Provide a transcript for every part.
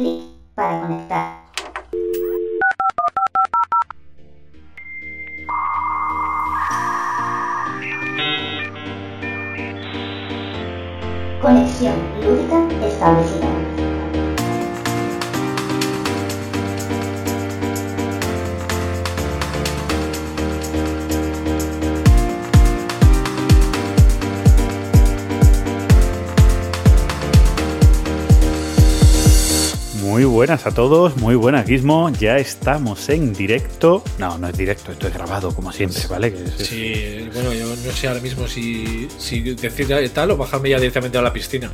clic para conectar. Conexión lúdica establecida. Muy buenas a todos, muy buenas Gizmo, ya estamos en directo. No, no es directo, esto es grabado como siempre, ¿vale? Sí, bueno, yo no sé ahora mismo si, si decir tal o bajarme ya directamente a la piscina.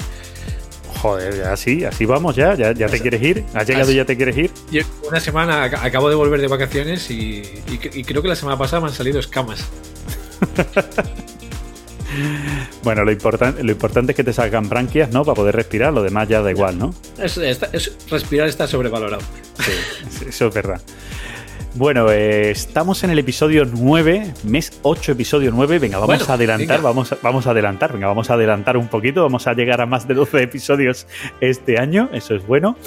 Joder, así, así vamos ya, ya, ya te quieres ir, has llegado y ya te quieres ir. Llevo una semana, ac- acabo de volver de vacaciones y, y creo que la semana pasada me han salido escamas. Bueno, lo, importan- lo importante es que te salgan branquias, ¿no? Para poder respirar, lo demás ya da igual, ¿no? Es, está- es- respirar está sobrevalorado. Sí, eso es verdad. Bueno, eh, estamos en el episodio 9, mes 8, episodio 9. Venga, vamos Bueno, a adelantar, venga. vamos, vamos a adelantar, venga, vamos a adelantar un poquito. Vamos a llegar a más de 12 episodios este año, eso es bueno.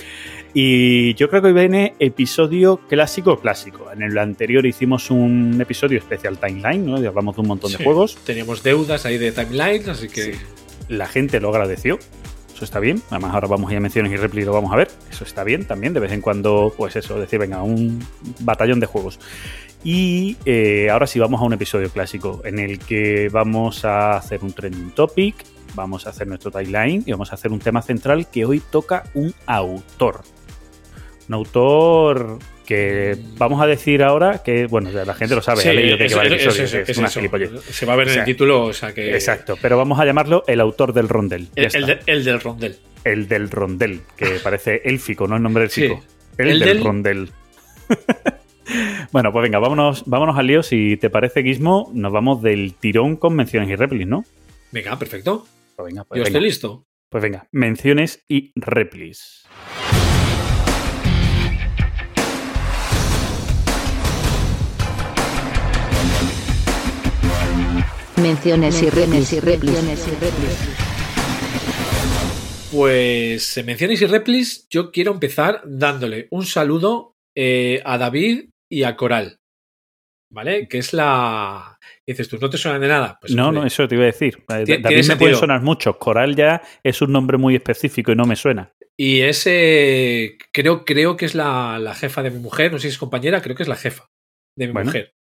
Y yo creo que hoy viene episodio clásico, clásico. En el anterior hicimos un episodio especial timeline, ¿no? Y hablamos de un montón de juegos. Teníamos deudas ahí de timelines, así que Sí. La gente lo agradeció. Eso está bien. Además, ahora vamos a ir a menciones y replay y lo vamos a ver. Eso está bien también. De vez en cuando, pues eso, decir, venga, un batallón de juegos. Y eh, ahora sí vamos a un episodio clásico en el que vamos a hacer un trending topic, vamos a hacer nuestro timeline y vamos a hacer un tema central que hoy toca un autor. Un autor que vamos a decir ahora que, bueno, la gente lo sabe, Sí, ha leído de qué va el episodio, es una. Se va a ver O en el título, o sea que. Exacto, pero vamos a llamarlo el autor del rondel. El, está. el de- el del rondel. El del rondel, que parece élfico, no el nombre élfico. Sí. El, El del, del- rondel. bueno, pues venga, vámonos, vámonos al lío. Si te parece, Gizmo, nos vamos del tirón con menciones y replis, ¿no? Venga, perfecto. Pues venga, pues Yo venga. estoy listo. Pues venga, menciones y replis. Menciones y replis y replis. Pues en menciones y replis, yo quiero empezar dándole un saludo eh, a David y a Coral. ¿Vale? Que es la. Dices tú, ¿no te suenan de nada? Pues, no, hombre, no, eso te iba a decir. Eh, David me puede sonar mucho. Coral ya es un nombre muy específico y no me suena. Y ese. Creo, creo que es la, la jefa de mi mujer, no sé si es compañera, creo que es la jefa de mi Bueno. mujer.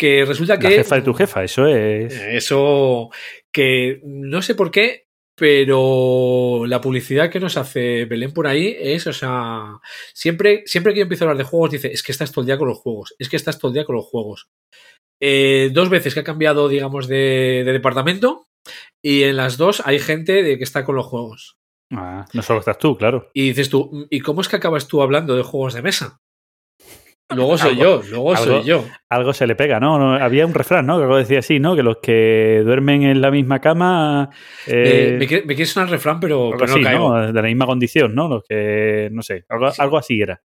Que resulta que. La jefa de tu jefa, eso es. Eso que no sé por qué, pero la publicidad que nos hace Belén por ahí es, o sea, siempre, siempre que yo empiezo a hablar de juegos dice, es que estás todo el día con los juegos, es que estás todo el día con los juegos. Eh, dos veces que ha cambiado, digamos, de, de departamento y en las dos hay gente de que está con los juegos. Ah, no solo estás tú, claro. Y dices tú, ¿y cómo es que acabas tú hablando de juegos de mesa? Luego soy yo, luego algo- soy yo. Algo se le pega, ¿no? No, Había un refrán, ¿no? Que algo decía así, ¿no? Que los que duermen en la misma cama. eh, Eh, me, quiere, me quiere sonar refrán, pero, pero no caigo. ¿no? De la misma condición, ¿no? Los que. No sé, algo, Sí. algo así era.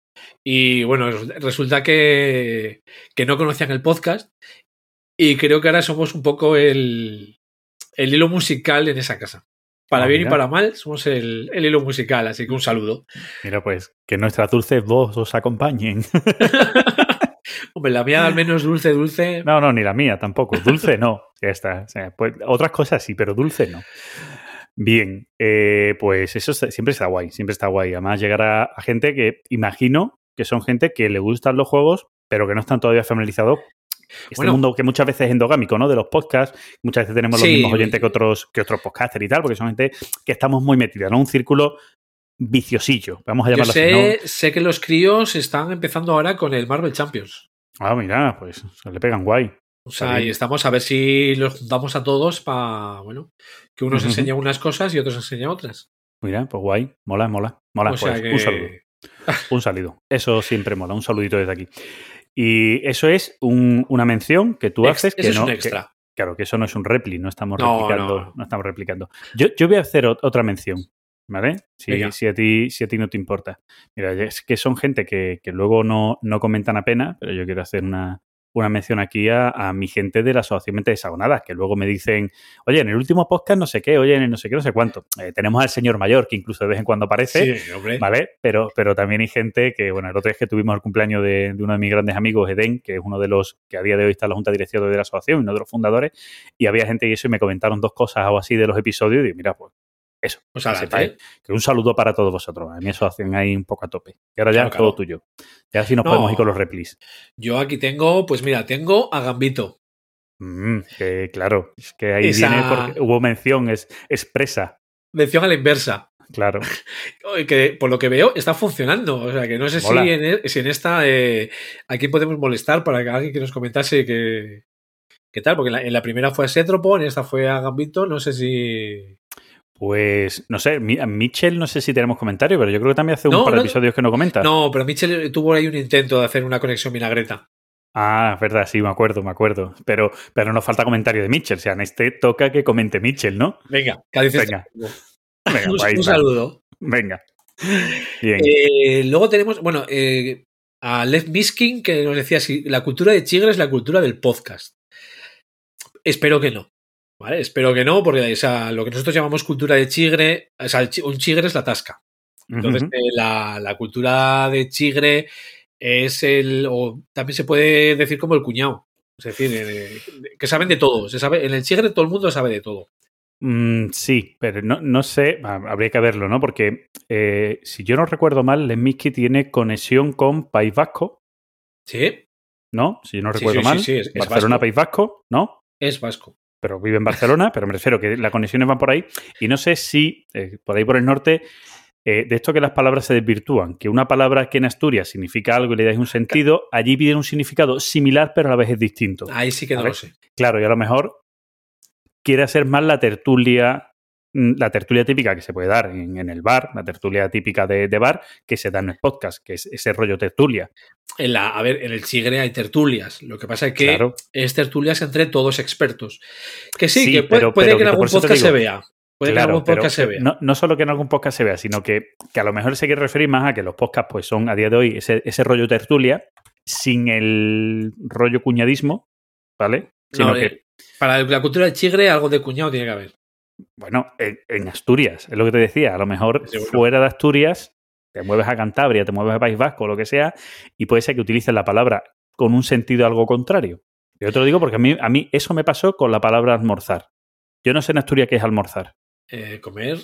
Y bueno, resulta que, que no conocían el podcast y creo que ahora somos un poco el, el hilo musical en esa casa. Para Ah, bien mira. y para mal, somos el, el hilo musical, así que un saludo. Mira, pues, que nuestras dulces voz os acompañen. Hombre, la mía al menos dulce, dulce. No, no, ni la mía tampoco. Dulce no. Ya está. O sea, pues, otras cosas sí, pero dulce no. Bien, eh, pues eso siempre está guay, siempre está guay. Además, llegar a, a gente que imagino que son gente que le gustan los juegos, pero que no están todavía familiarizados. Este Bueno. mundo que muchas veces es endogámico, ¿no? De los podcasts. Muchas veces tenemos los mismos oyentes que otros, que otros podcasters y tal, porque son gente que estamos muy metida, ¿no? Un círculo viciosillo, vamos a Yo llamarlo sé, así, sé que los críos están empezando ahora con el Marvel Champions. Ah, mira, pues se le pegan guay. O sea, y estamos a ver si los juntamos a todos para, bueno, que unos Ujú. enseñen unas cosas y otros enseñen otras. Mira, pues guay, mola, mola, mola. o sea pues, que... Un saludo. Un saludo. Eso siempre mola. Un saludito desde aquí. Y eso es un- una mención que tú Ex- haces que ese es no. un que- extra. claro, que eso no es un repli, no estamos No, replicando. no. No. estamos replicando. Yo, yo voy a hacer ot- otra mención. ¿Vale? Si, si, a ti, si a ti no te importa. Mira, es que son gente que, que luego no, no comentan apenas, pero yo quiero hacer una, una mención aquí a, a mi gente de la Asociación Mente Desagonadas, que luego me dicen, oye, en el último podcast no sé qué, oye, en el no sé qué, no sé cuánto. Eh, tenemos al señor mayor, que incluso de vez en cuando aparece, Sí, hombre. ¿vale? Pero, pero también hay gente que, bueno, el otro día es que tuvimos el cumpleaños de, de uno de mis grandes amigos, Eden, que es uno de los que a día de hoy está en la Junta Directiva de la Asociación, uno de los fundadores, y había gente y eso, y me comentaron dos cosas o así de los episodios, y digo, mira, pues eso, Pues que que un saludo para todos vosotros. A mi asociación ahí un poco a tope. Y ahora ya Claro, claro. todo tuyo. Ya así nos No. podemos ir con los replis. Yo aquí tengo, pues mira, tengo a Gambito. Mm, que claro, es que ahí Esa- viene porque hubo mención es, expresa. Mención a la inversa. Claro. Que por lo que veo está funcionando. O sea, que no sé si en, e- si en esta eh, a quién podemos molestar para que alguien que nos comentase que. ¿Qué tal? Porque en la, en la primera fue a Setropo, en esta fue a Gambito. No sé si. Pues no sé, Mitchell no sé si tenemos comentario, pero yo creo que también hace un No, par de no. episodios que no comenta. No, pero Mitchell tuvo ahí un intento de hacer una conexión vinagreta. Ah, es verdad, sí, me acuerdo, me acuerdo. Pero, pero nos falta comentario de Mitchell. O sea, en este toca que comente Mitchell, ¿no? Venga, Cádiz. Venga. Venga, un, un saludo. Venga. Bien. Eh, luego tenemos, bueno, eh, a Lev Miskin que nos decía si la cultura de Chigre es la cultura del podcast. Espero que no. ¿Vale? Espero que no, porque o sea, lo que nosotros llamamos cultura de chigre, o sea, un chigre es la tasca. Entonces, eh, la, la cultura de chigre es el. o también se puede decir como el cuñado. Es decir, eh, que saben de todo. Se sabe, en el chigre todo el mundo sabe de todo. Mm, sí, pero no, no sé, habría que verlo, ¿no? Porque eh, si yo no recuerdo mal, Lemmiski tiene conexión con País Vasco, Sí, ¿no? Si yo no Sí, recuerdo sí, mal. sí, sí, es- es Barcelona, vasco. País Vasco, ¿no? es vasco. Pero vive en Barcelona, pero me refiero que las conexiones van por ahí. Y no sé si eh, por ahí por el norte, eh, de esto que las palabras se desvirtúan, que una palabra que en Asturias significa algo y le dais un sentido, allí pide un significado similar, pero a la vez es distinto. Ahí sí que no lo sé. Claro, y a lo mejor quiere hacer más la tertulia, la tertulia típica que se puede dar en, en el bar, la tertulia típica de, de bar, que se da en el podcast, que es ese rollo tertulia. En la, a ver, en el Chigre hay tertulias. Lo que pasa es que Claro. es tertulias entre todos expertos. Que sí, Sí, que puede, pero- puede pero que en algún podcast se vea. Puede que en algún podcast se vea. no, no solo que en algún podcast se vea, sino que, que a lo mejor se quiere referir más a que los podcasts pues son a día de hoy ese, ese rollo tertulia sin el rollo cuñadismo, ¿vale? Sino No, que, eh, Para la cultura del Chigre, algo de cuñado tiene que haber. Bueno, en, en Asturias, es lo que te decía, a lo mejor Seguro. fuera de Asturias, te mueves a Cantabria, te mueves a País Vasco lo que sea, y puede ser que utilices la palabra con un sentido algo contrario. Yo te lo digo porque a mí, a mí eso me pasó con la palabra almorzar. Yo no sé en Asturias qué es almorzar. Eh, comer.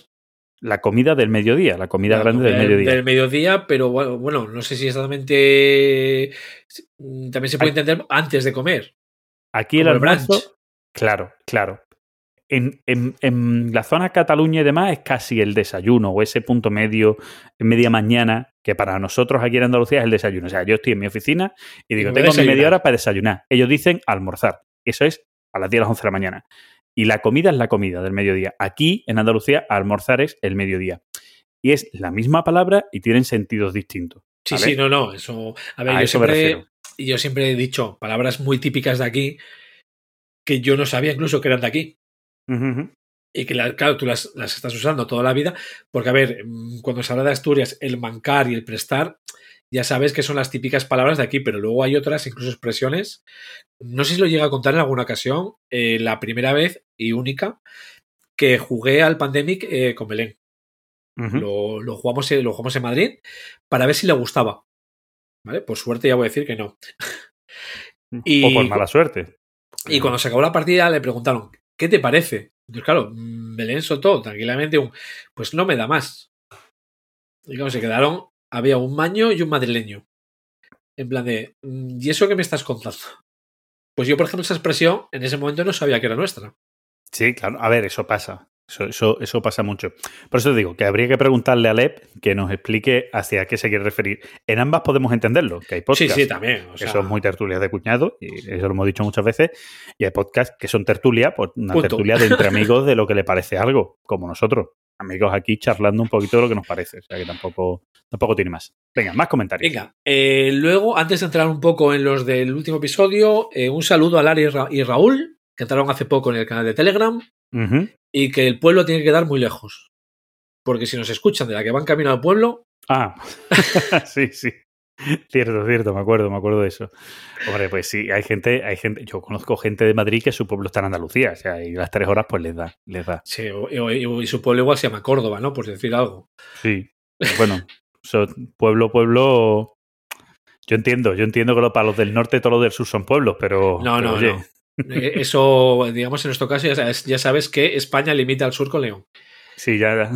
La comida del mediodía, la comida la grande del mediodía. Del mediodía, pero bueno, bueno, no sé si exactamente. También se puede entender antes de comer. Aquí el almuerzo. brunch. Claro, claro. En, en- en la zona Cataluña y demás es casi el desayuno o ese punto medio, media mañana, que para nosotros aquí en Andalucía es el desayuno. O sea, yo estoy en mi oficina y digo, tengo mi media hora para desayunar. Ellos dicen almorzar. Eso es a las 10 a las 11 de la mañana. Y la comida es la comida del mediodía. Aquí en Andalucía, almorzar es el mediodía. Y es la misma palabra y tienen sentidos distintos. Sí, sí, no, no. Eso. A ver, A yo eso siempre, yo siempre he dicho palabras muy típicas de aquí que yo no sabía incluso que eran de aquí. Y que, la- claro, tú las, las estás usando toda la vida, porque, a ver, mm, cuando se habla de Asturias, el mancar y el prestar, ya sabes que son las típicas palabras de aquí, pero luego hay otras, incluso expresiones. No sé si lo llega a contar en alguna ocasión, eh, la primera vez y única que jugué al Pandemic eh, con Belén. Lo, lo jugamos, en- lo jugamos en Madrid para ver si le gustaba. ¿Vale? Por suerte ya voy a decir que no. y- o por mala suerte. Y cuando se acabó la partida le preguntaron, ¿qué te parece? Entonces, claro, Belén soltó tranquilamente un, pues no me da más. Y claro, se quedaron, había un maño y un madrileño. En plan de, "Mm, ¿y eso qué me estás contando? Pues yo, por ejemplo, esa expresión en ese momento no sabía que era nuestra. Sí, claro. A ver, eso pasa. Eso, eso, eso pasa mucho. Por eso te digo que habría que preguntarle a Lep que nos explique hacia qué se quiere referir. En ambas podemos entenderlo, que hay Sí, podcasts sí, también. o que son muy tertulias de cuñado, y eso lo hemos dicho muchas veces, y hay podcasts que son tertulia, pues una Punto. tertulia de entre amigos de lo que le parece algo, como nosotros. Amigos aquí charlando un poquito de lo que nos parece. O sea que tampoco, tampoco tiene más. Venga, más comentarios. Venga, eh, luego, antes de entrar un poco en los del último episodio, eh, un saludo a Lara y, Ra- y Raúl, que entraron hace poco en el canal de Telegram, Y que el pueblo tiene que quedar muy lejos. Porque si nos escuchan de la que van camino al pueblo, Ah, sí, sí. Cierto, cierto, me acuerdo, me acuerdo de eso. Hombre, pues sí, hay gente, hay gente, yo conozco gente de Madrid que su pueblo está en Andalucía, o sea, y las tres horas pues les da, les da. Sí, y su pueblo igual se llama Córdoba, ¿no? Por decir algo. Sí. Bueno, so- pueblo, pueblo. Yo entiendo, yo entiendo que lo- para los del norte todos los del sur son pueblos, pero. No, pero, no, oye, no. Eh, Eso, digamos, en nuestro caso, ya sabes, ya sabes que España limita al sur con León. Sí, ya.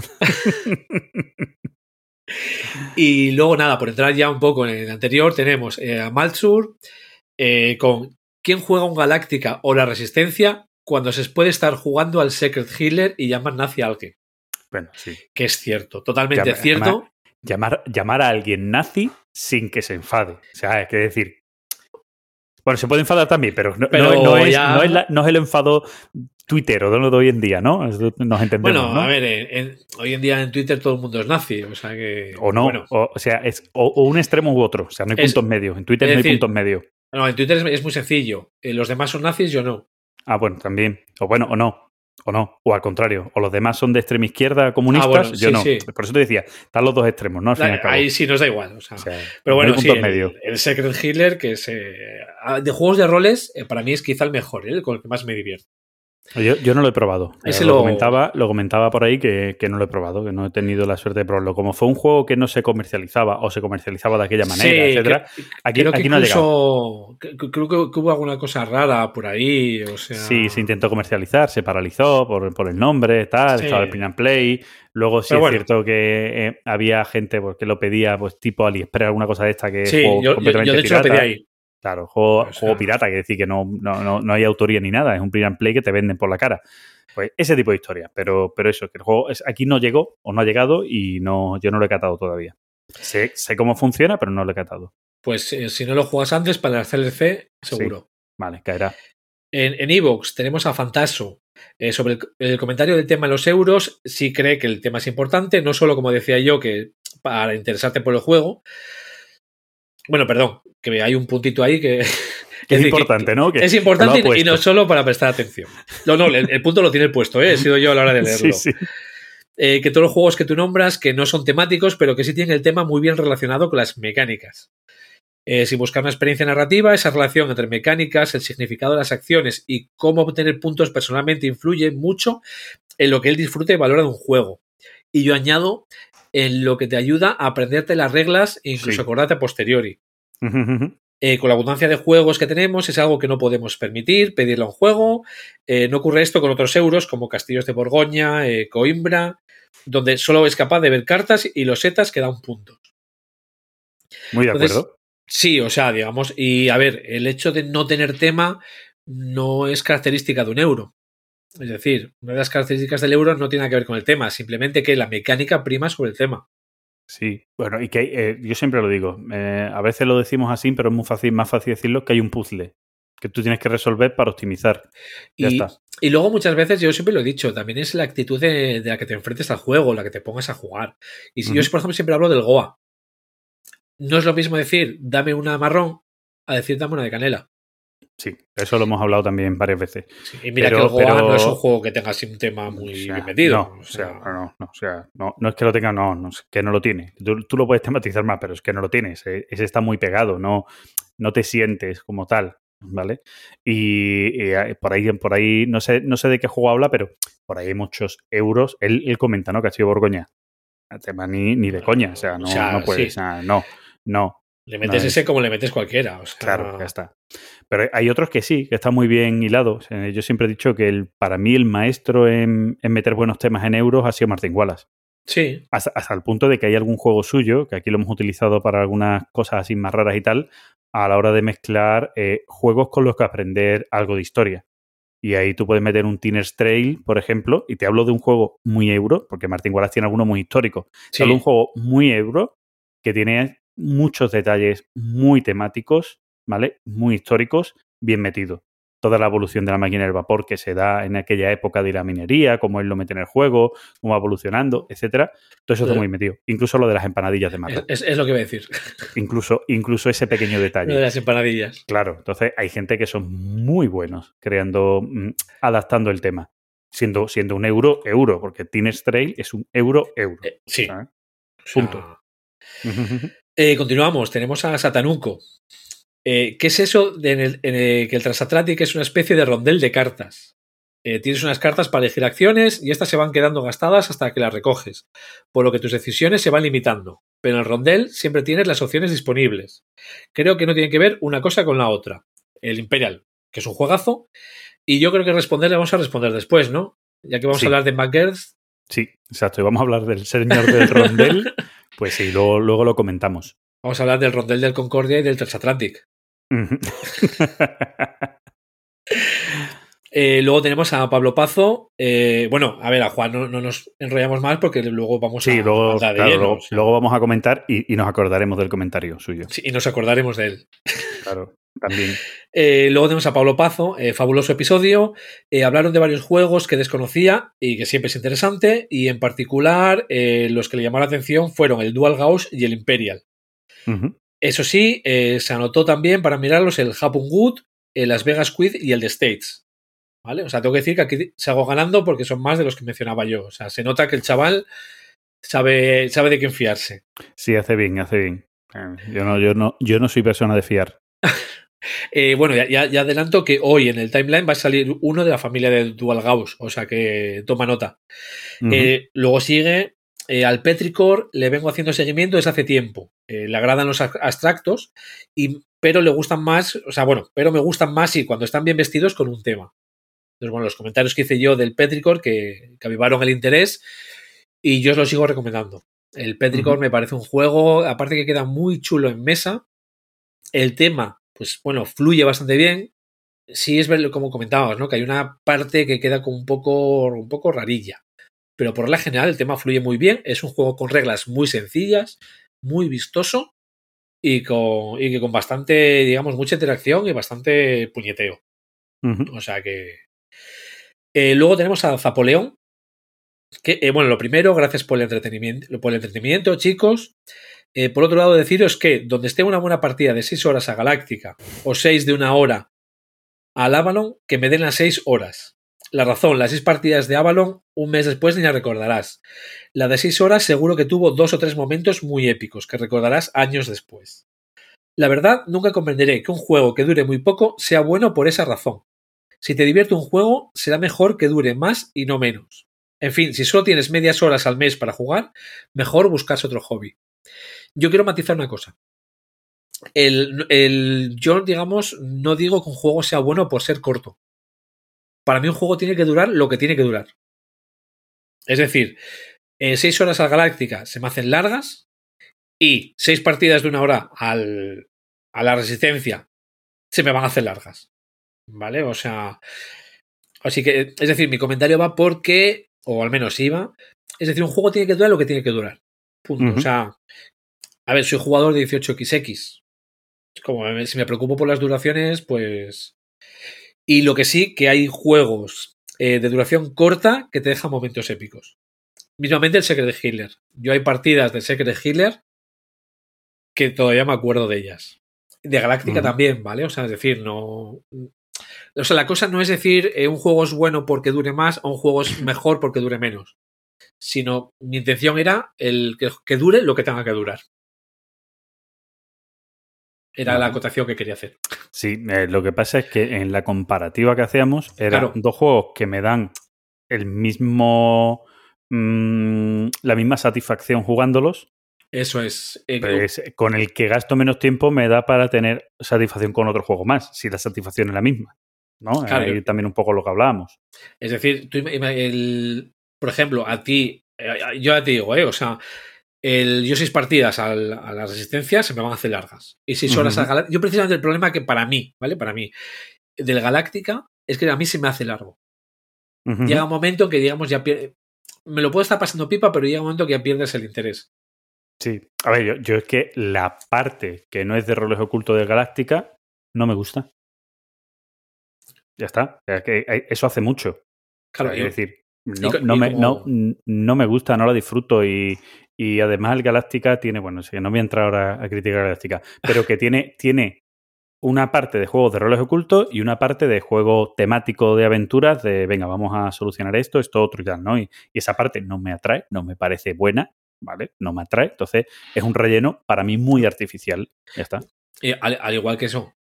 Y luego, nada, por entrar ya un poco en el anterior, tenemos eh, a Maltsur eh, con ¿Quién juega un Galáctica o la Resistencia cuando se puede estar jugando al Secret Healer y llamar nazi a alguien? Bueno, sí. Que es cierto, totalmente Llama- cierto. llama- Llamar, llamar a alguien nazi sin que se enfade. O sea, es que decir. Bueno, se puede enfadar también, pero no, Pero no- no es, ya- no, es la- no es el enfado tuitero de lo de hoy en día, ¿no? Nos entendemos. Bueno, ¿no? a ver, en- en- hoy en día en Twitter todo el mundo es nazi, o sea que. O no, Bueno, o, o sea, es o, o un extremo u otro. O sea, no hay Es- puntos medios. En Twitter no hay puntos medios. no, en Twitter es, es muy sencillo. Eh, los demás son nazis, yo no. Ah, bueno, también. O bueno, o no. O no. O al contrario. O los demás son de extrema izquierda comunistas. Ah, bueno, yo sí, no. sí. Por eso te decía, están los dos extremos, ¿no? Al fin y al cabo. Ahí sí nos da igual. O sea, O sea, Pero no bueno, sí, el, el Secret Healer, que es. eh, de juegos de roles, eh, para mí es quizá el mejor, ¿eh? con el que más me divierto. Yo, yo no lo he probado. Ese lo, lo- comentaba, lo comentaba por ahí que, que no lo he probado, que no he tenido la suerte de probarlo. Como fue un juego que no se comercializaba o se comercializaba de aquella manera, Sí, etcétera, que- aquí, creo que aquí no ha llegado. incluso. Creo que, hubo alguna cosa rara por ahí. O sea. Sí, se intentó comercializar, se paralizó por, por el nombre, tal, Sí. estaba el print and play. Luego sí Pero es bueno. cierto que eh, había gente pues, que lo pedía, pues tipo AliExpress, alguna cosa de esta que es Sí, juego yo, yo- completamente yo de hecho lo pedí ahí. Claro, juego, O sea- juego pirata, que decir que no, no, no, no hay autoría ni nada, es un print and play que te venden por la cara. Pues ese tipo de historia, pero, pero eso, que el juego es, aquí no llegó o no ha llegado y no, yo no lo he catado todavía. Sé, sé cómo funciona, pero no lo he catado. Pues eh, si no lo juegas antes, para el CLC, seguro. Vale, caerá. En en Evox tenemos a Fantaso. eh, sobre el, el comentario del tema de los euros, sí cree que el tema es importante, no solo como decía yo, que para interesarte por el juego. Bueno, perdón, que hay un puntito ahí que. Que es que- importante, ¿no? Que Es importante y- y no solo para prestar atención. No, no, el, el punto lo tiene puesto, ¿eh? he sido yo a la hora de leerlo. Sí, sí. Eh, que todos los juegos que tú nombras, que no son temáticos, pero que sí tienen el tema muy bien relacionado con las mecánicas. Eh, si buscar una experiencia narrativa, esa relación entre mecánicas, el significado de las acciones y cómo obtener puntos personalmente influye mucho en lo que él disfruta y valora de un juego. Y yo añado en lo que te ayuda a aprenderte las reglas e incluso Sí. acordarte a posteriori. Eh, con la abundancia de juegos que tenemos es algo que no podemos permitir, pedirle a un juego. Eh, no ocurre esto con otros euros como Castillos de Borgoña, eh, Coimbra, donde solo es capaz de ver cartas y losetas que dan puntos. Muy de Entonces, acuerdo. Sí, o sea, digamos, y a ver, el hecho de no tener tema no es característica de un euro. Es decir, una de las características del euro no tiene nada que ver con el tema, simplemente que la mecánica prima sobre el tema. Sí, bueno, y que eh, yo siempre lo digo, eh, a veces lo decimos así, pero es muy fácil, más fácil decirlo que hay un puzzle que tú tienes que resolver para optimizar. Ya Y, está. y luego muchas veces, yo siempre lo he dicho, también es la actitud de, de la que te enfrentes al juego, la que te pongas a jugar. Y si yo, Ujú. por ejemplo, siempre hablo del Goa. No es lo mismo decir, dame una marrón, a decir, dame una de canela. Sí, eso lo hemos hablado también varias veces. Sí, Y mira Pero- que el pero- no es un juego que tenga así un tema muy O sea, bien metido. No, o sea, no, no, o sea, no, no es que lo tenga, no, no es que no lo tiene. Tú, tú lo puedes tematizar más, pero es que no lo tienes. Ese está muy pegado, no, no te sientes como tal, ¿vale? Y, y, eh, por ahí, por ahí, no sé, no sé de qué juego habla, pero por ahí hay muchos euros. Él, él comenta, ¿no? Castillo Borgoña. El tema ni, ni de coña, o sea, no, O sea, no puedes, sí. o sea, no, no. Le metes No, ese como le metes cualquiera. O sea, Claro, ya está. Pero hay otros que sí, que están muy bien hilados. Eh, Yo siempre he dicho que el, para mí el maestro en, en meter buenos temas en euros ha sido Martin Wallace. Sí, Hasta, hasta el punto de que hay algún juego suyo, que aquí lo hemos utilizado para algunas cosas así más raras y tal, a la hora de mezclar eh, juegos con los que aprender algo de historia. Y ahí tú puedes meter un Teenage Trail, por ejemplo, y te hablo de un juego muy euro, porque Martin Wallace tiene alguno muy histórico. Te sí. hablo de un juego muy euro que tiene muchos detalles muy temáticos, ¿vale? Muy históricos, bien metidos. Toda la evolución de la máquina del vapor que se da en aquella época de la minería, cómo él lo mete en el juego, cómo va evolucionando, etcétera. Todo eso está muy metido. Incluso lo de las empanadillas de mata. es- es lo que iba a decir. Incluso, incluso ese pequeño Lo de detalle. las empanadillas. Claro, entonces hay gente que son muy buenos creando, mm, adaptando el tema. Siendo, siendo un euro, euro, porque Teenage Trail es un euro, euro. Eh, sí. ¿sabes? O sea, punto. Eh, continuamos, tenemos a Satanuco. Eh, ¿Qué es eso de en el- en el- que el Transatlantic es una especie de rondel de cartas? Eh, tienes unas cartas para elegir acciones y estas se van quedando gastadas hasta que las recoges, por lo que tus decisiones se van limitando. Pero en el rondel siempre tienes las opciones disponibles. Creo que no tiene que ver una cosa con la otra. El Imperial, que es un juegazo, y yo creo que responder le vamos a responder después, ¿no? Ya que vamos Sí. a hablar de McGirth, Sí, exacto. Y vamos a hablar del señor del rondel. Pues sí, luego, luego lo comentamos. vamos a hablar del rondel del Concordia y del Transatlantic. Eh, luego tenemos a Pablo Pazo. Eh, bueno, a ver, a Juan no, no nos enrollamos más porque luego vamos Sí, a luego, de luego, o sea, luego vamos a comentar y, y nos acordaremos del comentario suyo. sí, y nos acordaremos de él. Claro, también. Eh, luego tenemos a Pablo Pazo, eh, fabuloso episodio. Eh, hablaron de varios juegos que desconocía y que siempre es interesante. Y en particular, los que le llamaron la atención fueron el Dual Gauss y el Imperial. Eso sí, se anotó también para mirarlos el Japun Good, el Las Vegas Quid y el de States. ¿Vale? O sea, tengo que decir que aquí se hago ganando porque son más de los que mencionaba yo. O sea, se nota que el chaval sabe, sabe de quién fiarse. Sí, hace bien, hace bien. Yo no, yo no, yo no soy persona de fiar. Eh, bueno, ya, adelanto que hoy en el timeline va a salir uno de la familia de Dual Gauss. O sea que toma nota. Eh, luego sigue eh, al Petrichor, le vengo haciendo seguimiento desde hace tiempo. Le agradan los ab- abstractos, y, pero le gustan más, o sea, bueno, pero me gustan más y cuando están bien vestidos con un tema. Entonces, bueno, los comentarios que hice yo del Petrichor que, que avivaron el interés y yo os lo sigo recomendando. El Petrichor Ujú. me parece un juego, aparte que queda muy chulo en mesa. El tema, pues bueno, fluye bastante bien. Sí es ver, como comentábamos, ¿no? Que hay una parte que queda como un poco, un poco rarilla pero por la general el tema fluye muy bien. Es un juego con reglas muy sencillas, muy vistoso y, con, y que con bastante, digamos, mucha interacción y bastante puñeteo. O sea que. Eh, luego tenemos a Zapoleón. Que, eh, bueno, lo primero, gracias por el entretenimiento, por el entretenimiento chicos. Eh, por otro lado, deciros que donde esté una buena partida de 6 horas a Galáctica o 6 de una hora al Avalon, que me den las 6 horas. La razón, las 6 partidas de Avalon, un mes después ni la recordarás. La de 6 horas seguro que tuvo dos o tres momentos muy épicos que recordarás años después. La verdad, nunca comprenderé que un juego que dure muy poco sea bueno por esa razón. Si te divierte un juego, será mejor que dure más y no menos. En fin, si solo tienes medias horas al mes para jugar, mejor buscarse otro hobby. Yo quiero matizar una cosa. El, el, yo, digamos, no digo que un juego sea bueno por ser corto. Para mí un juego tiene que durar lo que tiene que durar. Es decir, eh, seis horas al Galáctica se me hacen largas y seis partidas de una hora al, a la Resistencia se me van a hacer largas. ¿Vale? O sea, así que, es decir, mi comentario va porque, o al menos iba, es decir, un juego tiene que durar lo que tiene que durar. Punto. O sea, a ver, soy jugador de 18XX. Como si me preocupo por las duraciones, pues. Y lo que sí, que hay juegos eh, de duración corta que te dejan momentos épicos. Mismamente el Secret Hitler. Yo hay partidas de Secret Hitler que todavía me acuerdo de ellas. De Galáctica también, ¿vale? O sea, es decir, no. O sea, la cosa no es decir eh, un juego es bueno porque dure más o un juego es mejor porque dure menos. Sino mi intención era el que, que dure lo que tenga que durar. Era la acotación que quería hacer. Sí, eh, lo que pasa es que en la comparativa que hacíamos eran Claro. dos juegos que me dan el mismo mm, la misma satisfacción jugándolos, Eso es. eh, pues, con el que gasto menos tiempo me da para tener satisfacción con otro juego más, si la satisfacción es la misma. ¿no? Claro. También un poco lo que hablábamos. Es decir, tú, el, por ejemplo, a ti, eh, yo ya te digo, eh, o sea, el, yo seis partidas al- a la resistencia se me van a hacer largas. Y seis horas al Galáctica. Yo precisamente el problema que para mí, ¿vale? Para mí, del Galáctica, es que a mí se me hace largo. Llega un momento que, digamos, ya pier- me lo puedo estar pasando pipa, pero llega un momento que ya pierdes el interés. Sí. A ver, yo, yo es que la parte que no es de roles ocultos de Galáctica no me gusta. Ya está. Que eso hace mucho. Claro, es yo- decir, no, no me, no, no me gusta, no la disfruto y, y además el Galáctica tiene, bueno, sí, no voy a entrar ahora a criticar Galáctica, pero que tiene, tiene una parte de juegos de roles ocultos y una parte de juego temático de aventuras de, venga, vamos a solucionar esto, esto, otro y tal, ¿no? Y, esa parte no me atrae, no me parece buena, ¿vale? No me atrae. Entonces, es un relleno para mí muy artificial. Ya está. Y al, al igual que eso,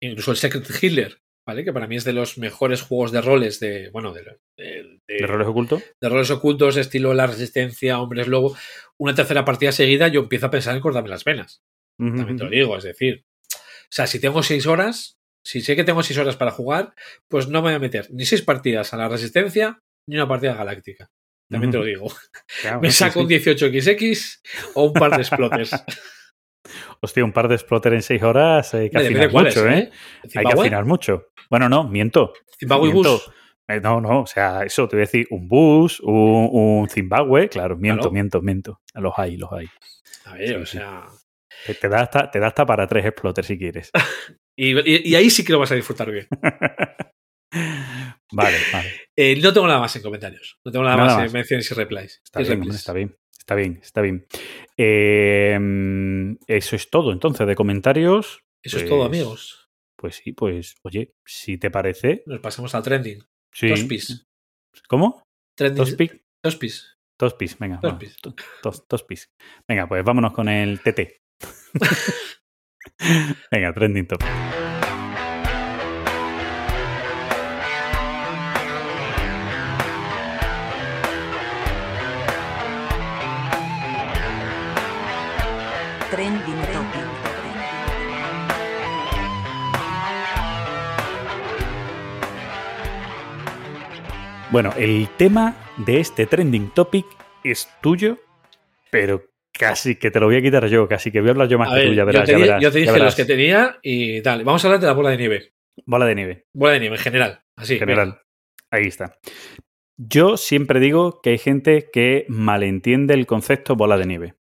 incluso el Secret Hitler, ¿vale? Que para mí es de los mejores juegos de roles de, bueno, de, de- de- ¿De roles ocultos? de roles ocultos, estilo La Resistencia, Hombres Lobo. Una tercera partida seguida, yo empiezo a pensar en cortarme las venas. También te lo digo, es decir, o sea, si tengo seis horas, si sé que tengo seis horas para jugar, pues no me voy a meter ni seis partidas a la Resistencia ni una partida galáctica. También te lo digo. Claro, Me sí, saco un sí. 18XX o un par de explotes. Hostia, un par de exploter en seis horas hay que Depende afinar mucho, ¿eh? ¿eh? Hay que afinar mucho. Bueno, no, miento. Zimbabue miento. Bus. Eh, no, no, o sea, eso te voy a decir un bus, un, un Zimbabue, claro, miento, Claro. miento, miento. Los hay, los hay. A ver, Sí, o sea. Te, te da hasta, te da hasta para tres exploters si quieres. Y, y- y ahí sí que lo vas a disfrutar bien. vale, vale. Eh, no tengo nada más en comentarios. No tengo nada, Nada más, más. en menciones y replies. Está bien, replies. hombre, está bien. Está bien, está bien. Eh, mm, eso es todo. Entonces, de comentarios. Eso es pues- todo, amigos. Pues sí, pues, oye, si te parece. Nos pasamos al trending. Sí. Dos pis. ¿Cómo? Trending. Dos pic. Dos pis. Dos pis, venga. Dos va. pis. Do- Dos, dos pis. Venga, pues vámonos con el TT. venga, trending top. Bueno, el tema de este trending topic es tuyo, pero casi que te lo voy a quitar yo, casi que voy a hablar yo más A que ver, tú, ya yo, verás. te ya verás, yo te dije verás. los que tenía y tal. Vamos a hablar de la bola de nieve. Bola de nieve. Bola de nieve en general. Así. en general. Ahí está. Yo siempre digo que hay gente que malentiende el concepto bola de nieve.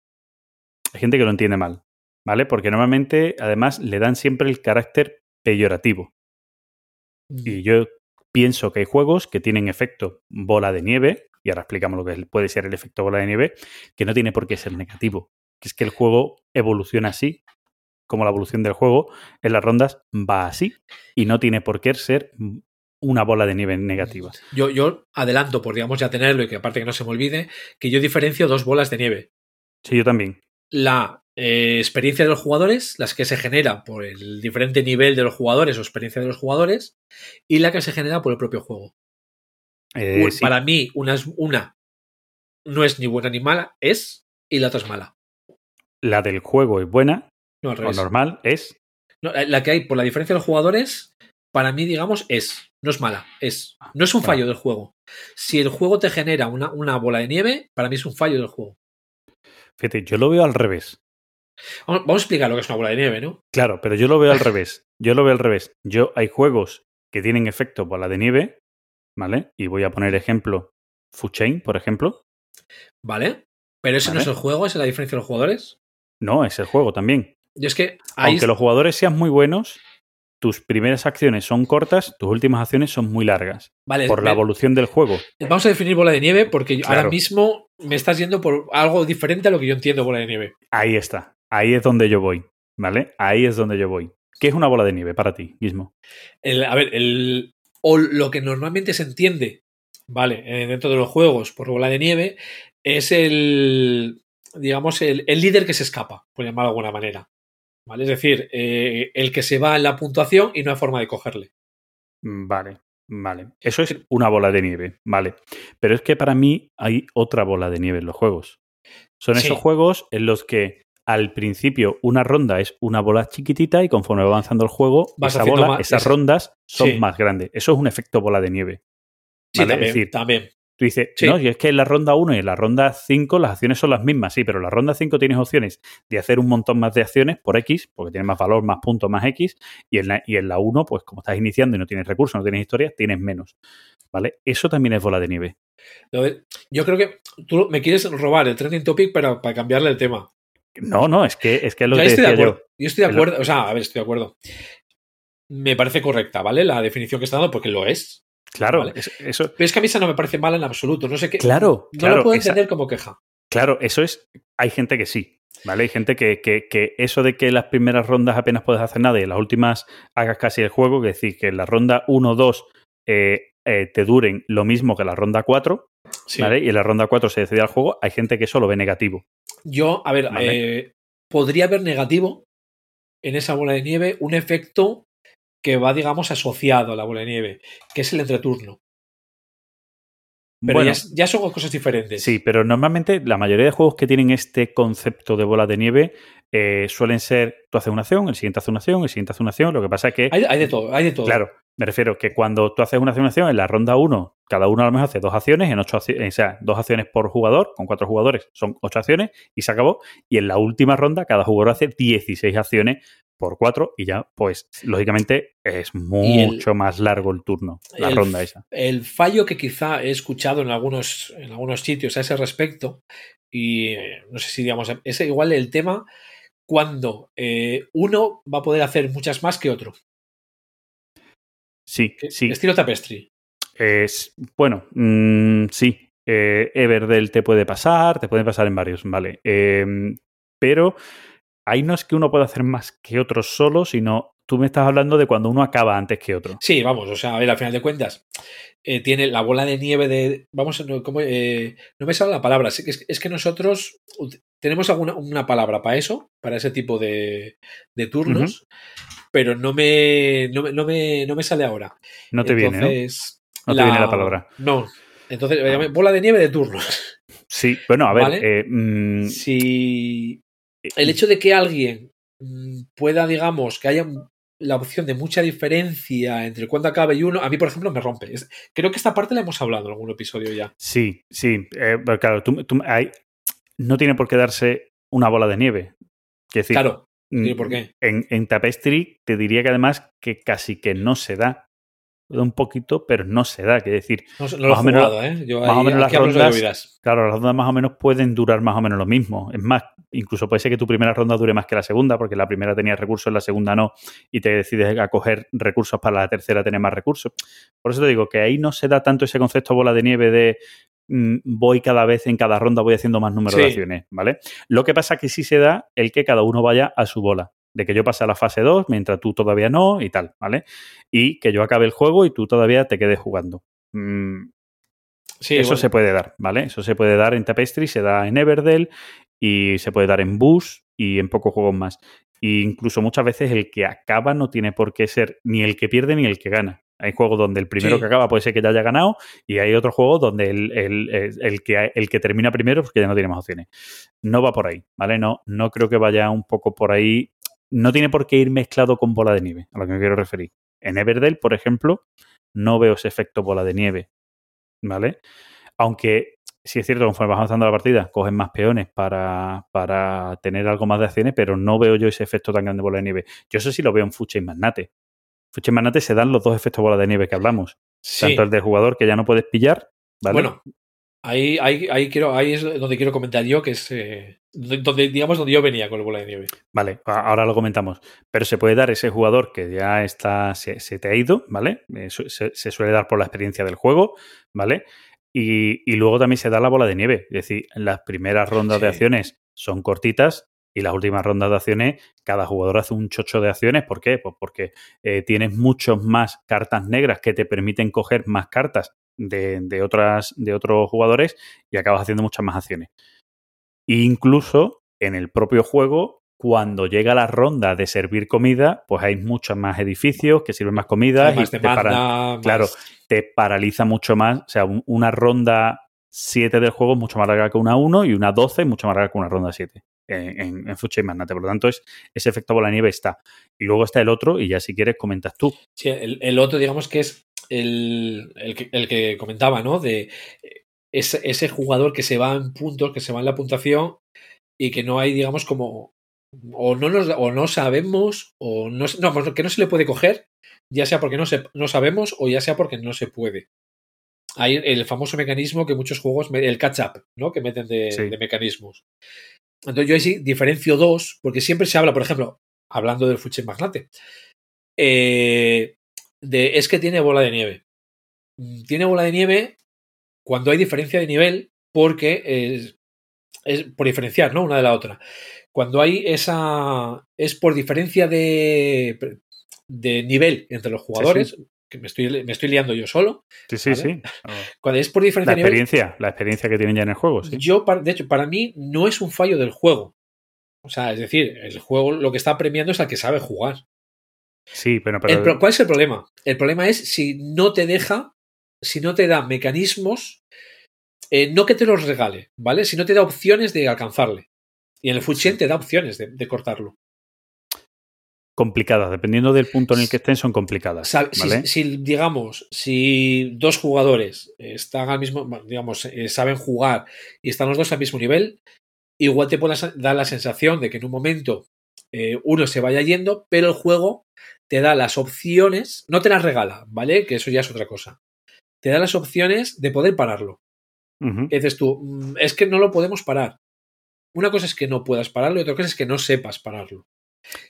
Hay gente que lo entiende mal, ¿vale? Porque normalmente, además, le dan siempre el carácter peyorativo. venga. Y yo pienso que hay juegos que tienen efecto bola de nieve, y ahora explicamos lo que puede ser el efecto bola de nieve, que no tiene por qué ser negativo. Que es que el juego evoluciona así, como la evolución del juego en las rondas va así, y no tiene por qué ser una bola de nieve negativa. Yo, yo adelanto, por digamos ya tenerlo y que aparte que no se me olvide, que yo diferencio dos bolas de nieve. Sí, yo también. La eh, experiencia de los jugadores, las que se genera por el diferente nivel de los jugadores o experiencia de los jugadores, y la que se genera por el propio juego. Eh, sí. Para mí, una, es- una no es ni buena ni mala, es, y la otra es mala. La del juego es buena, No, al o normal es. No, la- que hay por la diferencia de los jugadores, para mí, digamos, es. No es mala, es. No es un fallo del juego. Si el juego te genera una, una bola de nieve, para mí es un fallo del juego. Fíjate, yo lo veo al revés. Vamos, a explicar lo que es una bola de nieve, ¿no? Claro, pero yo lo veo al revés. Yo lo veo al revés. Yo hay juegos que tienen efecto bola de nieve, ¿vale? Y voy a poner ejemplo Food Chain, por ejemplo. ¿Vale? Pero ese no es el juego, esa es la diferencia de los jugadores. No, es el juego también. Y es que ahí Aunque los jugadores sean muy buenos, tus primeras acciones son cortas, tus últimas acciones son muy largas. vale, Por la evolución del juego. vamos a definir bola de nieve porque yo- ahora mismo me estás yendo por algo diferente a lo que yo entiendo bola de nieve. Ahí está. Ahí es donde yo voy. ¿Vale? Ahí es donde yo voy. ¿Qué es una bola de nieve para ti, Guismo? El- a ver, el, o lo que normalmente se entiende, ¿vale? eh, dentro de los juegos por bola de nieve, es el, digamos, el, el líder que se escapa, por llamarlo de alguna manera. ¿Vale? Es decir, eh, el que se va en la puntuación y no hay forma de cogerle. Mm, Vale, vale. Eso es una bola de nieve, vale. Pero es que para mí hay otra bola de nieve en los juegos. Son Sí. esos juegos en los que al principio una ronda es una bola chiquitita y conforme va avanzando el juego, Vas esa bola, más- esas esa- rondas son Sí. más grandes. Eso es un efecto bola de nieve. Sí, también, es decir, también. Tú dices, Sí. no, y es que en la ronda 1 y en la ronda 5 las acciones son las mismas, sí, pero en la ronda 5 tienes opciones de hacer un montón más de acciones por X, porque tiene más valor, más puntos, más X, y en la, y en la 1, pues como estás iniciando y no tienes recursos, no tienes historias, tienes menos. ¿Vale? Eso también es bola de nieve. Yo creo que tú me quieres robar el trending topic para, para cambiarle el tema. No, no, es que es, que lo Yo que de decía acuerdo. yo. Yo estoy de acuerdo. O sea, a ver, estoy de acuerdo. Me parece correcta, ¿vale? La definición que está dando, porque lo es. Claro, Vale. es- eso, Pero es que a mí esa no me parece mala en absoluto. No sé qué. claro, No claro, lo puedo esa- entender como queja. claro, eso es, hay gente que sí, ¿vale? Hay gente que, que, que eso de que las primeras rondas apenas puedes hacer nada y en las últimas hagas casi el juego, que decir, que en la ronda 1 2 eh, eh, te duren lo mismo que la ronda 4, Sí. ¿vale? Y en la ronda 4 se decide el juego, hay gente que eso lo ve negativo. Yo, a ver, Vale. eh, podría haber negativo en esa bola de nieve un efecto que va, digamos, asociado a la bola de nieve, que es el entreturno. Pero bueno, ya, ya son cosas diferentes. sí, pero normalmente la mayoría de juegos que tienen este concepto de bola de nieve eh, suelen ser, tú haces una acción, el siguiente hace una acción, el siguiente hace una acción, lo que pasa es que... Hay, hay de todo, hay de todo. Claro, me refiero que cuando tú haces una acción en la ronda 1, cada uno a lo mejor hace dos acciones, en ocho acci- o sea, dos acciones por jugador, con cuatro jugadores son ocho acciones y se acabó. Y en la última ronda, cada jugador hace 16 acciones por cuatro y ya, pues, lógicamente es el- mucho más largo el turno, la el- ronda esa. El fallo que quizá he escuchado en algunos, en algunos sitios a ese respecto, y eh, no sé si digamos, es igual el tema cuando eh, uno va a poder hacer muchas más que otro. Sí, sí. Estilo tapestry. Es, bueno, mm, sí. Eh, Everdell te puede pasar, te puede pasar en varios, ¿vale? Eh, pero ahí no es que uno pueda hacer más que otro solo, sino tú me estás hablando de cuando uno acaba antes que otro. Sí, vamos, o sea, a ver, al final de cuentas, eh, tiene la bola de nieve de. Vamos, no, ¿cómo, eh, no me sale la palabra. Es que, es que nosotros tenemos alguna una palabra para eso, para ese tipo de, de turnos, pero no me, no, me, no, me, no me sale ahora. No te viene, ¿no? No te viene la palabra. No. Entonces, eh, bola de nieve de turnos. Sí, bueno, a ver. Vale. eh, mm, Si el hecho de que alguien mm, pueda, digamos, que haya la opción de mucha diferencia entre cuándo acabe y uno, a mí, por ejemplo, me rompe. Es- creo que esta parte la hemos hablado en algún episodio ya. Sí, sí. eh, pero claro, tú, tú- hay- no tiene por qué darse una bola de nieve. Decir, claro, ¿y por qué? En, en Tapestry te diría que además que casi que no se da. Da un poquito, pero no se da. Quiero decir, No, no más o menos- jugado, ¿eh? Yo más o ahí- menos las rondas-. Claro, las rondas más o menos pueden durar más o menos lo mismo. Es más, incluso puede ser que tu primera ronda dure más que la segunda, porque la primera tenía recursos, la segunda no, y te decides a coger recursos para la tercera tener más recursos. Por eso te digo que ahí no se da tanto ese concepto bola de nieve de mm, voy cada vez en cada ronda, voy haciendo más número de acciones, ¿vale? Lo que pasa que sí se da el que cada uno vaya a su bola. De que yo pase a la fase 2 mientras tú todavía no y tal, ¿vale? Y que yo acabe el juego y tú todavía te quedes jugando. Mm, Sí, eso bueno, se puede dar, ¿vale? Eso se puede dar en Tapestry, se da en Everdell y se puede dar en Bus y en pocos juegos más. E incluso muchas veces el que acaba no tiene por qué ser ni el que pierde ni el que gana. Hay juegos donde el primero Sí. que acaba puede ser que ya haya ganado y hay otros juegos donde el, el- el- el que, el que termina primero pues que ya no tiene más opciones. No va por ahí, ¿vale? No, no creo que vaya un poco por ahí. No tiene por qué ir mezclado con bola de nieve, a lo que me quiero referir. En Everdell, por ejemplo, no veo ese efecto bola de nieve, ¿vale? Aunque sí es cierto, conforme vas avanzando la partida, cogen más peones para, para tener algo más de acciones, pero no veo yo ese efecto tan grande de bola de nieve. Yo eso sí lo veo en Fucha y Magnate. Fucha y Magnate se dan los dos efectos bola de nieve que hablamos. sí. Tanto el del jugador que ya no puedes pillar, ¿vale? Bueno, ahí, ahí, ahí, quiero, ahí es donde quiero comentar yo, que es eh, donde, digamos, donde yo venía con el bola de nieve. Vale, ahora lo comentamos. Pero se puede dar ese jugador que ya está, se, se te ha ido, ¿vale? Eh, Se, se suele dar por la experiencia del juego, ¿vale? Y, y luego también se da la bola de nieve. Es decir, las primeras rondas de acciones son cortitas y las últimas rondas de acciones, cada jugador hace un chocho de acciones. ¿Por qué? Pues porque eh, tienes muchos más cartas negras que te permiten coger más cartas de, de otras, de otros jugadores y acabas haciendo muchas más acciones. Incluso en el propio juego, cuando llega la ronda de servir comida, pues hay muchos más edificios que sirven más comida y te, más- claro, te paraliza mucho más. O sea, un- una ronda 7 del juego es mucho más larga que una 1 y una 12 es mucho más larga que una ronda 7 en, en, en Fucha y Magnate. Por lo tanto, es, ese efecto bola nieve está. Y luego está el otro, y ya si quieres comentas tú. Sí, el, el otro, digamos que es el, el, que, el que comentaba, ¿no? De eh, ese, ese jugador que se va en puntos, que se va en la puntuación y que no hay, digamos, como. O no, nos, o no sabemos, o no, no, pues que no se le puede coger, ya sea porque no, se, no sabemos o ya sea porque no se puede. Hay el famoso mecanismo que muchos juegos, el catch-up, ¿no? Que meten de, Sí. de mecanismos. Entonces yo ahí sí diferencio dos, porque siempre se habla, por ejemplo, hablando del Fuche Magnate, eh, de es que tiene bola de nieve. Tiene bola de nieve cuando hay diferencia de nivel, porque es, es por diferenciar, ¿no? Una de la otra. Cuando hay esa. es por diferencia de, de nivel entre los jugadores, que me estoy, me estoy liando yo solo. Sí, sí, ¿vale? sí. Cuando es por diferencia La de nivel, experiencia, la experiencia que tienen ya en el juego, sí. yo, de hecho, para mí no es un fallo del juego. O sea, es decir, el juego lo que está premiando es al que sabe jugar. Sí, pero, El pero pro- ¿Cuál es el problema? El problema es si no te deja, si no te da mecanismos, eh, no que te los regale, ¿vale? Si no te da opciones de alcanzarle. Y en el Chain te da opciones de, de cortarlo. complicadas, dependiendo del punto en el que estén, son complicadas. Si- digamos, si dos jugadores están al mismo, digamos, eh, saben jugar y están los dos al mismo nivel, igual te puede dar la sensación de que en un momento eh, uno se vaya yendo, pero el juego te da las opciones, no te las regala, ¿vale? Que eso ya es otra cosa. Te da las opciones de poder pararlo. Que dices tú, "Mm, es que no lo podemos parar. Una cosa es que no puedas pararlo y otra cosa es que no sepas pararlo.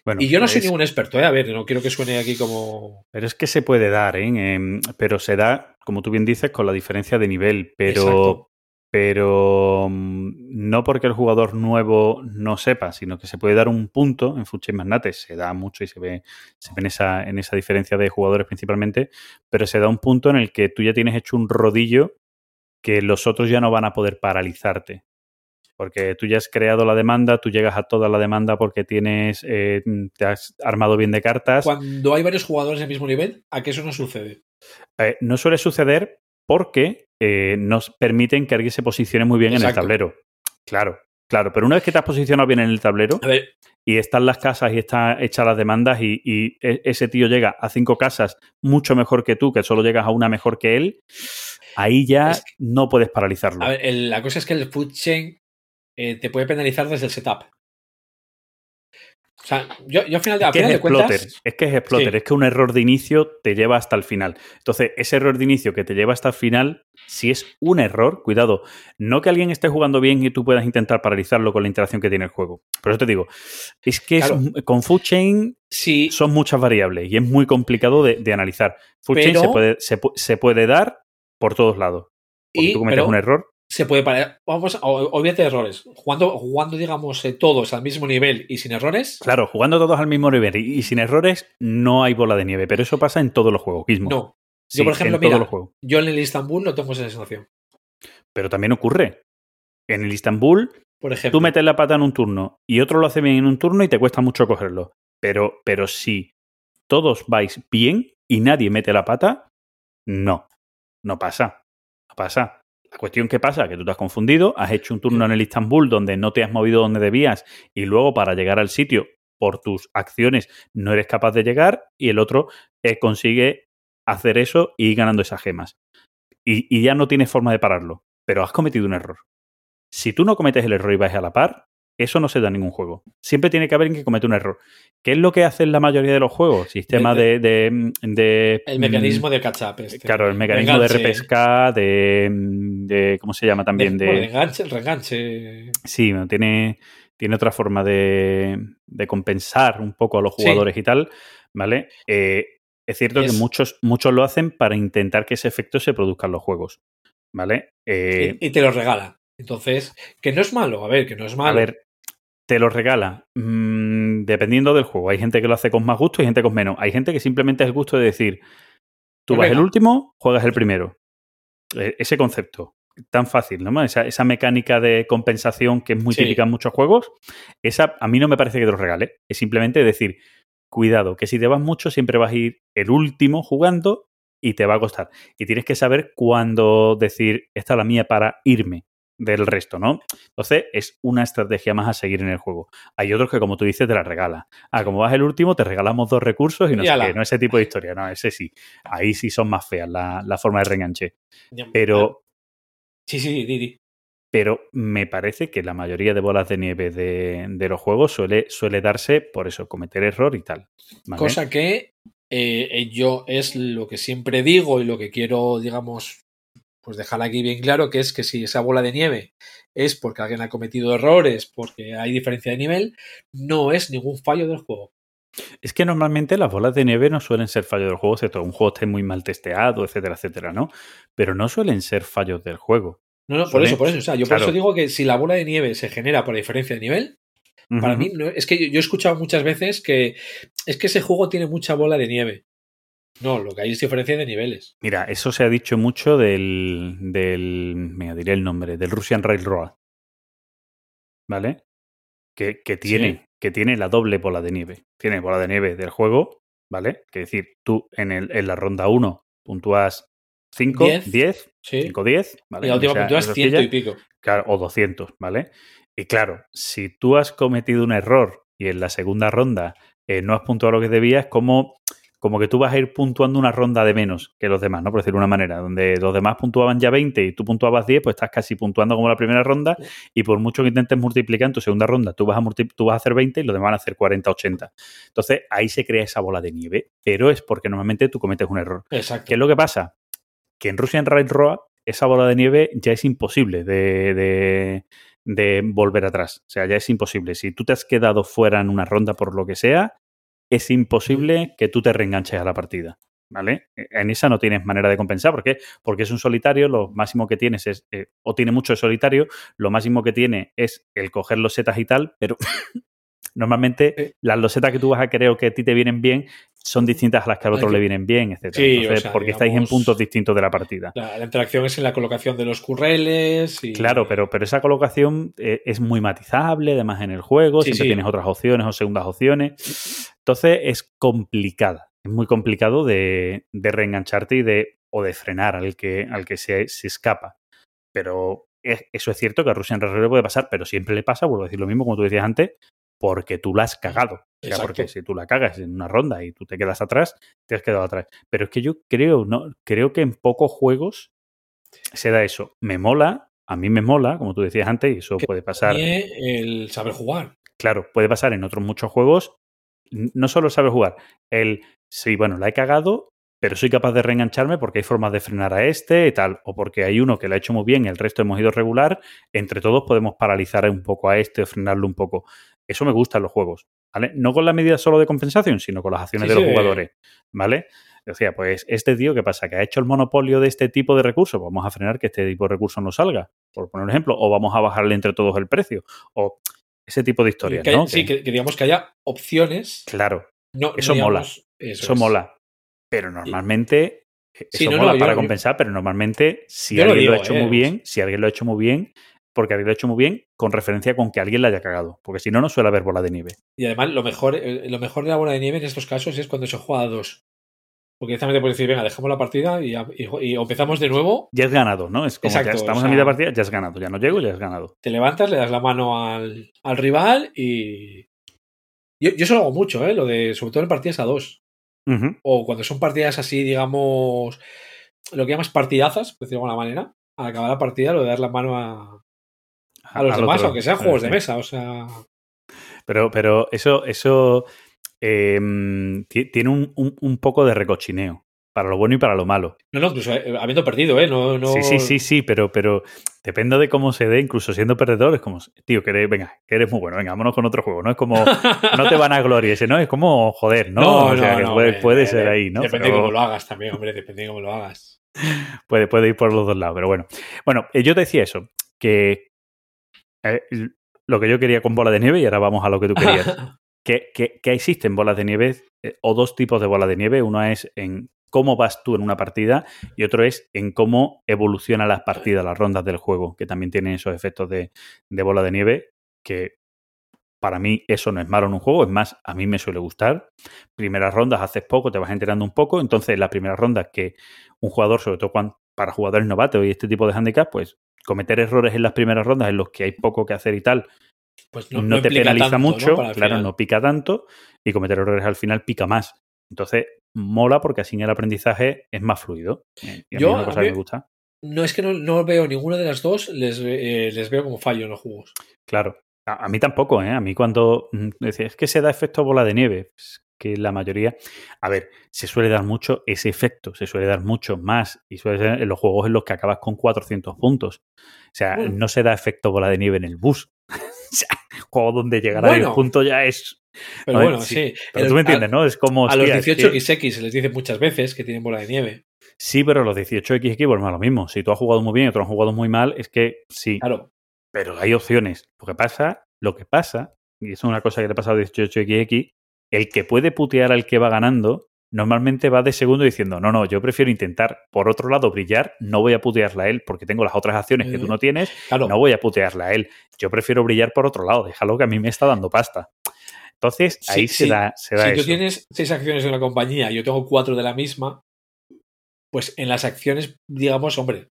Bueno, y yo no soy es- ningún experto, ¿eh? A ver, no quiero que suene aquí como... Pero es que se puede dar, ¿eh? Em, pero se da, como tú bien dices, con la diferencia de nivel. Pero, Exacto. pero mm, no porque el jugador nuevo no sepa, sino que se puede dar un punto en Food Chain Magnate. Se da mucho y se ve, se ve en, esa, en esa diferencia de jugadores principalmente, pero se da un punto en el que tú ya tienes hecho un rodillo que los otros ya no van a poder paralizarte. Porque tú ya has creado la demanda, tú llegas a toda la demanda porque tienes, eh, te has armado bien de cartas. Cuando hay varios jugadores del mismo nivel, ¿a qué eso no sucede? Eh, no suele suceder porque eh, nos permiten que alguien se posicione muy bien en el tablero. Claro, claro, pero una vez que te has posicionado bien en el tablero A ver, y están las casas y están hechas las demandas y, y e- ese tío llega a cinco casas mucho mejor que tú, que solo llegas a una mejor que él, ahí ya Es que- no puedes paralizarlo. a ver, el- la cosa es que el food chain eh, te puede penalizar desde el setup. O sea, yo, yo al final, de- al Es que final es de cuentas... exploter, es que es exploter, Sí. es que un error de inicio te lleva hasta el final. Entonces, ese error de inicio que te lleva hasta el final, si es un error, cuidado, no que alguien esté jugando bien y tú puedas intentar paralizarlo con la interacción que tiene el juego. Por eso te digo, es que es- con Food Chain Si, son muchas variables y es muy complicado de, de analizar. Food Chain se puede, se, pu- se puede dar por todos lados. Cuando y, tú cometes pero un error, se puede parar. Vamos, a- o- olvídate de errores. Jugando, jugando digamos, eh, todos al mismo nivel y sin errores, claro, jugando todos al mismo nivel y, y sin errores, no hay bola de nieve, pero eso pasa en todos los juegos. Gizmo. no. Sí, Yo, por ejemplo, en mira, yo en el Istanbul no tengo esa sensación. Pero también ocurre. En el Istanbul, Por ejemplo, tú metes la pata en un turno y otro lo hace bien en un turno y te cuesta mucho cogerlo. Pero, pero si todos vais bien y nadie mete la pata, no. No pasa. No pasa. La cuestión que pasa, que tú te has confundido, has hecho un turno en el Istanbul donde no te has movido donde debías y luego para llegar al sitio por tus acciones no eres capaz de llegar y el otro eh, consigue hacer eso y ir ganando esas gemas. Y, y ya no tienes forma de pararlo, pero has cometido un error. Si tú no cometes el error y vas a la par, eso no se da en ningún juego. Siempre tiene que haber alguien que comete un error. ¿Qué es lo que hacen la mayoría de los juegos? Sistema de... de, de- el mm, mecanismo de catch-up. Este, Claro, el mecanismo de repesca, de, de- ¿Cómo se llama también? de, bueno, enganche, el reenganche. sí, tiene, tiene otra forma de, de compensar un poco a los Sí. jugadores y tal, ¿vale? Eh, es cierto Es- que muchos, muchos lo hacen para intentar que ese efecto se produzca en los juegos, ¿vale? Eh, y, y te lo regala. Entonces, que no es malo, a ver, que no es malo. A ver, te lo regala. mm, dependiendo del juego. Hay gente que lo hace con más gusto y gente con menos. Hay gente que simplemente es el gusto de decir, tú vas el último, juegas el primero. Eh, ese concepto. Tan fácil, ¿no? Esa, esa mecánica de compensación que es muy Sí. típica en muchos juegos, esa a mí no me parece que te lo regale. Es simplemente decir, cuidado, que si te vas mucho siempre vas a ir el último jugando y te va a costar. Y tienes que saber cuándo decir, esta es la mía para irme del resto, ¿no? Entonces es una estrategia más a seguir en el juego. Hay otros que, como tú dices, te la regala. Ah, como vas el último, te regalamos dos recursos y no Y sé qué, no ese tipo de historia, no, ese sí. Ahí sí son más feas la, la forma de reenganche. Pero, Sí, sí, di, di. pero me parece que la mayoría de bolas de nieve de, de los juegos suele, suele darse por eso, cometer error y tal. ¿vale? Cosa que eh, yo es lo que siempre digo y lo que quiero, digamos, pues dejar aquí bien claro, que es que si esa bola de nieve es porque alguien ha cometido errores, porque hay diferencia de nivel, no es ningún fallo del juego. Es que normalmente las bolas de nieve no suelen ser fallos del juego, excepto un juego esté muy mal testeado, etcétera, etcétera, ¿no? Pero no suelen ser fallos del juego. No, no, por eso, por eso. O sea, yo claro. por eso digo que si la bola de nieve se genera por diferencia de nivel, para mí no, es que yo, yo he escuchado muchas veces que es que ese juego tiene mucha bola de nieve. No, lo que hay es diferencia de niveles. Mira, eso se ha dicho mucho del. del me diré el nombre, del Russian Railroad. ¿Vale? Que, que tiene, Sí. que tiene la doble bola de nieve. Tiene bola de nieve del juego, ¿vale? Que decir, tú en, el, en la ronda 1 puntúas 5, Diez. 10, Sí. 5, 10, ¿vale? y la última O sea, es ciento y sencilla. pico. Claro, o 200, ¿vale? Y claro, si tú has cometido un error y en la segunda ronda eh, no has puntuado lo que debías, como, como que tú vas a ir puntuando una ronda de menos que los demás, ¿no? Por decirlo de una manera, donde los demás puntuaban ya 20 y tú puntuabas 10, pues estás casi puntuando como la primera ronda y por mucho que intentes multiplicar en tu segunda ronda, tú vas a, tú vas a hacer 20 y los demás van a hacer 40, 80. Entonces ahí se crea esa bola de nieve, pero es porque normalmente tú cometes un error. Exacto. ¿Qué es lo que pasa? Que en Russian Railroad esa bola de nieve ya es imposible de, de- de volver atrás. O sea, ya es imposible. Si tú te has quedado fuera en una ronda por lo que sea, es imposible que tú te reenganches a la partida. ¿Vale? En esa no tienes manera de compensar. ¿Por qué? Porque es un solitario, lo máximo que tienes es, eh, o tiene mucho de solitario, lo máximo que tiene es el coger los setas y tal, pero normalmente Eh. las losetas que tú vas a creer que a ti te vienen bien son distintas a las que al otro que- le vienen bien, etc. Sí, Entonces, o sea, porque estáis en puntos distintos de la partida. La, la interacción es en la colocación de los curreles. Y... Claro, pero, pero esa colocación eh, es muy matizable, además en el juego, Sí, siempre sí. tienes otras opciones o segundas opciones. Entonces es complicada, es muy complicado de, de reengancharte y de, o de frenar al que, al que se, se escapa. Pero es- eso es cierto que a Russian Railroad puede pasar, pero siempre le pasa, vuelvo a decir lo mismo como tú decías antes, porque tú la has cagado. O sea, porque si tú la cagas en una ronda y tú te quedas atrás, te has quedado atrás. Pero es que yo creo, no, creo que en pocos juegos se da eso. Me mola, a mí me mola, como tú decías antes, y eso Que puede pasar. El saber jugar. Claro, puede pasar en otros muchos juegos. No solo saber jugar, el sí, bueno, la he cagado, pero soy capaz de reengancharme porque hay formas de frenar a este y tal, o porque hay uno que lo ha hecho muy bien y el resto hemos ido regular, entre todos podemos paralizar un poco a este o frenarlo un poco. Eso me gusta en los juegos, ¿vale? No con la medida solo de compensación, sino con las acciones Sí, de los sí. jugadores, ¿vale? O sea, pues este tío, ¿qué pasa? Que ha hecho el monopolio de este tipo de recursos. Vamos a frenar que este tipo de recursos no salga, por poner un ejemplo. O vamos a bajarle entre todos el precio. O ese tipo de historias, Que- ¿no? Sí, que, que digamos que haya opciones. Claro, No, Eso digamos, mola. Eso, eso es. mola. Pero normalmente, eh, Sí, eso no, mola para compensar, pero normalmente si Yo lo alguien lo, ha hecho eh, muy bien, si alguien lo ha hecho muy bien, porque lo ha hecho muy bien, con referencia con que alguien la haya cagado. Porque si no, no suele haber bola de nieve. Y además, lo mejor, eh, lo mejor de la bola de nieve en estos casos es cuando se juega a dos. Porque directamente puedes decir, venga, dejamos la partida y, y- y empezamos de nuevo. Ya has ganado, ¿no? Es como ya Exacto, estamos o a sea- mitad de partida, ya has ganado. Ya no llego, ya has ganado. Te levantas, le das la mano al, al rival y. Yo, yo eso lo hago mucho, ¿eh? Lo de, sobre todo en partidas a dos. O cuando son partidas así, digamos. Lo que llamas partidazas, por decirlo de alguna manera. Al acabar la partida, lo de dar la mano a, a los demás, aunque sean juegos de Sí. mesa. O sea. Pero, pero eso, eso eh, ti- tiene un, un- un poco de recochineo. Para lo bueno y para lo malo. No, no, incluso eh, habiendo perdido, ¿eh? No, no... Sí, sí, sí, sí, pero, pero depende de cómo se dé, incluso siendo perdedor, es como, tío, que eres, venga, que eres muy bueno, venga, vámonos con otro juego, ¿no? Es como, no te van a gloriarse, ¿no? Es como, joder, ¿no? No, o sea, no, que puede, hombre, puede eh, ser ahí, ¿no? Depende Pero de cómo lo hagas también, hombre, depende de cómo lo hagas. puede, puede ir por los dos lados, pero bueno. Bueno, eh, yo te decía eso, que eh, lo que yo quería con bola de nieve, y ahora vamos a lo que tú querías, que, que, que existen bolas de nieve eh, o dos tipos de bolas de nieve. Uno es en cómo vas tú en una partida y otro es en cómo evolucionan las partidas, las rondas del juego, que también tienen esos efectos de, de bola de nieve que para mí eso no es malo en un juego, es más, a mí me suele gustar. Primeras rondas haces poco, te vas enterando un poco, entonces las primeras rondas que un jugador, sobre todo cuando, para jugadores novatos y este tipo de handicap, pues cometer errores en las primeras rondas en los que hay poco que hacer y tal, Pues no, no, te penaliza mucho, claro, final. no pica tanto y cometer errores al final pica más. Entonces, mola porque así el aprendizaje es más fluido. Y a mí Yo, es una a cosa mí- que me gusta. No, es que no, no veo ninguna de las dos, les, eh, les veo como fallo en los juegos. Claro. A, a mí tampoco, ¿eh? A mí cuando mm, decía, es que se da efecto bola de nieve, pues, que la mayoría, a ver, se suele dar mucho ese efecto, se suele dar mucho más y suele ser en los juegos en los que acabas con 400 puntos. O sea, no se da efecto bola de nieve en el bus. o sea, juego donde llegar al Bueno. punto ya es... Pero bueno, sí, sí. Pero El- tú me a- entiendes, ¿no? Es como... A los hostia, es que- 18XX se les dice muchas veces que tienen bola de nieve. Sí, pero los 18XX vuelven a lo mismo. Si tú has jugado muy bien y otros han jugado muy mal, es que sí, Claro. pero hay opciones. Lo que pasa, lo que pasa, y es una cosa que le pasa a 18XX, el que puede putear al que va ganando normalmente va de segundo diciendo, no, no, yo prefiero intentar, por otro lado, brillar, no voy a putearla a él porque tengo las otras acciones que tú no tienes, Claro, no voy a putearla a él. Yo prefiero brillar por otro lado, déjalo que a mí me está dando pasta. Entonces, Sí, ahí se sí. da, se da si tú tienes seis acciones en la compañía y yo tengo cuatro de la misma, pues en las acciones, digamos, hombre,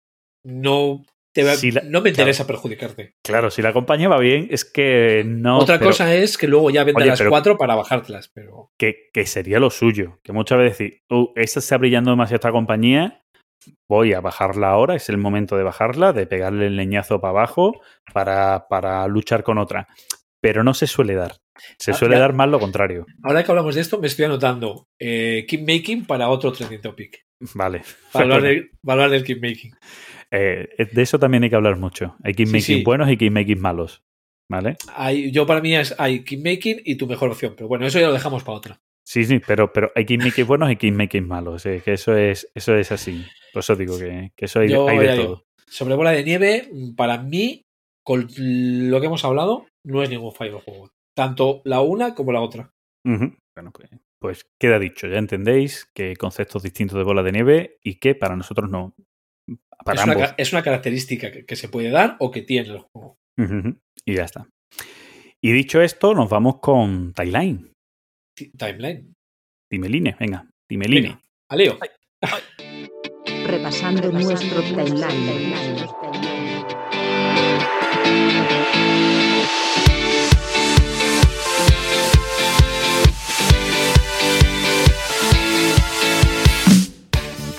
no, te va- Si la- no me interesa perjudicarte. Claro, si la compañía va bien, es que no. Otra pero cosa es que luego ya venda Oye, las pero- cuatro para bajártelas, pero Que, que sería lo suyo. Que muchas veces decir, uh, esta está brillando demasiado esta compañía, voy a bajarla ahora, es el momento de bajarla, de pegarle el leñazo para abajo para, para luchar con otra. Pero no se suele dar. Se Ah, suele dar más lo contrario. ahora que hablamos de esto, me estoy anotando eh, keep making para otro trending topic. Vale. Para hablar, de, para hablar del keep making. Eh, de eso también hay que hablar mucho. Hay Sí, making sí. buenos y making malos. ¿Vale? Hay, yo para mí es hay keep making y tu mejor opción, pero bueno, eso ya lo dejamos para otra. Sí, sí, pero, pero hay making buenos y making malos. eh, que eso es, eso es así. Por eso digo que, que eso hay, Yo hay ya de digo, todo. Sobre bola de nieve, para mí, con lo que hemos hablado, no es ningún fallo el juego. Tanto la una como la otra. Bueno, pues, pues queda dicho. Ya entendéis que conceptos distintos de bola de nieve y que para nosotros no. Para Es una, ambos. es una característica que, que se puede dar o que tiene el juego. Y ya está. Y dicho esto, nos vamos con Timeline. Ti- Timeline. Timeline, venga. Timeline. Venga, Aleo. Repasando nuestro timeline.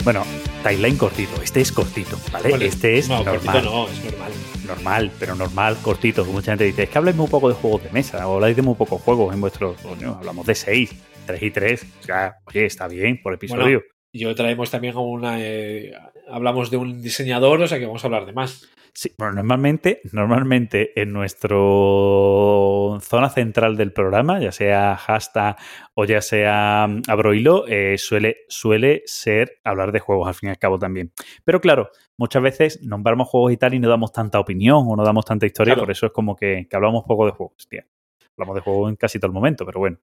Bueno, Timeline cortito. Este es cortito, ¿vale? Bueno, este es no, normal. no, es normal. normal, pero normal, cortito. Mucha gente dice, es que habláis muy poco de juegos de mesa, o habláis de muy pocos juegos en vuestros. Coño, hablamos de seis, tres y tres. O sea, oye, está bien por episodio. Y hoy traemos también a una. eh, hablamos de un diseñador, o sea que vamos a hablar de más. Sí, bueno, normalmente, normalmente en nuestro zona central del programa, ya sea hashtag o ya sea mm, Abroilo, eh, suele, suele ser hablar de juegos al fin y al cabo también. Pero claro, muchas veces nombramos juegos y tal y no damos tanta opinión o no damos tanta historia, Claro. por eso es como que, que hablamos poco de juegos, tía. Hablamos de juegos en casi todo el momento, pero bueno.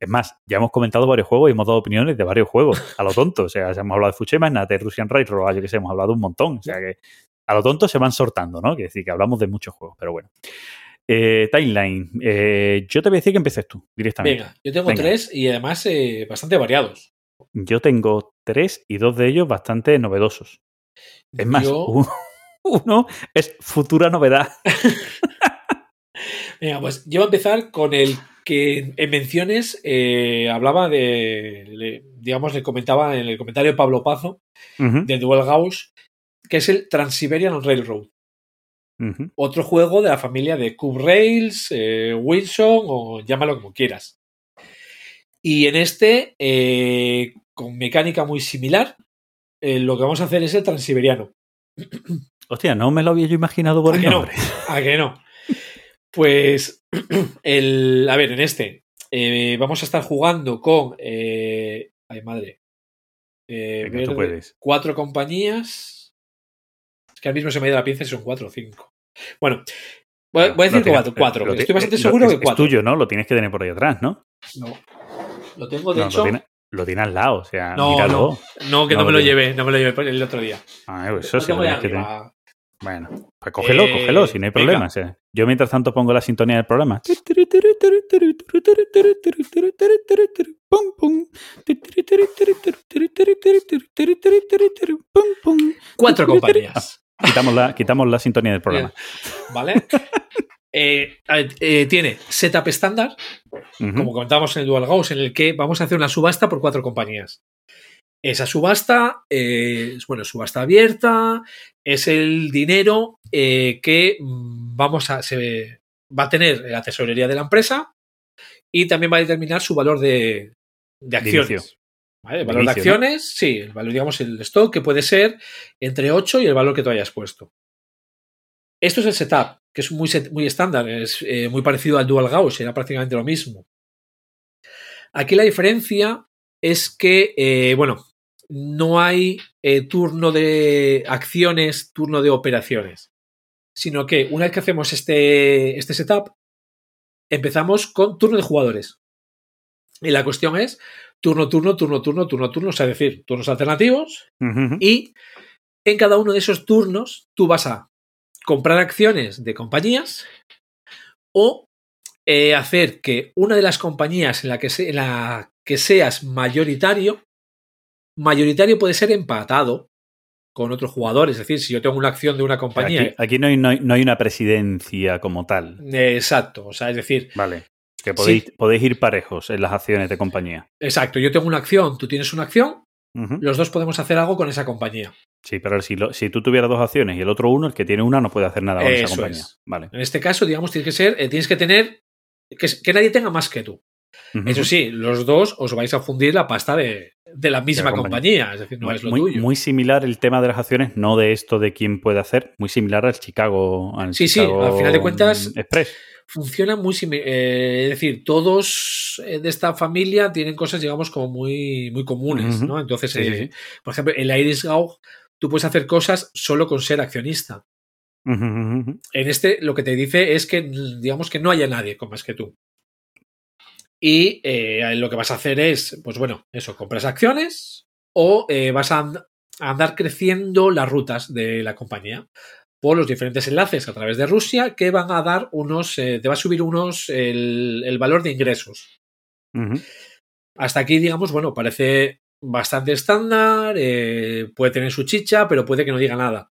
Es más, ya hemos comentado varios juegos y hemos dado opiniones de varios juegos, a lo tonto. O sea, ya hemos hablado de Fuchema, Nate, Russian Railroad, yo que sé, hemos hablado un montón. O sea que a lo tonto se van sortando, ¿no? Quiere decir que hablamos de muchos juegos, pero bueno. Eh, timeline. Eh, yo te voy a decir que empieces tú, directamente. Venga, yo tengo Venga. tres y además eh, bastante variados. Yo tengo tres y dos de ellos bastante novedosos. Es más, Yo- uno es futura novedad. Venga, pues yo voy a empezar con el que en menciones eh, hablaba de, le- digamos, le comentaba en el comentario de Pablo Pazo Ujú, de Duel Gauss, que es el Trans-Siberian Railroad. Otro juego de la familia de Cube Rails, eh, Wilson o llámalo como quieras. Y en este, eh, con mecánica muy similar, eh, lo que vamos a hacer es el Transiberiano. Hostia, no me lo había yo imaginado por ¿A el que no? ¿A que no? Pues, el, a ver, en este vamos a estar jugando con. ay, madre. Venga, tú puedes. Cuatro compañías. Que ahora mismo se me ha ido la pinza y son cuatro o cinco. Bueno, voy, voy a decir tienes- cuatro. cuatro. Estoy bastante lo- seguro es- que cuatro. Es tuyo, ¿no? Lo tienes que tener por ahí atrás, ¿no? No. Lo tengo, de No, hecho. lo, tiene, lo tiene al lado, o sea, No, míralo. No, que no, No me lo lo llevé, no me lo llevé el otro día. Ah, pues eso Lo sí tengo lo tienes que tener. Bueno, pues cógelo, Eh, cógelo, si no hay problema. o sea, yo mientras tanto pongo la sintonía del programa. Cuatro compañías. Quitamos la, quitamos la sintonía del programa. ¿Vale? Eh, eh, tiene setup estándar, como comentábamos en el Dual Gauss, en el que vamos a hacer una subasta por cuatro compañías. Esa subasta eh, es, bueno, subasta abierta, es el dinero eh, que mm, vamos a, se, va a tener la tesorería de la empresa y también va a determinar su valor de, de acciones. El valor de acciones, sí, el valor, digamos, el stock, que puede ser entre 8 y el valor que tú hayas puesto. Esto es el setup, que es muy, set- muy estándar, es eh, muy parecido al Dual Gauss, era prácticamente lo mismo. Aquí la diferencia es que, eh, bueno, no hay eh, turno de acciones, turno de operaciones, sino que una vez que hacemos este, este setup, empezamos con turno de jugadores. Y la cuestión es turno, turno, turno, turno, turno, turno, o sea, es decir, turnos alternativos. Y en cada uno de esos turnos tú vas a comprar acciones de compañías o eh, hacer que una de las compañías en la, que se- en la que seas mayoritario, mayoritario puede ser empatado con otro jugador. Es decir, si yo tengo una acción de una compañía. Aquí, aquí no, hay, no hay- no hay una presidencia como tal. exacto, o sea, es decir, Vale. Que podéis, podéis ir parejos en las acciones de compañía. exacto, yo tengo una acción, tú tienes una acción, los dos podemos hacer algo con esa compañía. Sí, pero si, lo- si tú tuvieras dos acciones y el otro uno, el que tiene una no puede hacer nada con esa compañía. es. Vale. En este caso, digamos, tienes que ser, eh, tienes que tener que, que nadie tenga más que tú. Eso sí, los dos os vais a fundir la pasta de, de la misma compañía. compañía. es decir, no muy, es lo muy- tuyo. muy similar el tema de las acciones, no de esto de quién puede hacer, muy similar al Chicago. Al Sí, sí, al final de cuentas- Express. Funciona muy similar. es decir, todos eh, de esta familia tienen cosas, digamos, como muy, muy comunes. ¿no? Entonces, Sí, eh, sí. por ejemplo, el Iris Gaug, tú puedes hacer cosas solo con ser accionista. En este, lo que te dice es que, digamos, que no haya nadie con más que tú. Y eh, lo que vas a hacer es, pues bueno, eso, compras acciones o eh, vas a, and- a andar creciendo las rutas de la compañía por los diferentes enlaces a través de Rusia que van a dar unos, eh, te va a subir unos el, el valor de ingresos. Hasta aquí, digamos, bueno, parece bastante estándar, eh, puede tener su chicha, pero puede que no diga nada.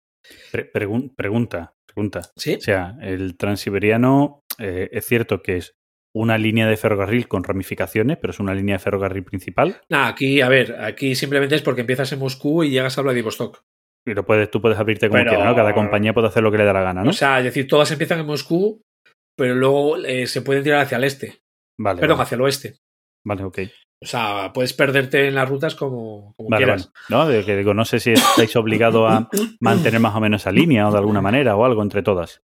Pre- pregun- pregunta, pregunta. ¿Sí? O sea, el transiberiano eh, es cierto que es una línea de ferrocarril con ramificaciones, pero es una línea de ferrocarril principal. Aquí, a ver, aquí simplemente es porque empiezas en Moscú y llegas a Vladivostok. Y lo puedes, tú puedes abrirte como Pero- quieras, ¿no? Cada compañía puede hacer lo que le da la gana, ¿no? O sea, es decir, todas empiezan en Moscú, pero luego eh, se pueden tirar hacia el este, vale, perdón, vale, hacia el oeste. vale, ok. O sea, puedes perderte en las rutas como, como Vale, quieras. vale. No, de que digo, no sé si estáis obligados a mantener más o menos esa línea o de alguna manera o algo entre todas.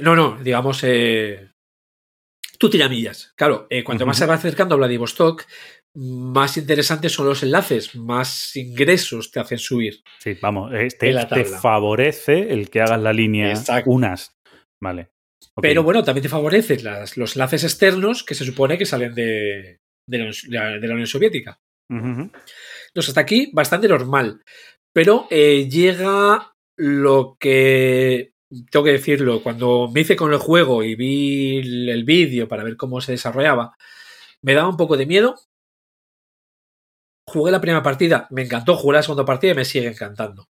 No, no, digamos, eh, tú tiramillas. Claro, eh, cuanto más se va acercando a Vladivostok, más interesantes son los enlaces, más ingresos te hacen subir. Sí, vamos, este la te favorece el que hagas la línea Exacto. unas. Vale. Pero bueno, también te favorece las- los enlaces externos que se supone que salen de, de la, de la Unión Soviética. Ujú. Entonces, hasta aquí bastante normal. Pero eh, llega lo que. Tengo que decirlo, cuando me hice con el juego y vi el, el vídeo para ver cómo se desarrollaba, me daba un poco de miedo. Jugué la primera partida, me encantó, jugué la segunda partida y me sigue encantando.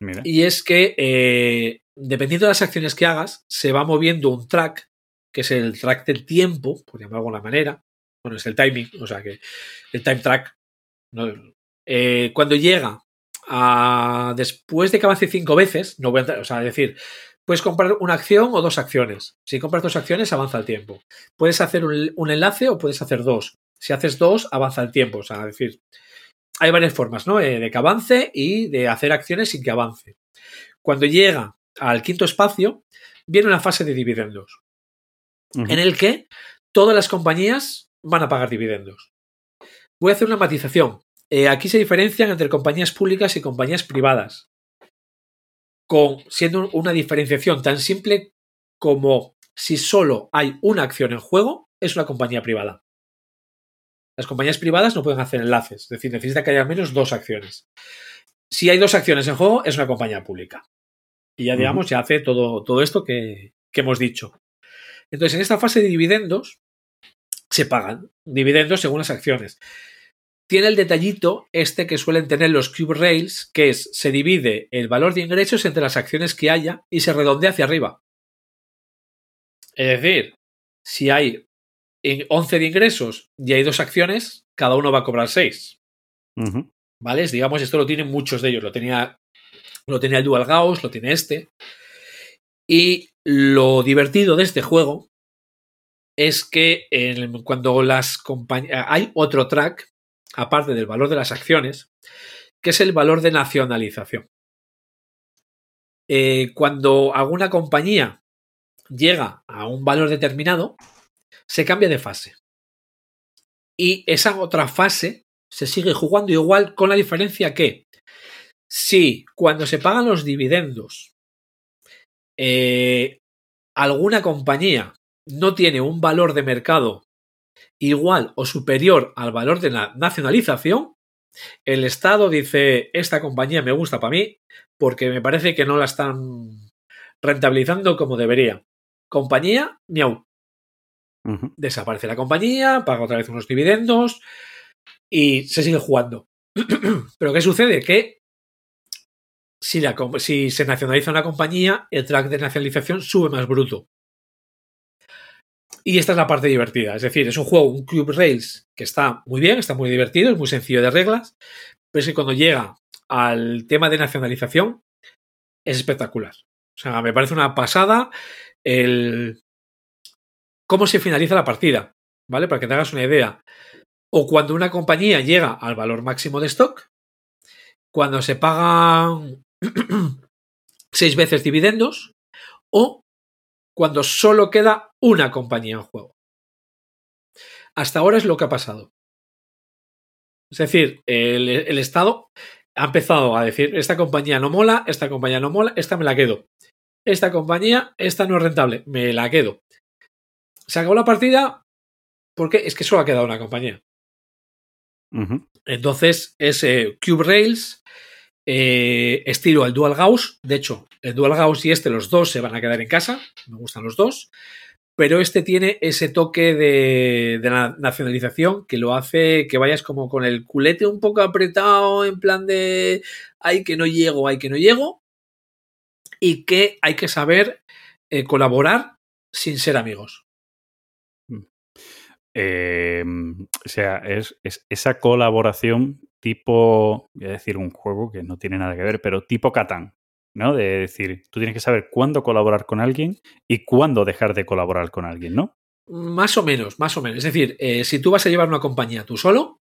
Mira. Y es que, eh, dependiendo de las acciones que hagas, se va moviendo un track, que es el track del tiempo, por llamarlo de alguna manera. Bueno, es el timing, o sea que el time track. ¿no? Eh, cuando llega a. Después de que avance cinco veces, no voy a entrar, o sea, decir, puedes comprar una acción o dos acciones. Si compras dos acciones, avanza el tiempo. Puedes hacer un, un enlace o puedes hacer dos. Si haces dos, avanza el tiempo. O sea, decir, hay varias formas, ¿no? Eh, de que avance y de hacer acciones sin que avance. Cuando llega al quinto espacio, viene una fase de dividendos, en el que todas las compañías van a pagar dividendos. Voy a hacer una matización. Eh, aquí se diferencian entre compañías públicas y compañías privadas, con siendo una diferenciación tan simple como si solo hay una acción en juego, es una compañía privada. Las compañías privadas no pueden hacer enlaces, es decir, necesita que haya al menos dos acciones. Si hay dos acciones en juego, es una compañía pública. Y ya, digamos, ya hace todo, todo esto que, que hemos dicho. Entonces, en esta fase de dividendos, se pagan dividendos según las acciones. Tiene el detallito este que suelen tener los Cube Rails, que es se divide el valor de ingresos entre las acciones que haya y se redondea hacia arriba. Es decir, si hay en 11 de ingresos y hay dos acciones, cada uno va a cobrar 6. Ujú. ¿Vale? Digamos, esto lo tienen muchos de ellos. Lo tenía, lo tenía el Dual Gauss, lo tiene este. Y lo divertido de este juego es que cuando las compañías. Hay otro track, aparte del valor de las acciones, que es el valor de nacionalización. Eh, cuando alguna compañía llega a un valor determinado, se cambia de fase. Y esa otra fase se sigue jugando igual con la diferencia que si cuando se pagan los dividendos eh, alguna compañía no tiene un valor de mercado igual o superior al valor de la nacionalización, el Estado dice, esta compañía me gusta para mí porque me parece que no la están rentabilizando como debería. Compañía, miau. Desaparece la compañía, paga otra vez unos dividendos y se sigue jugando. Pero ¿qué sucede? Que si, la si se nacionaliza una compañía, el track de nacionalización sube más bruto. Y esta es la parte divertida. Es decir, es un juego, un Cube Rails, que está muy bien, está muy divertido, es muy sencillo de reglas, pero es que cuando llega al tema de nacionalización, es espectacular. O sea, me parece una pasada el cómo se finaliza la partida, ¿vale? Para que te hagas una idea. O cuando una compañía llega al valor máximo de stock, cuando se pagan seis veces dividendos, o cuando solo queda una compañía en juego. Hasta ahora es lo que ha pasado. Es decir, el, el Estado ha empezado a decir, esta compañía no mola, esta compañía no mola, esta me la quedo. Esta compañía, esta no es rentable, me la quedo. Se acabó la partida porque es que solo ha quedado una compañía. Entonces es eh, Cube Rails, eh, estilo el Dual Gauss. De hecho, el Dual Gauss y este, los dos se van a quedar en casa. Me gustan los dos. Pero este tiene ese toque de, de la nacionalización que lo hace que vayas como con el culete un poco apretado, en plan de ay que no llego, ay que no llego. Y que hay que saber eh, colaborar sin ser amigos. Eh, o sea, es, es esa colaboración tipo, voy a decir un juego que no tiene nada que ver, pero tipo Catán, ¿no? De decir, tú tienes que saber cuándo colaborar con alguien y cuándo dejar de colaborar con alguien, ¿no? Más o menos, más o menos. Es decir, eh, si tú vas a llevar una compañía tú solo,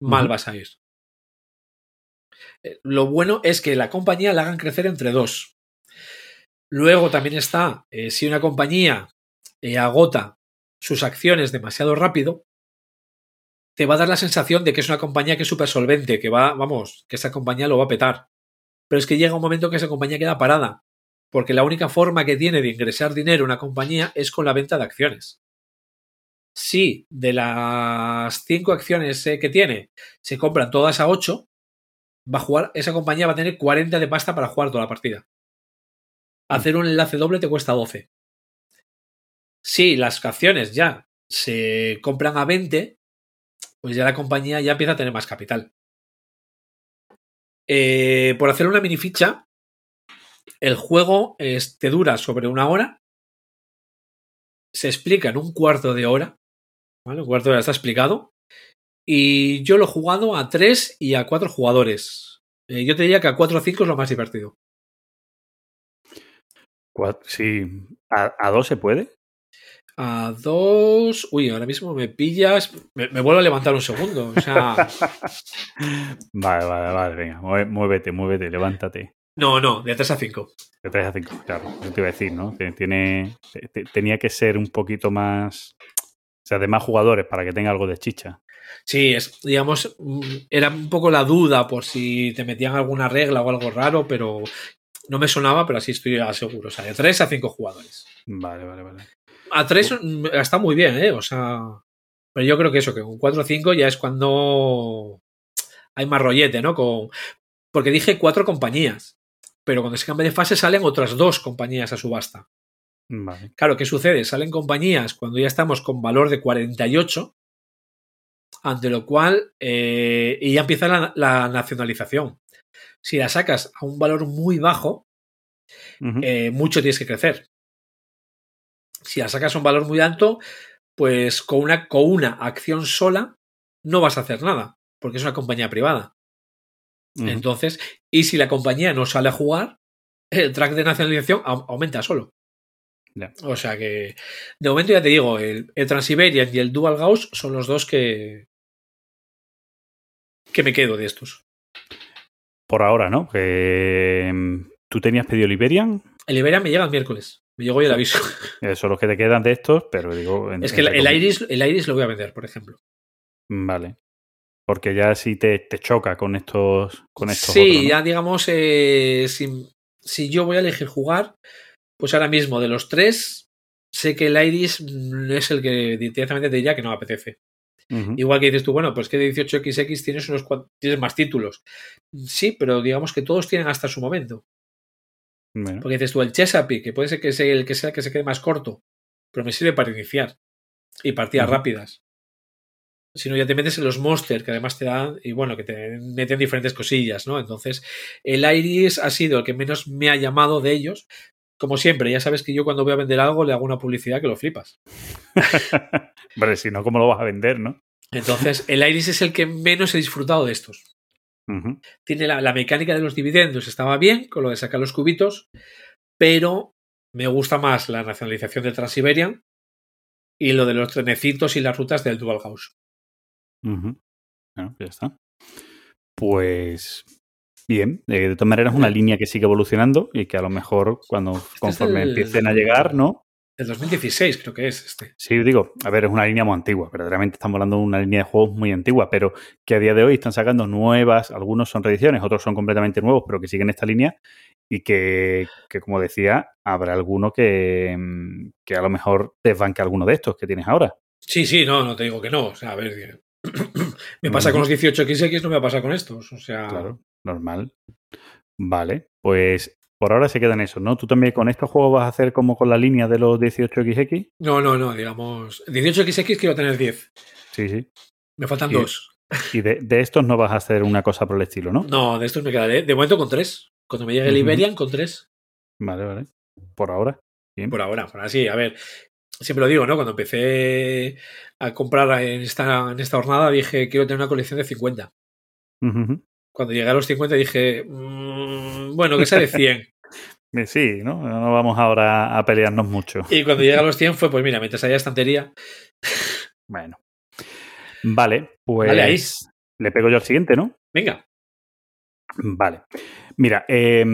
mal vas a ir. Eh, Lo bueno es que la compañía la hagan crecer entre dos. Luego también está, eh, si una compañía agota sus acciones demasiado rápido, te va a dar la sensación de que es una compañía que es súper solvente, que va, vamos, que esa compañía lo va a petar. Pero es que llega un momento que esa compañía queda parada, porque la única forma que tiene de ingresar dinero una compañía es con la venta de acciones. Si de las cinco acciones eh, que tiene se compran todas a 8, va a jugar, esa compañía va a tener 40 de pasta para jugar toda la partida. Hacer un enlace doble te cuesta 12. Si las acciones ya se compran a 20, pues ya la compañía ya empieza a tener más capital. Eh, por hacer una mini ficha, el juego es- te dura sobre una hora. Se explica en un cuarto de hora. ¿vale? Un cuarto de hora está explicado. Y yo lo he jugado a 3 y a 4 jugadores. Eh, yo te diría que a 4 o 5 es lo más divertido. Sí, ¿A, a dos se puede? A 2. Uy, ahora mismo me pillas. Me, me vuelvo a levantar un segundo. O sea. Vale, vale, vale, venga, mué- muévete, muévete, levántate. No, no, de 3 a 5. De 3 a 5, claro, yo te iba a decir, ¿no? Tiene- Tiene, te- te- tenía que ser un poquito más, o sea, de más jugadores para que tenga algo de chicha. Sí, es, digamos, era un poco la duda por si te metían alguna regla o algo raro, pero no me sonaba, pero así estoy seguro. O sea, de 3 a 5 jugadores. Vale, vale, vale. A 3 está muy bien, ¿eh? O sea, pero yo creo que eso, que con 4 o 5 ya es cuando hay más rollete, ¿no? Con, porque dije cuatro compañías, pero cuando se cambia de fase salen otras dos compañías a subasta. Vale. Claro, ¿qué sucede? Salen compañías cuando ya estamos con valor de 48, ante lo cual, eh, y ya empieza la, la nacionalización. Si la sacas a un valor muy bajo, eh, mucho tienes que crecer. Si la sacas a un valor muy alto, pues con una, con una acción sola no vas a hacer nada, porque es una compañía privada. Entonces, y si la compañía no sale a jugar, el track de nacionalización au- aumenta solo. O sea que, de momento ya te digo, el, el Transiberian y el Dual Gauss son los dos que, que me quedo de estos. Por ahora, ¿no? Que, ¿Tú tenías pedido Liberian? El Iberian me llega el miércoles. Me llegó hoy el aviso. Eh, son los que te quedan de estos, pero digo... en- Es que el, el. Iris, el Iris lo voy a vender, por ejemplo. Vale. Porque ya sí te, te choca con estos, con estos sí, otros, ¿no? ya digamos, eh, si, si yo voy a elegir jugar, pues ahora mismo de los tres, sé que el Iris mm, es el que directamente te diría que no me apetece. Igual que dices tú, bueno, pues que de 18XX tienes unos tienes más títulos. Sí, pero digamos que todos tienen hasta su momento. Bueno, Porque dices tú, el Chesapeake, que puede ser que sea el que sea el que se quede más corto, pero me sirve para iniciar y partidas rápidas. Si no, ya te metes en los Monster, que además te dan, y bueno, que te meten diferentes cosillas, ¿no? Entonces, el Iris ha sido el que menos me ha llamado de ellos. Como siempre, ya sabes que yo cuando voy a vender algo le hago una publicidad que lo flipas. Vale, si no, ¿cómo lo vas a vender, no? Entonces, el Iris es el que menos he disfrutado de estos. Tiene la, la mecánica de los dividendos, estaba bien con lo de sacar los cubitos, pero me gusta más la nacionalización del Transiberian y lo de los trenecitos y las rutas del Dual House. Bueno, ya está. Pues bien, eh, de todas maneras una línea que sigue evolucionando y que a lo mejor cuando conforme el- empiecen a llegar, ¿no? Del 2016 creo que es este. Sí, digo, a ver, es una línea muy antigua, verdaderamente estamos hablando de una línea de juegos muy antigua, pero que a día de hoy están sacando nuevas, algunos son reediciones, otros son completamente nuevos, pero que siguen esta línea y que, que, como decía, habrá alguno que, mm, que a lo mejor desbanque alguno de estos que tienes ahora. Sí, sí, no, no te digo que no. O sea, a ver, me pasa con los 18XX, no me pasa con estos. O sea, Claro, normal. Vale, pues por ahora se quedan esos, ¿no? ¿Tú también con estos juegos vas a hacer como con la línea de los 18XX? no, no, no, digamos, 18XX quiero tener 10. Sí, sí. Me faltan Sí. dos. Y de, de estos no vas a hacer una cosa por el estilo, ¿no? No, de estos me quedaré. De momento con tres. Cuando me llegue el. Iberian, con tres. Vale, vale. Por ahora. Bien. Por ahora, por ahora sí. A ver, siempre lo digo, ¿no? Cuando empecé a comprar en esta, en esta jornada dije, quiero tener una colección de 50. Ujú, ujú. Cuando llegué a los 50 dije, "Mm, bueno, que sea de 100. Eh, Sí, ¿no? No vamos ahora a pelearnos mucho. y cuando llegué a los 100 fue, pues mira, mientras haya estantería, Bueno. Vale, pues Vale, ahí. le pego yo al siguiente, ¿no? venga. Vale. Mira, eh,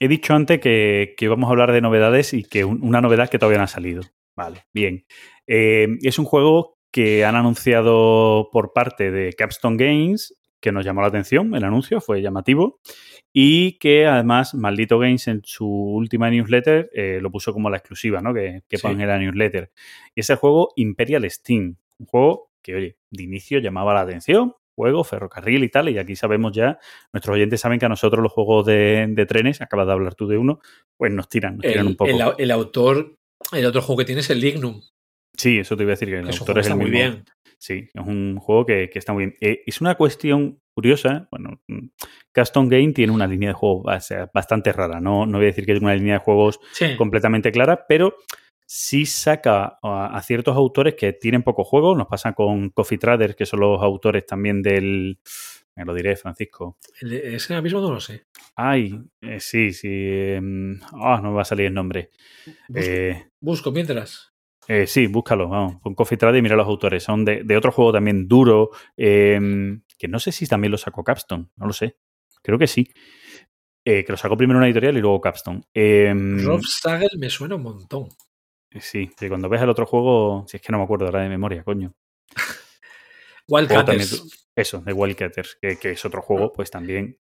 he dicho antes que, que íbamos a hablar de novedades y que un- una novedad que todavía no ha salido. Vale, bien. Eh, es un juego que han anunciado por parte de Capstone Games, que nos llamó la atención, el anuncio fue llamativo, y que además Maldito Games en su última newsletter eh, lo puso como la exclusiva, ¿no? Que, que Sí. en la newsletter. Y ese juego Imperial Steam, un juego que, oye, de inicio llamaba la atención, juego, ferrocarril y tal, y aquí sabemos ya, nuestros oyentes saben que a nosotros los juegos de, de trenes, acabas de hablar tú de uno, pues nos tiran, nos tiran un El, poco. el au- el autor, el otro juego que tiene es el Lignum. Sí, eso te iba a decir, que el autor es el está muy mismo. bien. Sí, es un juego que, que está muy bien. Eh, es una cuestión curiosa. Bueno, mm, Custom Game tiene una línea de juegos o sea, bastante rara. No, no voy a decir que es una línea de juegos Sí. completamente clara, pero sí saca a, a ciertos autores que tienen poco juego. Nos pasa con Coffee Traders, que son los autores también del. Me lo diré, Francisco. El- Ese ahora mismo no lo sé. Ay, eh, sí, sí. em, ah, no me va a salir el nombre. Busco, Eh, busco mientras. Eh, sí, búscalo, vamos, con Coffee Trade y mira los autores. Son de, de otro juego también duro, eh, que no sé si también lo sacó Capstone, no lo sé. Creo que sí. Eh, que lo sacó primero una editorial y luego Capstone. Eh, Rob Sagel me suena un montón. sí, que cuando ves el otro juego, si es que no me acuerdo ahora de memoria, coño. Wildcatters. eso, de Wildcatters, que, que es otro juego, pues también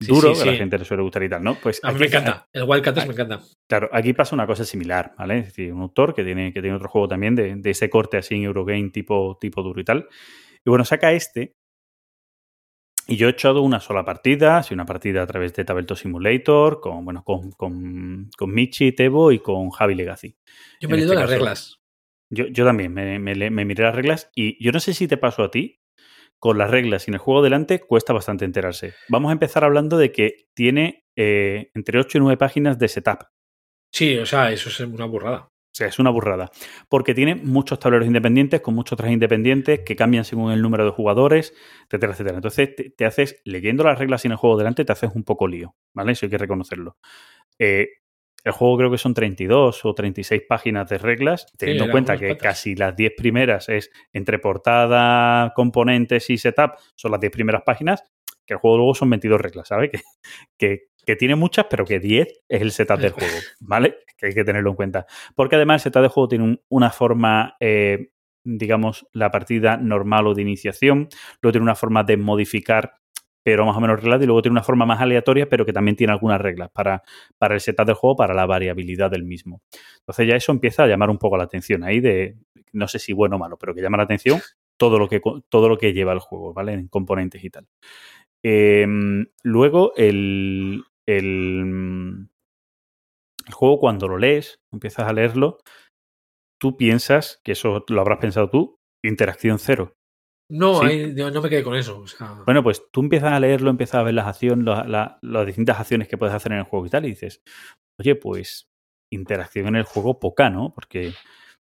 duro, sí, que a la gente le suele gustar y tal, ¿no? Pues A mí me encanta. El Wildcatters Ah, me encanta. Claro, aquí pasa una cosa similar, ¿vale? Es decir, un autor que tiene, que tiene otro juego también de, de ese corte así en Eurogame tipo, tipo duro y tal. Y bueno, saca este. Y yo he echado una sola partida, así una partida a través de Tabletop Simulator, con, bueno, con, con, con Michi, Tebo y con Javi Legacy. Yo me he leído este las caso. reglas. Yo, yo también me, me me miré las reglas y yo no sé si te pasó a ti, con las reglas y en el juego delante cuesta bastante enterarse. Vamos a empezar hablando de que tiene eh, entre 8 y 9 páginas de setup. Sí, o sea, eso es una burrada. O sea, es una burrada. Porque tiene muchos tableros independientes, con muchos trajes independientes que cambian según el número de jugadores, etcétera, etcétera. Entonces, te, te haces, leyendo las reglas en el juego delante, te haces un poco lío, ¿vale? Eso hay que reconocerlo. Eh, el juego creo que son 32 o 36 páginas de reglas, teniendo en cuenta que casi las 10 primeras es entre portada, componentes y setup, son las 10 primeras páginas, que el juego luego son 22 reglas, ¿sabes? Que, que, que tiene muchas, pero que 10 es el setup del juego, ¿vale? Que hay que tenerlo en cuenta. Porque además el setup de juego tiene un- una forma, eh, digamos, la partida normal o de iniciación, luego tiene una forma de modificar pero más o menos reglado, y luego tiene una forma más aleatoria, pero que también tiene algunas reglas para, para el setup del juego, para la variabilidad del mismo. Entonces ya eso empieza a llamar un poco la atención ahí de, no sé si bueno o malo, pero que llama la atención todo lo que, todo lo que lleva el juego, ¿vale? En componentes y tal. Em, luego, el, el juego, cuando lo lees, empiezas a leerlo, tú piensas, que eso lo habrás pensado tú, interacción cero. No, Sí. ahí no me quedé con eso. o sea, Bueno, pues tú empiezas a leerlo, empiezas a ver las acciones, la- la- las distintas acciones que puedes hacer en el juego y tal, y dices, oye, pues interacción en el juego poca, ¿no? Porque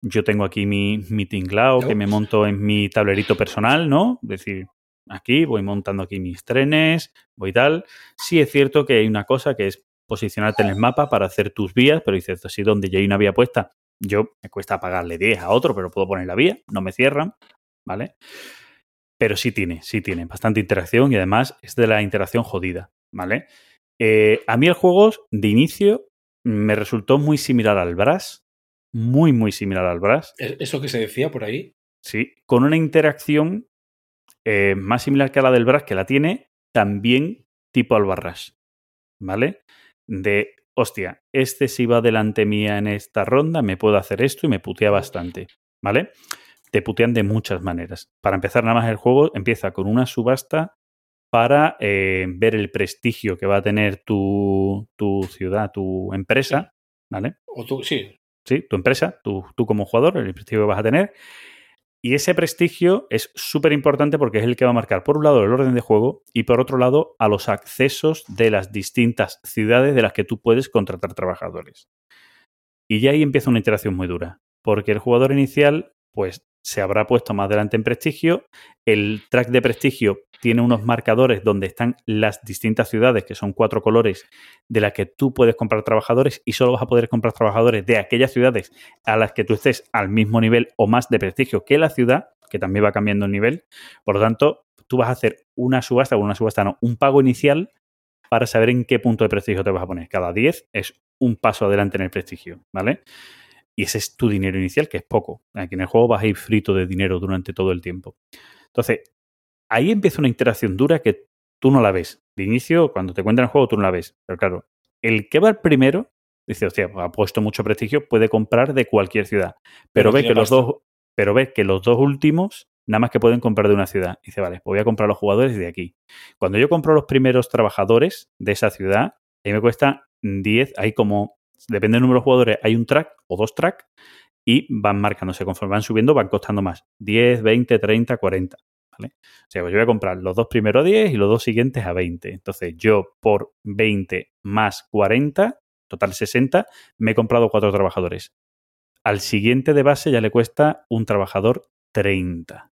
yo tengo aquí mi, mi tinglao que me monto en mi tablerito personal, ¿no? Es decir, aquí voy montando aquí mis trenes, voy tal. Sí es cierto que hay una cosa que es posicionarte en el mapa para hacer tus vías, pero dices, así donde ya hay una vía puesta, yo me cuesta pagarle 10 a otro, pero puedo poner la vía, no me cierran, ¿vale? Pero sí tiene, sí tiene bastante interacción y además es de la interacción jodida, ¿vale? Eh, a mí el juego de inicio me resultó muy similar al Brass, muy, muy similar al Brass, ¿es- eso que se decía por ahí. sí, con una interacción eh, más similar que a la del Brass, que la tiene también tipo al Barras, ¿vale? De, hostia, este si va delante mía en esta ronda, me puedo hacer esto y me putea bastante, ¿vale? Te putean de muchas maneras. Para empezar, nada más el juego empieza con una subasta para eh, ver el prestigio que va a tener tu, tu ciudad, tu empresa, ¿vale? O tú, sí. Sí, tu empresa, tú, tú como jugador, el prestigio que vas a tener. Y ese prestigio es súper importante porque es el que va a marcar, por un lado, el orden de juego y por otro lado, a los accesos de las distintas ciudades de las que tú puedes contratar trabajadores. Y ya ahí empieza una interacción muy dura, porque el jugador inicial, pues, se habrá puesto más adelante en prestigio. El track de prestigio tiene unos marcadores donde están las distintas ciudades, que son cuatro colores, de las que tú puedes comprar trabajadores y solo vas a poder comprar trabajadores de aquellas ciudades a las que tú estés al mismo nivel o más de prestigio que la ciudad, que también va cambiando el nivel. Por lo tanto, tú vas a hacer una subasta, o una subasta no, un pago inicial para saber en qué punto de prestigio te vas a poner. Cada 10 es un paso adelante en el prestigio, ¿vale? Y ese es tu dinero inicial, que es poco. Aquí en el juego vas a ir frito de dinero durante todo el tiempo. Entonces, ahí empieza una interacción dura que tú no la ves. De inicio, cuando te cuentan el juego, tú no la ves. Pero claro, el que va primero dice, hostia, ha puesto mucho prestigio, puede comprar de cualquier ciudad. Pero, Pero ve que los dos, pero ve que los dos últimos nada más que pueden comprar de una ciudad. Dice, vale, pues voy a comprar los jugadores de aquí. Cuando yo compro los primeros trabajadores de esa ciudad, ahí me cuesta 10, hay como, depende del número de jugadores, hay un track o dos track y van marcándose. Conforme van subiendo, van costando más. 10, 20, 30, 40. ¿Vale? O sea, pues yo voy a comprar los dos primeros a 10 y los dos siguientes a 20. Entonces, yo por 20 más 40, total 60, me he comprado cuatro trabajadores. Al siguiente de base ya le cuesta un trabajador 30.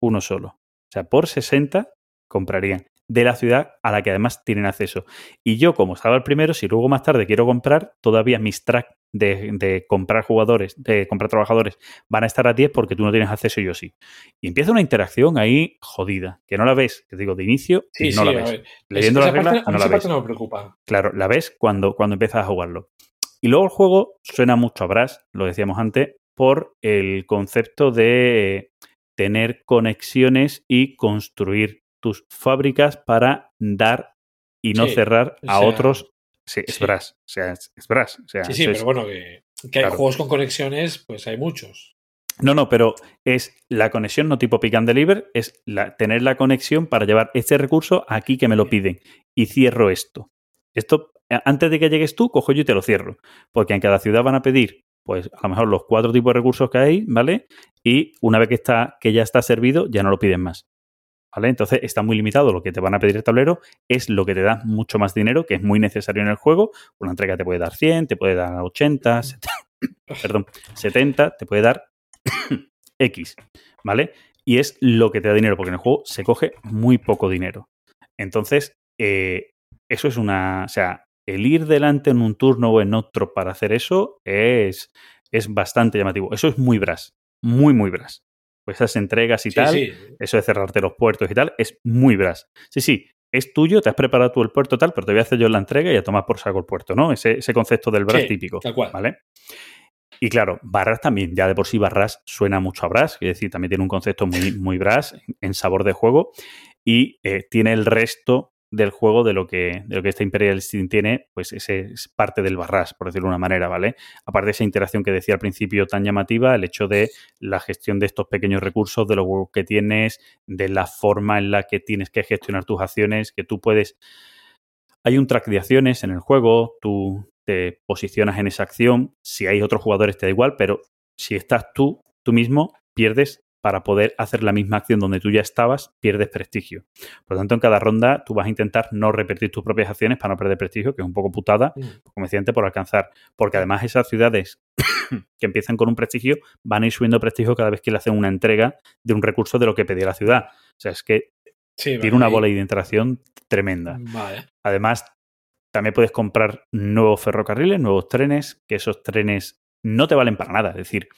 Uno solo. O sea, por 60 comprarían de la ciudad a la que además tienen acceso. Y yo, como estaba el primero, si luego más tarde quiero comprar, todavía mis tracks de, de comprar jugadores, de comprar trabajadores, van a estar a 10 porque tú no tienes acceso y yo sí. Y empieza una interacción ahí jodida, que no la ves, que digo, de inicio, Sí, no sí, la ves. Leyendo Esa las reglas, parte- a mí no la ves. parte no me preocupa. Claro, la ves cuando, cuando empiezas a jugarlo. Y luego el juego suena mucho a Brass, lo decíamos antes, por el concepto de tener conexiones y construir tus fábricas para dar y no Sí, cerrar o a sea, otros. Sí, es sí. Brass. O sea, es, es Brass. O sea, Sí, sí, pero bueno, que, que hay juegos con conexiones, pues hay muchos. No, no, pero es la conexión no tipo pick and deliver, es la, tener la conexión para llevar este recurso aquí que me lo piden y cierro esto. Esto, antes de que llegues tú, cojo yo y te lo cierro. Porque en cada ciudad van a pedir, pues a lo mejor los cuatro tipos de recursos que hay, ¿vale? Y una vez que, está, que ya está servido, ya no lo piden más. ¿Vale? Entonces está muy limitado lo que te van a pedir el tablero, es lo que te da mucho más dinero, que es muy necesario en el juego. Una entrega te puede dar 100, te puede dar 80, 70, perdón, 70, te puede dar X, ¿vale? Y es lo que te da dinero, porque en el juego se coge muy poco dinero. Entonces, eh, eso es una. O sea, el ir delante en un turno o en otro para hacer eso es, es bastante llamativo. Eso es muy bras. Muy, muy bras. Pues esas entregas y Sí, tal, sí. eso de cerrarte los puertos y tal, es muy bras. Sí, sí, es tuyo, te has preparado tú el puerto tal, pero te voy a hacer yo la entrega y a tomar por saco el puerto, ¿no? Ese, ese concepto del bras Sí, típico. tal cual. ¿Vale? Y claro, Barras también, ya de por sí Barras suena mucho a Brass, es decir, también tiene un concepto muy, muy Brass en sabor de juego. y eh, tiene el resto del juego de lo que, de lo que esta Imperial Steam tiene, pues ese es parte del barras, por decirlo de una manera, ¿vale? Aparte de esa interacción que decía al principio tan llamativa, el hecho de la gestión de estos pequeños recursos, de los que tienes, de la forma en la que tienes que gestionar tus acciones, que tú puedes... Hay un track de acciones en el juego, tú te posicionas en esa acción, si hay otros jugadores te da igual, pero si estás tú, tú mismo, pierdes para poder hacer la misma acción donde tú ya estabas, pierdes prestigio. Por lo tanto, en cada ronda tú vas a intentar no repetir tus propias acciones para no perder prestigio, que es un poco putada, como decía antes, por alcanzar. Porque además esas ciudades que empiezan con un prestigio van a ir subiendo prestigio cada vez que le hacen una entrega de un recurso de lo que pedía la ciudad. O sea, es que tiene una bola de interacción tremenda. Además, también puedes comprar nuevos ferrocarriles, nuevos trenes, que esos trenes no te valen para nada. Es decir,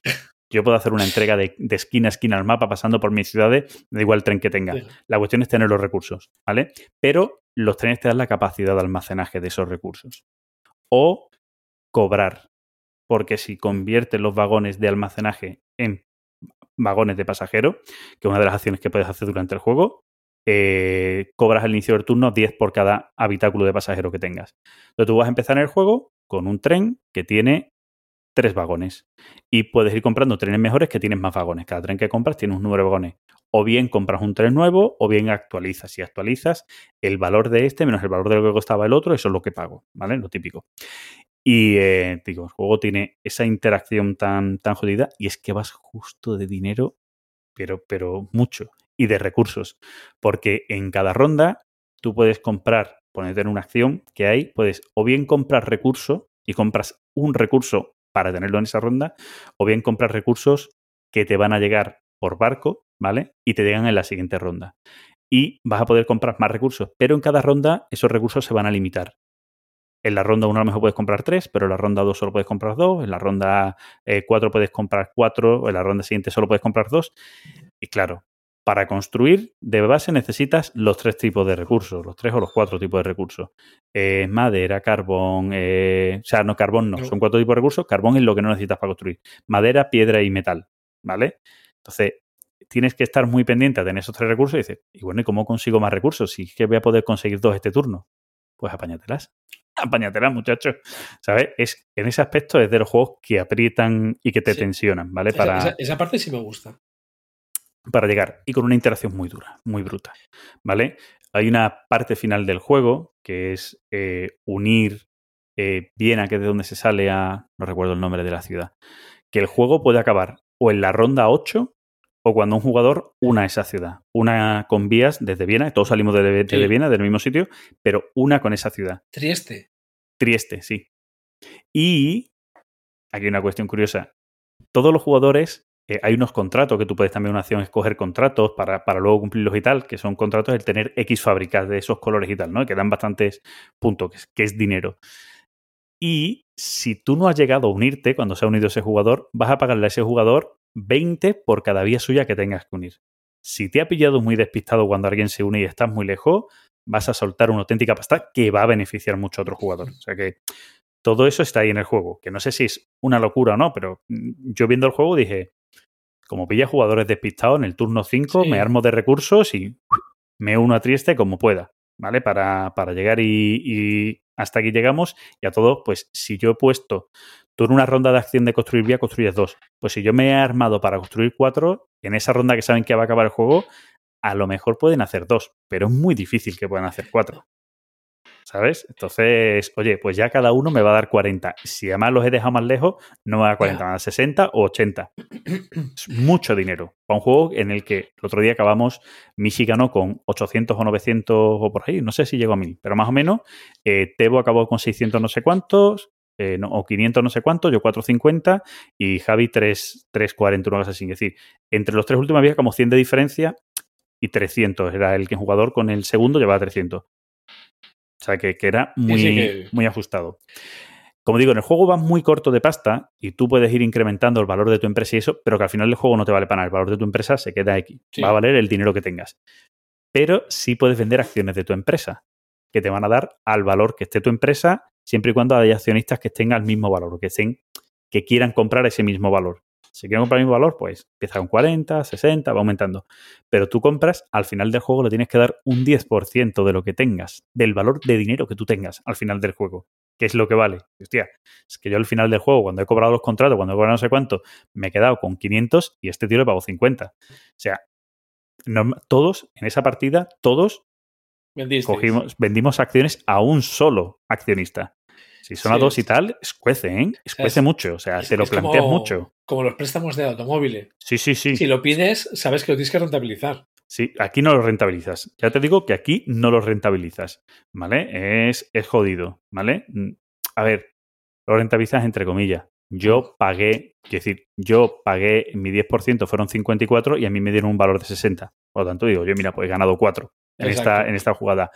yo puedo hacer una entrega de, esquina a esquina al mapa pasando por mis ciudades, da igual el tren que tenga. La cuestión es tener los recursos, ¿vale? Pero los trenes te dan la capacidad de almacenaje de esos recursos. O cobrar. Porque si conviertes los vagones de almacenaje en vagones de pasajero, que es una de las acciones que puedes hacer durante el juego, eh, cobras al inicio del turno 10 por cada habitáculo de pasajero que tengas. Entonces tú vas a empezar en el juego con un tren que tiene tres vagones. Y puedes ir comprando trenes mejores que tienen más vagones. Cada tren que compras tiene un número de vagones. O bien compras un tren nuevo o bien actualizas. Si actualizas, el valor de este menos el valor de lo que costaba el otro, eso es lo que pago, ¿vale? Lo típico. Y eh, digo, el juego tiene esa interacción tan, tan jodida y es que vas justo de dinero, pero, pero mucho. Y de recursos. Porque en cada ronda tú puedes comprar, ponerte en una acción que hay, puedes o bien comprar recurso y compras un recurso para tenerlo en esa ronda, o bien comprar recursos que te van a llegar por barco, ¿vale? Y te llegan en la siguiente ronda. Y vas a poder comprar más recursos, pero en cada ronda esos recursos se van a limitar. En la ronda 1 a lo mejor puedes comprar 3, pero en la ronda 2 solo puedes comprar 2, en la ronda 4 eh, puedes comprar 4, en la ronda siguiente solo puedes comprar 2. Y claro, para construir, de base necesitas los tres tipos de recursos, los tres o los cuatro tipos de recursos. Eh, madera, carbón, eh, o sea, no, carbón no, son cuatro tipos de recursos. Carbón es lo que no necesitas para construir. Madera, piedra y metal, ¿vale? Entonces, tienes que estar muy pendiente de tener esos tres recursos y dices, y bueno, ¿y cómo consigo más recursos? Si es que voy a poder conseguir dos este turno. Pues apáñatelas. Apáñatelas, muchachos. ¿Sabes? Es, en ese aspecto es de los juegos que aprietan y que te tensionan, ¿vale? Para... esa parte sí me gusta para llegar y con una interacción muy dura, muy bruta, ¿vale? Hay una parte final del juego que es eh, unir eh, Viena, que es de donde se sale a, no recuerdo el nombre de la ciudad, que el juego puede acabar o en la ronda 8 o cuando un jugador una esa ciudad, una con vías desde Viena, todos salimos de, Viena, del mismo sitio, pero una con esa ciudad. Trieste. Trieste, sí. Y aquí hay una cuestión curiosa. Todos los jugadores eh, hay unos contratos que tú puedes también una acción escoger contratos para, luego cumplirlos y tal, que son contratos el tener X fábricas de esos colores y tal, ¿no? Que dan bastantes puntos, que es, dinero. Y si tú no has llegado a unirte cuando se ha unido ese jugador, vas a pagarle a ese jugador 20 por cada vía suya que tengas que unir. Si te ha pillado muy despistado cuando alguien se une y estás muy lejos, vas a soltar una auténtica pasta que va a beneficiar mucho a otro jugador. O sea que todo eso está ahí en el juego. Que no sé si es una locura o no, pero mm, yo viendo el juego dije, como pilla jugadores despistados en el turno 5, me armo de recursos y me uno a Trieste como pueda, ¿vale? Para, llegar y, hasta aquí llegamos. Y a todos, pues si yo he puesto tú en una ronda de acción de construir vía, construyes dos. Pues si yo me he armado para construir cuatro, en esa ronda que saben que va a acabar el juego, a lo mejor pueden hacer dos, pero es muy difícil que puedan hacer cuatro. ¿Sabes? Entonces, oye, pues ya cada uno me va a dar 40. Si además los he dejado más lejos, no me va a dar 40, me va a dar 60 o 80. Es mucho dinero para un juego en el que el otro día acabamos Michigan con 800 o 900 o por ahí, no sé si llegó a 1000, pero más o menos. Eh, Tebo acabó con 600 no sé cuántos, eh, o 500 no sé cuántos, yo 450 y Javi 3, 340, una así. Es decir, entre los tres últimos había como 100 de diferencia y 300 era el que jugador con el segundo llevaba 300. O sea, que, era muy, muy ajustado. Como digo, en el juego va muy corto de pasta y tú puedes ir incrementando el valor de tu empresa y eso, pero que al final el juego no te vale para nada. El valor de tu empresa se queda aquí. Va a valer el dinero que tengas. Pero sí puedes vender acciones de tu empresa, que te van a dar al valor que esté tu empresa, siempre y cuando haya accionistas que estén al mismo valor, o que, estén, que quieran comprar ese mismo valor. Si quieren comprar el mismo valor, pues empieza con 40, 60, va aumentando. Pero tú compras, al final del juego le tienes que dar un 10% de lo que tengas, del valor de dinero que tú tengas al final del juego. que es lo que vale? Hostia, es que yo al final del juego, cuando he cobrado los contratos, cuando he cobrado no sé cuánto, me he quedado con 500 y este tío le pago 50. O sea, todos en esa partida, todos cogimos, vendimos acciones a un solo accionista. Si son a Sí, dos y tal, escuece, ¿eh? Escuece es- mucho. O sea, Es- te lo como- planteas mucho. Como los préstamos de automóviles. Sí, sí, sí. Si lo pides, sabes que lo tienes que rentabilizar. Sí, aquí no lo rentabilizas. Ya te digo que aquí no lo rentabilizas. ¿Vale? Es, es jodido. ¿Vale? Mm, A ver, lo rentabilizas entre comillas. Yo pagué, quiero decir, yo pagué mi 10%, fueron 54 y a mí me dieron un valor de 60. Por lo tanto, digo, yo, mira, pues he ganado 4 en esta, en esta jugada.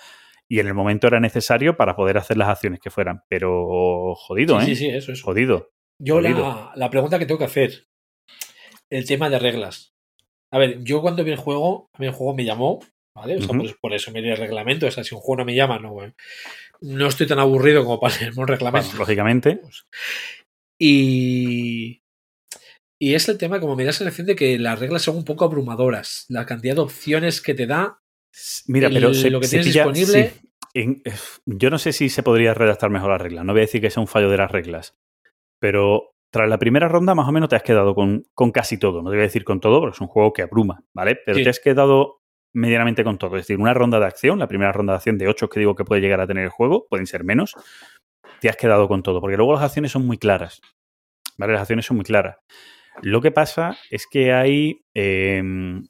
Y en el momento era necesario para poder hacer las acciones que fueran. Pero jodido, sí, ¿eh? sí, sí, eso es. Jodido. Yo la, la pregunta que tengo que hacer, el tema de reglas. A ver, yo cuando vi el juego, a mí el juego me llamó, ¿vale? O sea, pues por eso me di el reglamento. O sea, si un juego no me llama, no, eh, no estoy tan aburrido como para leerme un reglamento. Bueno, lógicamente, Y, y es el tema, como me da la sensación de que las reglas son un poco abrumadoras. La cantidad de opciones que te da. Mira, el- pero se, lo que se tienes pilla- disponible- sí. En- eh, yo no sé si se podría redactar mejor las reglas. No voy a decir que sea un fallo de las reglas. Pero tras la primera ronda, más o menos te has quedado con, con casi todo. No te voy a decir con todo, porque es un juego que abruma, ¿vale? Pero Sí. te has quedado medianamente con todo. Es decir, una ronda de acción, la primera ronda de acción de 8 que digo que puede llegar a tener el juego, pueden ser menos, te has quedado con todo. Porque luego las acciones son muy claras. ¿Vale? Las acciones son muy claras. Lo que pasa es que hay. em,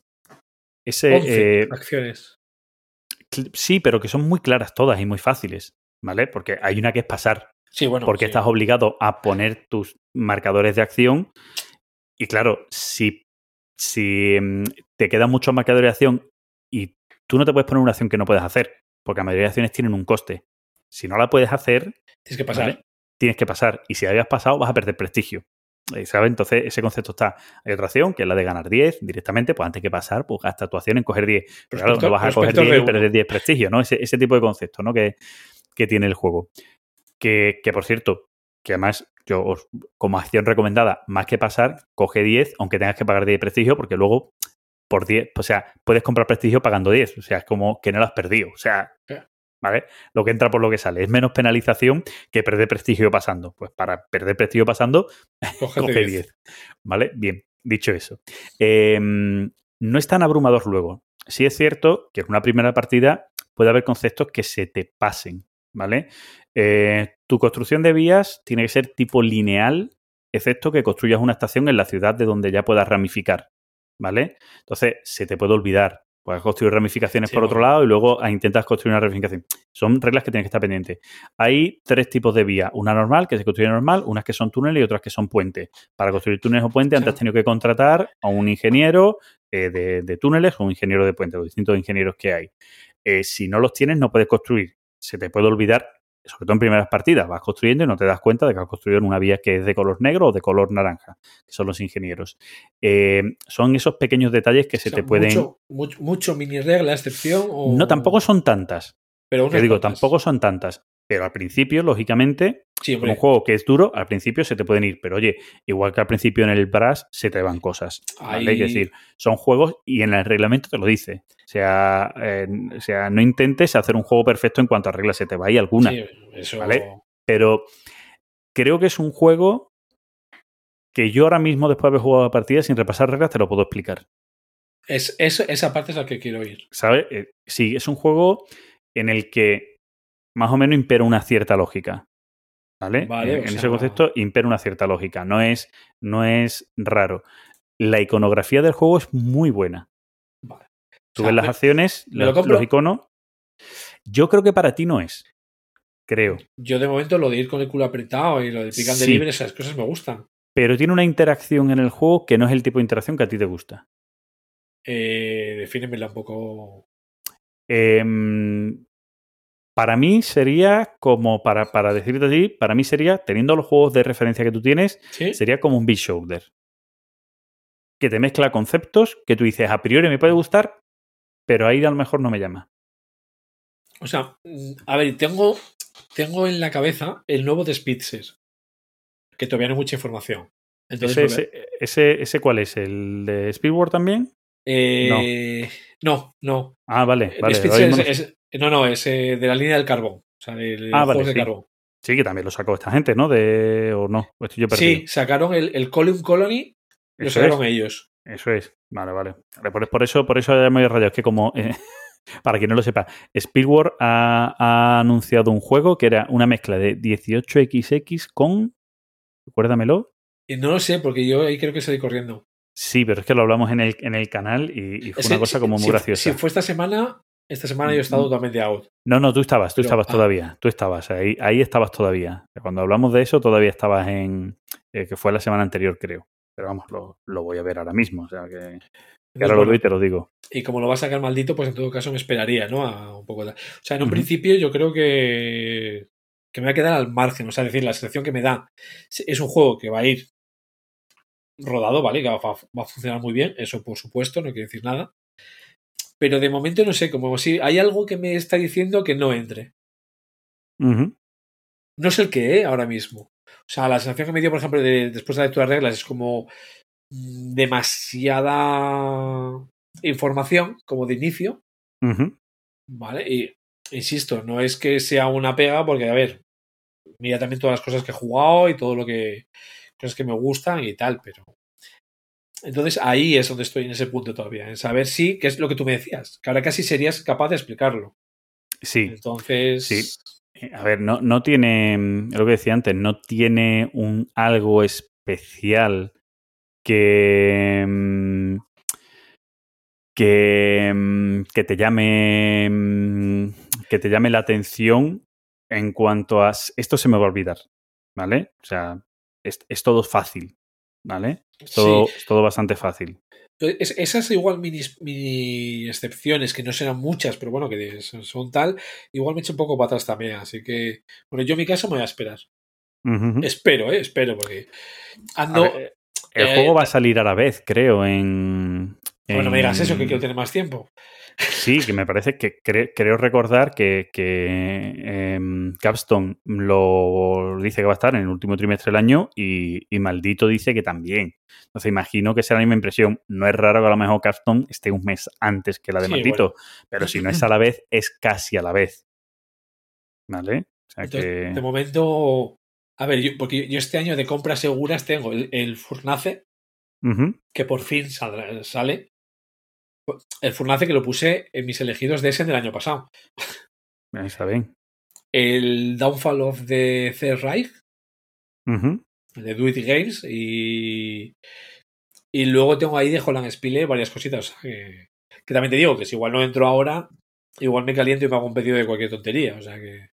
ese. 11 eh, acciones. Sí, pero que son muy claras todas y muy fáciles, ¿vale? Porque hay una que es pasar, Sí, bueno. porque sí. estás obligado a poner tus marcadores de acción y claro, si, si mm, te quedan muchos marcadores de acción y tú no te puedes poner una acción que no puedes hacer, porque la mayoría de acciones tienen un coste. Si no la puedes hacer, Tienes que pasar. ¿vale? tienes que pasar. Y si habías pasado, vas a perder prestigio. Eh, ¿Sabes? Entonces, ese concepto está. Hay otra acción, que es la de ganar 10 directamente, pues antes que pasar, pues gasta tu acción en coger 10. Pero claro, no vas a coger prospecto 10 y R1. perder 10 prestigio, ¿no? Ese, ese tipo de concepto, ¿no? Que, que tiene el juego. Que, que, por cierto, que además, yo os- como acción recomendada, más que pasar, coge 10, aunque tengas que pagar 10 de prestigio, porque luego por 10, o sea, puedes comprar prestigio pagando 10. O sea, es como que no lo has perdido. O sea. ¿vale? Lo que entra por lo que sale. Es menos penalización que perder prestigio pasando. Pues para perder prestigio pasando, Cógete coge 10. 10. ¿Vale? Bien, dicho eso. Eh, no es tan abrumador luego. Sí es cierto que en una primera partida puede haber conceptos que se te pasen, ¿vale? Eh, tu construcción de vías tiene que ser tipo lineal, excepto que construyas una estación en la ciudad de donde ya puedas ramificar, ¿vale? Entonces, se te puede olvidar. Puedes construir ramificaciones Sí, por otro lado y luego ah, intentas construir una ramificación. Son reglas que tienes que estar pendientes. Hay tres tipos de vías. Una normal, que se construye normal, unas que son túneles y otras que son puentes. Para construir túneles o puentes, antes has tenido que contratar a un ingeniero eh, de, de túneles o un ingeniero de puentes, los distintos ingenieros que hay. Eh, si no los tienes, no puedes construir. Se te puede olvidar, sobre todo en primeras partidas, vas construyendo y no te das cuenta de que has construido en una vía que es de color negro o de color naranja, que son los ingenieros. Eh, son esos pequeños detalles que se O sea, te pueden... Mucho, mucho, mucho mini regla, excepción. O... No, tampoco son tantas. Pero digo, tampoco son tantas. Pero al principio, lógicamente, Sí, un juego que es duro, al principio se te pueden ir. Pero oye, igual que al principio en el Brass se te van cosas. ¿vale? Es decir, son juegos y en el reglamento te lo dice. O sea, eh, o sea, no intentes hacer un juego perfecto en cuanto a reglas, se te va ahí alguna. Sí, eso. ¿vale? Pero creo que es un juego que yo ahora mismo, después de haber jugado la partida sin repasar reglas, te lo puedo explicar. Es, es- esa parte es la que quiero ir. ¿Sabes? Eh, sí, es un juego en el que más o menos impera una cierta lógica. ¿Vale? Vale, en o en ese concepto impera una cierta lógica. No es, no es raro. La iconografía del juego es muy buena. Vale. Tú O sea, ves las acciones, lo los, los iconos. Yo creo que para ti no es. Creo. Yo de momento lo de ir con el culo apretado y lo de pican de Sí. libre, esas cosas me gustan. Pero tiene una interacción en el juego que no es el tipo de interacción que a ti te gusta. Eh, defínemela un poco. Em, para mí sería como, para, para decirte así, para mí sería, teniendo los juegos de referencia que tú tienes, ¿Sí? sería como un Big Shoulder. Que te mezcla conceptos que tú dices, a priori me puede gustar, pero ahí a lo mejor no me llama. O sea, a ver, tengo, tengo en la cabeza el nuevo de Spitzer. Que todavía no hay mucha información. Entonces, ¿Ese, ese, ese, ese cuál es? ¿El de Speedward también? eh, no, no. Ah, vale, El vale. Es- es- no, no, es eh, de la línea del carbón. O sea, de Ah, vale, juegos de sí. carbón. Sí, que también lo sacó esta gente, ¿no? De, ¿O no? ¿O estoy yo perdido? Sí, sacaron el, el Column Colony, lo sacaron es. ellos. Eso es. Vale, vale. Por, por eso, por eso ya me rayado. Es que como, eh, para quien no lo sepa, Speedward ha, ha anunciado un juego que era una mezcla de 18XX con... Recuérdamelo. Y no lo sé, porque yo ahí creo que salí corriendo. Sí, pero es que lo hablamos en el, en el canal y, y fue una cosa como muy graciosa. Si fue esta semana, esta semana yo he estado Mm. totalmente out. No, no, tú estabas, tú Pero- estabas ah. todavía, tú estabas, ahí, ahí estabas todavía. Cuando hablamos de eso, todavía estabas en, eh, que fue la semana anterior, creo. Pero vamos, lo, lo voy a ver ahora mismo, o sea que, que ahora Entonces, lo veo y te lo digo. y como lo va a sacar maldito, pues en todo caso me esperaría, ¿no? A un poco de- O sea, en un principio yo creo que, que me va a quedar al margen. O sea, es decir, la sensación que me da es un juego que va a ir rodado, ¿vale? Que va, va a funcionar muy bien, eso por supuesto, no quiere decir nada. Pero de momento no sé, como si hay algo que me está diciendo que no entre. No sé el qué, ¿eh? ahora mismo. O sea, la sensación que me dio, por ejemplo, de, después de la lectura de reglas es como mm, demasiada información, como de inicio. ¿vale? Y insisto, no es que sea una pega, porque, a ver, mira también todas las cosas que he jugado y todo lo que. cosas que me gustan y tal, pero. Entonces ahí es donde estoy en ese punto todavía, en saber si, que es lo que tú me decías, que ahora casi serías capaz de explicarlo. Sí, Entonces. Sí. Eh, A ver, no, no tiene, mm, es lo que decía antes, no tiene un algo especial que, mm, que, mm, que te llame que te llame la atención en cuanto a esto se me va a olvidar, ¿vale? O sea, es, es todo fácil, ¿vale? Todo, Sí. todo bastante fácil. Es- esas igual mini, mini excepciones, que no serán muchas, pero bueno, que son, son tal, igual me echo un poco para atrás también. Así que, bueno, yo en mi caso me voy a esperar. Ujú, ujú. Espero, ¿eh? Espero, porque ando. ver, el eh, juego va a salir a la vez, creo, en... bueno, no me digas eso, que en- quiero tener más tiempo. Sí, que me parece que cre- creo recordar que, que em, Capstone lo dice que va a estar en el último trimestre del año y, y Maldito dice que también. Entonces imagino que será la misma impresión. No es raro que a lo mejor Capstone esté un mes antes que la de Sí, Maldito, pero si no es a la vez, es casi a la vez. ¿Vale? O sea Entonces, que... de momento. A ver, yo, porque yo este año de compras seguras tengo el, el Furnace, que por fin sale. El Furnace que lo puse en mis elegidos de ese del año pasado. Está bien. El Downfall of the Third Reich, Ujú. de Do It Games y y luego tengo ahí de Holland Spile varias cositas o sea, que, que también te digo que si igual no entro ahora igual me caliento y me hago un pedido de cualquier tontería o sea que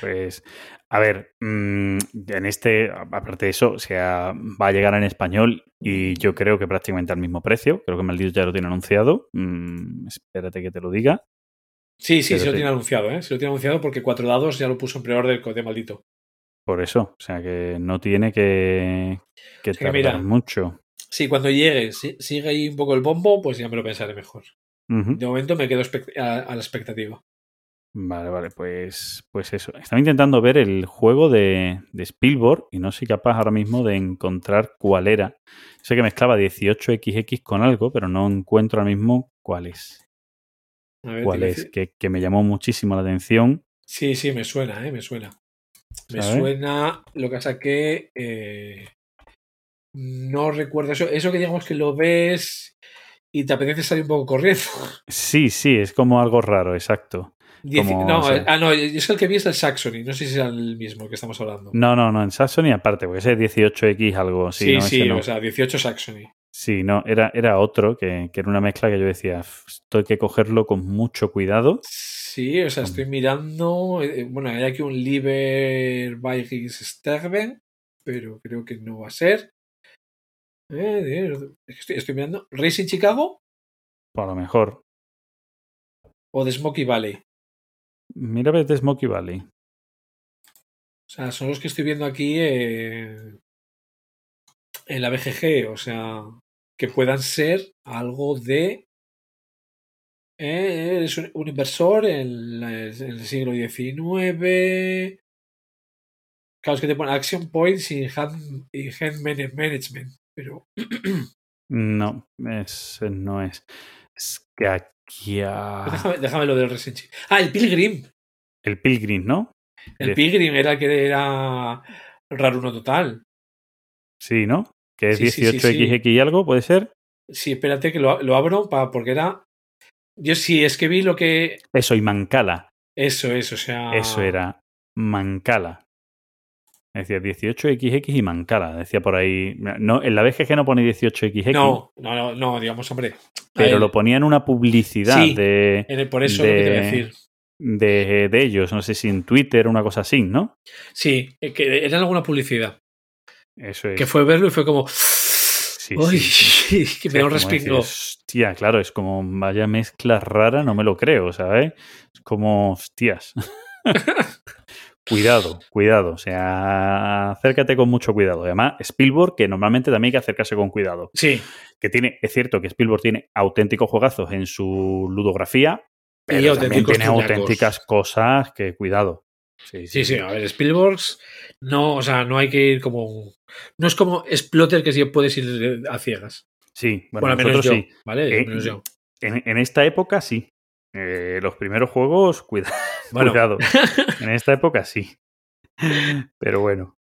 pues, a ver, mm, en este, aparte de eso, o sea, va a llegar en español y yo creo que prácticamente al mismo precio. Creo que Maldito ya lo tiene anunciado. Mm, espérate que te lo diga. sí sí Pero se lo tiene anunciado ¿eh? se lo tiene anunciado porque cuatro dados ya lo puso en preorden de maldito Por eso, o sea, que no tiene que, que O sea que tardar mira. mucho. sí cuando llegue si- sigue ahí un poco el bombo pues ya me lo pensaré mejor de momento me quedo a la expectativa Vale, vale, pues, pues eso. Estaba intentando ver el juego de, de Spielberg y no soy capaz ahora mismo de encontrar cuál era. Sé que mezclaba 18XX con algo, pero no encuentro ahora mismo cuál es. A ver, cuál es, que, que me llamó muchísimo la atención. sí sí me suena ¿eh? me suena me ¿Sabes? suena lo que pasa que eh, no recuerdo eso eso que digamos que lo ves y te apetece salir un poco corriendo Sí, sí, es como algo raro, exacto. Dieci- Como, no, o sea- ah, no, es el que vi es el Saxony, no sé si es el mismo que estamos hablando. No, no, no, en Saxony aparte, porque ese 18X algo, sí, sí, no, sí, no. o sea, 18 Saxony. Sí, no, era, era otro, que, que era una mezcla que yo decía, "F, esto hay que cogerlo con mucho cuidado. Sí, o sea, estoy mirando, eh, bueno, hay aquí un Liber Vikings Sterben, pero creo que no va a ser. Eh, es estoy, estoy mirando, Racing Chicago Por lo mejor. o de Smoky Valley. Mira, ves de Smoky Valley. O sea, son los que estoy viendo aquí eh, en la BGG, o sea, que puedan ser algo de... Eh, eres un, un inversor en, la- en el siglo XIX. Claro, es que te pone Action Points y Hand, y hand Man- Management. Pero No, ese no es. Es que déjame, déjame lo del Resident Evil. Ah, el Pilgrim. El Pilgrim, ¿no? El De- Pilgrim era el que era raro uno total. Sí, ¿no? Que es Sí, sí, sí, 18XX y algo, ¿puede ser? Sí, espérate que lo, lo abro para, porque era. Yo sí, es que vi lo que. Eso, y Mancala. Eso es, o sea. Eso era Mancala. Decía 18XX y Mancala. Decía por ahí. No, en la BGG no pone 18XX, No, no, no, no, digamos, hombre. pero lo ponía en una publicidad Sí. de, el- por eso lo que te voy a de- decir. de, de ellos. No sé si en Twitter o una cosa así, ¿no? Sí, eh, que era alguna publicidad. Eso es. Que fue verlo y fue como. Sí, ¡Uy! sí, que me da un respingo. Hostia, claro, es como vaya mezcla rara, no me lo creo, ¿sabes? Es como, hostias. cuidado, cuidado. O sea, acércate con mucho cuidado. Además, Spielberg, que normalmente también hay que acercarse con cuidado. Sí, Que tiene, es cierto que Spielberg tiene auténticos juegazos en su ludografía, Y pero también auténticos tiene auténticas cosas que, cuidado. Sí, sí, sí. A ver, Spielbergs. No, o sea, no hay que ir como. No es como Splotter que sí puedes ir a ciegas. Sí, bueno, Bueno, menos yo. sí. ¿Vale? Eh, menos yo. En, en esta época sí. Eh, los primeros juegos, cuida- Bueno, cuidado. En esta época sí. Pero bueno.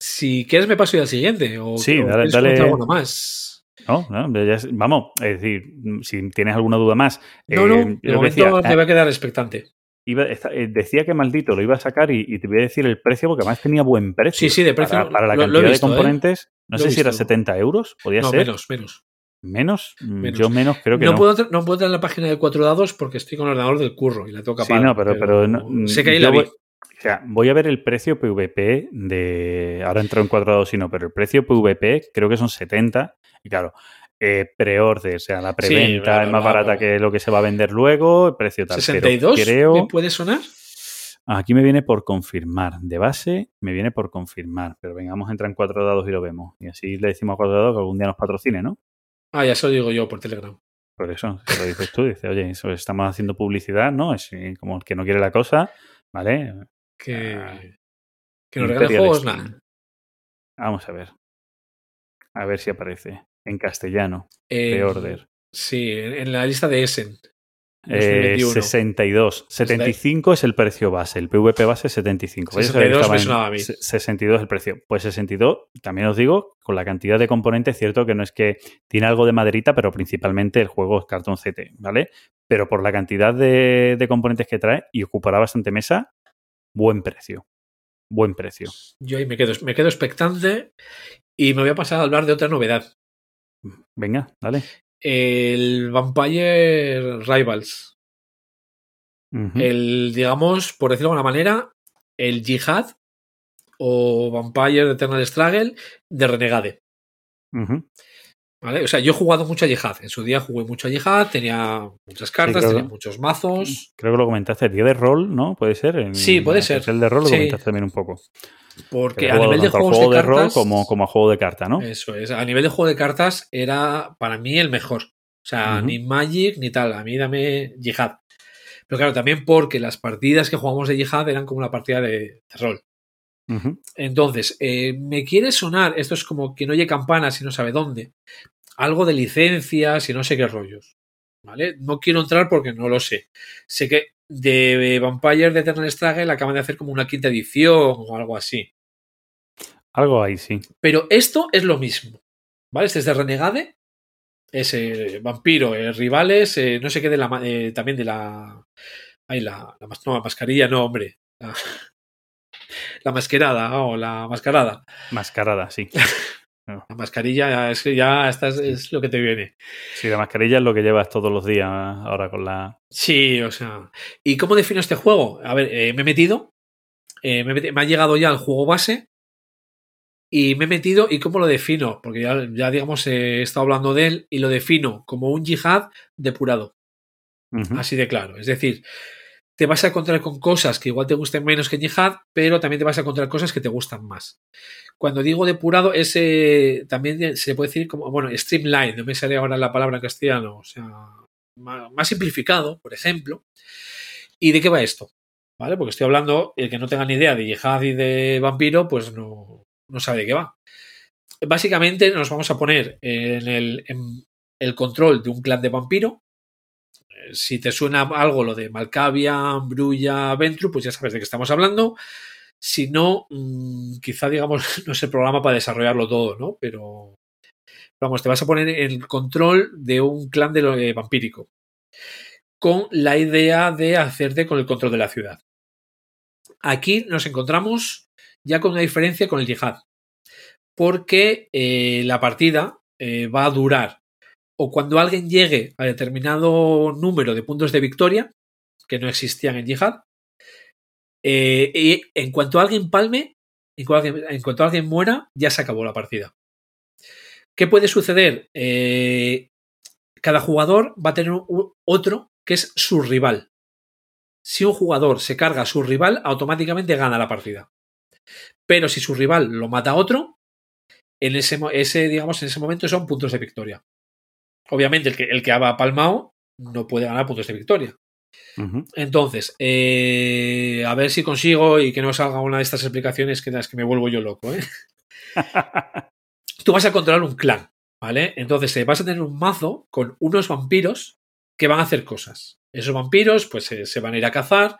si quieres, me paso ya al siguiente. O, Sí, o dale- alguno más. No, no, ya vamos, es decir, si tienes alguna duda más. No, eh, no, de momento decía, te voy a quedar expectante. iba- eh, decía que maldito lo iba a sacar y, y te voy a decir el precio porque además tenía buen precio. Sí, sí, de precio Para, para la lo- lo he cantidad visto, de ¿eh? componentes, no Lo sé si era visto. 70 euros, podía No, ser. menos, menos. ¿Menos? Mm, Menos. Yo menos creo que no, no. Puedo, entrar- no puedo entrar en la página de cuatro dados porque estoy con el ordenador del curro y la tengo Sí, no, pero, pero no- sé que ahí la vi. voy- O sea, voy a ver el precio PVP de. Ahora entro en cuadrados y no, pero el precio PVP creo que son 70. Y claro, eh, pre-order, o sea, la preventa es más barata que lo que se va a vender luego, el precio tal. pero 62 creo. ¿me puede sonar? Aquí me viene por confirmar. De base me viene por confirmar. Pero venga, vamos a entrar en cuatro dados y lo vemos. Y así le decimos a cuatro dados que algún día nos patrocine, ¿no? Ah, ya se lo digo yo por Telegram. Por eso, se lo dices tú, dices, oye, eso estamos haciendo publicidad, ¿no? Es eh, como el que no quiere la cosa, ¿vale? Que, Ah, que nos Imperial juegos, nada. Vamos a ver. A ver si aparece. En castellano. Eh, Pre-order. Sí, en la lista de Essen. Eh, 2021. 62. 75 es el precio base. El PVP base es 75. ¿Veis? 62 Estaba me sonaba a mí. se- 62 el precio. Pues 62, también os digo, con la cantidad de componentes, cierto que no es que tiene algo de maderita, pero principalmente el juego es cartón CT, ¿vale? Pero por la cantidad de, de componentes que trae y ocupará bastante mesa, buen precio. Buen precio. Yo ahí me quedo, me quedo expectante y me voy a pasar a hablar de otra novedad. Venga, dale. El Vampire Rivals. El, digamos, por decirlo de alguna manera, el Jihad o Vampire Eternal Struggle de Renegade. ¿Vale? O sea, yo he jugado mucho a Jihad. En su día jugué mucho a Jihad, tenía muchas cartas, tenía que- muchos mazos. Creo que lo comentaste el día de rol, ¿no? Puede ser. En Sí, puede ser. sección de rol lo Sí. comentaste también un poco. Porque a nivel de juegos juego de de rol cartas. como, como a juego de carta, ¿no? Eso es. A nivel de juego de cartas era para mí el mejor. O sea, ni Magic ni tal. A mí dame Jihad. Pero claro, también porque las partidas que jugamos de Jihad eran como una partida de, de rol. Entonces, eh, me quiere sonar, esto es como que no oye campanas y no sabe dónde, algo de licencias y no sé qué rollos. ¿Vale? No quiero entrar porque no lo sé. Sé que de Vampire de Eternal Struggle acaban de hacer como una quinta edición o algo así. Algo ahí, sí. Pero esto es lo mismo. ¿Vale? Este es de Renegade. Es eh, vampiro, eh, rivales, eh, no sé qué de la. eh, también de la. Ay, la, la, no, la mascarilla, no, hombre. La, la mascarada, o la mascarada. Mascarada, sí. La mascarilla es que ya esta es, lo que te viene. Sí, la mascarilla es lo que llevas todos los días ahora con la. Sí, o sea. ¿Y cómo defino este juego? A ver, eh, me he metido. eh, me, he meti- me ha llegado ya el juego base. Y me he metido. ¿Y cómo lo defino? Porque ya, ya digamos, eh, he estado hablando de él y lo defino como un yihad depurado. Así de claro. Es decir, te vas a encontrar con cosas que igual te gusten menos que Jihad, pero también te vas a encontrar cosas que te gustan más. Cuando digo depurado, ese también se puede decir como, bueno, streamline, no me sale ahora la palabra en castellano, o sea, más simplificado, por ejemplo. ¿Y de qué va esto? ¿vale? Porque estoy hablando, el que no tenga ni idea de yihad y de vampiro, pues no, no sabe de qué va. Básicamente nos vamos a poner en el, en el control de un clan de vampiro. Si te suena algo lo de Malcavia, Brulla, Ventru, pues ya sabes de qué estamos hablando. Si no, mm, quizá digamos no es el programa para desarrollarlo todo, ¿no? Pero vamos, te vas a poner en control de un clan de lo- eh, vampírico con la idea de hacerte con el control de la ciudad. Aquí nos encontramos ya con una diferencia con el yihad, porque eh, la partida eh, va a durar o cuando alguien llegue a determinado número de puntos de victoria, que no existían en yihad, eh, y en cuanto alguien palme, en cuanto alguien, en cuanto alguien muera, ya se acabó la partida. ¿Qué puede suceder? Eh, cada jugador va a tener otro que es su rival. Si un jugador se carga a su rival, automáticamente gana la partida. Pero si su rival lo mata a otro, en ese, digamos, en ese momento son puntos de victoria. Obviamente, el que, el que ha palmado no puede ganar puntos de victoria. Entonces, eh, a ver si consigo y que no salga una de estas explicaciones que las que me vuelvo yo loco. ¿eh? Tú vas a controlar un clan, ¿vale? Entonces, eh, vas a tener un mazo con unos vampiros que van a hacer cosas. Esos vampiros, pues se van a ir a cazar,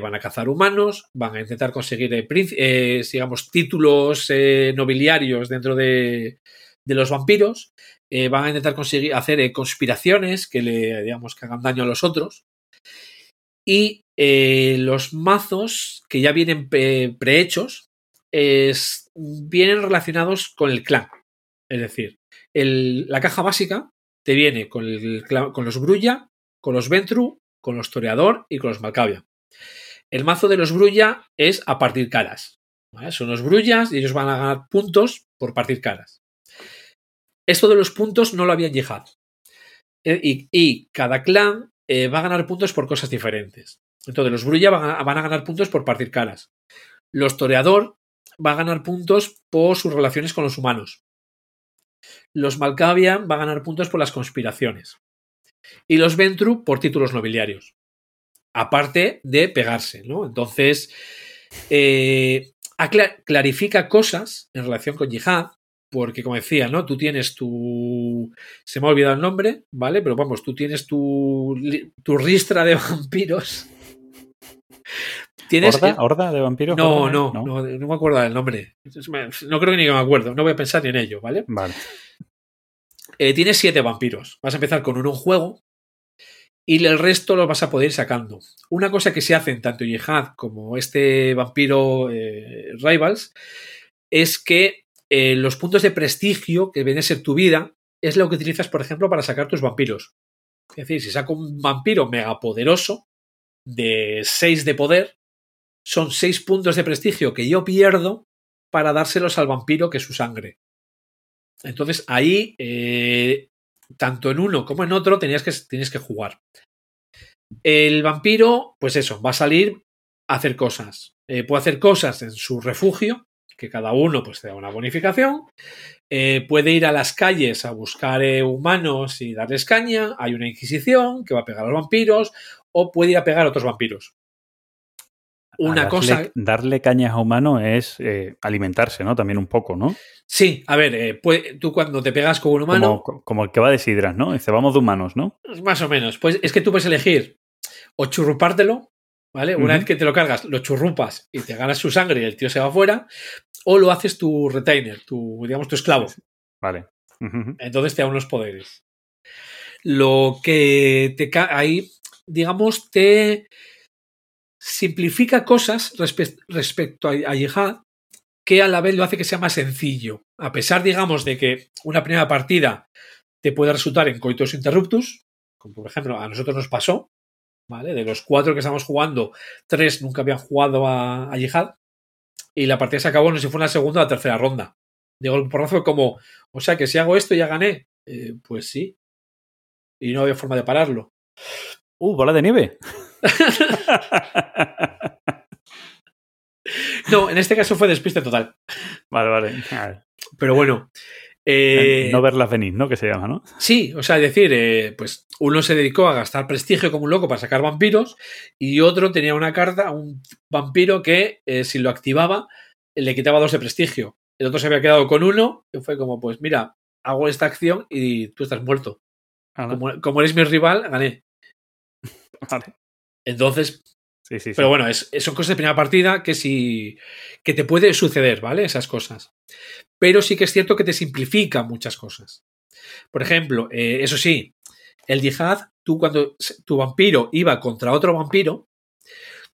van a cazar humanos, van a intentar conseguir, digamos, títulos nobiliarios dentro de, de los vampiros, eh, van a intentar conseguir hacer eh, conspiraciones que le, digamos, que hagan daño a los otros. Y eh, los mazos que ya vienen pre- prehechos vienen relacionados con el clan. Es decir, la caja básica te viene con, los Brulla, con los Ventru, con los Toreador y con los Malcavia. El mazo de los Brulla es a partir caras. Son los Brullas y ellos van a ganar puntos por partir caras. Esto de los puntos no lo había en. Eh, Y, cada clan eh, va a ganar puntos por cosas diferentes. Entonces, los Brulla van a, ganar puntos por partir caras. Los Toreador va a ganar puntos por sus relaciones con los humanos. Los Malcavia van a ganar puntos por las conspiraciones. Y los Ventru por títulos nobiliarios. Aparte de pegarse, ¿no? Entonces, eh, clarifica cosas en relación con Yihad, porque como decía, ¿no? Tú tienes tu... Se me ha olvidado el nombre, ¿vale? Pero vamos, tú tienes tu, tu ristra de vampiros. Tienes... ¿Horda? ¿Horda de vampiros? No, no, no, no me acuerdo del nombre. No creo que ni que me acuerdo. No voy a pensar ni en ello, ¿vale? Vale. Eh, tienes siete vampiros. Vas a empezar con uno en juego y el resto los vas a poder ir sacando. Una cosa que se hace en tanto Yihad como este vampiro eh, Rivals es que eh, los puntos de prestigio que viene a ser tu vida es lo que utilizas, por ejemplo, para sacar tus vampiros. Es decir, si saco un vampiro megapoderoso de 6 de poder, son 6 puntos de prestigio que yo pierdo para dárselos al vampiro que es su sangre. Entonces ahí, eh, tanto en uno como en otro, tenías que, tienes que jugar. El vampiro, pues eso, va a salir a hacer cosas. Eh, puede hacer cosas en su refugio, que cada uno pues te da una bonificación. Eh, puede ir a las calles a buscar eh, humanos y darles caña. Hay una inquisición que va a pegar a los vampiros. O puede ir a pegar a otros vampiros. Una darle, cosa. Darle cañas a humano es eh, alimentarse, ¿no? También un poco, ¿no? Sí, a ver, puede- tú cuando te pegas con un humano. Como, como el que va de sidras, ¿no? Dice, vamos de humanos, ¿no? Más o menos. Pues es que tú puedes elegir o churrupártelo, ¿vale? Una vez que te lo cargas, lo churrupas y te ganas su sangre y el tío se va afuera, o lo haces tu retainer, tu, digamos, tu esclavo. Vale. Entonces te da unos poderes. Lo que te ahí, digamos, te simplifica cosas respe- respecto a, a Yihad que a la vez lo hace que sea más sencillo. A pesar, digamos, de que una primera partida te puede resultar en coitus interruptus, como por ejemplo a nosotros nos pasó, ¿vale? De los cuatro que estamos jugando, tres nunca habían jugado a, a Yihad y la partida se acabó, no sé si fue en la segunda o la tercera ronda. Digo, el porrazo como, o sea que si hago esto ya gané. Eh, pues sí. Y no había forma de pararlo. Uh, bola de nieve. No, en este caso fue despiste total. vale, vale. Pero bueno, Eh, no verlas venir, ¿no? Que se llama, ¿no? Sí, o sea, es decir, eh, pues uno se dedicó a gastar prestigio como un loco para sacar vampiros y otro tenía una carta, un vampiro que eh, si lo activaba le quitaba dos de prestigio. El otro se había quedado con uno y fue como, pues mira, hago esta acción y tú estás muerto. Como, como eres mi rival, gané. Vale. Entonces, Sí, sí, sí. pero bueno, es, son cosas de primera partida que sí que te puede suceder, ¿vale? Esas cosas. Pero sí que es cierto que te simplifica muchas cosas. Por ejemplo, eh, eso sí, el yihad, tú cuando tu vampiro iba contra otro vampiro,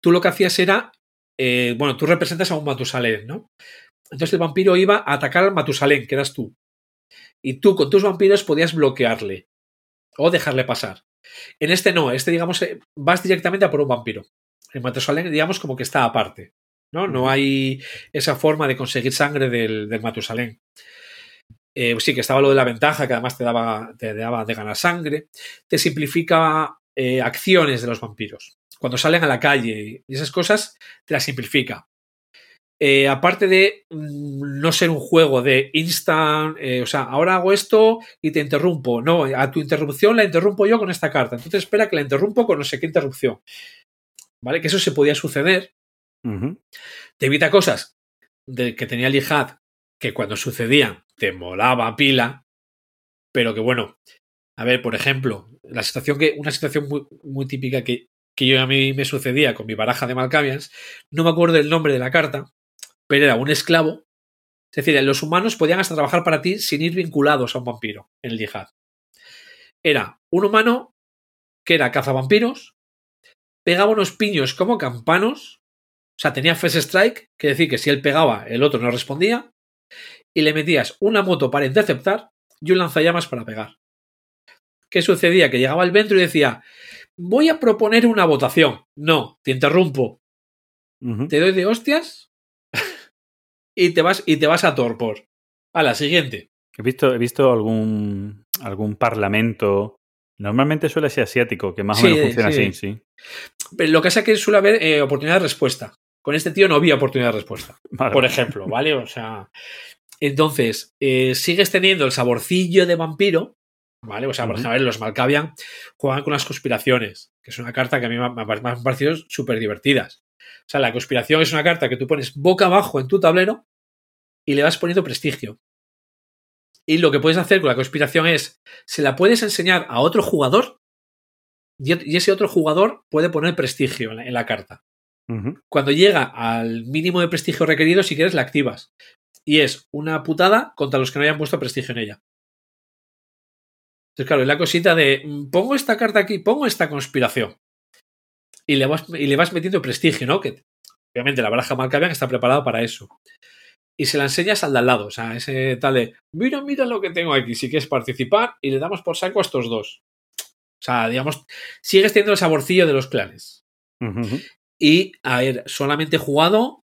tú lo que hacías era, eh, bueno, tú representas a un Matusalén, ¿no? Entonces el vampiro iba a atacar al Matusalén, que eras tú. Y tú con tus vampiros podías bloquearle o dejarle pasar. En este no, este digamos eh, vas directamente a por un vampiro. El Matusalén digamos como que está aparte, ¿no? No hay esa forma de conseguir sangre del, del Matusalén. Eh, sí que estaba lo de la ventaja, que además te daba, te daba de ganar sangre. Te simplifica eh, acciones de los vampiros. Cuando salen a la calle y esas cosas, te las simplifica. Eh, aparte de mm, no ser un juego de instant, eh, o sea, ahora hago esto y te interrumpo. No, a tu interrupción la interrumpo yo con esta carta. Entonces espera que la interrumpo con no sé qué interrupción. ¿Vale? Que eso se podía suceder. Te evita cosas de que tenía el yihad que cuando sucedían te molaba pila, pero que bueno, a ver, por ejemplo, la situación que, una situación muy, muy típica que, que yo a mí me sucedía con mi baraja de Malkavians, no me acuerdo el nombre de la carta, pero era un esclavo. Es decir, los humanos podían hasta trabajar para ti sin ir vinculados a un vampiro en el yihad. Era un humano que era cazavampiros, pegaba unos piños como campanos, o sea, tenía First Strike, que decir que si él pegaba, el otro no respondía, y le metías una moto para interceptar y un lanzallamas para pegar. ¿Qué sucedía? Que llegaba el ventro y decía, voy a proponer una votación. No, te interrumpo, te doy de hostias y te vas, y te vas a torpor. A la siguiente. He visto, he visto algún, algún parlamento. Normalmente suele ser asiático, que más o Sí, menos funciona sí. así, sí. Pero lo que pasa es que suele haber eh, oportunidad de respuesta. Con este tío no había oportunidad de respuesta. Vale. por ejemplo, ¿vale? O sea, entonces, eh, sigues teniendo el saborcillo de vampiro, ¿vale? O sea, por Ujú. ejemplo, a ver, los Malkavian juegan con las conspiraciones, que es una carta que a mí me, me ha- me han parecido súper divertidas. O sea, la conspiración es una carta que tú pones boca abajo en tu tablero y le vas poniendo prestigio. Y lo que puedes hacer con la conspiración es, se la puedes enseñar a otro jugador y ese otro jugador puede poner prestigio en la- en la carta cuando llega al mínimo de prestigio requerido, si quieres, la activas. Y es una putada contra los que no hayan puesto prestigio en ella. Entonces, claro, es la cosita de mm, pongo esta carta aquí, pongo esta conspiración. Y le vas, y le vas metiendo prestigio, ¿no? Que obviamente la baraja Malkavian está preparada para eso. Y se la enseñas al de al lado, o sea, ese tal de mira, mira lo que tengo aquí, si quieres participar, y le damos por saco a estos dos. O sea, digamos, sigues teniendo el saborcillo de los clanes. Y, a ver, solamente he jugado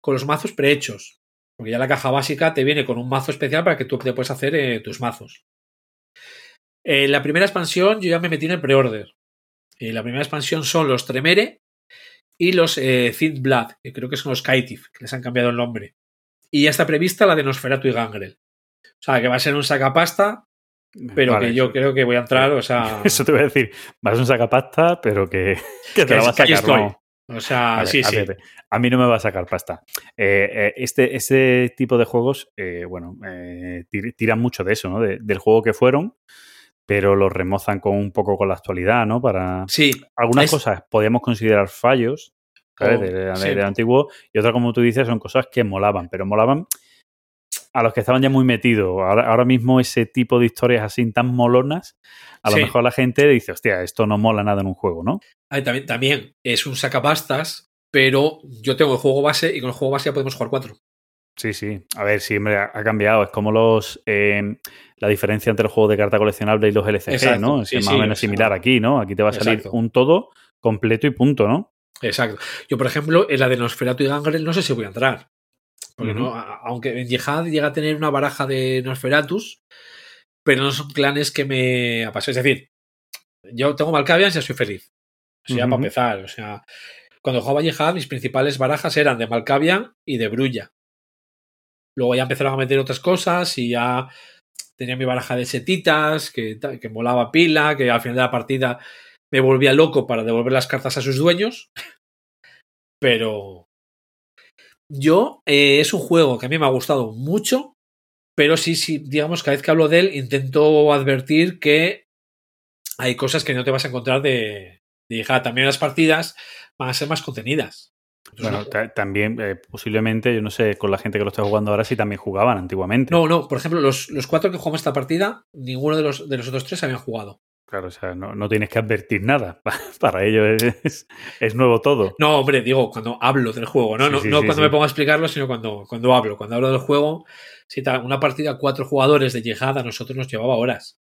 con los mazos prehechos. Porque ya la caja básica te viene con un mazo especial para que tú te puedas hacer eh, tus mazos. Eh, la primera expansión yo ya me metí en el pre-order. Eh, la primera expansión son los Tremere y los eh, Thin Blood, que creo que son los Kaitif, que les han cambiado el nombre. Y ya está prevista la de Nosferatu y Gangrel. O sea, que va a ser un sacapasta, pero Vale, que yo eso- creo que voy a entrar, o sea... Eso te voy a decir. Vas a un sacapasta, pero que, que te la vas a sacar. estoy. ¿no? O sea, A ver, sí, a sí. ver, a mí no me va a sacar pasta. Eh, eh, este, este tipo de juegos, eh, bueno, eh, tir- tiran mucho de eso, ¿no? De- del juego que fueron, pero lo remozan con un poco con la actualidad, ¿no? Para Sí, algunas es- cosas podemos considerar fallos ¿sabes? Oh, de- de- sí. del antiguo y otra, como tú dices, son cosas que molaban, pero molaban a los que estaban ya muy metidos. Ahora, ahora mismo ese tipo de historias así tan molonas, a lo mejor la gente dice, hostia, esto no mola nada en un juego, ¿no? Ah, también, también es un sacapastas, pero yo tengo el juego base y con el juego base ya podemos jugar cuatro. Sí, sí. A ver, siempre ha ha cambiado. Es como los eh, la diferencia entre el juego de carta coleccionable y los LCG, Exacto. ¿no? Es Sí, más sí, o menos similar aquí, ¿no? Aquí te va a salir exacto. un todo completo y punto, ¿no? Exacto. Yo, por ejemplo, en la de Nosferatu y Gangrel no sé si voy a entrar. Porque no, a- aunque en Jihad llega a tener una baraja de Nosferatus, pero no son clanes que me apasionen. Es decir, yo tengo Malkavians y ya soy feliz. O sea, ya Ujú. para empezar. O sea, cuando jugaba Jihad, mis principales barajas eran de Malkavian y de Brulla. Luego ya empezaron a meter otras cosas y ya tenía mi baraja de setitas, que, que molaba pila, que al final de la partida me volvía loco para devolver las cartas a sus dueños. Pero yo eh, es un juego que a mí me ha gustado mucho, pero sí, sí, digamos, cada vez que hablo de él intento advertir que hay cosas que no te vas a encontrar de, de. También las partidas van a ser más contenidas. Bueno, ta- también eh, posiblemente, yo no sé, con la gente que lo está jugando ahora sí también jugaban antiguamente. No, no, por ejemplo, los, los cuatro que jugamos esta partida, ninguno de los, de los otros tres habían jugado. Claro, o sea, no, no tienes que advertir nada. Para ellos es, es nuevo todo. No, hombre, digo, cuando hablo del juego, no, Sí, no, sí, no sí, cuando me pongo a explicarlo, sino cuando, cuando hablo. Cuando hablo del juego, si una partida cuatro jugadores de llegada a nosotros nos llevaba horas.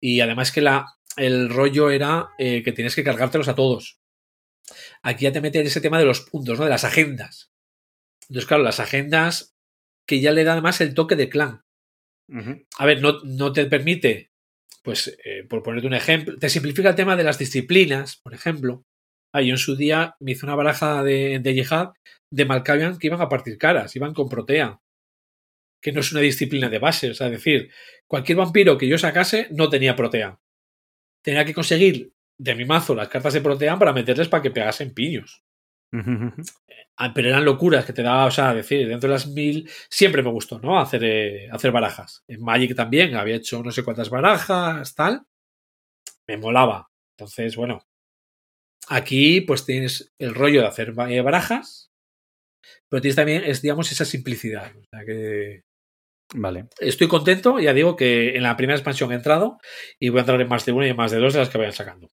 Y además que la, el rollo era eh, que tienes que cargártelos a todos. Aquí ya te mete en ese tema de los puntos, ¿no? De las agendas. Entonces, claro, las agendas que ya le dan además el toque de clan. A ver, no, no te permite, pues, eh, por ponerte un ejemplo, te simplifica el tema de las disciplinas, por ejemplo. Ah, yo en su día me hice una baraja de, de de Malkavian que iban a partir caras, iban con Protea, que no es una disciplina de base. Es decir, cualquier vampiro que yo sacase no tenía Protea. Tenía que conseguir de mi mazo las cartas de Protea para meterles para que pegasen piños. Ah, pero eran locuras que te daba, o sea, decir, dentro de las mil, siempre me gustó, ¿no? Hacer, eh, hacer barajas. En Magic también había hecho no sé cuántas barajas, tal. Me molaba. Entonces, bueno, aquí pues tienes el rollo de hacer eh, barajas, pero tienes también, es, digamos, esa simplicidad. O sea, que Vale. estoy contento, ya digo que en la primera expansión he entrado y voy a entrar en más de una y en más de dos de las que vayan sacando.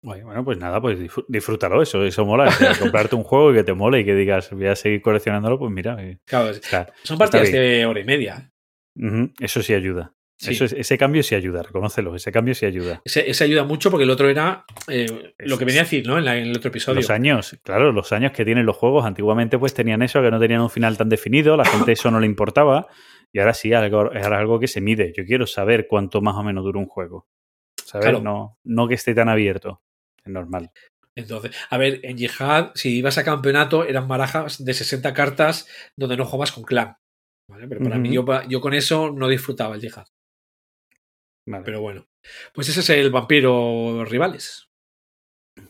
Bueno, pues nada, pues disfr- disfrútalo, eso, eso mola. O sea, comprarte un juego y que te mole y que digas, voy a seguir coleccionándolo, pues mira, eh, Claro, es- está- son partidas de hora y media. ujú, eso sí ayuda. Sí. Eso es- ese cambio sí ayuda, reconócelo, ese cambio sí ayuda. Ese, ese ayuda mucho porque el otro era eh, lo que venía a decir, ¿no? En, la- en el otro episodio. Los años, claro, los años que tienen los juegos, antiguamente pues tenían eso, que no tenían un final tan definido, la gente eso no le importaba, y ahora sí, algo, es algo que se mide. Yo quiero saber cuánto más o menos dura un juego. ¿Sabes? Claro. No, no que esté tan abierto. Es normal. Entonces, a ver, en Jihad, si ibas a campeonato, eran barajas de 60 cartas donde no jugabas con clan. ¿vale? Pero para mí, yo, yo con eso no disfrutaba el Jihad. Vale. Pero bueno, pues ese es el vampiro rivales.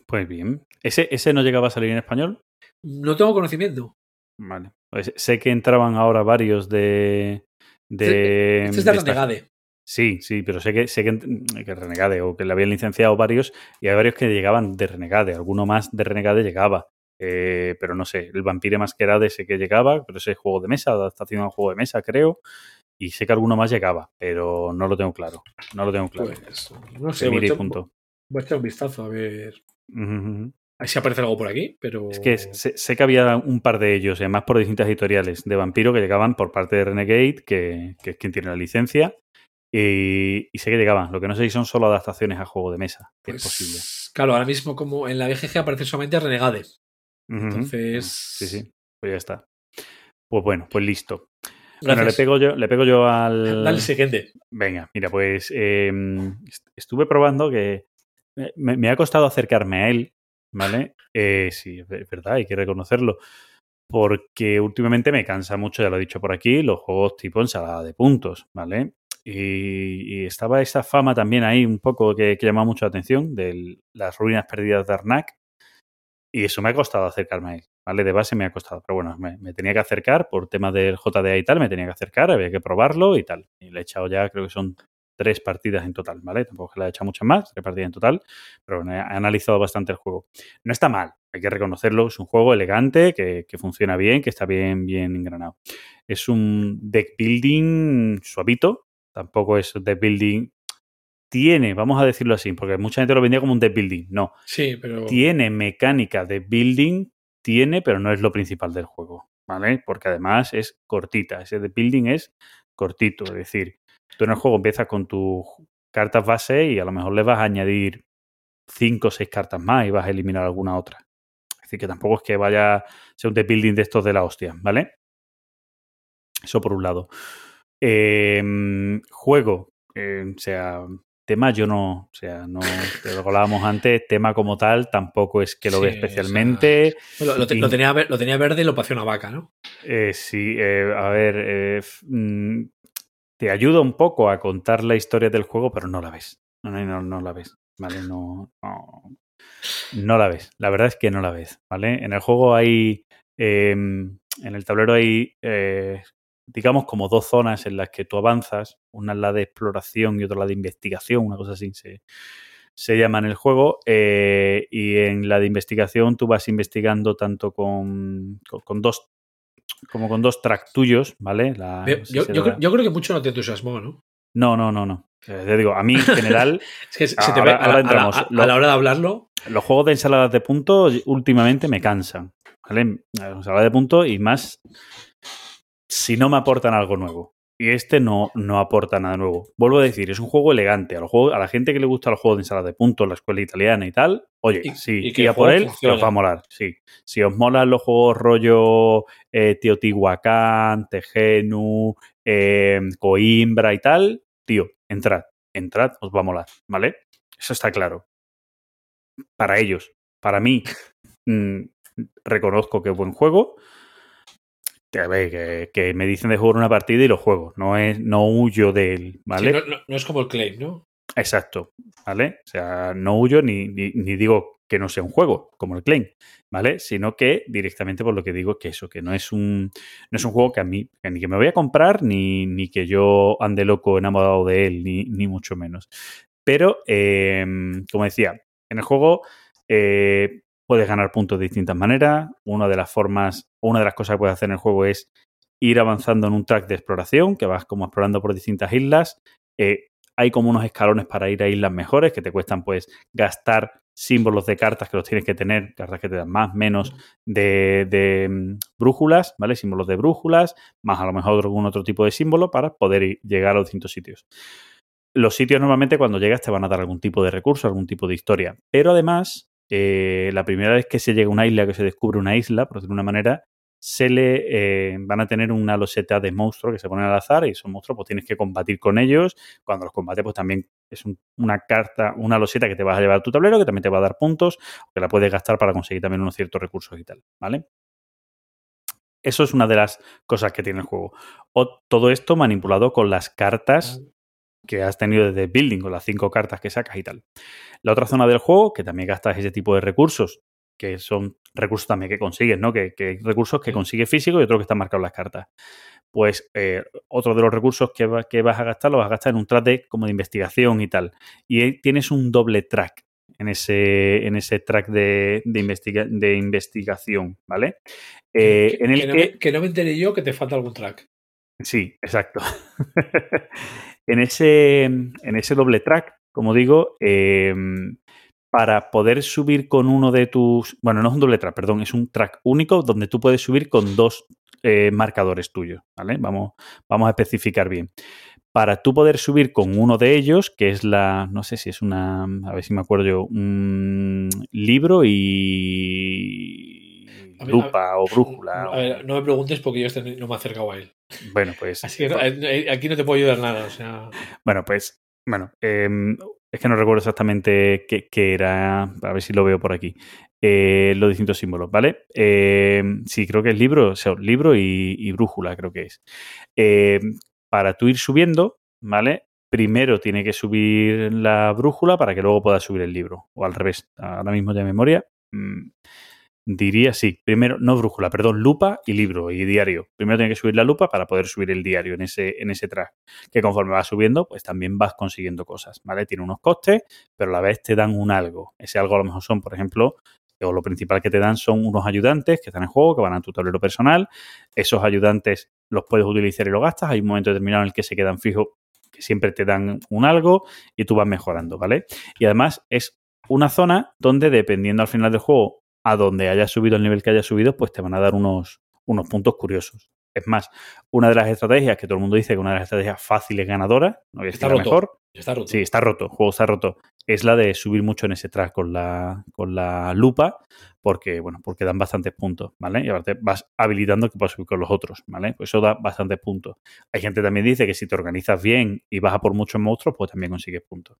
Pues bien. ¿Ese, ¿Ese no llegaba a salir en español? No tengo conocimiento. Vale. Pues sé que entraban ahora varios de. de Este es de de esta-. Sí, sí, pero sé que sé que, que Renegade o que le habían licenciado varios y hay varios que llegaban de Renegade, alguno más de Renegade llegaba. Eh, pero no sé, el Vampire Masquerade sé que llegaba, pero ese es juego de mesa, adaptación al juego de mesa, creo. Y sé que alguno más llegaba, pero no lo tengo claro. No lo tengo claro. Pues, no sé, voy a, punto. voy a echar un vistazo a ver a ver si aparece algo por aquí. Pero Es que sé, sé que había un par de ellos, además por distintas editoriales, de Vampiro que llegaban por parte de Renegade, que, que es quien tiene la licencia, y, y sé que llegaban. Lo que no sé si son solo adaptaciones a juego de mesa, que pues, es posible. Claro, ahora mismo como en la BGG aparece solamente Renegade. Entonces- Sí, sí. Pues ya está. Pues bueno, pues listo. Bueno, le pego yo, le pego yo al. Dale siguiente. Venga, mira, pues eh, est- estuve probando que me, me ha costado acercarme a él, ¿vale? Eh, sí, es ver- verdad, hay que reconocerlo. Porque últimamente me cansa mucho, ya lo he dicho por aquí, los juegos tipo ensalada de puntos, ¿vale? Y, estaba esa fama también ahí un poco que, llamaba mucho la atención de las ruinas perdidas de Arnak. Y eso me ha costado acercarme a él, ¿vale? De base me ha costado, pero bueno, me, tenía que acercar por temas del JDA y tal, me tenía que acercar, había que probarlo y tal. Y le he echado ya, creo que son tres partidas en total, ¿vale? Tampoco que le he echado muchas más, tres partidas en total, pero bueno, he analizado bastante el juego. No está mal, hay que reconocerlo, es un juego elegante, que, que funciona bien, que está bien, bien engranado. Es un deck building suavito, tampoco es deck building... Tiene, vamos a decirlo así, porque mucha gente lo vendía como un deck building. No, Sí, pero. tiene mecánica de building, tiene, pero no es lo principal del juego, ¿vale? Porque además es cortita, ese de building es cortito, es decir, tú en el juego empiezas con tus cartas base y a lo mejor le vas a añadir cinco o seis cartas más y vas a eliminar alguna otra. Es decir, que tampoco es que vaya a ser un de building de estos de la hostia, ¿vale? Eso por un lado. Eh, juego, eh, o sea, tema yo no, o sea, no, te lo hablábamos antes, tema como tal tampoco es que lo Sí, o sea, especialmente. Lo, lo te- y- lo tenía, ver- lo tenía verde y lo pasé una vaca, ¿no? Eh, sí, eh, a ver, eh, mm, te ayuda un poco a contar la historia del juego, pero no la ves. No, no, no, la ves. ¿Vale? No, no, no la ves. La verdad es que no la ves. ¿Vale? En el juego hay. eh, en el tablero hay. Eh, digamos como dos zonas en las que tú avanzas. Una es la de exploración y otra la de investigación, una cosa así se, se llama en el juego. eh, y en la de investigación tú vas investigando tanto con, con, con dos como con dos track tuyos, ¿vale? La- Yo, si yo creo, yo creo que mucho no te entusiasmó, ¿no? no, no, no, no. Eh, Te digo, a mí en general, Es que se te Ahora- ve a, ahora la- a entramos. la hora de hablarlo. los juegos de ensaladas de puntos últimamente me cansan. ¿Vale? Ensalada de puntos y más si no me aportan algo nuevo. Y este no, no aporta nada nuevo. Vuelvo a decir, es un juego elegante. A, la gente que le gusta los juegos de ensalada de puntos, la escuela italiana y tal, oye, Y- sí, y que y a el por juego él, que funcione. os va a molar. Sí. Si os molan los juegos rollo eh, Teotihuacán, Tejenu, eh, Coimbra y tal, tío, entrad, entrad, os va a molar, ¿vale? Eso está claro. Para ellos, para mí, mm, reconozco que es buen juego. Que, a ver, que, que me dicen de jugar una partida y lo juego. No es, no huyo de él, ¿vale? Sí, no, no- no es como el claim, ¿no? Exacto, ¿vale? O sea, no huyo ni, ni, ni digo que no sea un juego, como el Claim, ¿vale? Sino que directamente por lo que digo que eso, que no es un, no es un juego que a mí, que ni que me voy a comprar, ni, ni que yo ande loco enamorado de él, ni, ni mucho menos. Pero, eh, como decía, en el juego eh, puedes ganar puntos de distintas maneras. Una de las formas, una de las cosas que puedes hacer en el juego es ir avanzando en un track de exploración, que vas como explorando por distintas islas. Eh, hay como unos escalones para ir a islas mejores que te cuestan pues gastar símbolos de cartas que los tienes que tener, cartas que te dan más, menos de, de, mm, brújulas, ¿vale? Símbolos de brújulas, más a lo mejor algún otro tipo de símbolo para poder llegar a los distintos sitios. Los sitios normalmente cuando llegas te van a dar algún tipo de recurso, algún tipo de historia. Pero además, eh, la primera vez que se llega a una isla, que se descubre una isla, por decirlo de una manera, se le eh, van a tener una loseta de monstruos que se ponen al azar y esos monstruos pues tienes que combatir con ellos. Cuando los combates pues también es un- una carta, una loseta que te vas a llevar a tu tablero que también te va a dar puntos que la puedes gastar para conseguir también unos ciertos recursos y tal, ¿vale? Eso es una de las cosas que tiene el juego. O, todo esto manipulado con las cartas que has tenido desde Building, con las cinco cartas que sacas y tal. La otra zona del juego, que también gastas ese tipo de recursos, que son recursos también que consigues, ¿no? Que, que hay recursos que consigues físicos y otros que están marcados en las cartas. Pues eh, otro de los recursos que, va- que vas a gastar lo vas a gastar en un track de, como de investigación y tal. Y tienes un doble track en ese, en ese track de, de, investiga- de investigación, ¿vale? Eh, que, en el que no me, que no me enteré yo que te falta algún track. Sí, exacto. en, ese, en ese doble track, como digo, eh, para poder subir con uno de tus... Bueno, no es un doble track, perdón, es un track único donde tú puedes subir con dos eh, marcadores tuyos, ¿vale? Vamos, vamos a especificar bien. Para tú poder subir con uno de ellos, que es la, no sé si es una, a ver si me acuerdo yo, un libro y A ver, lupa o brújula. A ver, no me preguntes porque yo este no me he acercado a él. Bueno, pues... Así que no, eh, aquí no te puedo ayudar nada. O sea, Bueno, pues, bueno, eh, es que no recuerdo exactamente qué, qué era, a ver si lo veo por aquí, eh, los distintos símbolos, ¿vale? Eh, sí, creo que es libro, o sea, libro y, y brújula, creo que es. Eh, para tú ir subiendo, ¿vale? Primero tiene que subir la brújula para que luego puedas subir el libro, o al revés, ahora mismo de memoria. mm, Diría sí. Primero, no brújula, perdón, lupa y libro y diario. Primero tiene que subir la lupa para poder subir el diario en ese, en ese track que conforme vas subiendo, pues también vas consiguiendo cosas, ¿vale? Tiene unos costes, pero a la vez te dan un algo. Ese algo a lo mejor son, por ejemplo, o lo principal que te dan son unos ayudantes que están en juego, que van a tu tablero personal. Esos ayudantes los puedes utilizar y los gastas. Hay un momento determinado en el que se quedan fijos, que siempre te dan un algo y tú vas mejorando, ¿vale? Y además es una zona donde, dependiendo al final del juego, a donde hayas subido el nivel que hayas subido, pues te van a dar unos, unos puntos curiosos. Es más, una de las estrategias que todo el mundo dice que una de las estrategias fáciles ganadoras, no voy a decir Está roto. mejor, está roto. sí, está roto, el juego está roto, es la de subir mucho en ese track con la, con la lupa, porque, bueno, porque dan bastantes puntos, ¿vale? Y aparte vas habilitando que puedas subir con los otros, ¿vale? Pues eso da bastantes puntos. Hay gente que también dice que si te organizas bien y vas a por muchos monstruos, pues también consigues puntos.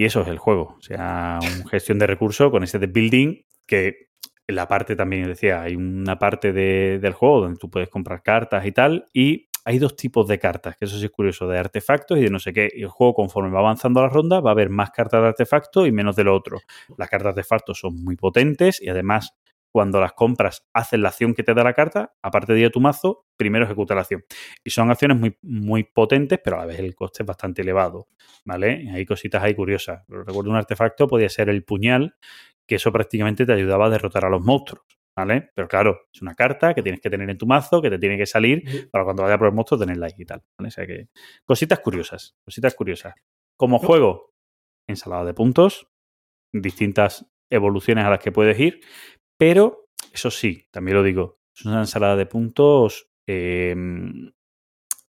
Y eso es el juego. O sea, una gestión de recursos con ese de building que en la parte también, decía, hay una parte de- del juego donde tú puedes comprar cartas y tal. Y hay dos tipos de cartas, que eso sí es curioso, de artefactos y de no sé qué. Y el juego, conforme va avanzando la ronda, va a haber más cartas de artefactos y menos de lo otro. Las cartas de artefactos son muy potentes y además, cuando las compras, hacen la acción que te da la carta, aparte de ir a tu mazo, primero ejecuta la acción. Y son acciones muy, muy potentes, pero a la vez el coste es bastante elevado. ¿Vale? Hay cositas ahí curiosas. Recuerdo un artefacto, podía ser el puñal, que eso prácticamente te ayudaba a derrotar a los monstruos. ¿Vale? Pero claro, es una carta que tienes que tener en tu mazo, que te tiene que salir para cuando vaya por el monstruo tenerla ahí y tal. ¿vale? O sea que cositas curiosas, cositas curiosas. Como juego, ensalada de puntos, distintas evoluciones a las que puedes ir, pero eso sí, también lo digo, es una ensalada de puntos eh,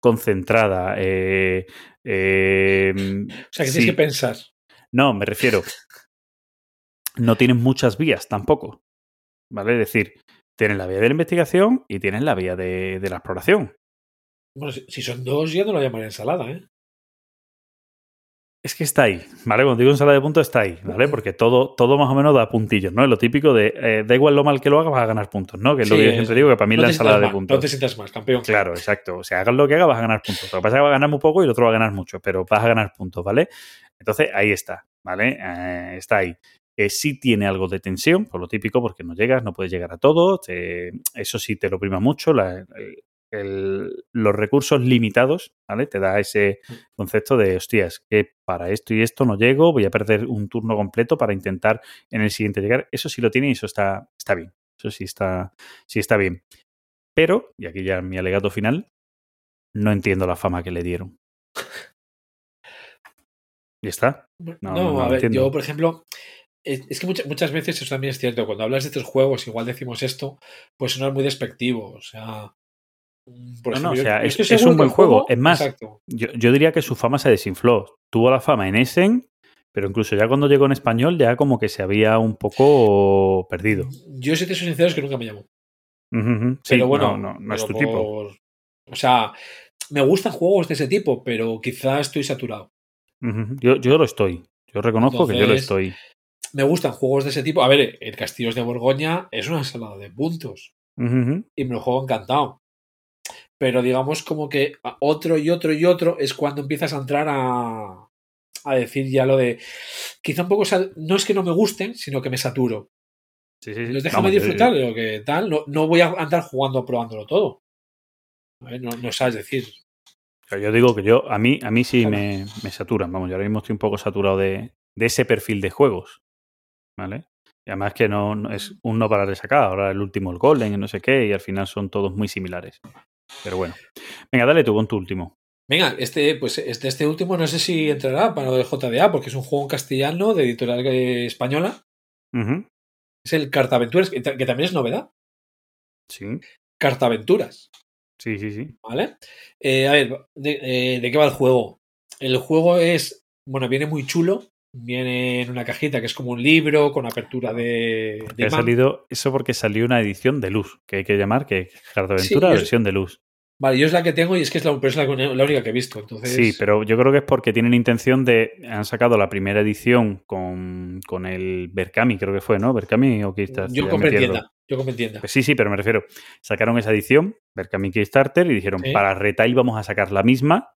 concentrada. Eh, eh, O sea, que sí. tienes que pensar. No, me refiero. No tienes muchas vías tampoco. ¿Vale? Es decir, tienes la vía de la investigación y tienes la vía de, de la exploración. Bueno, si, son dos, yo no lo llamaría ensalada, ¿eh? Es que está ahí, ¿vale? Cuando digo ensalada de puntos, está ahí, ¿vale? Porque todo, todo más o menos da puntillos, ¿no? Es lo típico de eh, da igual lo mal que lo hagas, vas a ganar puntos, ¿no? Que es lo que yo siempre digo, que para mí No la ensalada de puntos. No te sientas mal, campeón. Claro, exacto. O sea, hagas lo que hagas, vas a ganar puntos. Lo que pasa es que vas a ganar muy poco y el otro va a ganar mucho, pero vas a ganar puntos, ¿vale? Entonces, ahí está, ¿vale? Eh, está ahí. Eh, sí tiene algo de tensión, por lo típico, porque no llegas, no puedes llegar a todo. te- eso sí te lo prima mucho. la- el- los recursos limitados, ¿vale? Te da ese concepto de, hostias, que para esto y esto no llego, voy a perder un turno completo para intentar en el siguiente llegar. Eso sí lo tiene y eso está, está bien. Eso sí está, sí está bien. Pero, y aquí ya mi alegato final, no entiendo la fama que le dieron. Y está. No, No, a ver, entiendo. yo, por ejemplo, es, que muchas, muchas veces eso también es cierto. Cuando hablas de estos juegos, igual decimos esto, pues sonar muy despectivo. O sea, por No, no, o sea, es- un buen juego. Es más. Yo, yo diría que su fama se desinfló. Tuvo la fama en Essen, pero incluso ya cuando llegó en español, ya como que se había un poco perdido. Yo, si te soy sincero, es que nunca me llamó. Sí, Pero bueno, no, es tu tipo. O sea, me gustan juegos de ese tipo, pero quizá estoy saturado. Yo, yo lo estoy. Yo reconozco que yo lo estoy. Me gustan juegos de ese tipo. A ver, el Castillos de Borgoña es una ensalada de puntos. Y me lo juego encantado. Pero digamos como que otro y otro y otro es cuando empiezas a entrar a, a decir ya lo de... Quizá un poco... No es que no me gusten, sino que me saturo. Sí, sí, sí. Entonces déjame Vamos, yo- disfrutar de lo que tal. No, no voy a andar jugando probándolo todo. No, no sabes decir. yo, digo que yo, a mí, a mí sí Claro. me, me saturan. Vamos, yo ahora mismo estoy un poco saturado de, de ese perfil de juegos. ¿Vale? Y además que no, no- es un no para de sacar. Ahora el último, el Golden, y no sé qué, y al final son todos muy similares. Pero bueno. Venga, dale tú con tu último. Venga, este, pues este, este último no sé si entrará para lo JDA, porque es un juego en castellano de editorial española. Es el Cartaventuras, que, que también es novedad. Sí, Cartaventuras. sí, sí, sí. ¿Vale? Eh, a ver, de, eh, ¿de qué va el juego? El juego es, bueno, viene muy chulo. Viene en una cajita que es como un libro con apertura de, de Ha salido eso porque salió una edición de luz, que hay que llamar, que Sí, Aventura, yo- versión de luz. Vale, yo es la que tengo y es que es la, pero es la, la única que he visto. Entonces, Sí, pero yo creo que es porque tienen intención de. Han sacado la primera edición con, con el Berkami, creo que fue, ¿no? Berkami o Kickstarter. yo compré tienda. Yo compré tienda. Pues sí, sí, pero me refiero. Sacaron esa edición, Berkami Kickstarter, y dijeron, Sí. para retail vamos a sacar la misma.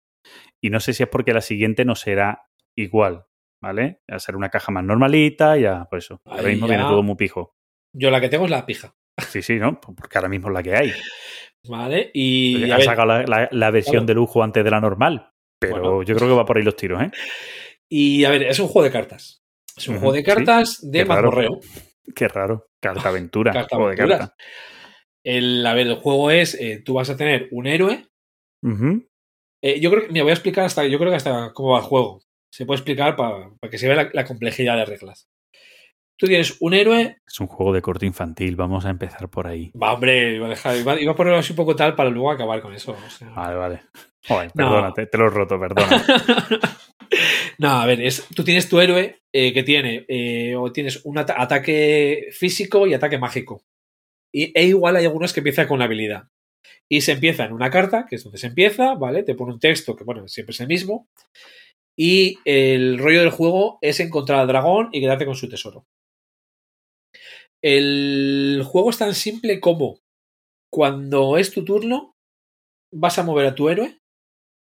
Y no sé si es porque la siguiente no será igual, ¿vale? A ser una caja más normalita, ya, por eso. Ahora mismo viene todo muy pijo. Yo la que tengo es la pija. Sí, sí, ¿no? Porque ahora mismo es la que hay. ¿Vale? Y. a Han ver, sacado la, la- la versión Claro. de lujo antes de la normal. Pero Bueno. yo creo que va por ahí los tiros, ¿eh? y a ver, es un juego de cartas. Es un juego de sí. cartas de Qué raro. mazmorreo. Qué raro. Carta aventura. Carta juego de carta. El, a ver, el juego es: eh, tú vas a tener un héroe. Eh, yo creo que. Me voy a explicar hasta. Yo creo que hasta cómo va el juego. Se puede explicar para, para que se vea la, la complejidad de reglas. Tú tienes un héroe. Es un juego de corte infantil. Vamos a empezar por ahí. Va, hombre, iba a, dejar, iba, iba a ponerlo así un poco tal para luego acabar con eso. o sea. Vale, vale. Joder, No. perdona, te, te lo he roto, perdona. no, a ver, es, tú tienes tu héroe eh, que tiene, eh, o tienes un ata- ataque físico y ataque mágico. Y, e igual hay algunos que empiezan con la habilidad. Y se empieza en una carta, que es donde se empieza, ¿vale? Te pone un texto que, bueno, siempre es el mismo. Y el rollo del juego es encontrar al dragón y quedarte con su tesoro. El juego es tan simple como cuando es tu turno, vas a mover a tu héroe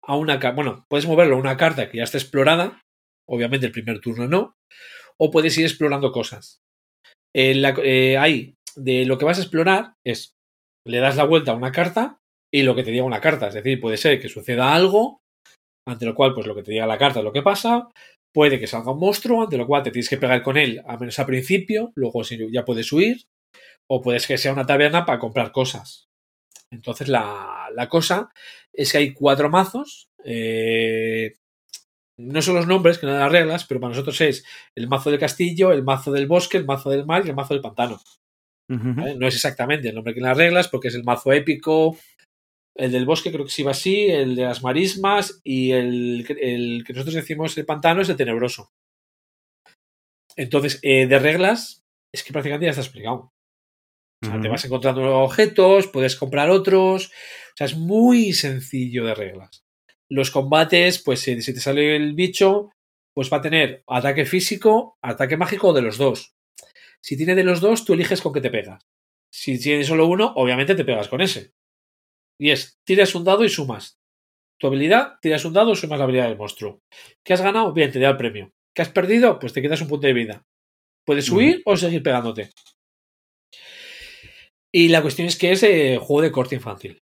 a una. Bueno, puedes moverlo a una carta que ya está explorada. Obviamente el primer turno no. O puedes ir explorando cosas. Eh, eh, ahí, de lo que vas a explorar es. Le das la vuelta a una carta y lo que te diga una carta. Es decir, puede ser que suceda algo, ante lo cual, pues lo que te diga la carta es lo que pasa. Puede que salga un monstruo, ante lo cual te tienes que pegar con él, al menos al principio. Luego si ya puedes huir. O puedes que sea una taberna para comprar cosas. Entonces la, la cosa es que hay cuatro mazos. eh, no son los nombres que no dan las reglas, pero para nosotros es el mazo del castillo, el mazo del bosque, el mazo del mar y el mazo del pantano. No es exactamente el nombre que en las reglas, porque es el mazo épico. El del bosque creo que sí va así, el de las marismas y el, el que nosotros decimos el pantano es el tenebroso. Entonces, eh, de reglas, es que prácticamente ya está explicado. O sea, te vas encontrando objetos, puedes comprar otros. O sea, es muy sencillo de reglas. Los combates, pues si, si te sale el bicho, pues va a tener ataque físico, ataque mágico o de los dos. Si tiene de los dos, tú eliges con qué te pegas. Si tienes solo uno, obviamente te pegas con ese. Y es, tiras un dado y sumas. Tu habilidad, tiras un dado y sumas la habilidad del monstruo. ¿Qué has ganado? Bien, te da el premio. ¿Qué has perdido? Pues te quitas un punto de vida. Puedes huir o seguir pegándote. Y la cuestión es que es eh, juego de corte infantil.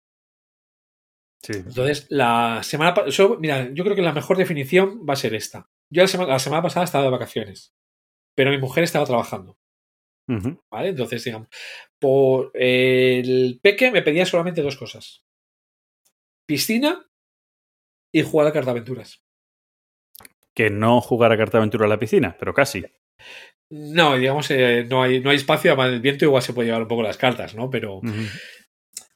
Sí. Entonces, la semana pa- so- mira, yo creo que la mejor definición va a ser esta. Yo la semana, la semana pasada estaba de vacaciones, pero mi mujer estaba trabajando, ¿vale? Entonces, digamos, por el peque me pedía solamente dos cosas. Piscina y jugar a cartaventuras. Que no jugar a carta aventura en la piscina, pero casi. No, digamos, eh, no, hay, no hay espacio, además el viento igual se puede llevar un poco las cartas, ¿no? Pero,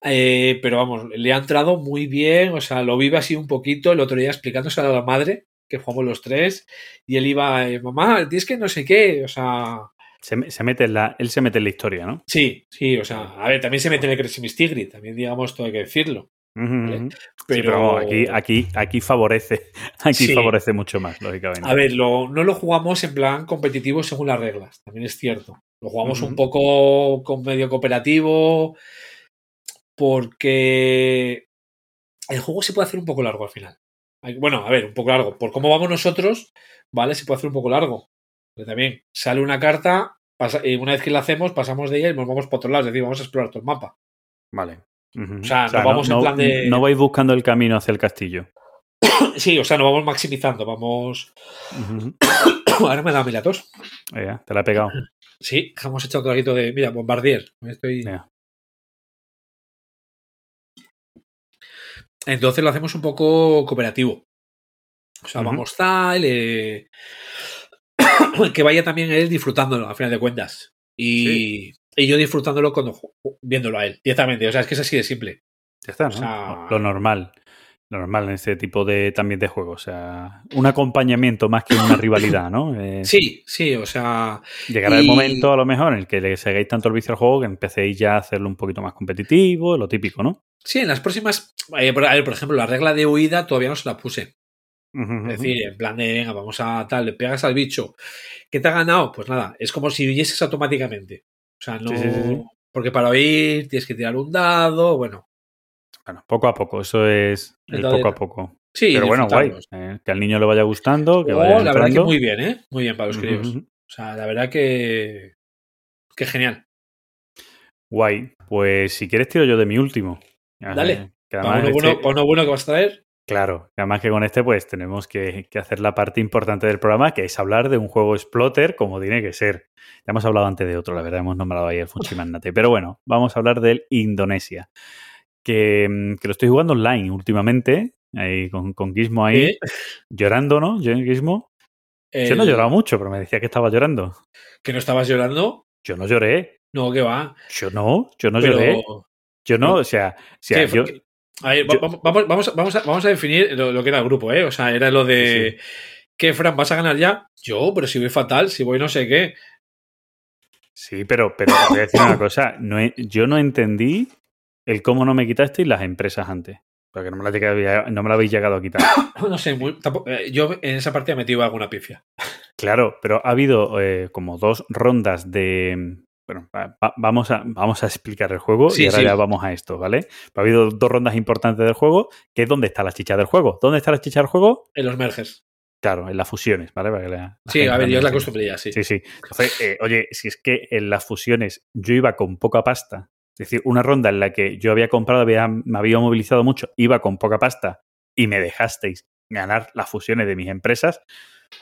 eh, pero vamos, le ha entrado muy bien, o sea, lo vive así un poquito, el otro día explicándose a la madre, que jugamos los tres, y él iba, eh, mamá, tienes que no sé qué, o sea, Se, me- se mete en la, él se mete en la historia, ¿no? sí, sí, o sea, a ver, también se mete en el Cresimis Tigri, también digamos, todo hay que decirlo, Vale. Sí, pero, vamos, aquí, aquí, aquí favorece, aquí Sí. favorece mucho más, lógicamente. a ver, lo- no lo jugamos en plan competitivo según las reglas, también es cierto, lo jugamos un poco con medio cooperativo, porque el juego se puede hacer un poco largo al final. Bueno, a ver, un poco largo. Por cómo vamos nosotros, ¿vale? Se puede hacer un poco largo. Pero también sale una carta, pasa- y una vez que la hacemos, pasamos de ella y nos vamos para otro lado. Es decir, vamos a explorar todo el mapa. Vale. O sea, no vamos en plan de- no vais buscando el camino hacia el castillo. Sí, o sea, no vamos maximizando, vamos. Ahora me da la tos. Venga, te la he pegado. Sí, hemos echado un traguito de. Mira, bombardier. Estoy... Venga. Entonces lo hacemos un poco cooperativo. O sea, vamos tal. eh, que vaya también él disfrutándolo, a final de cuentas. Y, y yo disfrutándolo cuando viéndolo a él, directamente. O sea, es que es así de simple. Ya está, ¿no? O sea- Lo normal. Lo normal en este tipo de también de juegos. O sea, un acompañamiento más que una rivalidad, ¿no? Eh, Sí, sí, o sea. Llegará el momento, a lo mejor, en el que le seguéis tanto el vicio al juego que empecéis ya a hacerlo un poquito más competitivo, lo típico, ¿no? Sí, en las próximas. eh, por, a ver, por ejemplo, la regla de huida todavía no se la puse. Es decir, en plan de, venga, vamos a tal, le pegas al bicho. ¿Qué te ha ganado? Pues nada, es como si huyeses automáticamente. O sea, no. Sí, sí, sí, sí. Porque para huir tienes que tirar un dado, bueno. Bueno, poco a poco, eso es el Entonces, poco a poco. Sí, Pero bueno, guay. eh, que al niño le vaya gustando, que Oh, vaya la verdad que muy bien, ¿eh? Muy bien para los críos. O sea, la verdad que. Que genial. Guay. Pues si quieres tiro yo de mi último. Dale. Que además uno, este- bueno, uno bueno que vas a traer. Claro, además que con este pues tenemos que, que hacer la parte importante del programa, que es hablar de un juego exploter como tiene que ser. Ya hemos hablado antes de otro, la verdad, hemos nombrado ahí el Funchimannate. Pero bueno, vamos a hablar del Indonesia, que, mm, que lo estoy jugando online últimamente, ahí con, con Gizmo ahí, ¿eh? llorando, ¿no? Yo, Gizmo. Yo no he llorado mucho, pero me decía que estaba llorando. Que no estabas llorando. Yo no lloré. No, que va. Yo no, yo no pero. lloré. Yo no, o sea, o yo, A ver, yo- va- vamos, vamos, a- vamos, a, vamos a definir lo, lo que era el grupo, ¿eh? O sea, era lo de. ¿Qué, Fran? ¿Vas a ganar ya? Yo, pero si voy fatal, si voy no sé qué. Sí, pero, pero te voy a decir una cosa. No yo no entendí el cómo no me quitasteis las empresas antes. Porque no me, llegué- no me la habéis llegado a quitar. No sé, muy- tampoco- eh, yo en esa partida metido alguna pifia. Claro, pero ha habido eh, como dos rondas de, bueno, va- va- vamos, a, vamos a explicar el juego Sí, y ahora sí. ya vamos a esto, ¿vale? Ha habido dos rondas importantes del juego, que es dónde está la chicha del juego. ¿Dónde está la chicha del juego? En los mergers. Claro, en las fusiones, ¿vale? Para que la- la Sí, a ver, yo es la costumbre ya, sí. Sí, sí. Entonces, eh, oye, si es que en las fusiones yo iba con poca pasta, es decir, una ronda en la que yo había comprado, había, me había movilizado mucho, iba con poca pasta y me dejasteis ganar las fusiones de mis empresas,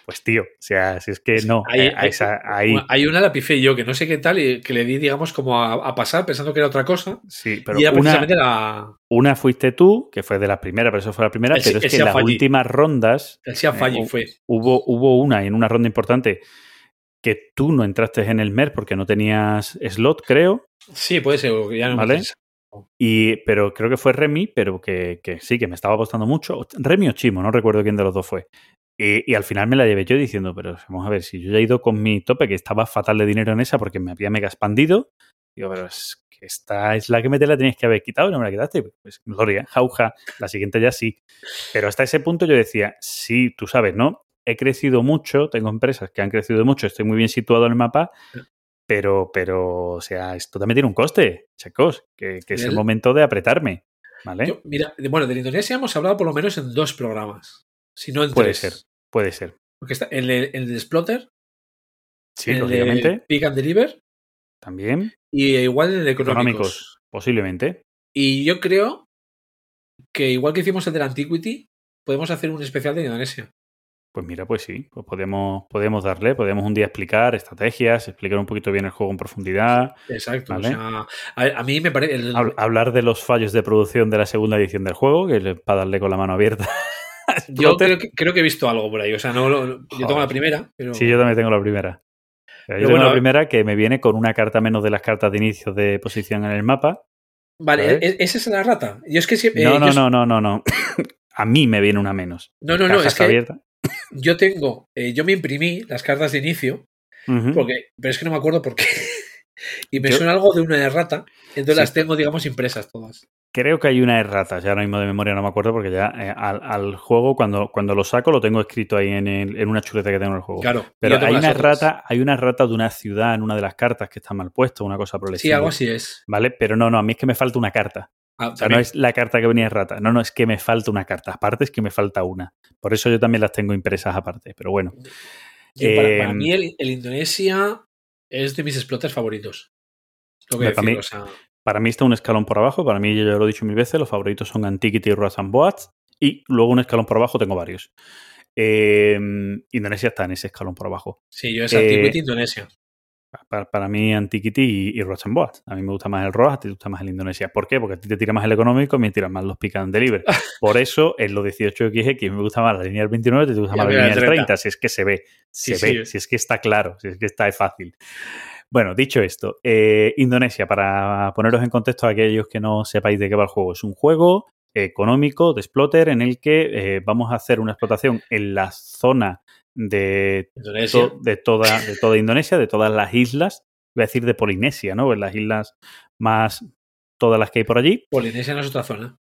pues tío, o sea, si es que no, eh, a esa- Hay una, la pifé yo, que no sé qué tal, y que le di, digamos, como a, a pasar pensando que era otra cosa. sí, pero y era una, precisamente la, una fuiste tú, que fue de las primeras, pero eso fue la primera, El pero es que en las últimas rondas el Eh, Falli fue. hubo, hubo una en una ronda importante que tú no entraste en el MER porque no tenías slot, creo, Sí, puede ser. Ya no me Vale. Y, pero creo que fue Remy, pero que, que sí, que me estaba apostando mucho. Remy o Chimo, no recuerdo quién de los dos fue. Y, y al final me la llevé yo diciendo, pero vamos a ver, si yo ya he ido con mi tope, que estaba fatal de dinero en esa porque me había mega expandido, digo, pero es que esta es la que me te la tenías que haber quitado y no me la quitaste. Pues gloria, jauja, la siguiente ya sí. Pero hasta ese punto yo decía, sí, tú sabes, ¿no? He crecido mucho, tengo empresas que han crecido mucho, estoy muy bien situado en el mapa, pero, pero, o sea, esto también tiene un coste, chicos, que, que es el momento de apretarme, ¿vale? Yo, mira, bueno, de Indonesia hemos hablado por lo menos en dos programas. Si no en puede tres. ser, puede ser. Porque está el, el de Splotter, Sí, el de lógicamente, Pick and Deliver también. y igual el de económicos. Económicos, posiblemente. Y yo creo que igual que hicimos el de la Antiquity, podemos hacer un especial de Indonesia. Pues mira, pues sí, pues podemos, podemos darle, podemos un día explicar estrategias, explicar un poquito bien el juego en profundidad, Exacto. Vale. O sea, a, a mí me parece. el- hablar de los fallos de producción de la segunda edición del juego, que le- para darle con la mano abierta. yo creo que, creo que he visto algo por ahí. O sea, no, yo tengo la primera, pero. Sí, yo también tengo la primera. Yo tengo bueno, la primera que me viene con una carta menos de las cartas de inicio de posición en el mapa. Vale, ¿sabes? ¿e- ¿esa es la rata? Yo es que siempre. No, eh, no, yo- no, no, no, no. A mí me viene una menos. No, no, no, es que abierta. yo tengo. eh, yo me imprimí las cartas de inicio, porque, pero es que no me acuerdo por qué. y me Yo- suena algo de una errata, entonces Sí. las tengo, digamos, impresas todas. Creo que hay una errata, ya ahora mismo de memoria no me acuerdo porque ya eh, al, al juego cuando, cuando lo saco lo tengo escrito ahí en, el- en una chuleta que tengo en el juego. Claro. Pero hay una errata, hay una errata de una ciudad en una de las cartas que está mal puesto, una cosa por el Sí, algo así es. ¿Vale? Pero no, no, a mí es que me falta una carta. Ah, O sea, no es la carta que venía errata. No, no, es que me falta una carta. Aparte es que me falta una. Por eso yo también las tengo impresas aparte. Pero bueno. Para, para eh, mí, el, el Indonesia es de mis explotes favoritos. Lo que decir, mí- o sea, Para mí está un escalón por abajo. Para mí, ya lo he dicho mil veces, los favoritos son Antiquity y and Boats. Y luego un escalón por abajo tengo varios. Eh, Indonesia está en ese escalón por abajo. sí, yo es eh, Antiquity Indonesia. Para, para mí, Antiquity y, y Roach and Boat. A mí me gusta más el Roach, a ti te gusta más el Indonesia. ¿Por qué? Porque a ti te tira más el económico, a mí me tiran más los pick and deliver. Por eso, en los 18XX me gusta más la línea del 29, te gusta Y más la línea del 30. 30. Si es que se ve, se Sí, ve, sí. si es que está claro, si es que está fácil. Bueno, dicho esto, eh, Indonesia, para poneros en contexto a aquellos que no sepáis de qué va el juego, es un juego económico de exploter en el que eh, vamos a hacer una explotación en la zona de Indonesia. to- de, toda, de toda Indonesia, de todas las islas, voy a decir de Polinesia, ¿no? En las islas más, todas las que hay por allí. Polinesia no es otra zona.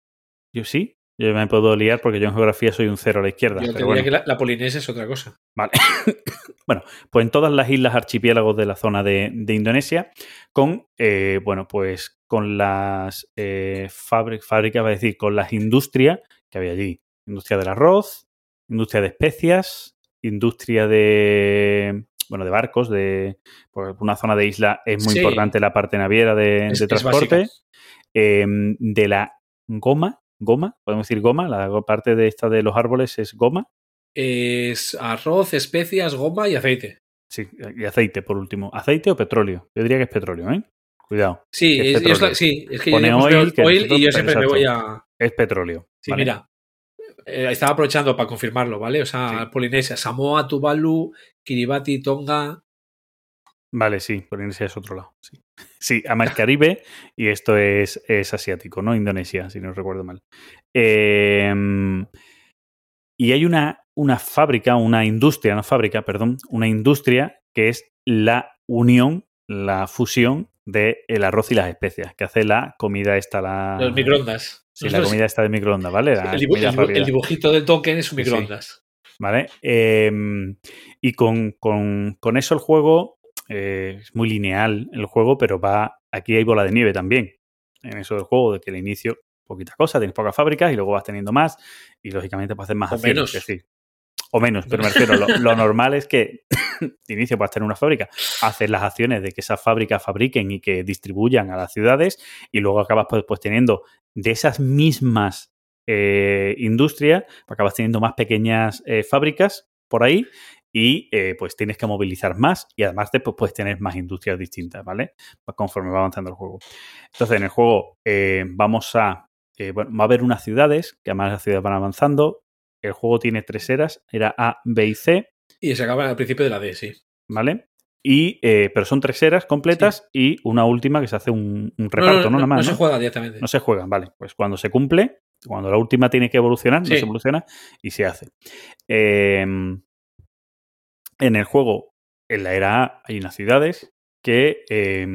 Yo sí, yo me puedo liar porque yo en geografía soy un cero a la izquierda. Yo pero bueno, que la, la Polinesia es otra cosa. vale. bueno, pues en todas las islas archipiélagos de la zona de, de Indonesia, con, eh, bueno, pues con las eh, fábri- fábricas, va a decir, con las industrias que había allí. Industria del arroz, industria de especias, industria de, bueno, de barcos, de pues una zona de isla es muy Sí. importante la parte naviera de, Es- de es transporte. Eh, de la goma, goma, podemos decir goma, la parte de esta de los árboles es goma. Es arroz, especias, goma y aceite. Sí, y aceite por último. ¿Aceite o petróleo? Yo diría que es petróleo, ¿eh? Cuidado. Sí, Es es, sí, es que Pone yo, oil, que y yo siempre me voy a... Es petróleo. Sí, ¿vale? mira. eh, estaba aprovechando para confirmarlo, ¿vale? O sea, Sí. Polinesia, Samoa, Tuvalu, Kiribati, Tonga. Vale, sí, Polinesia es otro lado. Sí, sí además es Caribe y esto es, es asiático, ¿no? Indonesia, si no recuerdo mal. Eh, y hay una, una fábrica, una industria, no fábrica, perdón, una industria que es la unión, la fusión del el arroz y las especias, que hace la comida esta, la, Los microondas. Sí, la comida esta de microondas, ¿vale? La el, el el dibujito del token es un sí. microondas. ¿Vale? Eh, y con, con- con eso el juego eh, es muy lineal el juego, pero va aquí hay bola de nieve también en eso del juego, de que al inicio poquita cosa, tienes pocas fábricas y luego vas teniendo más y lógicamente puedes hacer más O acciones, menos. es decir, o menos, pero me refiero, lo, lo normal es que de inicio puedas tener una fábrica, haces las acciones de que esas fábricas fabriquen y que distribuyan a las ciudades y luego acabas pues, pues, teniendo de esas mismas eh, industrias, acabas teniendo más pequeñas eh, fábricas por ahí y eh, pues tienes que movilizar más y además después puedes tener más industrias distintas, ¿vale? Conforme va avanzando el juego. Entonces en el juego eh, vamos a, eh, bueno, va a haber unas ciudades, que además las ciudades van avanzando. El juego tiene tres eras, era A, B y C, Y se acaba al principio de la D, sí. ¿vale? Y, pero son tres eras completas y una última que se hace un, un reparto, ¿no? Nada más, se ¿no? juega directamente. No se juegan, vale. Pues cuando se cumple, cuando la última tiene que evolucionar, Sí. no se evoluciona y se hace. Eh, en el juego, en la era A, hay unas ciudades que eh,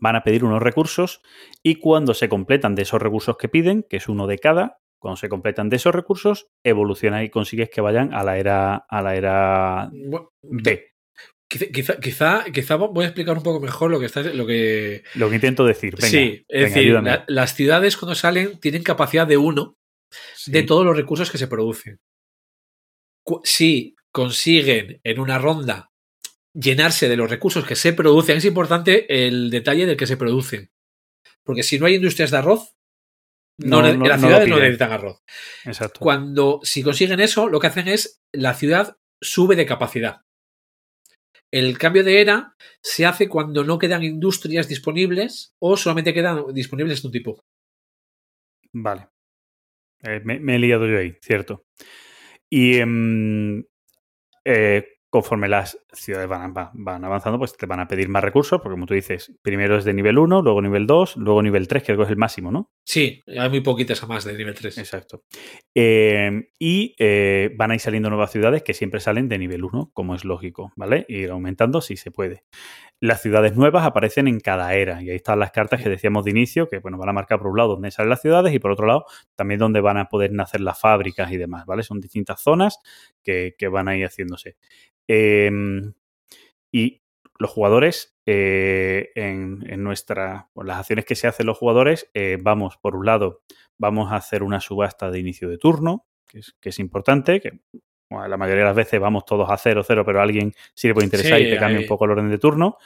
van a pedir unos recursos y cuando se completan de esos recursos que piden, que es uno de cada, cuando se completan de esos recursos, evoluciona y consigues que vayan a la era, a la era B. Quizá, quizá, quizá, voy a explicar un poco mejor lo que está, lo que. Lo que intento decir. Venga, sí, es venga, decir, la- las ciudades cuando salen tienen capacidad de uno Sí. de todos los recursos que se producen. Si consiguen en una ronda llenarse de los recursos que se producen, es importante el detalle del que se producen. Porque si no hay industrias de arroz, no, No, no- las ciudades no necesitan arroz. Exacto. Cuando, si consiguen eso, lo que hacen es la ciudad sube de capacidad. El cambio de era se hace cuando no quedan industrias disponibles o solamente quedan disponibles de un tipo. Vale. Eh, me, me he liado yo ahí, cierto. Y em, eh, conforme las ciudades van, va- van avanzando, pues te van a pedir más recursos, porque como tú dices, primero es de nivel 1, luego nivel 2, luego nivel 3, que creo que es el máximo, ¿no? Sí, hay muy poquitas a más de nivel 3. Exacto. Eh, y eh, van a ir saliendo nuevas ciudades que siempre salen de nivel 1, como es lógico, ¿vale? Ir aumentando si se puede. Las ciudades nuevas aparecen en cada era y ahí están las cartas que decíamos de inicio, que bueno, van a marcar por un lado dónde salen las ciudades y por otro lado también dónde van a poder nacer las fábricas y demás, ¿vale? Son distintas zonas que, que van a ir haciéndose. Eh, y los jugadores, eh, en, en nuestra, las acciones que se hacen los jugadores, eh, vamos, por un lado, vamos a hacer una subasta de inicio de turno, que es, que es importante, que la mayoría de las veces vamos todos a 0-0, pero a alguien sí le puede interesar Sí, y te cambia ahí. un poco el orden de turno.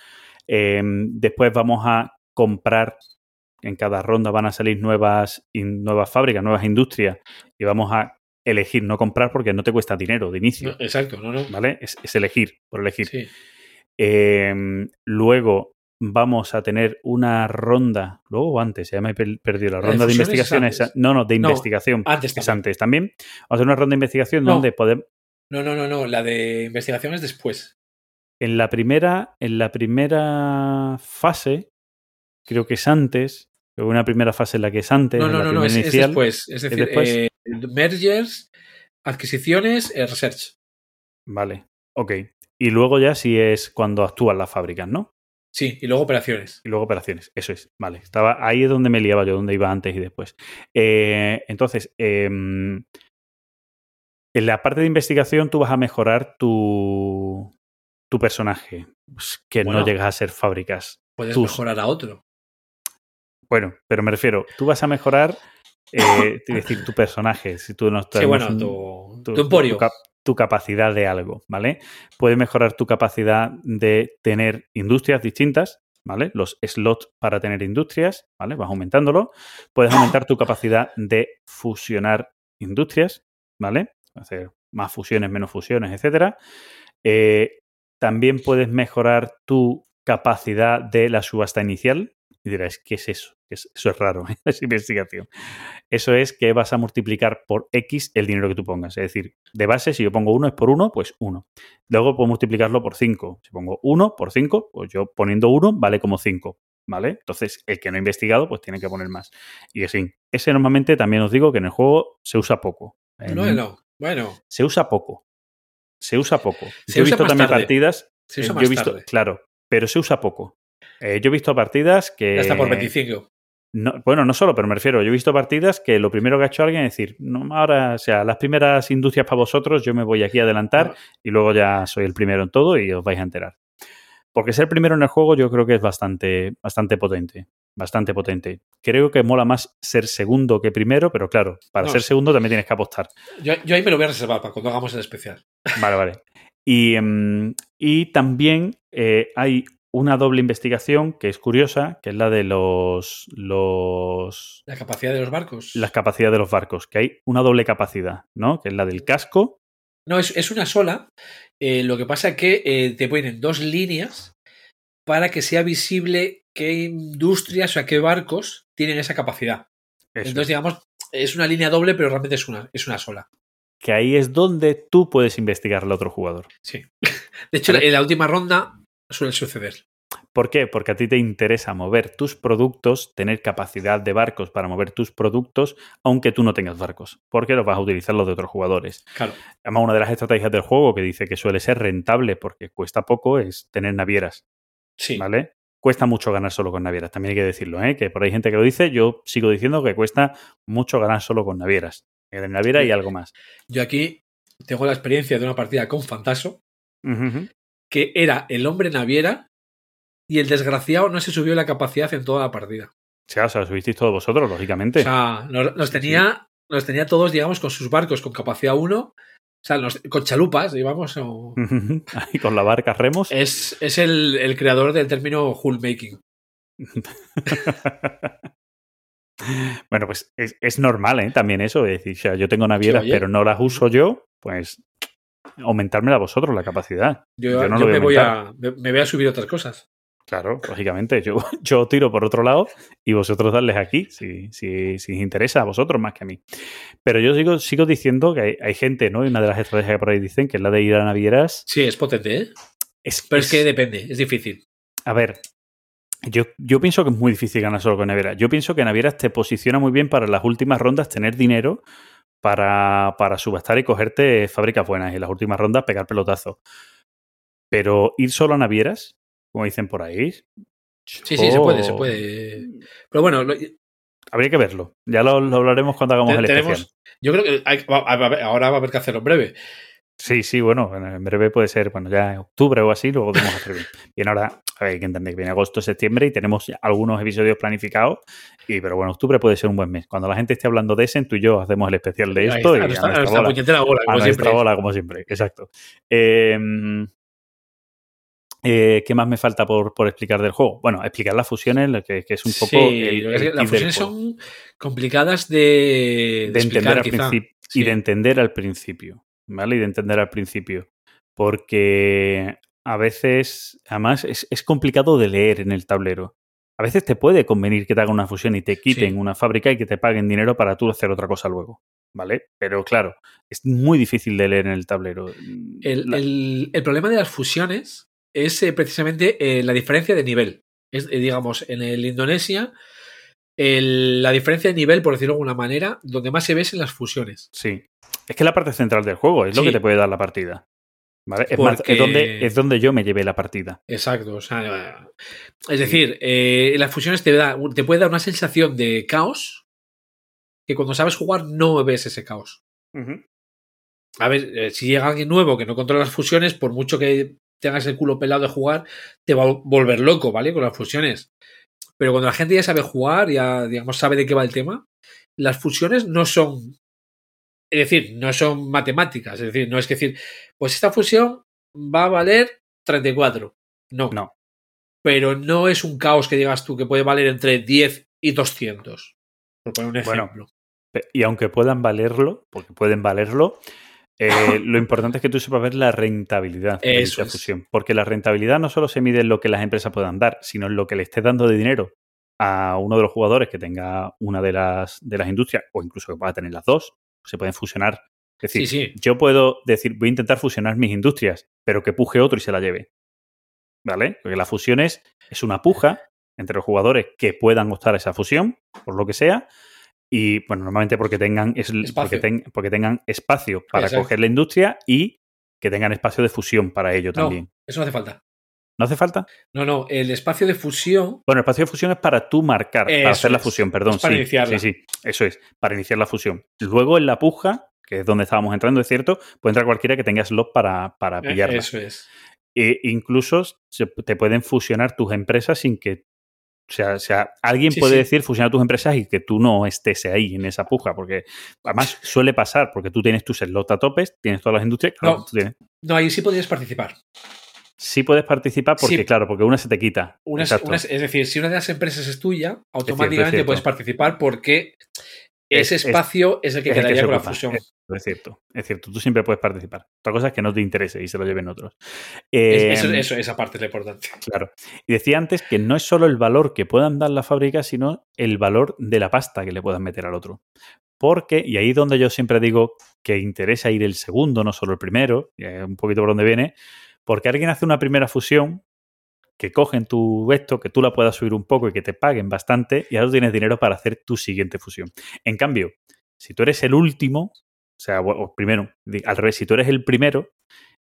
Eh, después vamos a comprar, en cada ronda van a salir nuevas, in- nuevas fábricas, nuevas industrias, y vamos a elegir no comprar porque no te cuesta dinero de inicio, No, exacto, no, no. ¿vale? Es, es elegir, por elegir. Sí. Eh, luego vamos a tener una ronda, luego o antes, ya me he per- perdido la ¿La de ronda de es esa- no, no, de No, investigación. Antes es también. antes también. Vamos a hacer una ronda de investigación No. donde podemos. No, no, no, no. La de investigación es después. En la primera, en la primera fase, creo que es antes. Creo una primera fase en la que es antes. No, no, la no, no, es, es después. Es decir, después? eh, mergers, adquisiciones, eh, research. Vale, ok. Y luego ya sí es cuando actúan las fábricas, ¿no? Sí, y luego operaciones. Y luego operaciones, eso es, vale. Estaba ahí es donde me liaba yo, donde iba antes y después. Eh, entonces, em, en la parte de investigación tú vas a mejorar tu, tu personaje, pues, que no llegas a ser fábricas. Puedes Tus- mejorar a otro. Bueno, pero me refiero, tú vas a mejorar, eh, es decir, tu personaje. Si tú no Sí, tenemos bueno, un- tu, tu, tu emporio. tu tu capacidad de algo, ¿vale? Puedes mejorar tu capacidad de tener industrias distintas, ¿vale? Los slots para tener industrias, ¿vale? Vas aumentándolo. Puedes aumentar tu capacidad de fusionar industrias, ¿vale? Hacer más fusiones, menos fusiones, etcétera. Eh, también puedes mejorar tu capacidad de la subasta inicial. Y dirás, ¿qué es eso? ¿Qué es- Eso es raro, ¿eh? es investigación. Eso es que vas a multiplicar por X el dinero que tú pongas. Es decir, de base, si yo pongo 1 es por 1, pues 1. Luego puedo multiplicarlo por 5. Si pongo 1 por 5, pues yo poniendo 1 vale como 5. ¿Vale? Entonces, el que no ha investigado, pues tiene que poner más. Y así. Ese normalmente también os digo que en el juego se usa poco. En- Bueno, bueno. Se usa poco. Se usa poco. Se yo he visto también tarde. partidas. Se eh, usa yo más he visto, tarde. claro, pero se usa poco. Eh, yo he visto partidas que. Ya está por 25. No, bueno, no solo, pero me refiero, yo he visto partidas que lo primero que ha hecho alguien es decir, no, ahora, o sea, las primeras industrias para vosotros, yo me voy aquí a adelantar No. y luego ya soy el primero en todo y os vais a enterar. Porque ser primero en el juego yo creo que es bastante, bastante potente. Bastante potente. Creo que mola más ser segundo que primero, pero claro, para No, ser segundo también tienes que apostar. Yo, yo ahí me lo voy a reservar para cuando hagamos el especial. Vale, vale. Y, em, y también eh, hay una doble investigación que es curiosa, que es la de los, los La capacidad de los barcos. las capacidades de los barcos, que hay una doble capacidad, ¿no? Que es la del casco. No, es, es una sola. Eh, lo que pasa es que eh, te ponen dos líneas para que sea visible qué industrias o sea, qué barcos tienen esa capacidad. eso, Entonces, digamos, es una línea doble, pero realmente es una, es una sola. que ahí es donde tú puedes investigar al otro jugador. Sí. De hecho, en la última ronda suele suceder. ¿Por qué? Porque a ti te interesa mover tus productos, tener capacidad de barcos para mover tus productos, aunque tú no tengas barcos, porque los vas a utilizar los de otros jugadores. Claro. Además, una de las estrategias del juego que dice que suele ser rentable porque cuesta poco es tener navieras, Sí. ¿vale? Cuesta mucho ganar solo con navieras, también hay que decirlo, ¿eh? Que por ahí hay gente que lo dice, yo sigo diciendo que cuesta mucho ganar solo con navieras. En naviera y algo más. Yo aquí tengo la experiencia de una partida con Fantaso. Que era el hombre naviera y el desgraciado no se subió la capacidad en toda la partida. O sea, os lo subisteis todos vosotros, lógicamente. O sea, nos, nos tenía, nos tenía todos, digamos, con sus barcos con capacidad 1, o sea, con chalupas, digamos. o-. Ahí con la barca remos. es es el, el creador del término hull making. Bueno, pues es, es normal, ¿eh? También eso. Es decir, o sea, yo tengo navieras, Sí, pero no las uso yo, pues aumentármela vosotros la capacidad. Yo, Yo no yo lo voy a me, voy a, me, voy a subir otras cosas. Claro, lógicamente. Yo, yo tiro por otro lado y vosotros darles aquí, si, si, si os interesa a vosotros más que a mí. Pero yo sigo, sigo diciendo que hay, hay gente, ¿no? Y una de las estrategias que por ahí dicen, que es la de ir a navieras. Sí, es potente, ¿eh? Es, Pero es que depende, es difícil. A ver, yo, yo pienso que es muy difícil ganar solo con Navieras. Yo pienso que Navieras te posiciona muy bien para las últimas rondas tener dinero para, para subastar y cogerte fábricas buenas y en las últimas rondas pegar pelotazo. Pero ir solo a Navieras, como dicen por ahí. Sí, sí, se puede, se puede. Pero bueno, lo- Habría que verlo. Ya lo, lo hablaremos cuando hagamos Te- el tenemos- especial. yo creo que hay- ahora va a haber que hacerlo en breve. Sí, sí, bueno, en breve puede ser, bueno, ya en octubre o así, luego tenemos hacer bien. Bien, ahora hay que entender que viene agosto, septiembre y tenemos algunos episodios planificados. Y, pero bueno, octubre puede ser un buen mes. Cuando la gente esté hablando de ese, tú y yo hacemos el especial de esto está, y a nuestra- bola. como siempre. bola, como siempre, exacto. Eh, eh, ¿Qué más me falta por, por explicar del juego? Bueno, explicar las fusiones, lo que, que es un poco Sí, el, lo el las fusiones son complicadas de, de entender explicar, al principio y de entender al principio, ¿vale? Y de entender al principio. Porque a veces, además, es, es complicado de leer en el tablero. A veces te puede convenir que te hagan una fusión y te quiten Sí. una fábrica y que te paguen dinero para tú hacer otra cosa luego, ¿vale? Pero claro, es muy difícil de leer en el tablero. El, La- el- el problema de las fusiones es eh, precisamente eh, la diferencia de nivel. Es, eh, digamos, en el Indonesia, el- la diferencia de nivel, por decirlo de alguna manera, donde más se ve es en las fusiones. Sí. Es que la parte central del juego es lo que te puede dar la partida. ¿Vale? Es, más, es, donde, es donde yo me llevé la partida. Exacto. O sea, es decir, eh, las fusiones te, da, te puede dar una sensación de caos que cuando sabes jugar no ves ese caos. A ver, eh, si llega alguien nuevo que no controla las fusiones, por mucho que tengas el culo pelado de jugar, te va a volver loco, ¿vale? Con las fusiones. Pero cuando la gente ya sabe jugar, ya, digamos, sabe de qué va el tema, las fusiones no son. Es decir, no son matemáticas. Es decir, no es que decir, pues esta fusión va a valer 34. No. No. Pero no es un caos que digas tú que puede valer entre 10 y 200. Por poner un Bueno, ejemplo. Pe- Y aunque puedan valerlo, porque pueden valerlo, eh, lo importante es que tú sepas ver la rentabilidad de Eso dicha es. fusión. Porque la rentabilidad no solo se mide en lo que las empresas puedan dar, sino en lo que le esté dando de dinero a uno de los jugadores que tenga una de las, de las industrias, o incluso que pueda tener las dos, se pueden fusionar. Es decir, Sí, sí. yo puedo decir, voy a intentar fusionar mis industrias, pero que puje otro y se la lleve. ¿Vale? Porque la fusión es, es una puja entre los jugadores que puedan optar a esa fusión, por lo que sea, y bueno, normalmente porque tengan, es, porque, ten- porque tengan espacio para Exacto. coger la industria y que tengan espacio de fusión para ello No, también. eso no hace falta. ¿No hace falta? No, no, el espacio de fusión Bueno, el espacio de fusión es para tú marcar, para hacer la fusión, perdón. Es para sí, iniciarla. sí, sí, eso es, para iniciar la fusión. Luego en la puja, que es donde estábamos entrando, es cierto, puede entrar cualquiera que tenga slot para, para eh, pillarla. Eso es. E incluso se- te pueden fusionar tus empresas sin que. O sea, o sea alguien Sí, puede sí. decir fusionar tus empresas y que tú no estés ahí en esa puja, porque además suele pasar, porque tú tienes tus slots a topes, tienes todas las industrias, claro, No. tú tienes- No, ahí sí podrías participar. sí puedes participar porque, Sí. claro, porque una se te quita. Es decir, si una de las empresas es tuya, automáticamente es cierto. puedes participar porque Es- ese es- espacio es, el que es el que quedaría con la fusión. Es, cierto, es cierto. Tú siempre puedes participar. Otra cosa es que no te interese y se lo lleven otros. Eh, eso, eso- esa parte es la importante. Claro. Y decía antes que no es solo el valor que puedan dar la fábrica, sino el valor de la pasta que le puedan meter al otro. Porque, y ahí es donde yo siempre digo que interesa ir el segundo, no solo el primero, un poquito por donde viene, porque alguien hace una primera fusión que cogen tu esto, que tú la puedas subir un poco y que te paguen bastante, y ahora tienes dinero para hacer tu siguiente fusión. En cambio, si tú eres el último, o sea, o- primero, al revés, si tú eres el primero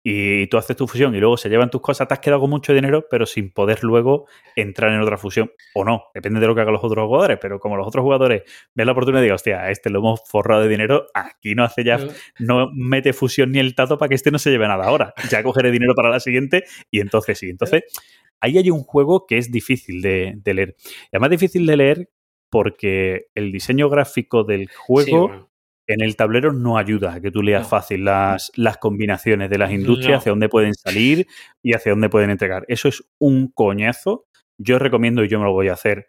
y tú haces tu fusión y luego se llevan tus cosas, te has quedado con mucho dinero, pero sin poder luego entrar en otra fusión. O no, depende de lo que hagan los otros jugadores, pero como los otros jugadores ven la oportunidad y digan, hostia, a este lo hemos forrado de dinero, aquí no hace ya, no mete fusión ni el tato para que este no se lleve nada ahora. Ya cogeré dinero para la siguiente y entonces sí. Entonces, ahí hay un juego que es difícil de, de leer. Y además difícil de leer porque el diseño gráfico del juego Sí, bueno. En el tablero no ayuda a que tú leas No. fácil las, las combinaciones de las industrias, No. hacia dónde pueden salir y hacia dónde pueden entregar. Eso es un coñazo. Yo os recomiendo, y yo me lo voy a hacer,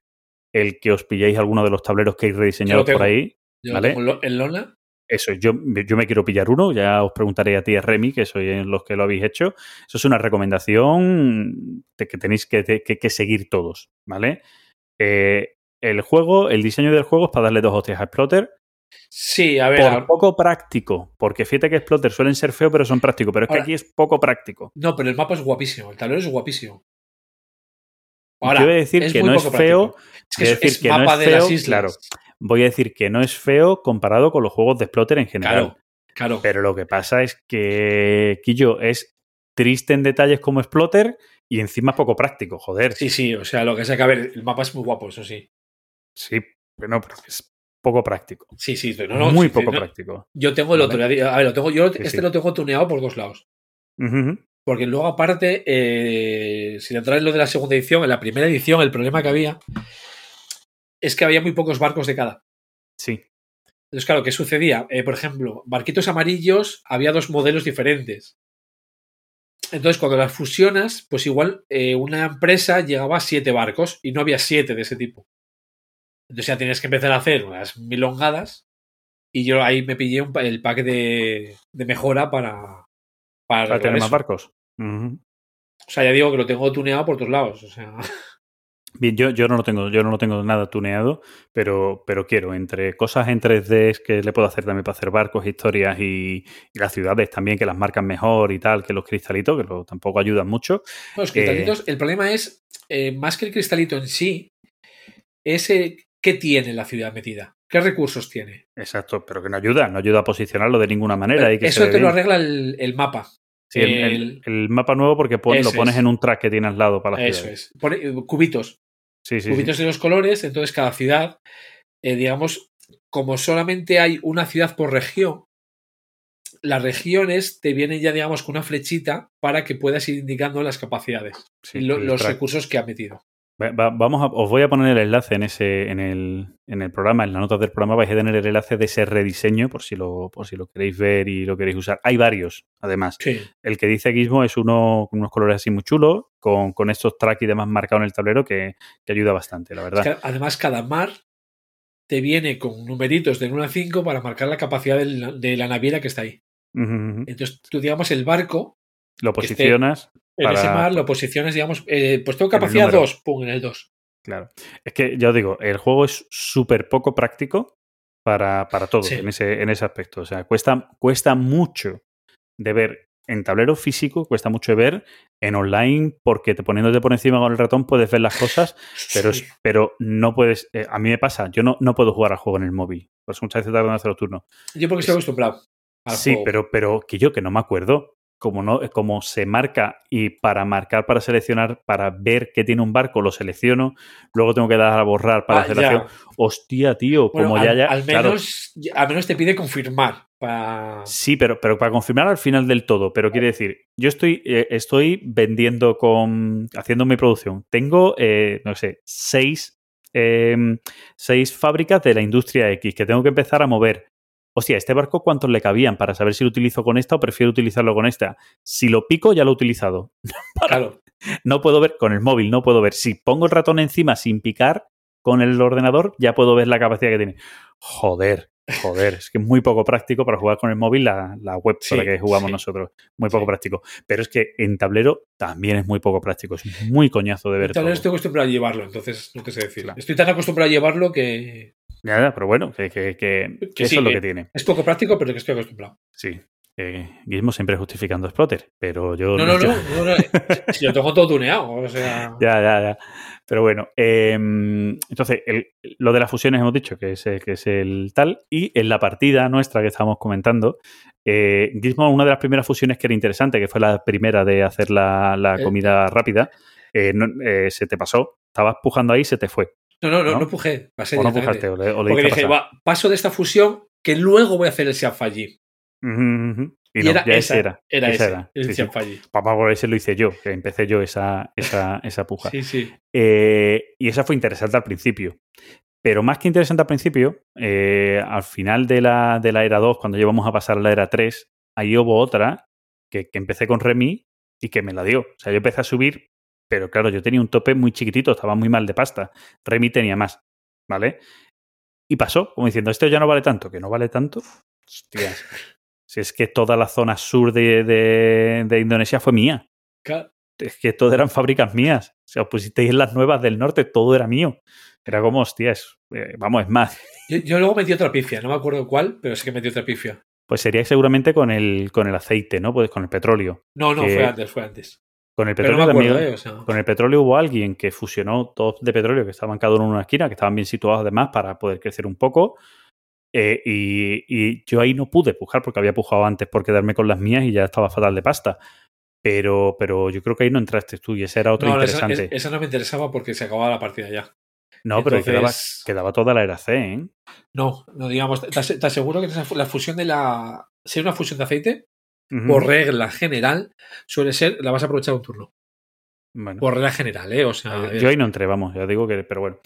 el que os pilléis alguno de los tableros que hay rediseñados por ahí. Yo ¿vale? tengo en lo- en Lona. Eso, yo, yo me quiero pillar uno, ya os preguntaré a ti, a Remy, que sois los que lo habéis hecho. Eso es una recomendación de que tenéis que, que- que seguir todos, ¿vale? Eh, el juego, el diseño del juego es para darle dos hostias a Exploter. Sí, a ver. Por a- poco práctico, porque fíjate que Exploter suelen ser feos, pero son prácticos, pero es que aquí es poco práctico. No, pero el mapa es guapísimo. El tablero es guapísimo. Yo voy a decir es que no es feo. Es que es, decir es que no mapa es de las feo, islas. claro. voy a decir que no es feo comparado con los juegos de Exploter en general. Claro, claro. Pero lo que pasa es que Quillo es triste en detalles como Exploter y encima es poco práctico, joder. Sí, sí, o sea, lo que sea que a ver, el mapa es muy guapo, eso sí. Sí, pero no, pero es poco práctico. Sí, sí, no, no, Muy sí, poco no. práctico. Yo tengo el Vale. otro, a ver, lo tengo, yo Sí, este lo tengo tuneado por dos lados. Porque luego, aparte, eh, sin entrar en lo de la segunda edición, en la primera edición, el problema que había es que había muy pocos barcos de cada. Sí, Entonces, claro, ¿qué sucedía? Eh, por ejemplo, barquitos amarillos, había dos modelos diferentes. Entonces, cuando las fusionas, pues igual eh, una empresa llegaba a siete barcos y no había siete de ese tipo. Entonces ya tienes que empezar a hacer unas milongadas y yo ahí me pillé un el pack de, de mejora para, para, tener más barcos. O sea, ya digo que lo tengo tuneado por todos lados. O sea, Bien, yo, yo no lo tengo, yo no lo tengo nada tuneado, pero, pero quiero, entre cosas en 3D que le puedo hacer también para hacer barcos, historias y, y las ciudades también, que las marcan mejor y tal, que los cristalitos, que lo- tampoco ayudan mucho. los cristalitos, el problema es, eh, más que el cristalito en sí, es eh, qué tiene la ciudad metida. ¿Qué recursos tiene? Exacto, pero que no ayuda, no ayuda a posicionarlo de ninguna manera. y que se Eso te lo arregla el, el mapa. Sí, el, el- el- el mapa nuevo porque pon- lo pones es. en un track que tiene al lado para las Eso es. Pone, eh, cubitos. Sí, sí, cubitos de los colores. Entonces, cada ciudad, eh, digamos, como solamente hay una ciudad por región, las regiones te vienen ya, digamos, con una flechita para que puedas ir indicando las capacidades Sí, y lo- los track. recursos que ha metido. Va- va- vamos a- os voy a poner el enlace en ese, en el, en el programa, en las notas del programa vais a tener el enlace de ese rediseño por si lo, por si lo queréis ver y lo queréis usar. Hay varios, además. Sí. El que dice Gizmo es uno con unos colores así muy chulos, con, con estos tracks y demás marcados en el tablero que, que ayuda bastante, la Es verdad. que, además, cada mar te viene con numeritos del 1 al 5 para marcar la capacidad de la naviera que está ahí. Entonces, tú, digamos, el barco, Lo posicionas. En Para- ese mar lo posiciones, digamos, eh, pues tengo capacidad número. 2, pum, en el 2. Claro. Es que ya os digo, el juego es súper poco práctico para, para todo Sí. en, ese, en ese aspecto. O sea, cuesta, cuesta mucho de ver en tablero físico, cuesta mucho de ver en online, porque te poniéndote por encima con el ratón puedes ver las cosas, pero, Sí. pero no puedes. eh, a mí me pasa, yo no, no puedo jugar al juego en el móvil. Por eso muchas veces tardan en hacer los turnos. Yo porque estoy acostumbrado. al Sí, juego. pero, pero que yo que no me acuerdo. Como, no, como se marca y para marcar, para seleccionar, para ver que tiene un barco, lo selecciono, luego tengo que dar a borrar para Ah, ya. acción. Hostia, tío, Bueno, como al, ya, ya. al claro, menos, al menos te pide confirmar para... Sí, pero, pero para confirmar al final del todo. Pero quiere decir, yo estoy, eh, estoy vendiendo con. haciendo mi producción. Tengo, eh, no sé, seis, eh, seis fábricas de la industria X que tengo que empezar a mover. Hostia, ¿este barco cuántos le cabían para saber si lo utilizo con esta o prefiero utilizarlo con esta? Si lo pico, ya lo he utilizado. Claro. No puedo ver, con el móvil no puedo ver. Si pongo el ratón encima sin picar con el ordenador, ya puedo ver la capacidad que tiene. Joder, joder, es que es muy poco práctico para jugar con el móvil la, la web Sí, para que jugamos sí. nosotros. Muy poco Sí. práctico. Pero es que en tablero también es muy poco práctico. Es muy coñazo de ver todo. vez estoy acostumbrado a llevarlo, entonces no te sé decir. Claro. Estoy tan acostumbrado a llevarlo que Ya, ya, pero bueno, que, que- que- que Que eso sí, es lo que- tiene. es poco práctico, pero que estoy acostumbrado. Sí. Eh, Gizmo siempre justificando Splotter, pero yo No, no, yo- no. no, no. Si lo tengo todo tuneado, o sea... Ya, ya, ya. Pero bueno, eh, entonces, el- lo de las fusiones hemos dicho que es, eh, que es el tal. Y en la partida nuestra que estábamos comentando, eh, Gizmo, una de las primeras fusiones que era interesante, que fue la primera de hacer la, la Eh. comida rápida, eh, no- eh, se te pasó. Estabas pujando ahí y se te fue. No, no, no, ¿No? no, pujé. Pasé O no directamente. pujaste, o le, o le Porque dije, va, paso de esta fusión que luego voy a hacer el. Ujú, ujú. Y, Y, no, era esa, era, era. era. el Sí, sí. Papá, por ese lo hice yo, que empecé yo esa, esa, esa puja. Sí, sí. Eh, y esa fue interesante al principio. Pero más que interesante al principio, eh, al final de la, de la era 2, cuando llevamos a pasar a la era 3, ahí hubo otra que, que empecé con Remy y que me la dio. O sea, yo empecé a subir, pero claro, yo tenía un tope muy chiquitito, estaba muy mal de pasta. Remy tenía más, ¿vale? Y pasó, como diciendo, esto ya no vale tanto, que no vale tanto. Hostias. Si es que toda la zona sur de, de- de Indonesia fue mía es que todo eran fábricas mías. O sea, os pusisteis en las nuevas del norte, todo era mío. Era como, hostias, eh, vamos, es más. Yo, yo luego metí otra pifia, no me acuerdo cuál, pero sí que metí otra pifia. Pues sería seguramente con el, con el aceite, ¿no? Pues con el petróleo. No, no, Que- fue antes, fue antes. Con el no petróleo me acuerdo, también. ¿eh? O sea, Con el petróleo hubo alguien que fusionó dos de petróleo que estaban cada uno en una esquina, que estaban bien situados además para poder crecer un poco. Eh, y, y yo ahí no pude pujar porque había pujado antes por quedarme con las mías y ya estaba fatal de pasta. Pero, pero yo creo que ahí no entraste tú y ese era otro no, esa, interesante. es- esa no me interesaba porque se acababa la partida ya. no, pero quedaba, quedaba toda la era C, ¿eh? No, no digamos, te, te aseguro que esa la fusión de la. Si es una fusión de aceite, Por regla general, suele ser, la vas a aprovechar un turno. Bueno. Por regla general, ¿eh? O sea, Yo ahí no entré, vamos, ya digo que, pero bueno.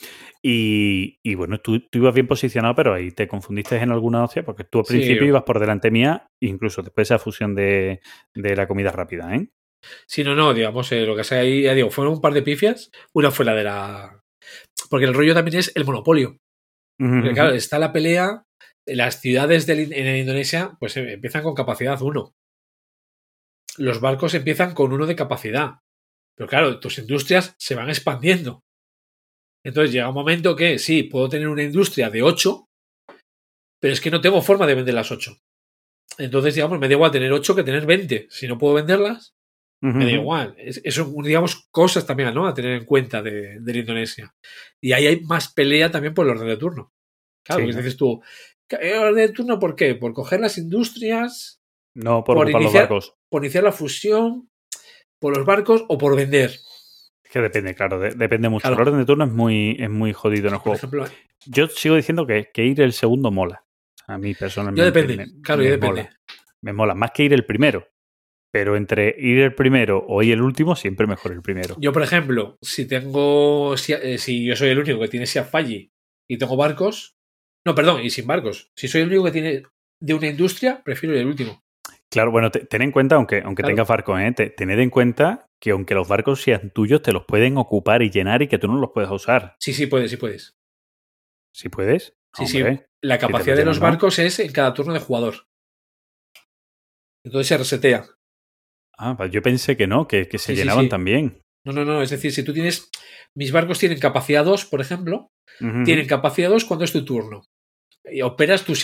Y, y bueno, tú, tú ibas bien posicionado, pero ahí te confundiste en alguna hostia, porque tú al Sí. principio ibas por delante mía, incluso después de esa fusión de, de la comida rápida, ¿eh? Si no, no, digamos, eh, lo que sea ahí, ya digo, fueron un par de pifias. Una fue la de la. Porque el rollo también es el monopolio. Porque, claro, está la pelea. Las ciudades del- en Indonesia, pues eh, empiezan con capacidad 1. Los barcos empiezan con uno de capacidad. Pero claro, tus industrias se van expandiendo. Entonces llega un momento que sí, puedo tener una industria de 8, pero es que no tengo forma de vender las 8. Entonces, digamos, me da igual tener 8 que tener 20. Si no puedo venderlas, me da igual. Es- Eso, digamos, cosas también ¿no? a tener en cuenta de, de la Indonesia. Y ahí hay más pelea también por el orden de turno. Claro, Sí, porque ¿no? dices tú, ¿el orden de turno por qué? Por coger las industrias, No por, por los barcos. por iniciar la fusión, por los barcos o por vender. Es que depende, claro, de- depende mucho. Claro. El orden de turno es muy, es muy jodido en el juego. ejemplo, Yo sigo diciendo que, que ir el segundo mola. A mí personalmente. ya depende. me- claro, me depende. mola. Me mola, más que ir el primero. Pero entre ir el primero o ir el último, siempre mejor el primero. Yo, por ejemplo, si tengo. Si, eh, si yo soy el único que tiene Falli y tengo barcos. No, perdón, y sin barcos. Si soy el único que tiene de una industria, prefiero ir el último. Claro, bueno, te- ten en cuenta, aunque, aunque Claro. tengas barcos, ¿eh? te- tened en cuenta que aunque los barcos sean tuyos, te los pueden ocupar y llenar y que tú no los puedes usar. Sí, sí, puedes, sí puedes. Si puedes. Sí, sí. hombre. La te capacidad de los barcos es en cada turno de jugador. Entonces se resetea. Ah, yo pensé que no, que, que se Sí, sí, llenaban sí. también. No, no, no. Es decir, si tú tienes. Mis barcos tienen capacidad 2, por ejemplo. Tienen capacidad 2 cuando es tu turno. Y operas tu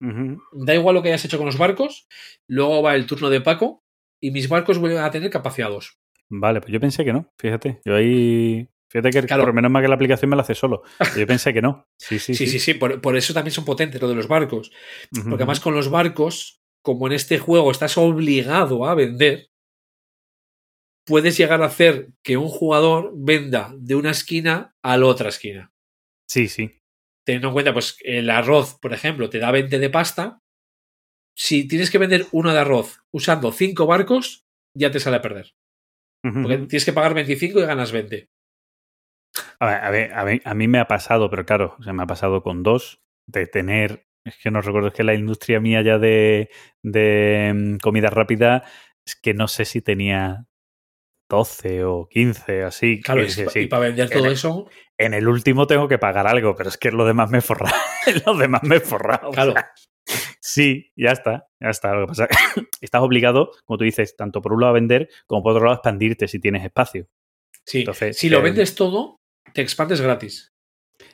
Ujú. Da igual lo que hayas hecho con los barcos. Luego va el turno de Paco. Y mis barcos vuelven a tener capacidad 2. Vale, pues yo pensé que no, fíjate. Yo ahí. Fíjate que Claro. por lo menos más que la aplicación me la hace solo. Yo pensé que no. Sí, sí, Sí, sí, sí. Por, por eso también son potentes lo de los barcos. Porque además con los barcos, como en este juego estás obligado a vender, puedes llegar a hacer que un jugador venda de una esquina a la otra esquina. Sí, sí. Teniendo en cuenta, pues, el arroz, por ejemplo, te da 20 de pasta, si tienes que vender una de arroz usando cinco barcos, ya te sale a perder. Porque tienes que pagar 25 y ganas 20. A ver, a, ver, a, ver, a mí me ha pasado, pero claro, o sea, me ha pasado con dos, de tener, es que no recuerdo, es que la industria mía ya de, de mm, comida rápida, es que no sé si tenía 12 o 15, así. Claro, que y, sí, pa- sí. y para vender todo En- eso, En el último tengo que pagar algo, pero es que lo demás me he forrado. lo demás me he forrado. o Claro. sea, sí, ya está, ya está. Lo que pasa estás obligado, como tú dices, tanto por un lado a vender como por otro lado a expandirte si tienes espacio. sí. Entonces, si lo eh, vendes todo, te expandes gratis.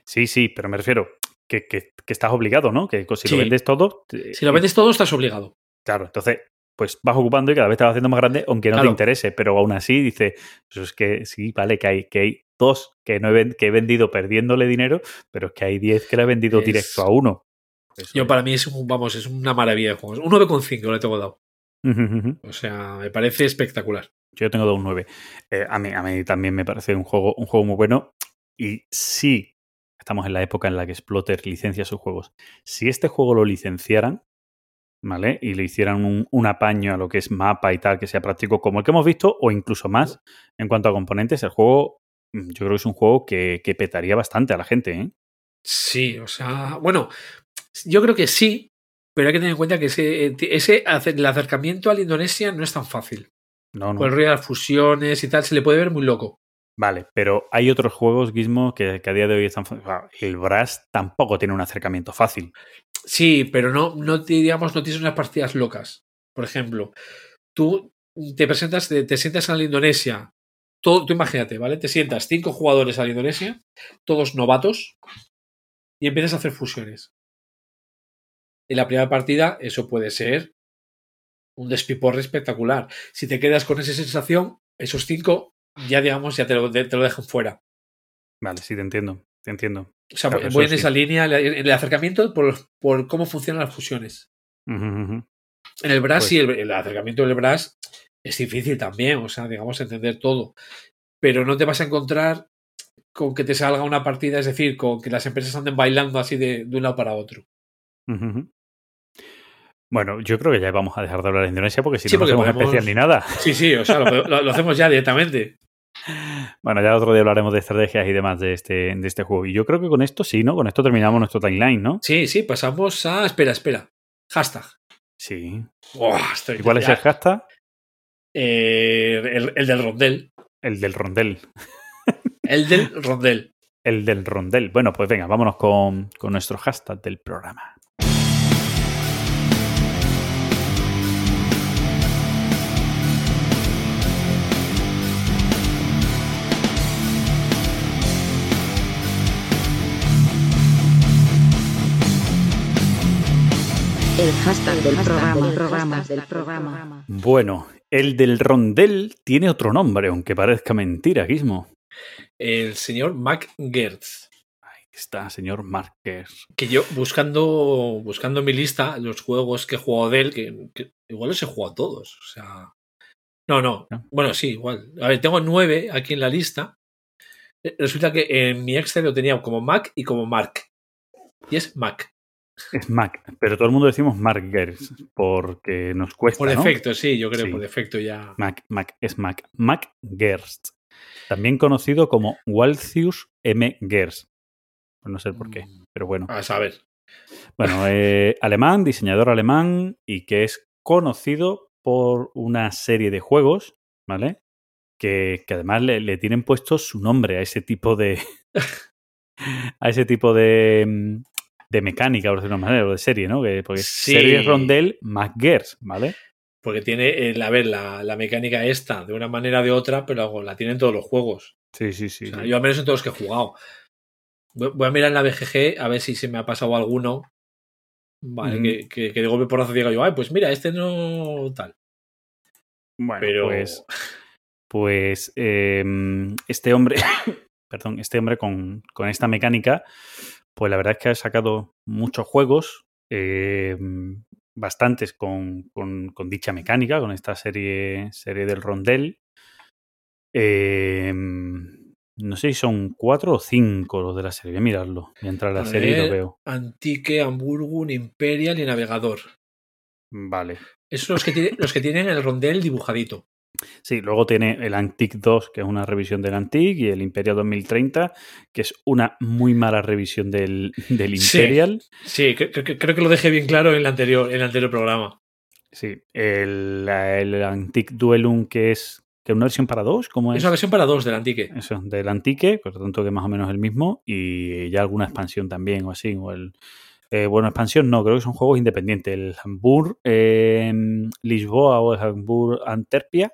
Sí, sí, pero me refiero que, que- que estás obligado, ¿no? Que si Sí. lo vendes todo. te- Si lo vendes todo, estás obligado. Claro, entonces, pues vas ocupando y cada vez te vas haciendo más grande, aunque no Claro. te interese, pero aún así dice, pues es que sí, vale, que hay, que hay dos que, no he, que he vendido perdiéndole dinero, pero es que hay diez que le he vendido Es- directo a uno. Eso Yo para mí es un, vamos, es una maravilla de juegos. Un 9,5 le tengo dado. O sea, me parece espectacular. Yo tengo dos 9. Eh, a, mí, a mí también me parece un juego, un juego muy bueno. Y sí, estamos en la época en la que Exploter licencia sus juegos. Si este juego lo licenciaran, ¿vale? Y le hicieran un, un apaño a lo que es mapa y tal, que sea práctico como el que hemos visto, o incluso más en cuanto a componentes, el juego, mm, yo creo que es un juego que, que petaría bastante a la gente, ¿eh? Sí, o sea, bueno, yo creo que sí, pero hay que tener en cuenta que ese, ese ace- el acercamiento a la Indonesia no es tan fácil. No, no. Con el rollo de las fusiones y tal, se le puede ver muy loco. Vale, pero hay otros juegos, Gizmo, que, a día de hoy están. El Brass tampoco tiene un acercamiento fácil. Sí, pero no, no digamos, no tienes unas partidas locas. Por ejemplo, tú te presentas, te, te sientas a la Indonesia. Todo, tú imagínate, ¿vale? Te sientas cinco jugadores a la Indonesia, todos novatos, y empiezas a hacer fusiones. En la primera partida, eso puede ser un despiporre espectacular. Si te quedas con esa sensación, esos cinco, ya digamos, ya te lo, te lo dejan fuera. Vale, sí, te entiendo. Te entiendo. O sea, Claro, voy en sí. esa línea, en el acercamiento por, por cómo funcionan las fusiones. En el Brass Pues- sí, el, el acercamiento del Brass es difícil también, o sea, digamos, entender todo. Pero no te vas a encontrar con que te salga una partida, es decir, con que las empresas anden bailando así de, de un lado para otro. Ujú. Bueno, yo creo que ya vamos a dejar de hablar de Indonesia porque si Sí, no, hacemos podemos- especial ni nada. Sí, sí, o sea, lo, lo- lo hacemos ya directamente. Bueno, ya otro día hablaremos de estrategias y demás de este, de este juego. Y yo creo que con esto sí, ¿no? Con esto terminamos nuestro timeline, ¿no? Sí, sí, pasamos a. Espera, espera. Hashtag. Sí. Estoy- ¿Y cuál es el hashtag? Eh, el, el del rondel. El del rondel. El del rondel. El del rondel. Bueno, pues venga, vámonos con, con nuestro hashtag del programa. El hashtag del programa. Programas del programa. Bueno, el del rondel tiene otro nombre, aunque parezca mentira, Gizmo. El señor Mac Gertz. Ahí está, señor Márquez. Que yo, buscando, buscando en mi lista los juegos que he jugado de él, que, que igual los he jugado todos. O sea. No, no. ¿No? Bueno, sí, igual. A ver, tengo nueve aquí en la lista. Eh, Resulta que en mi Excel lo tenía como Mac y como Mark. Y es Mac. Es Mac, pero todo el mundo decimos Markers porque nos cuesta. Por ¿no? defecto, sí, yo creo Sí. por defecto ya. Mac, Mac, es Mac. Mac Gerst. También conocido como Walthius M. Pues no sé por qué, pero bueno. A saber. Bueno, eh, alemán, diseñador alemán y que es conocido por una serie de juegos, ¿vale? Que, que además le, le tienen puesto su nombre a ese tipo de. a ese tipo de. De mecánica, por decirlo de una manera, o de serie, ¿no? Que, porque Sí. serie Rondel MacGers, ¿vale? Porque tiene, el, a ver, la, la mecánica esta, de una manera o de otra, pero la tienen todos los juegos. Sí, sí, sí. O sea, sí. yo al menos en todos los que he jugado. Voy a mirar en la BGG a ver si se me ha pasado alguno. Vale, que, que, que de golpe porrazo diga yo, ay, pues mira, este no tal. Bueno, Pero pues, pues eh, este hombre, perdón, este hombre con, con esta mecánica, pues la verdad es que ha sacado muchos juegos, eh, bastantes con, con- con dicha mecánica, con esta serie, serie del rondel. Eh, no sé si son cuatro o cinco los de la serie. Voy a mirarlo. Voy a entrar a la serie y lo veo. Antique, Hamburgo, Imperial y Navegador. Vale. Esos son los que, tiene- los que tienen el rondel dibujadito. Sí, luego tiene el Antique 2, que es una revisión del Antique, y el Imperial 2030, que es una muy mala revisión del. Imperial. Sí, cre- cre- creo que lo dejé bien claro en el anterior, en el anterior programa. Sí, el, el Antique Duelum, que es que una versión para dos, ¿cómo Es es? una versión para dos del Antique. Eso, del Antique, por lo tanto que más o menos el mismo, y ya alguna expansión también o así, o el... eh, bueno, expansión no, creo que son juegos independientes. El Hamburg eh, Lisboa o el Hamburg Antwerpia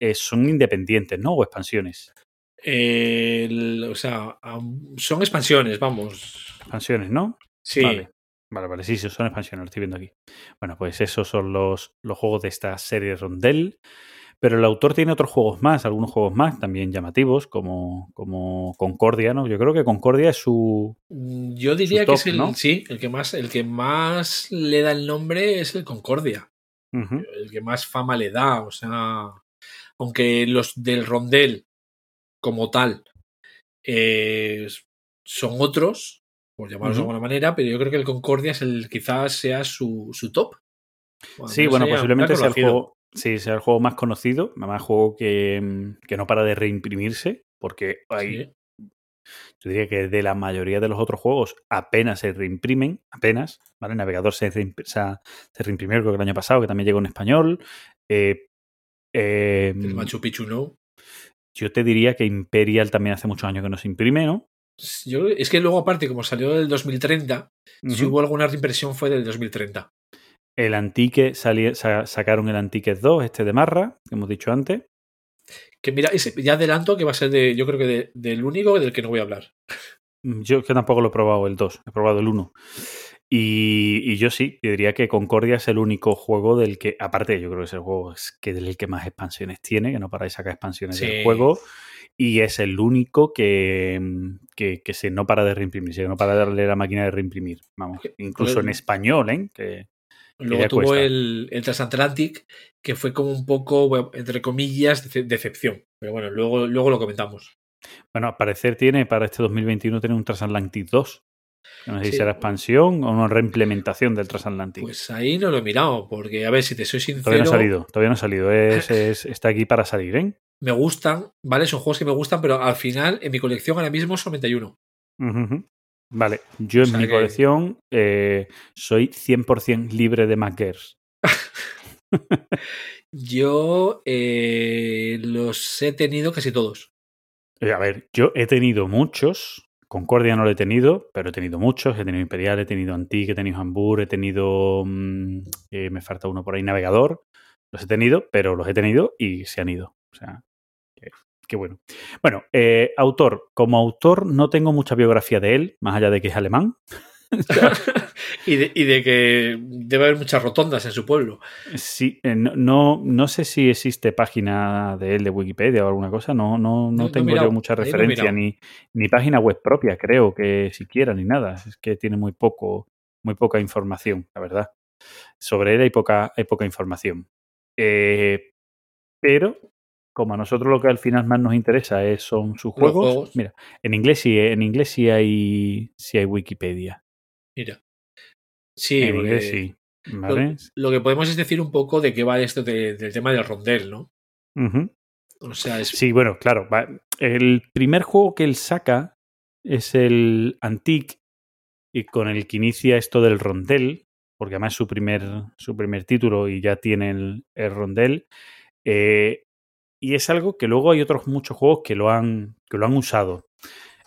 eh, son independientes, ¿no? O expansiones. El- o sea, son expansiones, vamos. Expansiones, ¿no? Sí. Vale. Vale, vale, sí, sí, son expansiones, lo estoy viendo aquí. Bueno, pues esos son los, los juegos de esta serie Rondel. Pero el autor tiene otros juegos más, algunos juegos más también llamativos, como, como Concordia, ¿no? Yo creo que Concordia es su. Mm, Yo diría Su que es el, ¿no? sí, el que más, el que más le da el nombre es el Concordia. El que más fama le da. O sea, aunque los del rondel como tal eh, son otros, por llamarlos de alguna manera, pero yo creo que el Concordia es el quizás sea su, su top. Sí, bueno, posiblemente sea el juego. Sí, sea el juego más conocido, además juego que, mm, que no para de reimprimirse, porque hay, Sí. yo diría que de la mayoría de los otros juegos apenas se reimprimen, apenas, ¿vale? El navegador se, reimpr- reimprimió creo que el año pasado, que también llegó en español. Eh, eh, El Machu Picchu no. yo te diría que Imperial también hace muchos años que no se imprime, ¿no? Yo, es que luego, aparte, como salió del 2030, si Ujú. hubo alguna reimpresión fue del 2030. El Antique, sali- sa- sacaron el Antique 2, este de Marra, que hemos dicho antes. Que mira, ese- ya adelanto que va a ser de, yo creo que de- del único del que no voy a hablar. Mm, Yo que tampoco lo he probado el 2, he probado el 1. Y, y yo sí, yo diría que Concordia es el único juego del que, aparte, yo creo que es el juego es que del que más expansiones tiene, que no para de sacar expansiones Sí. del juego. Y es el único que, mm, que, que se no para de reimprimir, que no para de darle la máquina de reimprimir. Vamos, incluso en español, ¿eh? Que, Luego tuvo cuesta. el, el Transatlantic, que fue como un poco, bueno, entre comillas, dece- decepción. Pero bueno, luego, luego lo comentamos. bueno, al parecer tiene para este 2021 tiene un Transatlantic 2. que No sé si será expansión o una reimplementación del Transatlantic. Pues ahí no lo he mirado, porque a ver, si te soy sincero, todavía no ha salido, todavía no ha salido. Es, es- está aquí para salir, ¿eh? me gustan, ¿vale? Son juegos que me gustan, pero al final en mi colección ahora mismo uno. Ujú, ujú. Vale, yo O en mi que- colección eh, soy 100% libre de MacGers. Yo eh, los he tenido casi todos. Eh, A ver, yo he tenido muchos. Concordia no lo he tenido, pero he tenido muchos. He tenido Imperial, he tenido Antique, he tenido Hamburg, he tenido. mm, eh, me falta uno por ahí, Navegador. Los he tenido, pero los he tenido y se han ido. O sea, que bueno. Bueno, eh, autor. Como autor no tengo mucha biografía de él, más allá de que es alemán. y, de, y de que debe haber muchas rotondas en su pueblo. Sí, eh, no, no, sé si existe página de él de Wikipedia o alguna cosa, no, no, no, tengo mirado, yo mucha referencia, ni, ni página web propia, creo que siquiera, ni nada. Es que tiene muy poco, muy poca información, la verdad. Sobre él hay poca, hay poca información. Eh, pero, como a nosotros lo que al final más nos interesa es, son sus juegos, juegos. mira, en inglés sí, en inglés sí hay, sí hay Wikipedia. Mira. Sí, en inglés sí. lo, ¿Vale? lo que podemos es decir un poco de qué va esto de- del tema del rondel, ¿no? O sea, es, Sí, bueno, claro. va- El primer juego que él saca es el Antique y con el que inicia esto del rondel, porque además es su primer, su primer título y ya tiene el, el rondel. Eh, y es algo que luego hay otros muchos juegos que lo han, que lo han usado.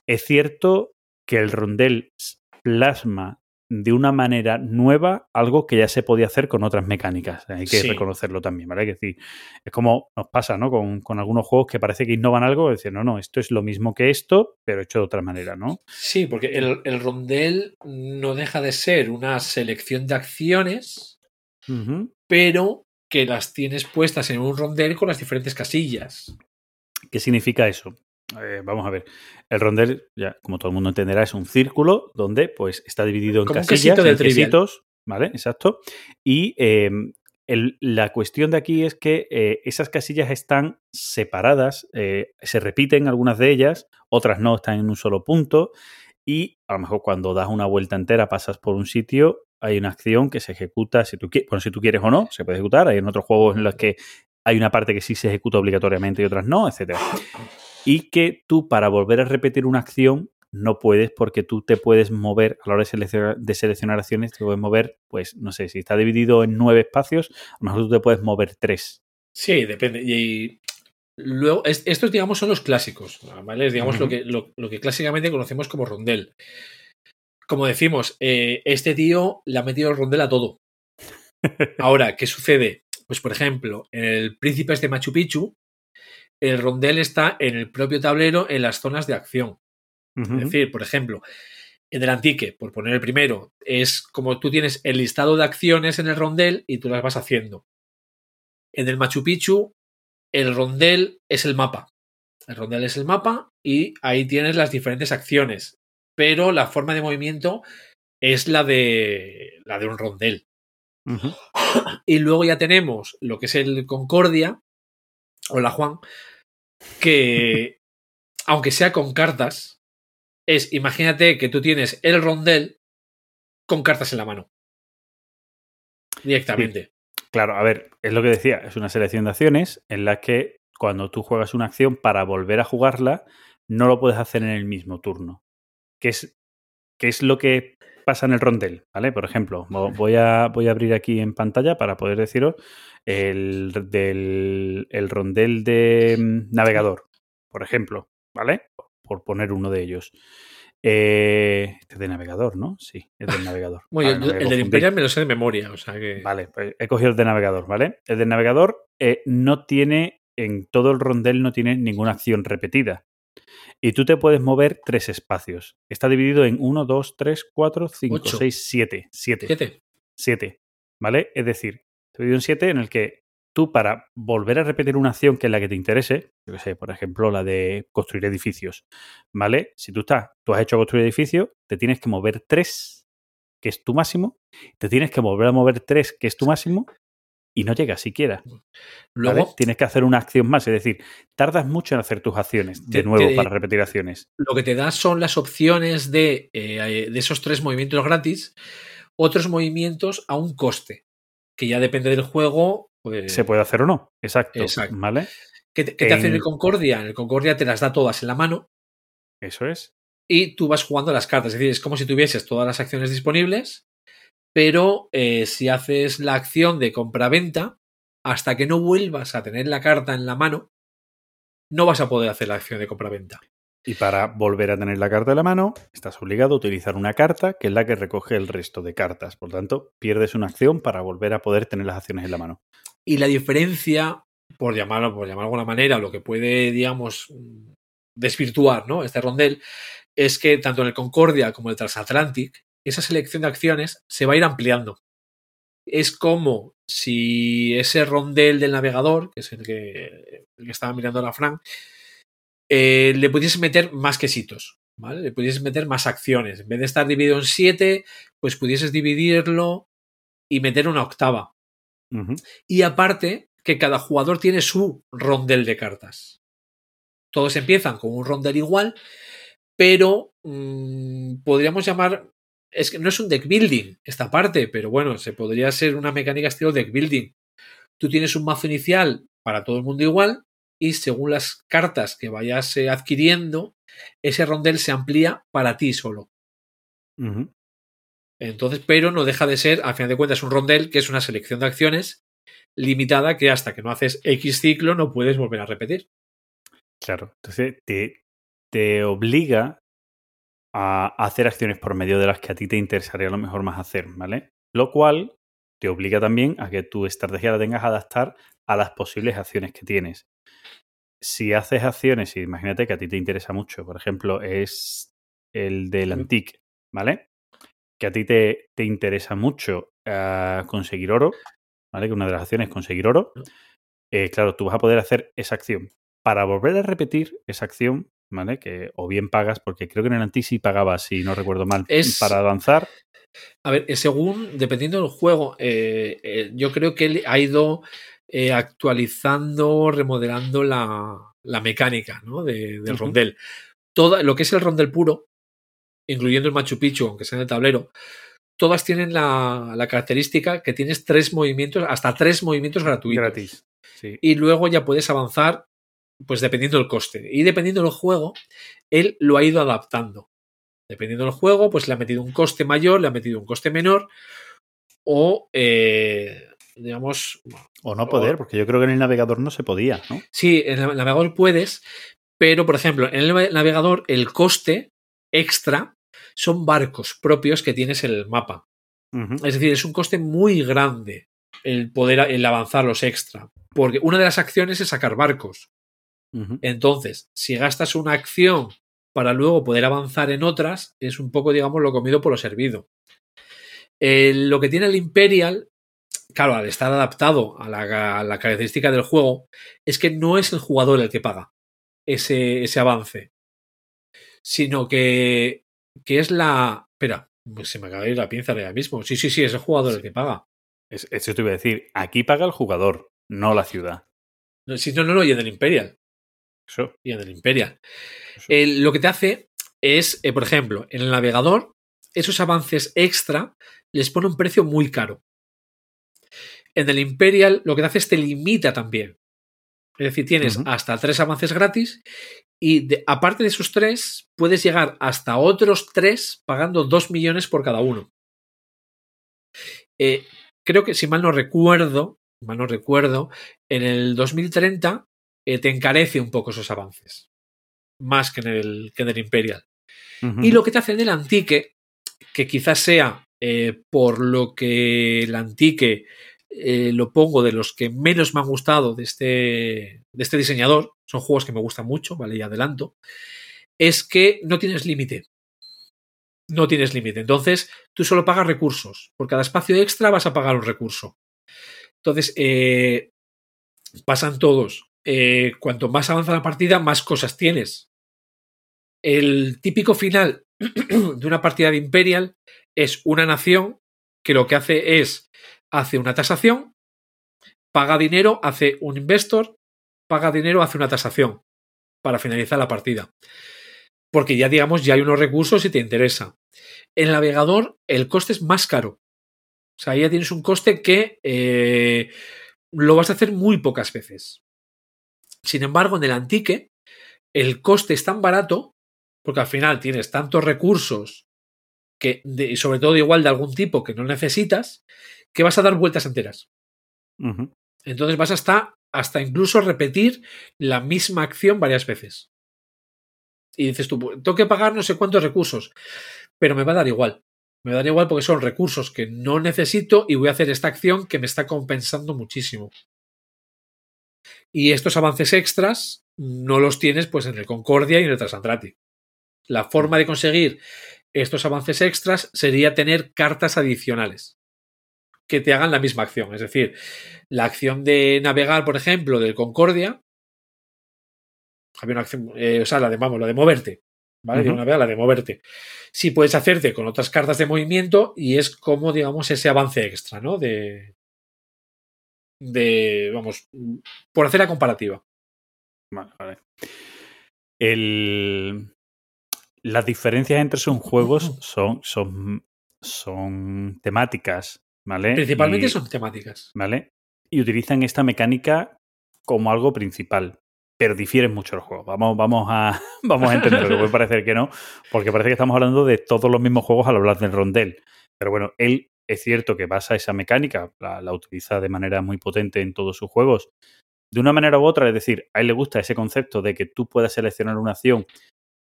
Es cierto que el rondel plasma de una manera nueva algo que ya se podía hacer con otras mecánicas. Hay que Sí. reconocerlo también, ¿vale? Es decir, es como nos pasa, ¿no? Con, con algunos juegos que parece que innovan algo, es decir, no, no, esto es lo mismo que esto, pero hecho de otra manera, ¿no? sí, porque el, el rondel no deja de ser una selección de acciones, pero que las tienes puestas en un rondel con las diferentes casillas. ¿Qué significa eso? Eh, vamos a ver. El rondel, ya como todo el mundo entenderá, es un círculo donde pues está dividido en Como casillas, de en quesitos, ¿vale? Exacto. Y eh, el- la cuestión de aquí es que eh, esas casillas están separadas, eh, se repiten algunas de ellas, otras no, están en un solo punto. Y a lo mejor cuando das una vuelta entera pasas por un sitio, hay una acción que se ejecuta si tú, bueno, si tú quieres o no, se puede ejecutar. Hay en otros juegos en los que hay una parte que sí se ejecuta obligatoriamente y otras no, etcétera. Y que tú para volver a repetir una acción no puedes porque tú te puedes mover a la hora de seleccionar, de seleccionar acciones, te puedes mover, pues no sé, si está dividido en nueve espacios, a lo mejor tú te puedes mover tres. Sí, depende. Y luego, es- estos, digamos, son los clásicos, ¿vale? Es, digamos, Ujú. lo, que, lo, lo que clásicamente conocemos como rondel. Como decimos, eh, este tío le ha metido el rondel a todo. Ahora, ¿qué sucede? Pues, por ejemplo, en el Príncipes de Machu Picchu, el rondel está en el propio tablero en las zonas de acción. Es decir, por ejemplo, en el Antique, por poner el primero, es como tú tienes el listado de acciones en el rondel y tú las vas haciendo. En el Machu Picchu, el rondel es el mapa. El rondel es el mapa y ahí tienes las diferentes acciones. Pero la forma de movimiento es la de la de un rondel. Y luego ya tenemos lo que es el Concordia. Hola Juan. Que aunque sea con cartas, es imagínate que tú tienes el rondel con cartas en la mano. Directamente. Claro, a ver, es lo que decía, es una selección de acciones en la que cuando tú juegas una acción para volver a jugarla, no lo puedes hacer en el mismo turno. Que es, que es lo que pasa en el rondel, ¿vale? Por ejemplo, vo- voy a, voy a abrir aquí en pantalla para poder deciros el, del, el rondel de mm, navegador, por ejemplo, ¿vale? Por poner uno de ellos. Eh, este es de navegador, ¿no? Sí, es del navegador. Bueno, Vale, yo- no el del. Imperial me lo sé de memoria, o sea que. Vale, pues he cogido el de navegador, ¿vale? El de navegador eh, no tiene, en todo el rondel no tiene ninguna acción repetida. Y tú te puedes mover tres espacios. Está dividido en 1, 2, 3, 4, 5, Ocho. 6, 7. 7. Siete. 7. ¿Vale? Es decir, te dividido en 7 en el que tú para volver a repetir una acción que es la que te interese, yo que sé, por ejemplo, la de construir edificios, ¿vale? Si tú estás, tú has hecho construir edificios, te tienes que mover 3, que es tu máximo, te tienes que volver a mover 3, que es tu máximo, y no llegas siquiera. ¿vale? Luego, Tienes que hacer una acción más, es decir, tardas mucho en hacer tus acciones, de Te- nuevo, te- para repetir acciones. lo que te da son las opciones de, eh, de esos tres movimientos gratis, otros movimientos a un coste, que ya depende del juego. Pues, Se puede hacer o no, exacto, Exacto. ¿vale? ¿Qué te, qué te hace en- el Concordia? En el Concordia te las da todas en la mano Eso es. y tú vas jugando las cartas. Es decir, es como si tuvieses todas las acciones disponibles, pero eh, si haces la acción de compra-venta, hasta que no vuelvas a tener la carta en la mano, no vas a poder hacer la acción de compra-venta. Y para volver a tener la carta en la mano, estás obligado a utilizar una carta que es la que recoge el resto de cartas. Por tanto, pierdes una acción para volver a poder tener las acciones en la mano. Y la diferencia, por llamarlo, por llamarlo de alguna manera, lo que puede, digamos, desvirtuar ¿no? este rondel, es que tanto en el Concordia como en el Transatlantic, esa selección de acciones se va a ir ampliando. Es como si ese rondel del navegador, que es el que, el que estaba mirando la Frank, eh, le pudiese meter más quesitos, ¿vale? Le pudieses meter más acciones. En vez de estar dividido en siete, pues pudieses dividirlo y meter una octava. Y aparte, que cada jugador tiene su rondel de cartas. Todos empiezan con un rondel igual, pero mm, podríamos llamar. Es que no es un deck building esta parte, pero bueno, se podría ser una mecánica estilo deck building. Tú tienes un mazo inicial para todo el mundo igual, y según las cartas que vayas eh, adquiriendo, ese rondel se amplía para ti solo. Entonces, pero no deja de ser, al final de cuentas, un rondel que es una selección de acciones limitada que hasta que no haces X ciclo no puedes volver a repetir. Claro. Entonces, te, te obliga a hacer acciones por medio de las que a ti te interesaría a lo mejor más hacer, ¿vale? Lo cual te obliga también a que tu estrategia la tengas que adaptar a las posibles acciones que tienes. Si haces acciones, y imagínate que a ti te interesa mucho, por ejemplo, es el del. Antique, ¿vale? Que a ti te, te interesa mucho eh, conseguir oro, ¿vale? Que una de las acciones es conseguir oro. Eh, claro, tú vas a poder hacer esa acción. Para volver a repetir esa acción, ¿vale? Que o bien pagas, porque creo que en el Antique sí pagabas, si no recuerdo mal, Es- para avanzar. A ver, eh, según, dependiendo del juego, eh, eh, yo creo que él ha ido eh, actualizando, remodelando la, la mecánica ¿no? de- del rondel. Toda, lo que es el rondel puro, incluyendo el Machu Picchu, aunque sea en el tablero, todas tienen la, la característica que tienes tres movimientos, hasta tres movimientos gratuitos. Gratis. Sí. Y luego ya puedes avanzar, pues dependiendo del coste. Y dependiendo del juego, él lo ha ido adaptando. Dependiendo del juego, pues le ha metido un coste mayor, le ha metido un coste menor. O, eh, digamos, O no poder, porque yo creo que en el navegador no se podía, ¿no? Sí, en el navegador puedes, pero por ejemplo, en el nave- navegador el coste extra son barcos propios que tienes en el mapa. Es decir, es un coste muy grande el poder el avanzar los extra. Porque una de las acciones es sacar barcos. Entonces, si gastas una acción para luego poder avanzar en otras, es un poco, digamos, lo comido por lo servido. Eh, lo que tiene el Imperial, claro, al estar adaptado a la, a la característica del juego, es que no es el jugador el que paga ese, ese avance, sino que, que es la... Espera, pues se me acaba de ir la pinza ahora mismo. Sí, sí, sí, es el jugador el que paga. Es- Eso te iba a decir. Aquí paga el jugador, no la ciudad. No, sí, no, no, no, y en el Imperial. Eso. Y en el Imperial. El- lo que te hace es, eh, por ejemplo, en el navegador, esos avances extra les pone un precio muy caro. En el Imperial, lo que te hace es te limita también. Es decir, tienes hasta tres avances gratis y de- aparte de esos tres, puedes llegar hasta otros tres pagando dos millones por cada uno. Eh, creo que, si mal no recuerdo, mal no recuerdo, en el 2030 eh, te encarece un poco esos avances. Más que en el, que en el Imperial. Y lo que te hace en el Antique, que quizás sea eh, por lo que el Antique eh, lo pongo de los que menos me han gustado de este, de este diseñador, son juegos que me gustan mucho, ¿vale? Y adelanto, es que no tienes límite. No tienes límite. Entonces, tú solo pagas recursos. Por cada espacio extra vas a pagar un recurso. Entonces, eh, pasan todos. Eh, cuanto más avanza la partida, más cosas tienes. El típico final de una partida de Imperial es una nación que lo que hace es hace una tasación, paga dinero, hace un investor, paga dinero, hace una tasación para finalizar la partida. Porque ya digamos, ya hay unos recursos y te interesa. El navegador el coste es más caro. O sea, ya tienes un coste que eh, lo vas a hacer muy pocas veces. Sin embargo, en el Antique, el coste es tan barato, porque al final tienes tantos recursos que, de- sobre todo igual de algún tipo que no necesitas, que vas a dar vueltas enteras. Entonces vas hasta, hasta incluso repetir la misma acción varias veces. Y dices tú, "Pues, tengo que pagar no sé cuántos recursos, pero me va a dar igual. Me va a dar igual porque son recursos que no necesito y voy a hacer esta acción que me está compensando muchísimo. Y estos avances extras no los tienes pues en el Concordia y en el Transandrati. La forma de conseguir estos avances extras sería tener cartas adicionales que te hagan la misma acción. Es decir, la acción de navegar, por ejemplo, del Concordia. Había una acción, eh, o sea, la de, vamos, la de moverte. ¿Vale? Ujú. Digo, navegar, la de moverte. Sí puedes hacerte con otras cartas de movimiento y es como, digamos, ese avance extra, ¿no? De. De. Vamos. Por hacer la comparativa. Vale, vale. El... Las diferencias entre sus juegos son, son, son temáticas, ¿vale? Principalmente Y- son temáticas. ¿Vale? Y utilizan esta mecánica como algo principal. Pero difieren mucho los juegos. Vamos, vamos, a, vamos a entenderlo. Puede parecer que no, porque parece que estamos hablando de todos los mismos juegos al hablar del rondel. Pero bueno, él es cierto que basa esa mecánica, la, la utiliza de manera muy potente en todos sus juegos. De una manera u otra, es decir, a él le gusta ese concepto de que tú puedas seleccionar una acción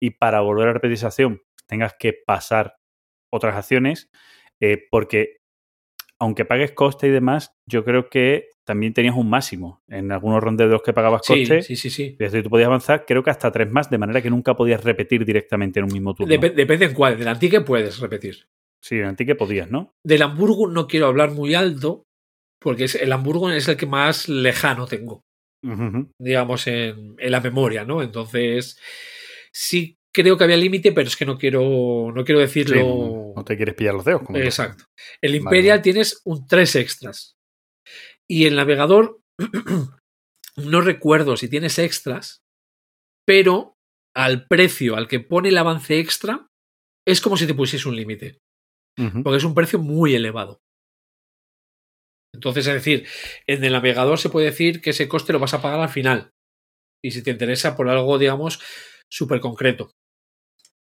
y para volver a repetir esa acción tengas que pasar otras acciones, eh, porque aunque pagues coste y demás, yo creo que también tenías un máximo. En algunos rondeos de los que pagabas Sí, coste, sí, sí, sí. decir, tú podías avanzar, creo que hasta tres más, de manera que nunca podías repetir directamente en un mismo turno. Dep- depende en cuál. Del Antique puedes repetir. Sí, en Antique podías, ¿no? Del Hamburgo no quiero hablar muy alto, porque es, el Hamburgo es el que más lejano tengo, digamos, en, en la memoria, ¿no? Entonces, sí creo que había límite, pero es que no quiero, no quiero Sí, decirlo. no, no te quieres pillar los dedos. Como. Exacto. El Imperial vale. tienes un 3 extras. Y el navegador, no recuerdo si tienes extras, pero al precio al que pone el avance extra, es como si te pusiese un límite. Porque es un precio muy elevado. Entonces, es decir, en el navegador se puede decir que ese coste lo vas a pagar al final. Y si te interesa por algo, digamos, súper concreto.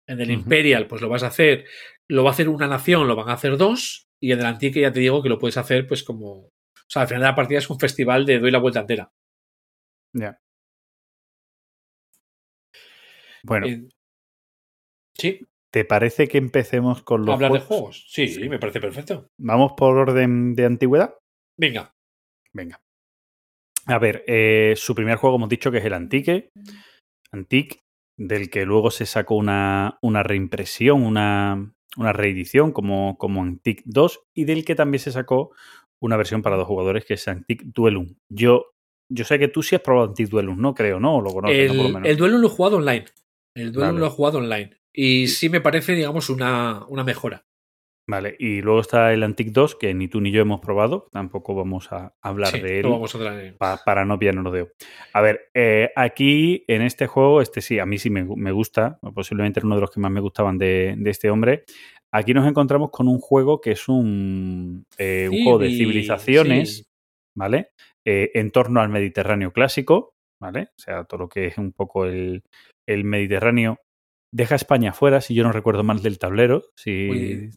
En el. Imperial, pues lo vas a hacer, lo va a hacer una nación, lo van a hacer dos, y en el Antique ya te digo que lo puedes hacer, pues como. O sea, al final de la partida es un festival de doy la vuelta entera. Ya. Bueno, En- Sí, ¿te parece que empecemos con los hablar de juegos? Sí, Sí. me parece perfecto. Vamos por orden de antigüedad. Venga. Venga. A ver, eh, su primer juego hemos dicho que es el Antique. Antique, del que luego se sacó una, una reimpresión, una, una reedición como, como Antique 2, y del que también se sacó una versión para dos jugadores que es Antique Duelum. Yo, yo sé que tú sí has probado Antique Duelum, ¿no? Creo, ¿no? O lo conoces, ¿no? Por lo El, menos. el duelo lo he jugado online. El Vale. lo he jugado online. Y sí me parece, digamos, una, una mejora. Vale, y luego está el Antique 2, que ni tú ni yo hemos probado. Tampoco vamos a hablar Sí, de él. vamos a traer. pa- para no pillarnos de A ver, eh, aquí en este juego, este sí, a mí sí me, me gusta, posiblemente era uno de los que más me gustaban de, de este hombre. Aquí nos encontramos con un juego que es un, eh, un juego de Civi- civilizaciones, sí. ¿vale? Eh, en torno al Mediterráneo clásico, ¿vale? O sea, todo lo que es un poco el, el Mediterráneo. Deja España fuera, si yo no recuerdo mal del tablero. Si,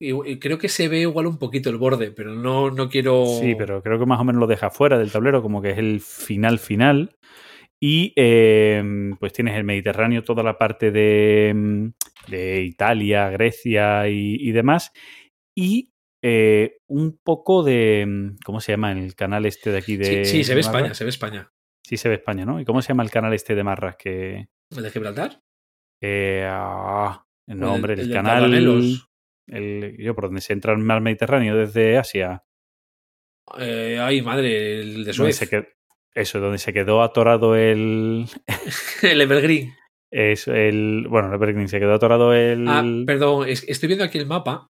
Y, creo que se ve igual un poquito el borde, pero no, no quiero. Sí, pero creo que más o menos lo deja fuera del tablero, como que es el final final. Y eh, pues tienes el Mediterráneo, toda la parte de, mm, de Italia, Grecia y, y demás. Y eh, un poco de. mm, ¿Cómo se llama el canal este de aquí de. Sí, sí, se ve? España, se ve España. Sí, se ve España, ¿no? ¿Y cómo se llama el canal este de Marras? Que. ¿El de Gibraltar? Eh, ah, El- hombre, el, el canal. El, yo, por donde se entra al mar Mediterráneo desde Asia. Eh, ay, madre, el de Suez. qued- eso, donde se quedó atorado el. el Evergreen. Es el. Bueno, el Evergreen se quedó atorado el. Ah, perdón, es- estoy viendo aquí el mapa.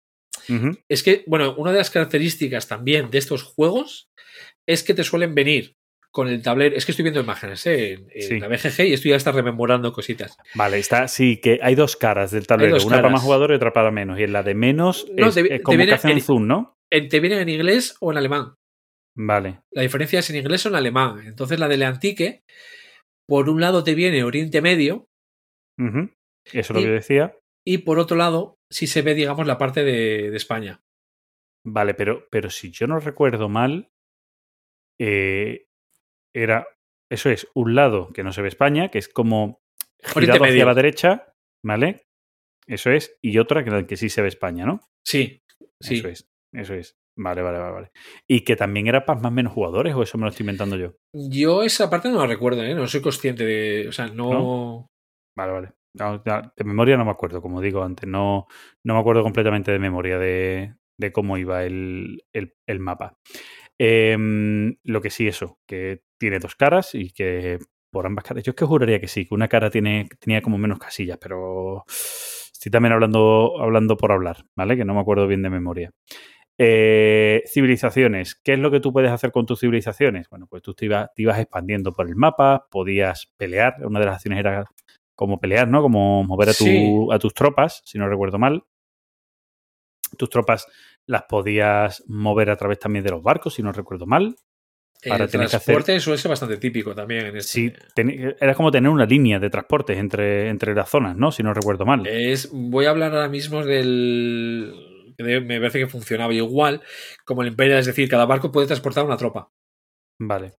Es que, bueno, una de las características también de estos juegos es que te suelen venir con el tablero. Es que estoy viendo imágenes ¿eh? en, en Sí. la BGG y estoy ya está rememorando cositas. Vale, está. Sí, que hay dos caras del tablero. una para más jugadores y otra para menos. Y en la de menos No, es, te- es te como viene que hacen en- zoom, ¿no? En- te vienen en inglés o en alemán. Vale. La diferencia es en inglés o en alemán. Entonces, la del Antique, por un lado te viene Oriente Medio Eso es lo que decía. y por otro lado sí se ve, digamos, la parte de, de España. Vale, pero, pero si yo no recuerdo mal, eh, era. Eso es, un lado que no se ve España, que es como girado hacia la derecha, ¿vale? Eso es, y otra que, que sí se ve España, ¿no? Sí, sí. Eso es, eso es. Vale, vale, vale, vale. Y que también era para más o menos jugadores, o eso me lo estoy inventando yo. Yo esa parte no la recuerdo, ¿eh? No soy consciente de. O sea, no. Vale, vale. No, de memoria no me acuerdo, como digo antes. No, no me acuerdo completamente de memoria de, de cómo iba el, el- el mapa. Em, lo que sí, eso, que tiene dos caras y que por ambas caras. Yo es que juraría que sí, que una cara tiene, tenía como menos casillas, pero estoy también hablando, hablando por hablar, ¿vale? Que no me acuerdo bien de memoria. Eh, civilizaciones. ¿Qué es lo que tú puedes hacer con tus civilizaciones? Bueno, pues tú te, iba- te ibas expandiendo por el mapa, podías pelear. Una de las acciones era como pelear, ¿no? Como mover a, tu- Sí. a tus tropas, si no recuerdo mal. Tus tropas las podías mover a través también de los barcos, si no recuerdo mal. El tienes que hacer- transporte suele ser bastante típico también en este. Sí, era como tener una línea de transportes entre, entre las zonas, ¿no? Si no recuerdo mal. Es, voy a hablar ahora mismo del. de- Me parece que funcionaba igual como el Imperio, es decir, cada barco puede transportar una tropa. Vale.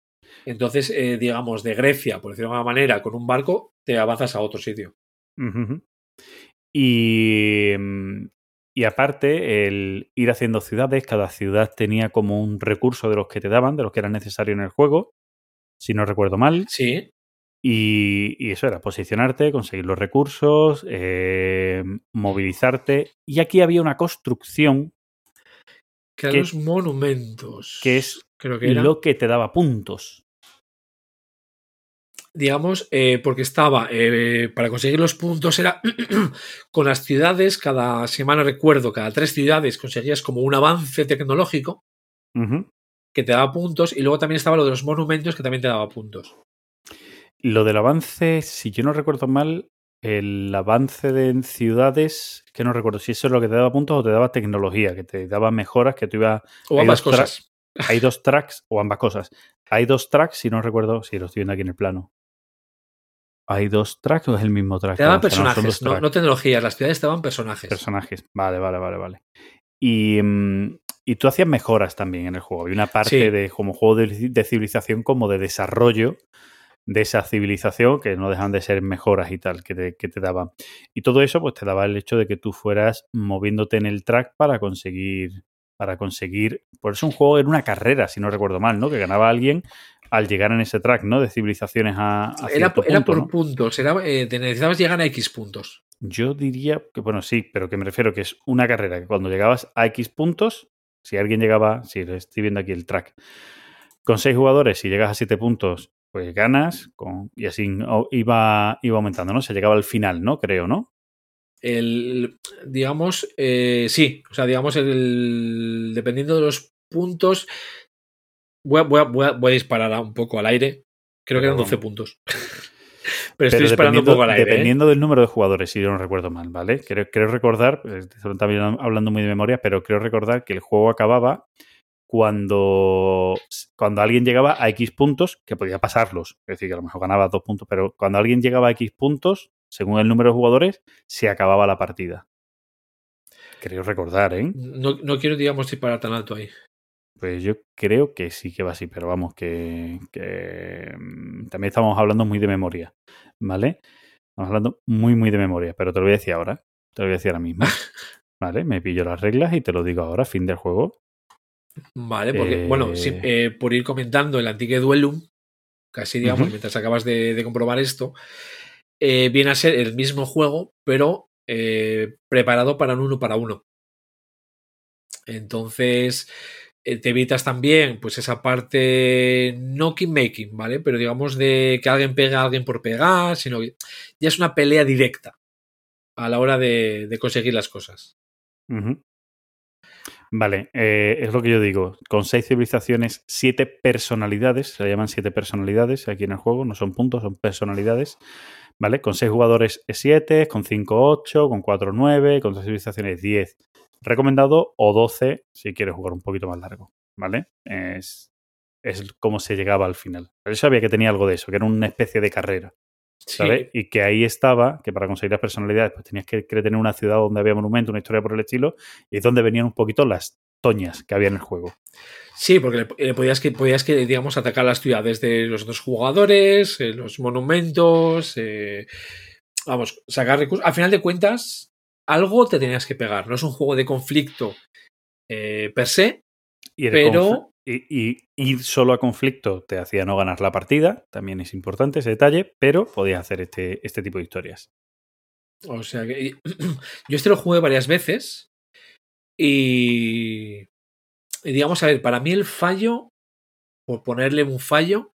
Entonces, eh, digamos, de Grecia, por decirlo de alguna manera, con un barco te avanzas a otro sitio. Y, mm, y aparte, el ir haciendo ciudades, cada ciudad tenía como un recurso de los que te daban, de los que eran necesarios en el juego, si no recuerdo mal. Sí, Y, y eso era posicionarte, conseguir los recursos, eh, movilizarte. Y aquí había una construcción que eran Que- los monumentos. que es Creo que era. lo que te daba puntos. Digamos, eh, porque estaba, eh, para conseguir los puntos era con las ciudades, cada semana recuerdo, cada tres ciudades conseguías como un avance tecnológico que te daba puntos y luego también estaba lo de los monumentos que también te daba puntos. Lo del avance, si yo no recuerdo mal, el avance de en ciudades, que no recuerdo si eso es lo que te daba puntos o te daba tecnología, que te daba mejoras, que tú ibas... O ambas cosas. Hay dos tracks, o ambas cosas. Hay dos tracks, si no recuerdo, si lo estoy viendo aquí en el plano. ¿Hay dos tracks o es el mismo track? Te daban No, o sea, no, son personajes, no, tracks. no tecnologías. Las ciudades te daban personajes. personajes. Vale, vale, vale, vale. Y, mm, y tú hacías mejoras también en el juego. Había una parte Sí. de como juego de, de civilización, como de desarrollo de esa civilización, que no dejan de ser mejoras y tal, que te, que te daban. Y todo eso, pues te daba el hecho de que tú fueras moviéndote en el track para conseguir. Para conseguir. Por eso un juego era una carrera, si no recuerdo mal, ¿no? Que ganaba alguien al llegar en ese track, ¿no? De civilizaciones a, a Era, cierto era punto, por ¿no? puntos. Era, eh, te necesitabas llegar a X puntos. Yo diría que, bueno, sí, pero que me refiero que es una carrera que cuando llegabas a X puntos, si alguien llegaba, si lo estoy viendo aquí el track, con seis jugadores, si llegas a siete puntos, pues ganas, con, y así iba, iba aumentando, ¿no? Se llegaba al final, ¿no? Creo, ¿no? El, digamos, eh, sí, o sea, digamos, el, dependiendo de los puntos, voy a, voy a- voy a- voy a disparar un poco al aire. Creo que eran Pero 12 vamos. puntos. Pero estoy disparando un poco al aire. ¿eh? dependiendo del número de jugadores, si yo no recuerdo mal, ¿vale? Creo, creo recordar, eh, también hablando muy de memoria, pero creo recordar que el juego acababa cuando, cuando alguien llegaba a X puntos, que podía pasarlos, es decir, que a lo mejor ganaba dos puntos, pero cuando alguien llegaba a X puntos, según el número de jugadores, se acababa la partida. Creo recordar, ¿eh? No, no quiero, digamos, disparar tan alto ahí. Pues yo creo que sí que va así, pero vamos, que, que, mm, también estamos hablando muy de memoria, ¿vale? Estamos hablando muy, muy de memoria, pero te lo voy a decir ahora. Te lo voy a decir ahora mismo. ¿Vale? Me pillo las reglas y te lo digo ahora, fin del juego. Vale, porque, Eh, bueno, sí, eh, por ir comentando el Antique Duellum, casi digamos, mientras acabas de, de comprobar esto, eh, viene a ser el mismo juego, pero eh, preparado para un uno para uno. Entonces, eh, te evitas también, pues, esa parte no making, ¿vale? Pero digamos de que alguien pega a alguien por pegar, sino que ya es una pelea directa a la hora de, conseguir las cosas. Vale, eh, es lo que yo digo. Con seis civilizaciones, siete personalidades, se le llaman siete personalidades aquí en el juego, no son puntos, son personalidades. ¿Vale? Con seis jugadores es 7, con 5 8, con 4 9, con tres civilizaciones 10. Recomendado o 12 si quieres jugar un poquito más largo. ¿Vale? Es, es como se llegaba al final. Yo sabía que tenía algo de eso, que era una especie de carrera. ¿sabes? Y que ahí estaba, que para conseguir las personalidades, pues tenías que, que tener una ciudad donde había monumento, una historia por el estilo, y es donde venían un poquito las toñas que había en el juego. Sí, porque le, le podías que podías que digamos atacar las ciudades de los otros jugadores, eh, los monumentos, eh, vamos, sacar recursos. Al final de cuentas, algo te tenías que pegar. No es un juego de conflicto eh, per se, Y Pero- Y, y ir solo a conflicto te hacía no ganar la partida, también es importante ese detalle, pero podías hacer este, este tipo de historias. o sea que yo este lo jugué varias veces y, y digamos, a ver, para mí el fallo, por ponerle un fallo,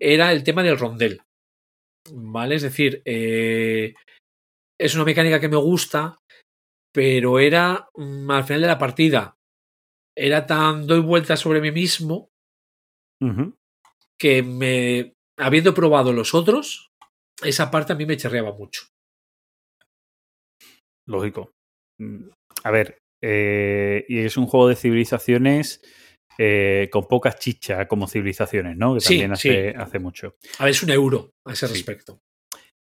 era el tema del rondel. ¿Vale? Es decir, eh, es una mecánica que me gusta, pero era mm, al final de la partida. Era tan doy vueltas sobre mí mismo que me. Habiendo probado los otros, esa parte a mí me chirreaba mucho. Lógico. Mm, A ver, eh, y es un juego de civilizaciones eh, con poca chicha como civilizaciones, ¿no? Que Sí, también hace, hace mucho. A ver, es un euro a ese Sí. respecto.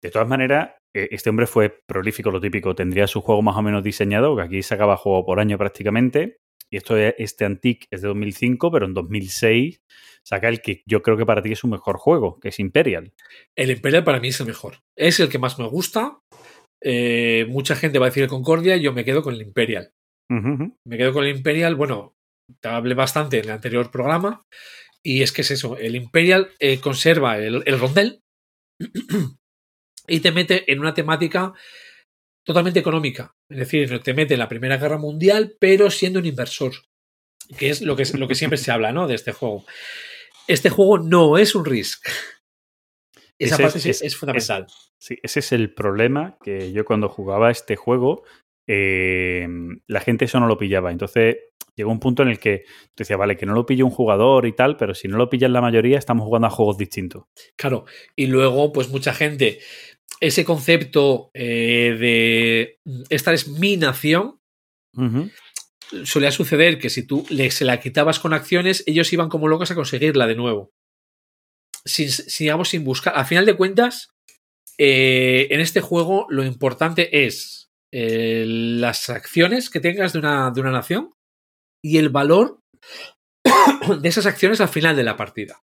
De todas maneras, eh, este hombre fue prolífico, lo típico. Tendría su juego más o menos diseñado, que aquí sacaba juego por año prácticamente. Y esto es, este Antique es de 2005, pero en 2006 saca el que yo creo que para ti es su mejor juego, que es Imperial. El Imperial para mí es el mejor. Es el que más me gusta. Eh, mucha gente va a decir el Concordia, yo me quedo con el Imperial. Me quedo con el Imperial. Bueno, te hablé bastante en el anterior programa. Y es que es eso. El Imperial eh, conserva el, el rondel y te mete en una temática totalmente económica. Es decir, te mete en la Primera Guerra Mundial, pero siendo un inversor. Que es lo que, lo que siempre se habla, ¿no? De este juego. Este juego no es un Risk. Esa Ese parte es- es, es- es fundamental. Sí, ese es el problema que yo cuando jugaba este juego, eh, la gente eso no lo pillaba. Entonces llegó un punto en el que tú decías, vale, que no lo pille un jugador y tal, pero si no lo pillan la mayoría, estamos jugando a juegos distintos. Claro, y luego, pues mucha gente ese concepto eh, de esta es mi nación, solía suceder que si tú le, se la quitabas con acciones, ellos iban como locos a conseguirla de nuevo. Sin, sin, digamos, sin buscar. A final de cuentas, eh, en este juego lo importante es eh, las acciones que tengas de una, de una nación y el valor de esas acciones al final de la partida.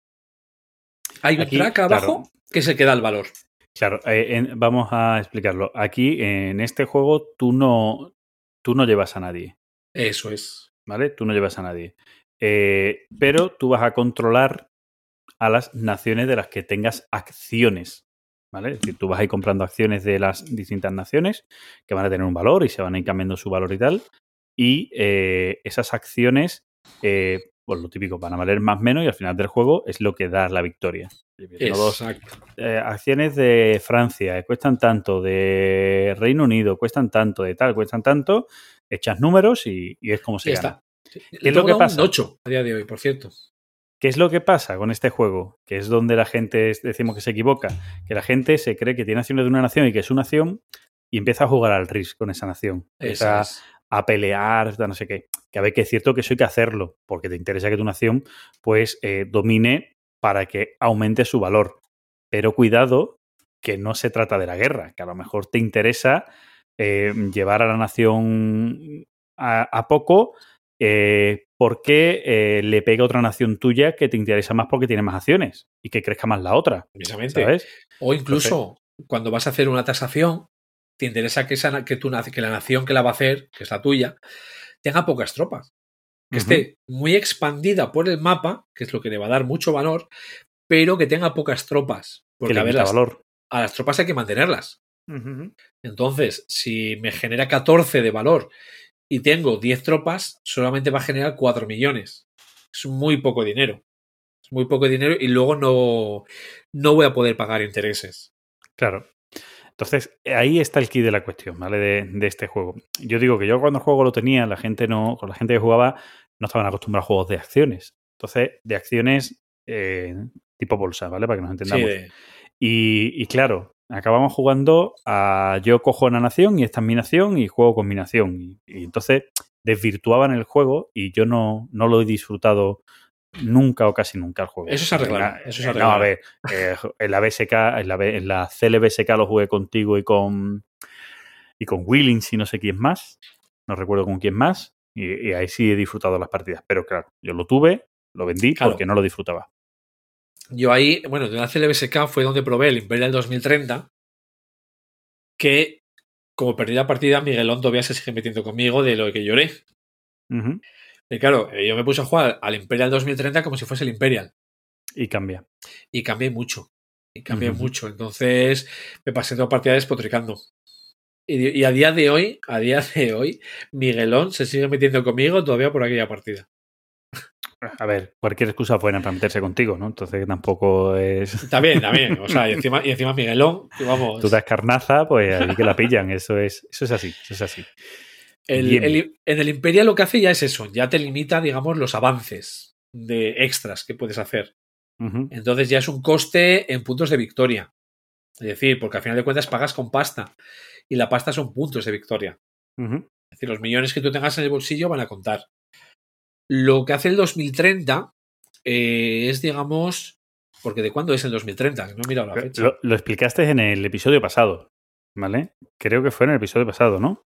Hay un Aquí, track abajo claro. que se queda el valor. Claro, eh, en- vamos a explicarlo. Aquí, en este juego, tú no, tú no llevas a nadie, Eso es. ¿vale? Tú no llevas a nadie. Eh, pero tú vas a controlar a las naciones de las que tengas acciones, ¿vale? Es decir, tú vas a ir comprando acciones de las distintas naciones que van a tener un valor y se van a ir cambiando su valor y tal. Y eh, esas acciones, eh, pues lo típico, van a valer más o menos y al final del juego es lo que da la victoria. Exacto. eh, acciones de Francia eh, cuestan tanto, de Reino Unido cuestan tanto, de tal cuestan tanto, echas números y, y es como se Ya gana. está. ¿Qué Le es lo que un pasa? 8 a día de hoy, por cierto. ¿Qué es lo que pasa con este juego? Que es donde la gente decimos que se equivoca, que la gente se cree que tiene acciones de una nación y que es su nación y empieza a jugar al RIS con esa nación. Eso Empieza es. a pelear, no sé qué. Que a ver que es cierto que eso hay que hacerlo, porque te interesa que tu nación pues eh, domine para que aumente su valor. Pero cuidado que no se trata de la guerra, que a lo mejor te interesa eh, llevar a la nación a, a poco eh, porque le pega a otra nación tuya que te interesa más porque tiene más acciones y que crezca más la otra, Precisamente. ¿sabes? O incluso cuando vas a hacer una tasación, te interesa que, esa, que, tu, que la nación que la va a hacer, que es la tuya, tenga pocas tropas. Que esté muy expandida por el mapa, que es lo que le va a dar mucho valor, pero que tenga pocas tropas. Que Porque a, ver, las, valor. a las tropas hay que mantenerlas. Entonces, si me genera 14 de valor y tengo 10 tropas, solamente va a generar 4 millones. Es muy poco dinero. Es muy poco dinero y luego no, no voy a poder pagar intereses. Claro. Entonces, ahí está el key de la cuestión, ¿vale? De, de este juego. Yo digo que yo cuando el juego lo tenía, la gente no, con la gente que jugaba, no estaban acostumbrados a juegos de acciones. Entonces, de acciones eh, tipo bolsa, ¿vale? Para que nos entendamos. y claro, acabamos jugando a yo cojo una nación y esta es mi nación y juego con mi nación. Y, y entonces desvirtuaban el juego y yo no, no lo he disfrutado nunca o casi nunca el juego. Eso se arreglará, En la- eso se No, arreglará. a ver, eh, en la BSK, en la, en la CLBSK lo jugué contigo y con y con Willings y no sé quién más. No recuerdo con quién más. Y, y ahí sí he disfrutado las partidas. Pero claro, yo lo tuve, lo vendí Claro. porque no lo disfrutaba. Yo ahí, bueno, de la CLBSK fue donde probé el Imperial 2030, que como perdí la partida, Miguelón todavía se sigue metiendo conmigo de lo que lloré. Y claro, eh, yo me puse a jugar al Imperial 2030 como si fuese el Imperial. Y cambia. Y cambié mucho. Y cambié Ujú. mucho. Entonces me pasé toda partida despotricando. Y, y a día de hoy, a día de hoy, Miguelón se sigue metiendo conmigo todavía por aquella partida. A ver, cualquier excusa buena para meterse contigo, ¿no? Entonces tampoco es. También, también. O sea, y encima, y encima Miguelón, vamos. Tú das carnaza, pues ahí que la pillan. Eso es, eso es así, eso es así. El, Bien. el- en el Imperial lo que hace ya es eso, ya te limita, digamos, los avances de extras que puedes hacer. Entonces ya es un coste en puntos de victoria. Es decir, porque al final de cuentas pagas con pasta. Y la pasta son puntos de victoria. Es decir, los millones que tú tengas en el bolsillo van a contar. Lo que hace el 2030 eh, es, digamos, porque ¿de cuándo es el 2030? No he mirado la fecha. Lo, lo explicaste en el episodio pasado, ¿vale? Creo que fue en el episodio pasado, ¿no?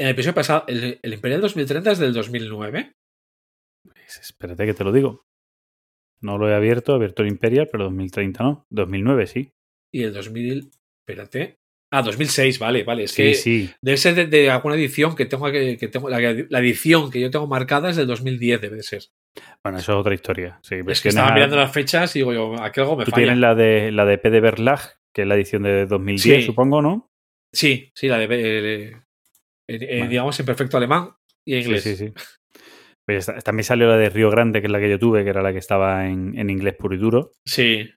En el episodio pasado, el, el Imperial 2030 es del 2009. Pues espérate que te lo digo. No lo he abierto, he abierto el Imperial, pero 2030 no. 2009 sí. Y el 2000, espérate. Ah, 2006, vale, vale. Es Sí, que sí. debe ser de, de alguna edición que tengo que, que tengo. La, la edición que yo tengo marcada es del 2010, debe de ser. Bueno, eso es otra historia. Sí, Es que estaba mirando las fechas y digo yo, aquí algo me Tú falla. tienes la de, la de P de Verlag, que es la edición de 2010, Sí. supongo, ¿no? Sí, sí, la de. Eh, eh. Digamos en perfecto alemán y en inglés. Sí, sí, sí. Pues también salió la de Río Grande, que es la que yo tuve, que era la que estaba en, en inglés puro y duro. Sí,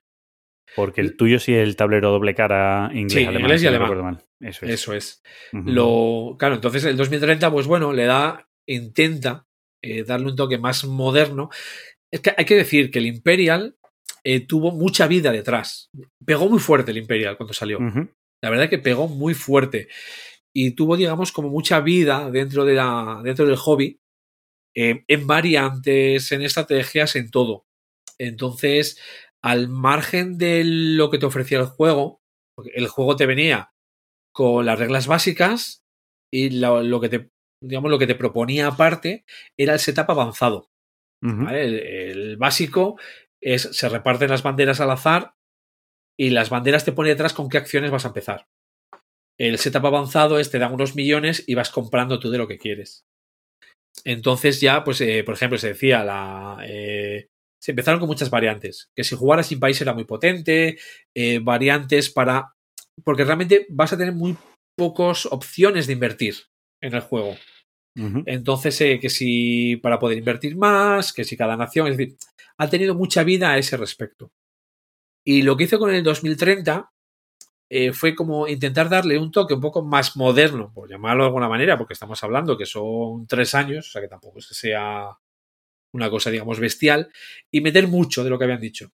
Porque el tuyo sí es el tablero doble cara Sí, inglés-alemán. inglés y no alemán. mal. Eso es. eso es. Lo, claro, entonces el 2030, pues bueno, le da, intenta eh, darle un toque más moderno. Es que hay que decir que el Imperial eh, tuvo mucha vida detrás. Pegó muy fuerte el Imperial cuando salió. La verdad que pegó muy fuerte y tuvo, digamos, como mucha vida dentro, de la, dentro del hobby, eh, en variantes, en estrategias, en todo. Entonces, al margen de lo que te ofrecía el juego, el juego te venía con las reglas básicas y lo, lo que te, digamos, lo que te proponía aparte era el setup avanzado. El, el básico es, se reparten las banderas al azar y las banderas te pone detrás con qué acciones vas a empezar. El setup avanzado es te dan unos millones y vas comprando tú de lo que quieres. Entonces ya, pues, eh, por ejemplo, se decía, la, eh, se empezaron con muchas variantes. Que si jugaras sin país era muy potente, eh, variantes para... Porque realmente vas a tener muy pocas opciones de invertir en el juego. Entonces, que si para poder invertir más, que si cada nación, es decir, ha tenido mucha vida a ese respecto. Y lo que hizo con el 2030 eh, fue como intentar darle un toque un poco más moderno, por llamarlo de alguna manera, porque estamos hablando que son tres años, o sea que tampoco es que sea una cosa, digamos, bestial, y meter mucho de lo que habían dicho.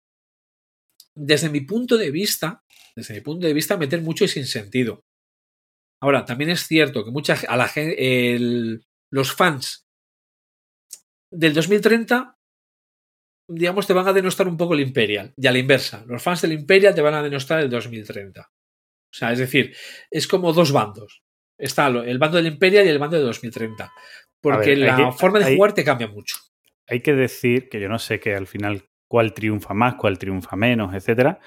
Desde mi punto de vista, desde mi punto de vista, meter mucho y sin sentido. Ahora, también es cierto que mucha, a la el- los fans del 2030, digamos, te van a denostar un poco el Imperial. Y a la inversa, los fans del Imperial te van a denostar el 2030. O sea, es decir, es como dos bandos. Está el bando del Imperial y el bando del 2030. Porque ver, la que- forma de hay- jugar te cambia mucho. Hay que decir que yo no sé que al final cuál triunfa más, cuál triunfa menos, etcétera.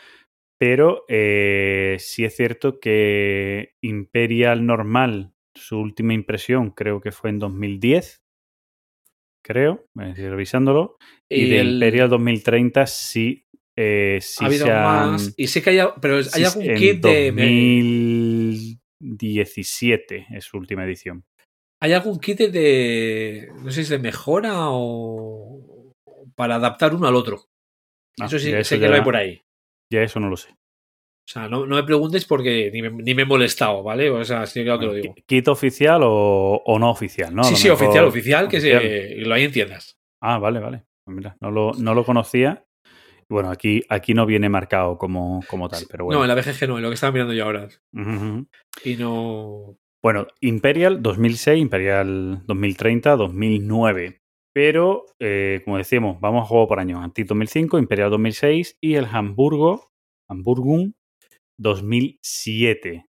Pero eh, sí es cierto que Imperial normal, su última impresión creo que fue en 2010, creo, eh, revisándolo. Y, de el- Imperial 2030 sí, eh, ha habido han- más. Y sé que hay, pero hay algún kit de. 2017 es su última edición. Hay algún kit de. No sé si es de mejora o. Para adaptar uno al otro. Ah, eso sí, sé que lo hay por ahí. Ya eso no lo sé. O sea, no, no me preguntes porque ni me, ni me he molestado, ¿vale? O sea, sí que ya te lo digo. ¿Kit oficial o, o no oficial? ¿no? Sí, sí, mejor- oficial, oficial, que oficial. se, lo hay en tiendas. Ah, vale, vale. Pues mira, no lo, no lo conocía. Bueno, aquí, aquí no viene marcado como, como tal, pero bueno. No, en la BGG no, en lo que estaba mirando yo ahora. Y no. Bueno, Imperial 2006, Imperial 2030, 2009. Pero, eh, como decíamos, vamos a juego por años. Antic 2005, Imperial 2006 y el Hamburgo, Hamburgum 2007.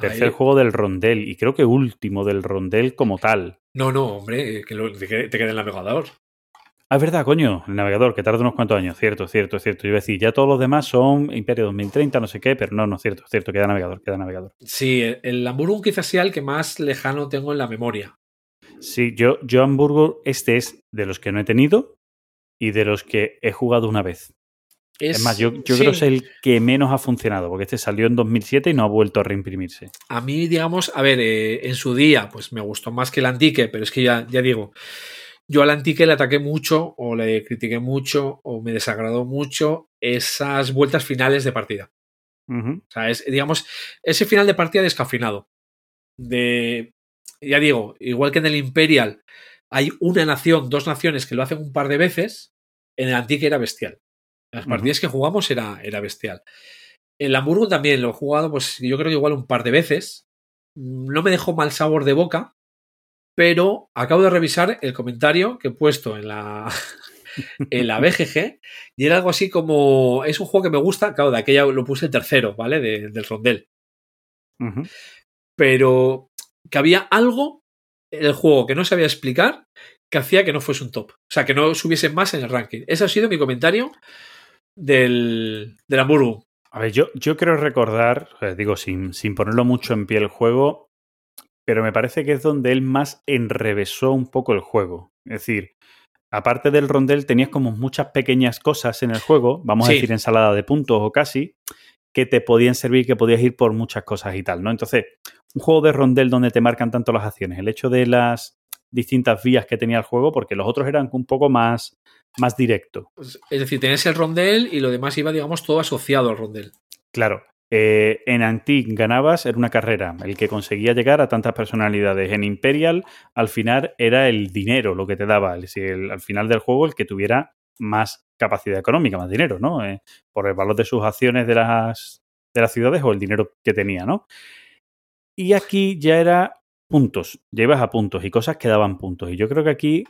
Tercer Ahí- juego del rondel y creo que último del rondel como tal. No, no, hombre, que lo- te te quede en el navegador. Ah, es verdad, coño, el navegador, que tarda unos cuantos años. Cierto, cierto, cierto. Yo iba a decir, ya todos los demás son Imperio 2030, no sé qué, pero no, no es cierto, cierto, queda navegador, queda navegador. Sí, el- Hamburgo quizás sea el que más lejano tengo en la memoria. Sí, yo, yo Hamburgo, este es de los que no he tenido y de los que he jugado una vez. Es, más, yo, yo sí, creo que es el que menos ha funcionado, porque este salió en 2007 y no ha vuelto a reimprimirse. A mí, digamos, a ver, eh, en su día, pues me gustó más que el Antique, pero es que ya, ya digo, yo al Antique le ataqué mucho, o le critiqué mucho, o me desagradó mucho esas vueltas finales de partida. O sea, es, digamos, ese final de partida descafeinado. De, ya digo, igual que en el Imperial hay una nación, dos naciones que lo hacen un par de veces, en el Antique era bestial. En las partidas que jugamos era, era bestial. El Hamburgo también lo he jugado, pues yo creo que igual un par de veces. No me dejó mal sabor de boca, pero acabo de revisar el comentario que he puesto en la, en la BGG y era algo así como, es un juego que me gusta, claro, de aquella lo puse el tercero, ¿vale? De- del rondel. Pero que había algo en el juego que no sabía explicar que hacía que no fuese un top. O sea, que no subiese más en el ranking. Ese ha sido mi comentario del, del Hamburgo. A ver, yo, yo quiero recordar, sea, digo, sin, sin ponerlo mucho en pie el juego, pero me parece que es donde él más enrevesó un poco el juego. Es decir, aparte del rondel, tenías como muchas pequeñas cosas en el juego, vamos a decir ensalada de puntos o casi, que te podían servir, que podías ir por muchas cosas y tal, ¿no? Entonces, un juego de rondel donde te marcan tanto las acciones, el hecho de las distintas vías que tenía el juego, porque los otros eran un poco más, más directo. Es decir, tenías el rondel y lo demás iba, digamos, todo asociado al rondel. Claro. Eh, en Antic ganabas, era una carrera. El que conseguía llegar a tantas personalidades. En Imperial, al final, era el dinero lo que te daba. Al final del juego, el que tuviera más capacidad económica, más dinero, ¿no? Eh, por el valor de sus acciones de las de las ciudades o el dinero que tenía, ¿no? Y aquí ya era puntos, ya ibas a puntos y cosas que daban puntos. Y yo creo que aquí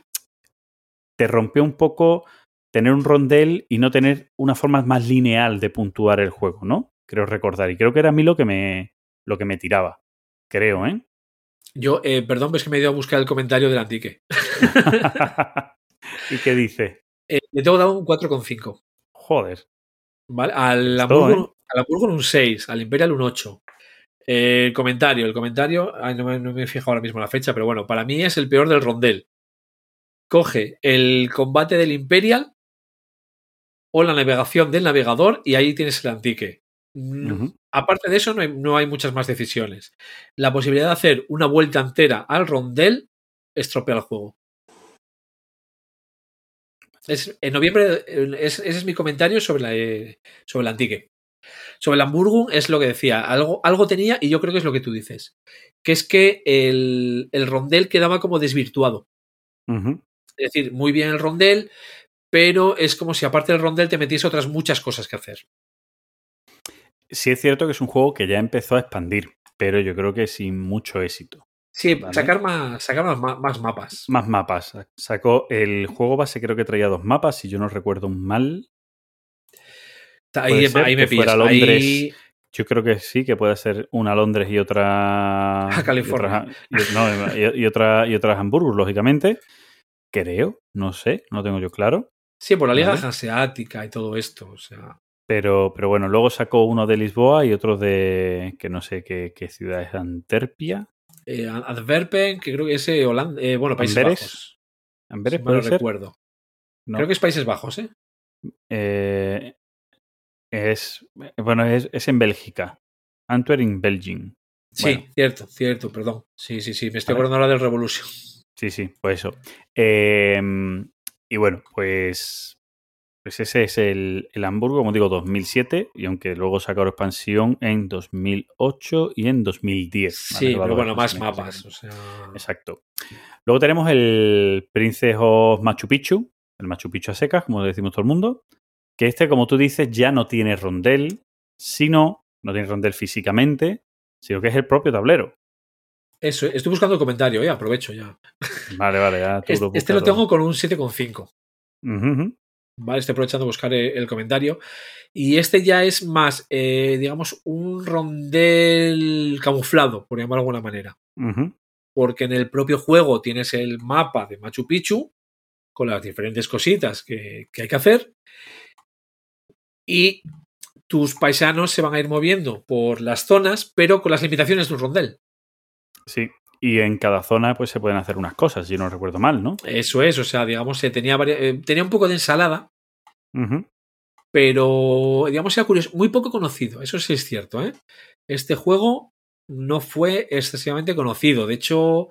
te rompió un poco tener un rondel y no tener una forma más lineal de puntuar el juego, ¿no? Creo recordar. Y creo que era a mí lo que me, lo que me tiraba. Creo, ¿eh? Yo, eh, perdón, pues que me he ido a buscar el comentario del Antique. ¿Y qué dice? Eh, le tengo dado un 4,5. Joder. ¿Vale? Al Hamburgo, al Hamburgo un 6, al Imperial un 8. Eh, el comentario, el comentario, ay, no, me, no me he fijado ahora mismo la fecha, pero bueno, para mí es el peor del rondel. Coge el combate del Imperial o la navegación del navegador y ahí tienes el antique. Aparte de eso, no hay, no hay muchas más decisiones. La posibilidad de hacer una vuelta entera al rondel estropea el juego. Es, en noviembre, es- ese es mi comentario sobre, la, eh, sobre antique. Sobre el Hamburgo es lo que decía, algo, algo tenía y yo creo que es lo que tú dices, que es que el, el rondel quedaba como desvirtuado. Es decir, muy bien el rondel, pero es como si aparte del rondel te metiese otras muchas cosas que hacer. Sí es cierto que es un juego que ya empezó a expandir, pero yo creo que sin mucho éxito. Sí, Vale. sacar, más, sacar más, ma- más mapas. Más mapas. Sacó el juego base, creo que traía dos mapas, si yo no recuerdo mal. Ahí, ahí me pillas. Londres. Ahí- Yo creo que sí, que puede ser una Londres y otra. A California. Y otras, y- no, y, otra, y otras Hamburgo, lógicamente. Creo, no sé, no tengo yo claro. sí, por la Liga Vale. Hanseática y todo esto. O sea, Pero, pero bueno, luego sacó uno de Lisboa y otro de. que no sé qué, qué ciudad es, Anterpia. eh, Antwerpen, que creo que es eh, Holanda, eh, bueno, Países Amberes, Bajos. ¿Amberes si no recuerdo. No. Creo que es Países Bajos, ¿eh? Eh, es. Bueno, es, es en Bélgica. Antwerp Belgium. Sí, Bueno. cierto, cierto, perdón. Sí, sí, sí, me estoy acordando ahora del Revolution. Sí, sí, pues eso. Eh, y bueno, pues, pues ese es el, el Hamburgo, como digo, 2007, y aunque luego sacaron expansión en 2008 y en 2010. Sí, pero bueno, más mapas. O sea, Exacto. Luego tenemos el Princess of Machu Picchu, el Machu Picchu a secas, como decimos todo el mundo, que este, como tú dices, ya no tiene rondel, sino, no tiene rondel físicamente, sino que es el propio tablero. eso, estoy buscando el comentario, eh, aprovecho ya. Vale, vale, ya tú Este, lo este lo tengo con un 7,5. Ujú, ujú. ¿Vale? Estoy aprovechando a buscar el, comentario. Y este ya es más, eh, digamos, un rondel camuflado, por llamarlo de alguna manera. Porque en el propio juego tienes el mapa de Machu Picchu con las diferentes cositas que, que hay que hacer. Y tus paisanos se van a ir moviendo por las zonas, pero con las limitaciones de un rondel. Sí, y en cada zona pues se pueden hacer unas cosas, si no recuerdo mal, ¿no? Eso es, o sea, digamos, eh, tenía, eh, tenía un poco de ensalada, pero digamos era curioso, muy poco conocido, eso sí es cierto, ¿eh? Este juego no fue excesivamente conocido, de hecho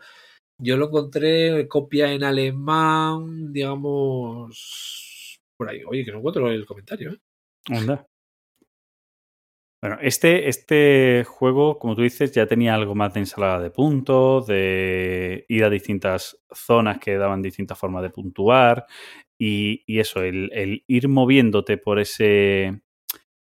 yo lo encontré copia en alemán, digamos, por ahí, oye, que no encuentro el comentario, ¿eh? Onda. Bueno, este, este juego, como tú dices, ya tenía algo más de ensalada de puntos, de ir a distintas zonas que daban distintas formas de puntuar. Y, y eso, el, el ir moviéndote por ese.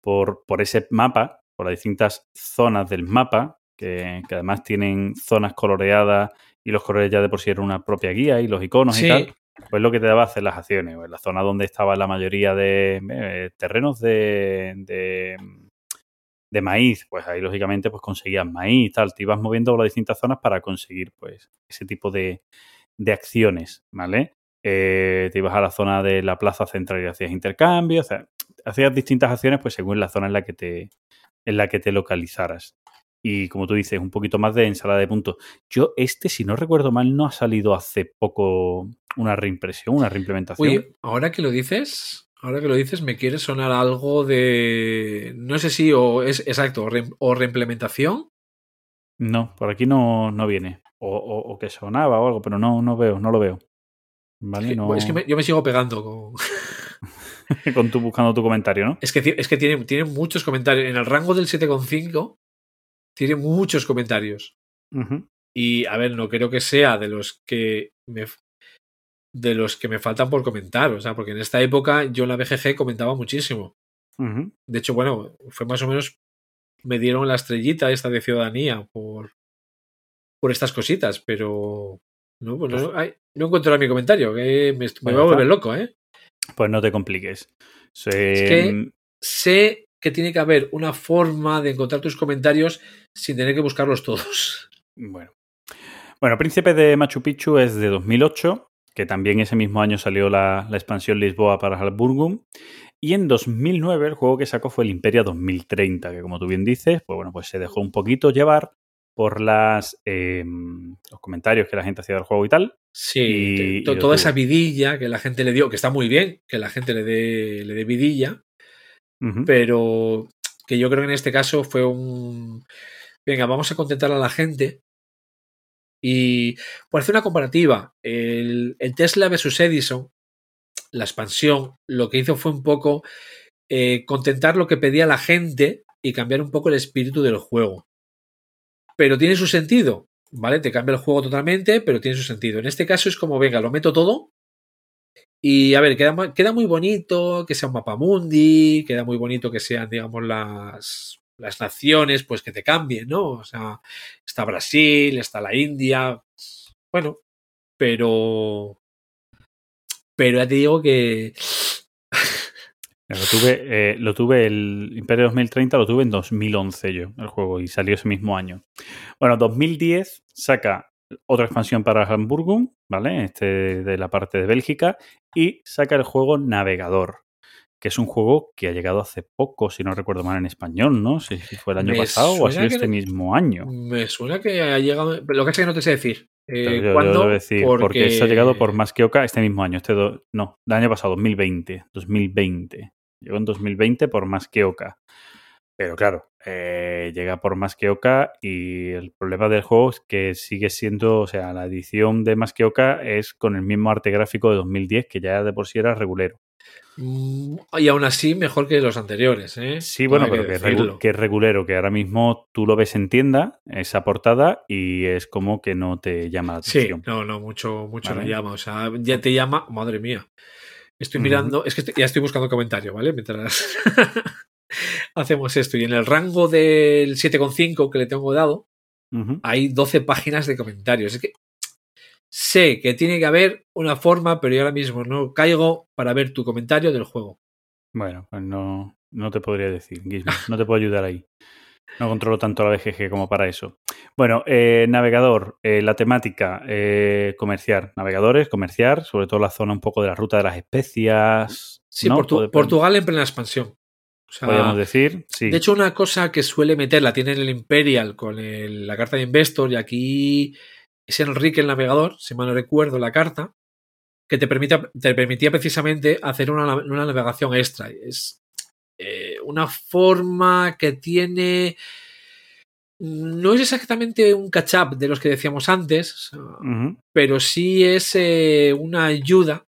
Por, por ese mapa, por las distintas zonas del mapa, que, que además tienen zonas coloreadas y los colores ya de por sí eran una propia guía y los iconos Sí. y tal. Pues lo que te daba hacer las acciones. En la zona donde estaba la mayoría de eh, terrenos de, de, de maíz, pues ahí lógicamente pues conseguías maíz tal. Te ibas moviendo por las distintas zonas para conseguir pues ese tipo de, de acciones, ¿vale? Eh, te ibas a la zona de la plaza central y hacías intercambios, o sea, hacías distintas acciones pues según la zona en la que te, en la que te localizaras. Y como tú dices, un poquito más de ensalada de puntos. Yo, este, si no recuerdo mal, no ha salido hace poco una reimppresión, una reimplementación. Oye, ahora que lo dices, ahora que lo dices, me quiere sonar algo de. No sé si o es exacto, o, re- o reimplementación. No, por aquí no, no viene. O, o- o que sonaba o algo, pero no, no veo, no lo veo. ¿Vale? No... Es que me- yo me sigo pegando con. Con tú buscando tu comentario, ¿no? Es que, es que tiene, tiene muchos comentarios. En el rango del 7,5 tiene muchos comentarios. Y a ver, no creo que sea de los que me de los que me faltan por comentar. O sea, porque en esta época yo en la BGG comentaba muchísimo. De hecho, bueno, fue más o menos me dieron la estrellita esta de ciudadanía por, por estas cositas, pero no, pues no, ay, no encuentro mi comentario, que me, me Pues voy a volver loco, ¿eh? Pues no te compliques. Es que- Sé que tiene que haber una forma de encontrar tus comentarios sin tener que buscarlos todos. Bueno. Bueno, Príncipe de Machu Picchu es de 2008, que también ese mismo año salió la, la expansión Lisboa para Halburgum. Y en 2009 el juego que sacó fue el Imperia 2030, que como tú bien dices, pues bueno, pues se dejó un poquito llevar por las eh, los comentarios que la gente hacía del juego y tal. Sí, Y- y toda esa vidilla que la gente le dio, que está muy bien, que la gente le dé, le dé vidilla, pero que yo creo que en este caso fue un... Venga, vamos a contentar a la gente. Y por hacer una comparativa, el, Tesla versus Edison, la expansión, lo que hizo fue un poco eh, contentar lo que pedía la gente y cambiar un poco el espíritu del juego. Pero tiene su sentido, ¿vale? Te cambia el juego totalmente, pero tiene su sentido. En este caso es como, venga, lo meto todo. Y a ver, queda, queda muy bonito que sea un mapa mundi, queda muy bonito que sean, digamos, las, las naciones, pues que te cambien, ¿no? O sea, está Brasil, está la India, bueno, pero... Pero ya te digo que... Lo tuve, eh, lo tuve el Imperio 2030, lo tuve en 2011 yo, el juego, y salió ese mismo año. Bueno, 2010 saca otra expansión para Hamburgum, ¿vale? Este de la parte de Bélgica, y saca el juego Navegador, que es un juego que ha llegado hace poco, si no recuerdo mal, en español, ¿no? Si fue el año Me pasado o ha sido este mismo año. Me suena que ha llegado... Lo que es que no te sé decir. Eh, yo- yo ¿Cuándo? debo decir, porque... se ha llegado por más que Oca este mismo año. Este do- no, el año pasado, 2020. 2020. Llegó en 2020 por más que Oca. Pero claro, eh, llega por más que Oca y el problema del juego es que sigue siendo, o sea, la edición de más que Oca es con el mismo arte gráfico de 2010, que ya de por sí era regulero. Mm, Y aún así, mejor que los anteriores, ¿eh? Sí, bueno, pero que, es regu- decirlo. que es regulero, que ahora mismo tú lo ves en tienda, esa portada, y es como que no te llama la Sí, atención. no, no, mucho, mucho Vale. no llama. O sea, ya te llama, madre mía. Estoy mirando, es que estoy- ya estoy buscando comentario, ¿vale? Mientras hacemos esto. Y en el rango del 7,5 que le tengo dado, hay 12 páginas de comentarios. Es que sé que tiene que haber una forma, pero yo ahora mismo no caigo para ver tu comentario del juego. Bueno, pues no, no te podría decir, Gizmo. No te puedo ayudar ahí. No controlo tanto la BGG como para eso. Bueno, eh, navegador, eh, la temática, eh, comerciar. Navegadores, comerciar, sobre todo la zona un poco de la ruta de las especias. Sí, ¿no? Portu- Pode- Portugal en plena expansión. O sea, Podríamos decir, sí. De hecho, una cosa que suele meter, la tiene en el Imperial con el- la carta de Investor, y aquí es Enrique el navegador, si mal no recuerdo la carta, que te, permite, te permitía precisamente hacer una, una navegación extra. Es eh, una forma que tiene. No es exactamente un catch-up de los que decíamos antes, pero sí es eh, una ayuda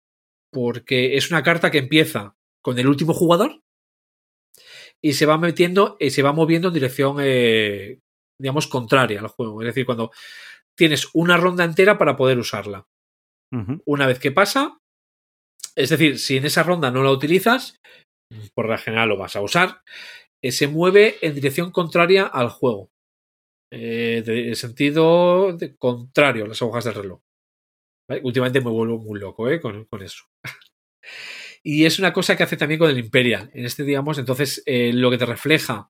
porque es una carta que empieza con el último jugador y se va metiendo y se va moviendo en dirección, eh, digamos, contraria al juego. Es decir, cuando tienes una ronda entera para poder usarla. Una vez que pasa, es decir, si en esa ronda no la utilizas, por la general lo vas a usar, eh, se mueve en dirección contraria al juego. Eh, de, de sentido de- contrario las agujas del reloj. ¿Vale? Últimamente me vuelvo muy loco ¿eh? con, con eso. y es una cosa que hace también con el Imperial. En este, digamos, entonces eh, lo que te refleja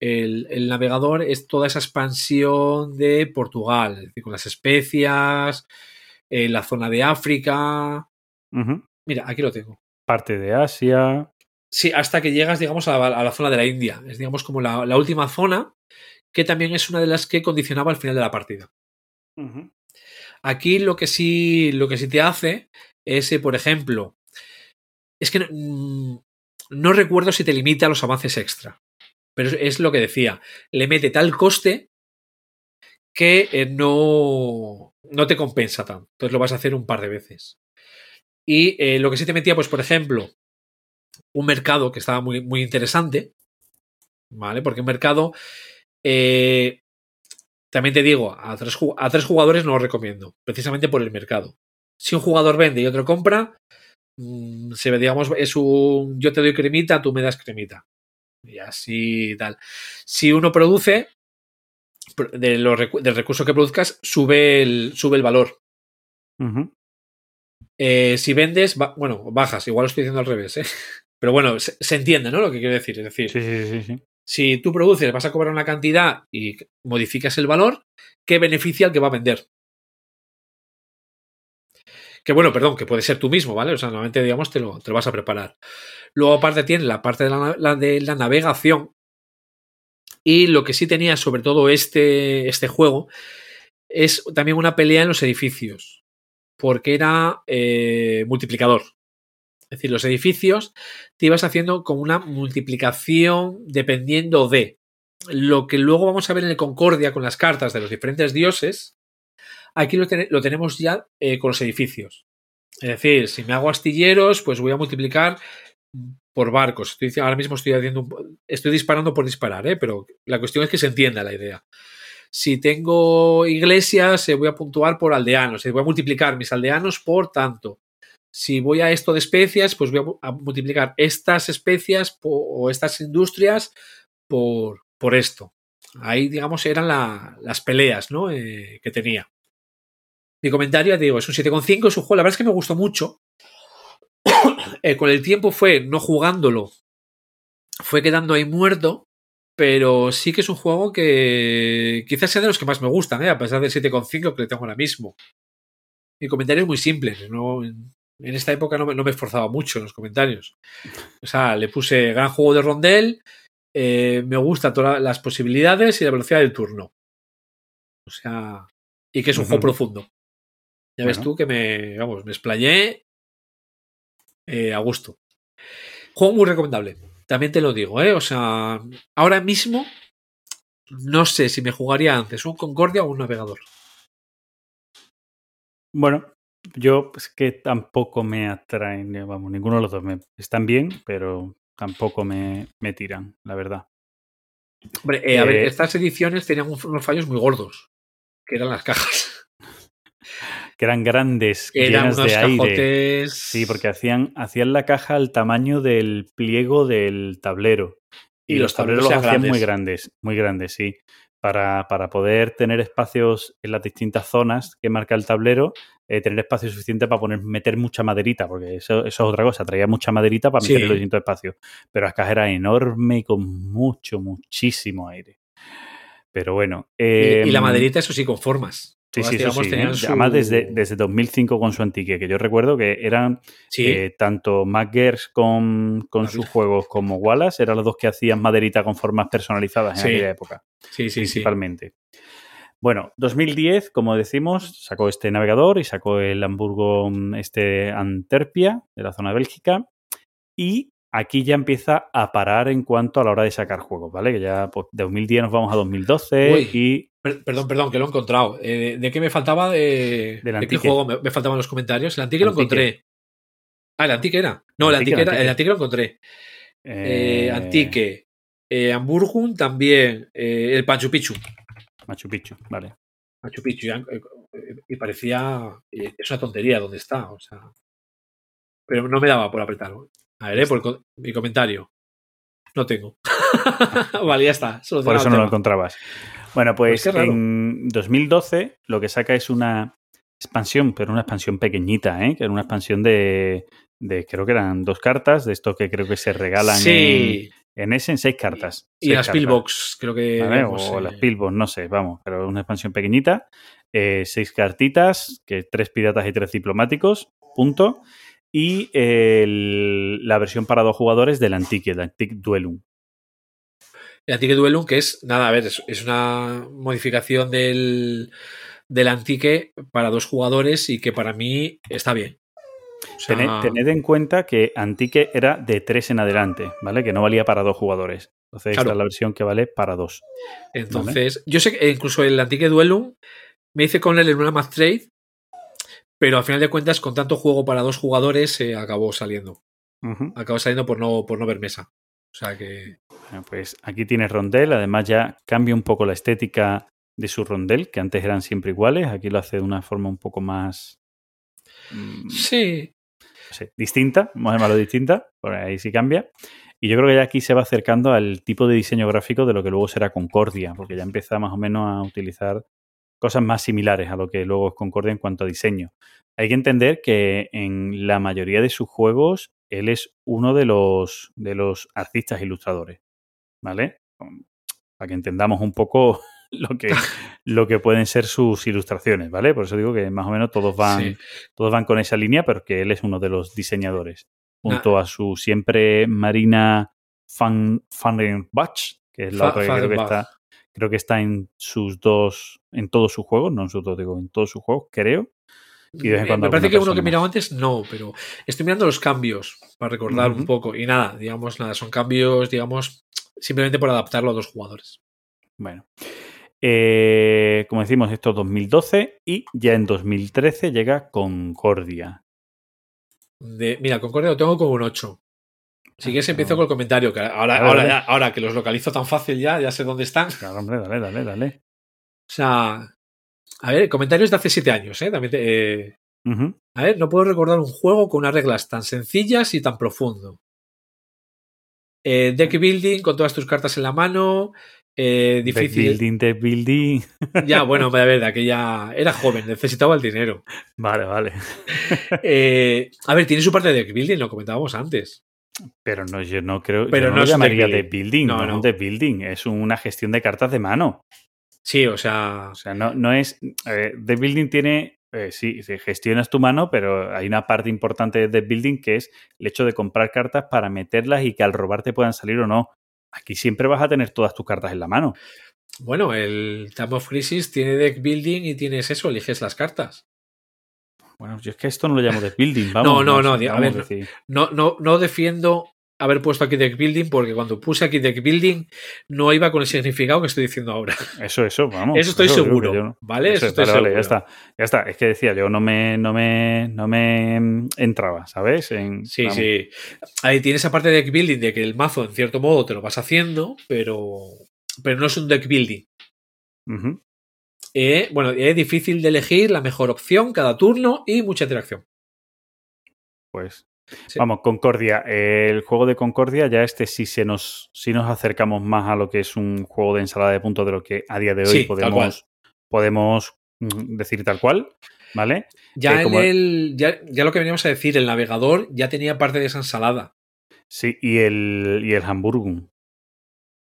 el, el navegador es toda esa expansión de Portugal, es decir, con las especias, eh, la zona de África. Mira, aquí lo tengo. Parte de Asia. Sí, hasta que llegas, digamos, a la, a la zona de la India. Es, digamos, como la, la última zona, que también es una de las que condicionaba el final de la partida. Aquí lo que sí, lo que sí te hace es, eh, por ejemplo, es que no, mm, no recuerdo si te limita a los avances extra, pero es, lo que decía, le mete tal coste que eh, no, no te compensa tanto. Entonces lo vas a hacer un par de veces. Y eh, lo que sí te metía, pues, por ejemplo, un mercado que estaba muy, muy interesante, ¿vale? Porque un mercado, eh, también te digo, a tres, a tres jugadores no lo recomiendo, precisamente por el mercado. Si un jugador vende y otro compra, mm, se digamos, es un yo te doy cremita, tú me das cremita. Y así tal. Si uno produce, de los del recurso que produzcas, sube el, sube el valor. Eh, si vendes, bueno, bajas, igual lo estoy diciendo al revés, ¿eh? Pero bueno, se, se entiende, ¿no? Lo que quiero decir. Es decir, Sí, sí, sí, sí. si tú produces, vas a cobrar una cantidad y modificas el valor, ¿qué beneficia al que va a vender? Que bueno, perdón, que puede ser tú mismo, ¿vale? O sea, normalmente, digamos, te lo, te vas a preparar. Luego, aparte, tiene la parte de la, la de la navegación. Y lo que sí tenía, sobre todo este, este juego, es también una pelea en los edificios. Porque era eh, multiplicador. Es decir, los edificios te ibas haciendo como una multiplicación dependiendo de lo que luego vamos a ver en el Concordia con las cartas de los diferentes dioses. Aquí lo, ten- lo tenemos ya eh, con los edificios. Es decir, si me hago astilleros, pues voy a multiplicar por barcos. Estoy, ahora mismo estoy haciendo estoy disparando por disparar, ¿eh? pero la cuestión es que se entienda la idea. Si tengo iglesias, eh, voy a puntuar por aldeanos. eh, Voy a multiplicar mis aldeanos por tanto si voy a esto de especias, pues voy a mu- a, multiplicar estas especias o estas industrias por, por esto. Ahí, digamos, eran la- las peleas ¿no? Que tenía. Mi comentario, ya te digo, es un 7,5, es un juego, la verdad es que me gustó mucho. Eh, con el tiempo fue, no jugándolo, fue quedando ahí muerto, pero sí que es un juego que quizás sea de los que más me gustan, ¿eh? a pesar del 7,5 que le tengo ahora mismo. Mi comentario es muy simple, no, en esta época no me, no me esforzaba mucho en los comentarios. O sea, le puse gran juego de rondel, eh, me gustan todas las posibilidades y la velocidad del turno. O sea, y que es un juego profundo. Ya ves tú que me, vamos, me explayé eh, a gusto. Juego muy recomendable. También te lo digo, ¿eh? O sea, ahora mismo no sé si me jugaría antes un Concordia o un navegador. Bueno, yo es que tampoco me atraen, eh, vamos, ninguno de los dos. Me, están bien, pero tampoco me, me tiran, la verdad. Hombre, eh, a ver, estas ediciones tenían un- unos fallos muy gordos, que eran las cajas. Que eran grandes, Que eran llenas unos de aire. cajotes. Sí, porque hacían, hacían la caja al tamaño del pliego del tablero. Y, Y los tableros tableros los hacían eran muy grandes, muy grandes, sí. Para, para poder tener espacios en las distintas zonas que marca el tablero, eh, tener espacio suficiente para poner, meter mucha maderita, porque eso, eso es otra cosa, traía mucha maderita para meter Sí. en los distintos espacios. Pero la caja era enorme y con mucho, muchísimo aire. Pero bueno. Y, y la em, maderita, eso sí, con formas. Sí, sí, eso sí. ¿eh? su- Además, desde, desde 2005 con su antique, que yo recuerdo que eran Sí, eh, tanto MacGers con, con sus juegos como Wallace, eran los dos que hacían maderita con formas personalizadas en Sí. aquella época, sí, sí, sí. principalmente. Bueno, 2010, como decimos, sacó este navegador y sacó el Hamburgo mm, este Antwerpia, de la zona de Bélgica, y aquí ya empieza a parar en cuanto a la hora de sacar juegos, ¿vale? Que ya pues, de 2010 nos vamos a 2012 Uy. y Perdón, perdón, que lo he encontrado. Eh, ¿De qué me faltaba? De, Del ¿de qué juego me, me faltaban los comentarios? El antique lo encontré. Ah, el antique era. No, el Antique, antique, era, el antique lo encontré. Eh, antique. Eh, Hamburgum también. eh, el Pancho Picchu. Machu Picchu, vale. Machu Picchu. eh, eh, y parecía. eh, es una tontería donde está. O sea. Pero no me daba por apretar. A ver, eh, por mi comentario. No tengo. vale, ya está. Por eso no lo encontrabas. Bueno, pues Pues en 2012 lo que saca es una expansión, pero una expansión pequeñita, ¿eh? Que era una expansión de, de creo que eran dos cartas, de estos que creo que se regalan Sí. en, en ese, en seis cartas. Y seis las Pillbox, creo que. ¿vale? digamos, O eh, las Pillbox, no sé, vamos, pero una expansión pequeñita. eh, seis cartitas, que tres piratas y tres diplomáticos, punto. Y el- la versión para dos jugadores del Antique, el Antique Duelum. El Antique Duelum, que es, nada, a ver, es, es una modificación del, del Antique para dos jugadores y que para mí está bien. O sea, Tened, tened en cuenta que Antique era de 3 en adelante, ¿vale? Que no valía para dos jugadores. Entonces, esta Claro. es la versión que vale para dos. entonces, yo sé que incluso el Antique Duelum me hice con él en una Math Trade, pero al final de cuentas, con tanto juego para dos jugadores, eh, acabó saliendo. Acabó saliendo por no, por no ver mesa. O sea que. Bueno, pues aquí tienes rondel. Además, ya cambia un poco la estética de su rondel, que antes eran siempre iguales. Aquí lo hace de una forma un poco más. mm, Sí. no sé, distinta, vamos a llamarlo distinta, por ahí sí cambia. Y yo creo que ya aquí se va acercando al tipo de diseño gráfico de lo que luego será Concordia, porque ya empieza más o menos a utilizar cosas más similares a lo que luego es Concordia en cuanto a diseño. Hay que entender que en la mayoría de sus juegos él es uno de los, de los artistas ilustradores, ¿vale? Para que entendamos un poco lo que, lo que pueden ser sus ilustraciones, ¿vale? Por eso digo que más o menos todos van, Sí. todos van con esa línea, pero que él es uno de los diseñadores. Na- Junto a su siempre Marina Fan, que es la Fa- otra que creo que está, creo que está en sus dos, en todos sus juegos, no en sus dos, digo, en todos sus juegos, creo. Y de Me- parece que uno que he mirado antes no, pero estoy mirando los cambios para recordar un poco. Y nada, digamos, nada, son cambios, digamos, simplemente por adaptarlo a dos jugadores. Bueno. Eh, como decimos, esto es 2012 y ya en 2013 llega Concordia. De, mira, Concordia lo tengo como un 8. Si quieres empiezo con el comentario, que ahora, Dale, ahora, dale. ya- ahora que los localizo tan fácil ya, ya sé dónde están. Claro, hombre, dale, dale, dale. O sea, a ver, comentarios de hace 7 años, ¿eh? También te- eh. A ver, no puedo recordar un juego con unas reglas tan sencillas y tan profundo. Eh, deck building con todas tus cartas en la mano. eh, Deck difícil. building, deck building. Ya, bueno, a ver, de aquella. Era joven, necesitaba el dinero. Vale, vale. Eh, a ver, tiene su parte de deck building, lo comentábamos antes. Pero no, yo no creo. yo Pero no, no lo deck llamaría building. deck building. No, No, es no. un deck building. Es una gestión de cartas de mano. Sí, o sea. O sea, no, no es. Deck building tiene. Eh, sí, gestionas tu mano, pero hay una parte importante de deck building que es el hecho de comprar cartas para meterlas y que al robar te puedan salir o no. Aquí siempre vas a tener todas tus cartas en la mano. Bueno, el Time of Crisis tiene deck building y tienes eso, eliges las cartas. Bueno, yo es que esto no lo llamo deck building. Vamos, No, no, no, a ver. No, no, no defiendo haber puesto aquí deck building porque cuando puse aquí deck building no iba con el significado que estoy diciendo ahora. Eso, eso, vamos. Eso estoy seguro, yo ¿vale? Eso Eso, estoy vale, vale, ya está. Ya está. Es que decía, yo no me, no me, no me entraba, ¿sabes? En, Sí, vamos. sí. Ahí tienes esa parte de deck building de que el mazo en cierto modo te lo vas haciendo, pero, pero no es un deck building. Eh, bueno, es difícil de elegir la mejor opción cada turno y mucha interacción. Pues Sí. vamos, Concordia. El juego de Concordia, ya este sí se nos, sí nos acercamos más a lo que es un juego de ensalada de puntos de lo que a día de hoy Sí, podemos, podemos mm, decir tal cual, ¿vale? Ya, Eh, en el, ya, ya lo que veníamos a decir, el navegador ya tenía parte de esa ensalada. Sí, y el, y el Hamburgum,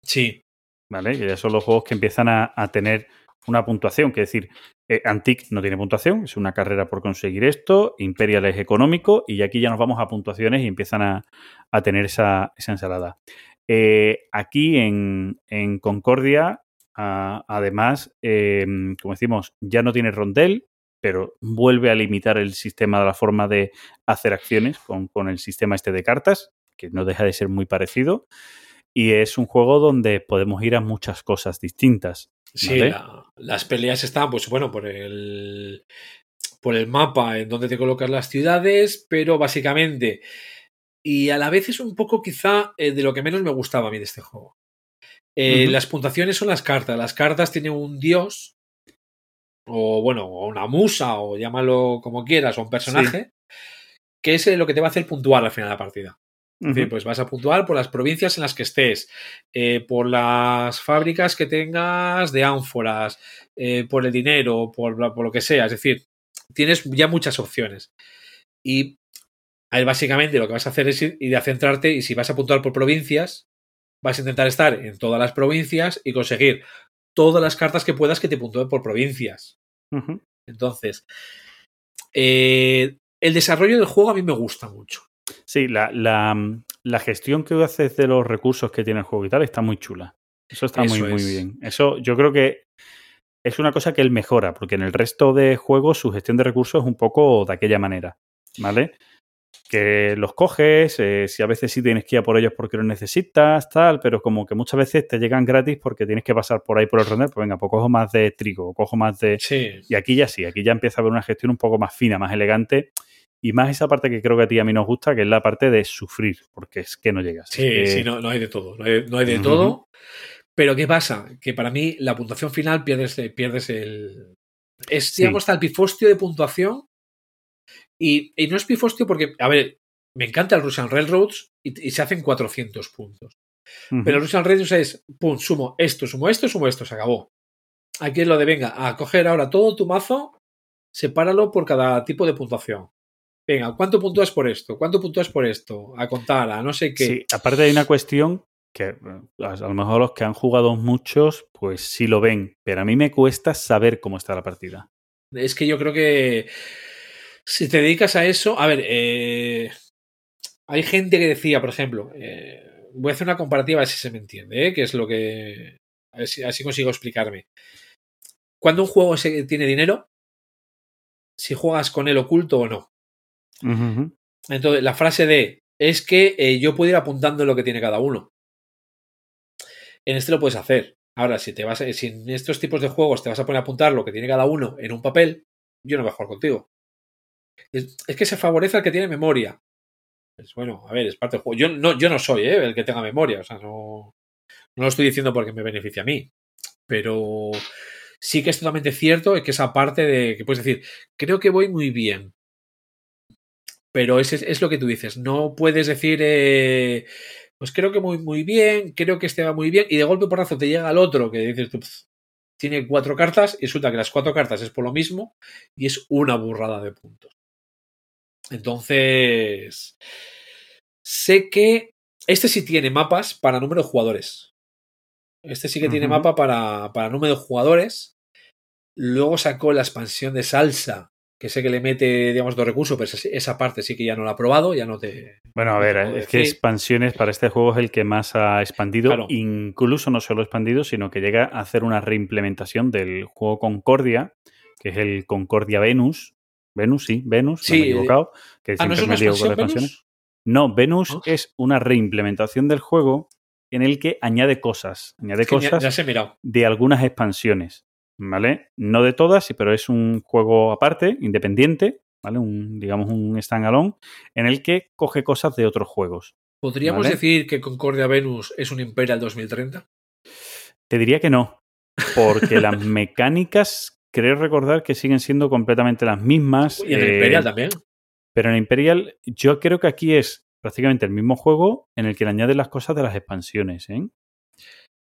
Sí, ¿vale? Que ya son los juegos que empiezan a, a tener una puntuación, que es decir, eh, Antic no tiene puntuación, es una carrera por conseguir esto, Imperial es económico, y aquí ya nos vamos a puntuaciones y empiezan a, a tener esa, esa ensalada. Eh, aquí en, en Concordia, a- además, eh, como decimos, ya no tiene rondel, pero vuelve a limitar el sistema de la forma de hacer acciones con, con el sistema este de cartas, que no deja de ser muy parecido. Y es un juego donde podemos ir a muchas cosas distintas. sí. Las peleas están, pues bueno, por el, por el mapa en donde te colocas las ciudades, pero básicamente. Y a la vez es un poco quizá eh, de lo que menos me gustaba a mí de este juego. Eh. Las puntuaciones son las cartas. Las cartas tienen un dios, o bueno, o una musa, o llámalo como quieras, o un personaje, que es eh, lo que te va a hacer puntuar al final de la partida. Es decir, Ujú. pues vas a puntuar por las provincias en las que estés, eh, por las fábricas que tengas de ánforas, eh, por el dinero, por, lo que sea. Es decir, tienes ya muchas opciones. Y ahí básicamente lo que vas a hacer es ir, ir a centrarte y si vas a puntuar por provincias, vas a intentar estar en todas las provincias y conseguir todas las cartas que puedas que te puntúen por provincias. Entonces, eh, el desarrollo del juego a mí me gusta mucho. Sí, la, la, la gestión que haces de los recursos que tiene el juego y tal está muy chula. Eso está Eso muy, muy bien. Eso yo creo que es una cosa que él mejora, porque en el resto de juegos su gestión de recursos es un poco de aquella manera, ¿vale? Que los coges, eh, si a veces sí tienes que ir a por ellos porque los necesitas, tal, pero como que muchas veces te llegan gratis porque tienes que pasar por ahí por el render, pues venga, pues cojo más de trigo, o cojo más de... Sí. Y aquí ya sí, aquí ya empieza a haber una gestión un poco más fina, más elegante y más esa parte que creo que a ti y a mí nos gusta, que es la parte de sufrir, porque es que no llegas. Sí, que- sí, no, no hay de todo. No hay, no hay de todo. Pero ¿qué pasa? Que para mí la puntuación final pierdes, pierdes el. Es, Sí. digamos, está el pifostio de puntuación. Y, y no es pifostio porque, a ver, me encanta el Russian Railroads y, y se hacen 400 puntos. Pero el Russian Railroads es, pum, sumo esto, sumo esto, sumo esto, se acabó. Aquí es lo de, venga, a coger ahora todo tu mazo, sepáralo por cada tipo de puntuación. Venga, ¿cuánto puntúas por esto? ¿Cuánto puntúas por esto? A contar, a no sé qué. Sí, aparte hay una cuestión que eh, a a lo mejor los que han jugado muchos, pues sí lo ven, pero a mí me cuesta saber cómo está la partida. Es que yo creo que si te dedicas a eso, a ver, eh, hay gente que decía, por ejemplo, eh, voy a hacer una comparativa a ver si se me entiende, ¿eh? que es lo que, a ver si, así consigo explicarme. Cuando un juego se, tiene dinero, si juegas con él oculto o no. Entonces, la frase de es que eh, yo puedo ir apuntando lo que tiene cada uno. En este lo puedes hacer. Ahora, si te vas a- si en estos tipos de juegos te vas a poner a apuntar lo que tiene cada uno en un papel, yo no voy a jugar contigo. Es, es que se favorece al que tiene memoria. Pues bueno, a ver, es parte del juego. Yo no, yo no soy ¿eh? el que tenga memoria, o sea, no, no lo estoy diciendo porque me beneficia a mí. Pero sí que es totalmente cierto que esa parte de que puedes decir, creo que voy muy bien. Pero es, es, lo que tú dices, no puedes decir, eh, pues creo que muy, muy bien, creo que este va muy bien, y de golpe porrazo te llega al otro que dices tú, "Pf, tiene cuatro cartas, y resulta que las cuatro cartas es por lo mismo, y es una burrada de puntos. Entonces, sé que este sí tiene mapas para número de jugadores. Este sí que tiene mapa para, para número de jugadores. Luego sacó la expansión de salsa, que sé que le mete, digamos, dos recursos, pero esa, parte sí que ya no la ha probado, ya no te. Bueno, a no ver, es que expansiones para este juego es el que más ha expandido, Claro. incluso no solo expandido, sino que llega a hacer una reimplementación del juego Concordia, que es el Concordia Venus. Venus, sí, Venus, no Sí, me he equivocado, que Ah, ¿no siempre es me lío con las expansiones. Venus? No, Venus ¿No? es una reimplementación del juego en el que añade cosas, añade Es que ya, cosas ya mirado. de algunas expansiones, ¿vale? No de todas, pero es un juego aparte, independiente, ¿vale? Un, digamos un standalone, en el que coge cosas de otros juegos. ¿Podríamos Vale. decir que Concordia Venus es un Imperial 2030? Te diría que no, porque las mecánicas creo recordar que siguen siendo completamente las mismas. Y en el eh, Imperial también. Pero en Imperial yo creo que aquí es prácticamente el mismo juego en el que le añaden las cosas de las expansiones, ¿eh?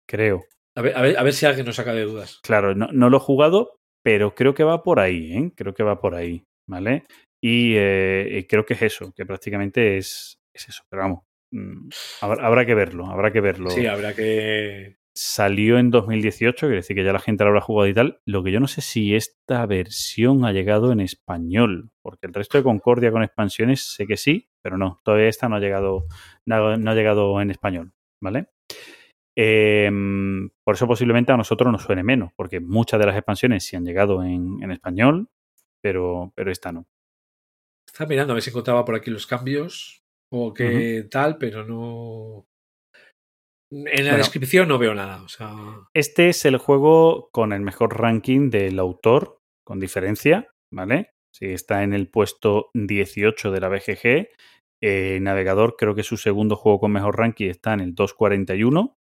Creo. A ver, a ver, a ver si alguien nos saca de dudas. Claro, no, no lo he jugado, pero creo que va por ahí, ¿eh? Creo que va por ahí, ¿vale? Y, eh, creo que es eso, que prácticamente es, es eso. Pero vamos, mm, habrá, habrá que verlo, habrá que verlo. Sí, habrá que. Salió en 2018, quiere decir que ya la gente lo habrá jugado y tal. Lo que yo no sé si esta versión ha llegado en español, porque el resto de Concordia con expansiones sé que sí, pero no, todavía esta no ha llegado, no, no ha llegado en español, ¿vale? Eh, por eso posiblemente a nosotros nos suene menos, porque muchas de las expansiones sí han llegado en, en español, pero, pero esta no. Estaba mirando a ver si encontraba por aquí los cambios o qué tal, pero no. En la Bueno. descripción no veo nada. O sea, Este es el juego con el mejor ranking del autor, con diferencia, ¿vale? Sí, está en el puesto 18 de la BGG. Eh, Navegador, creo que su segundo juego con mejor ranking está en el 241.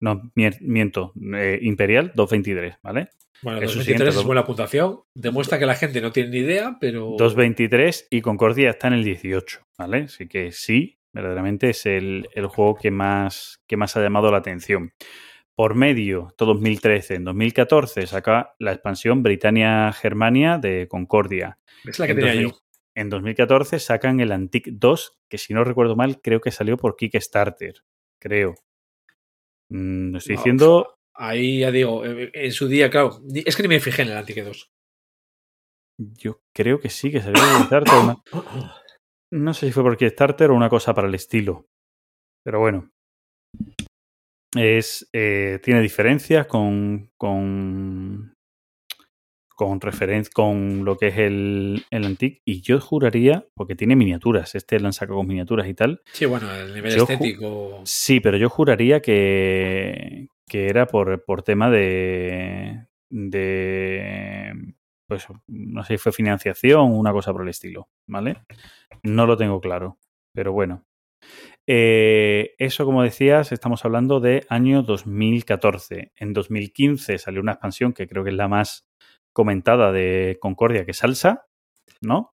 No, miento, eh, Imperial 223, ¿vale? bueno, Es su 2023 siguiente es doble. buena puntuación. Demuestra que la gente no tiene ni idea, pero. 223 y Concordia está en el 18, ¿vale? Así que sí, verdaderamente es el, el juego que más, que más ha llamado la atención. Por medio, esto 2013, en 2014 saca la expansión Britannia-Germania de Concordia. Es la que En tenía 2000 yo. En 2014 sacan el Antique 2, que si no recuerdo mal, creo que salió por Kickstarter. Creo. Mm, estoy No, diciendo. Ahí ya digo, eh, en su día, claro. Es que ni me fijé en el Antique 2. Yo creo que sí, que salió Kickstarter. una- No sé si fue por Kickstarter o una cosa para el estilo. Pero bueno. Es, eh, tiene diferencias con. con. Con referen- con lo que es el, el Antique. Y yo juraría, porque tiene miniaturas, este sacado con miniaturas y tal. Sí, bueno, el nivel estético. Sí, pero yo juraría que, que era por, por tema de, de. Pues no sé si fue financiación o una cosa por el estilo, ¿vale? No lo tengo claro, pero bueno. Eh, eso, como decías, estamos hablando de año 2014. En 2015 salió una expansión que creo que es la más comentada de Concordia, que Salsa, ¿no?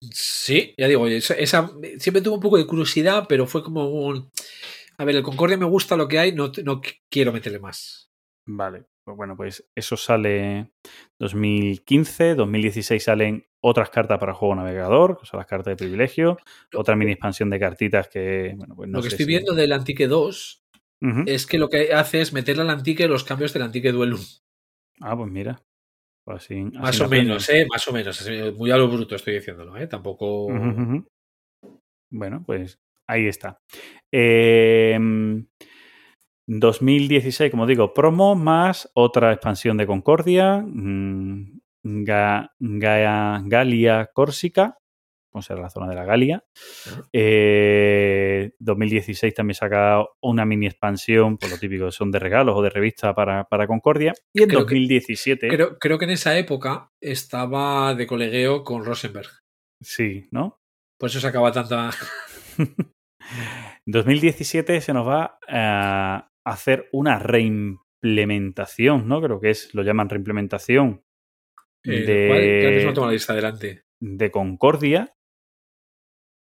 Sí, ya digo, esa, esa- siempre tuve un poco de curiosidad, pero fue como un... A ver, el Concordia me gusta lo que hay, no, no qu- quiero meterle más. Vale, pues bueno, pues eso sale 2015, 2016 salen otras cartas para juego navegador, que son las cartas de privilegio, otra mini expansión de cartitas que, bueno, pues no lo que sé estoy si- viendo del Antique 2 Ujú. es que lo que hace es meterle al Antique los cambios del Antique Duelum. Ah, pues mira. Pues así, Más así o menos, ¿eh? Más o menos. Muy a lo bruto estoy diciéndolo, ¿eh? Tampoco... Bueno, pues ahí está. Eh, 2016, como digo, promo más otra expansión de Concordia, mm, Ga- Ga- Galia Córsica, o sea, la zona de la Galia. Eh, 2016 también saca una mini expansión, por lo típico, son de regalos o de revista para, para Concordia. Y en Creo que- 2017, Creo, creo que en esa época estaba de colegueo con Rosenberg. sí, ¿no? Por eso sacaba tanta... 2017 se nos va a hacer una reimplementación, ¿no? Creo que es, lo llaman reimplementación Eh, de, ¿cuál? Mismo tengo la lista delante. de Concordia.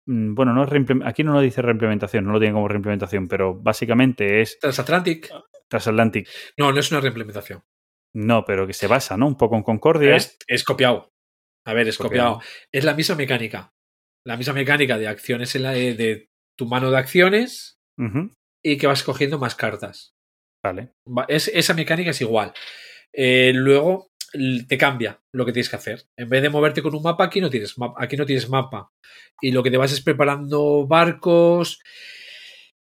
Mm, Bueno, no aquí no lo dice reimplementación, no lo tiene como reimplementación, pero básicamente es Transatlantic. Transatlantic. No, no es una reimplementación. No, pero que se basa, ¿no? Un poco en Concordia. Es, es copiado. A ver, es Copiado. copiado. Es la misma mecánica. La misma mecánica de acciones en la de, de tu mano de acciones y que vas cogiendo más cartas. Vale. Va- Es, esa mecánica es igual. Eh, luego te cambia lo que tienes que hacer. En vez de moverte con un mapa, aquí no tienes mapa. Aquí no tienes mapa. Y lo que te vas es preparando barcos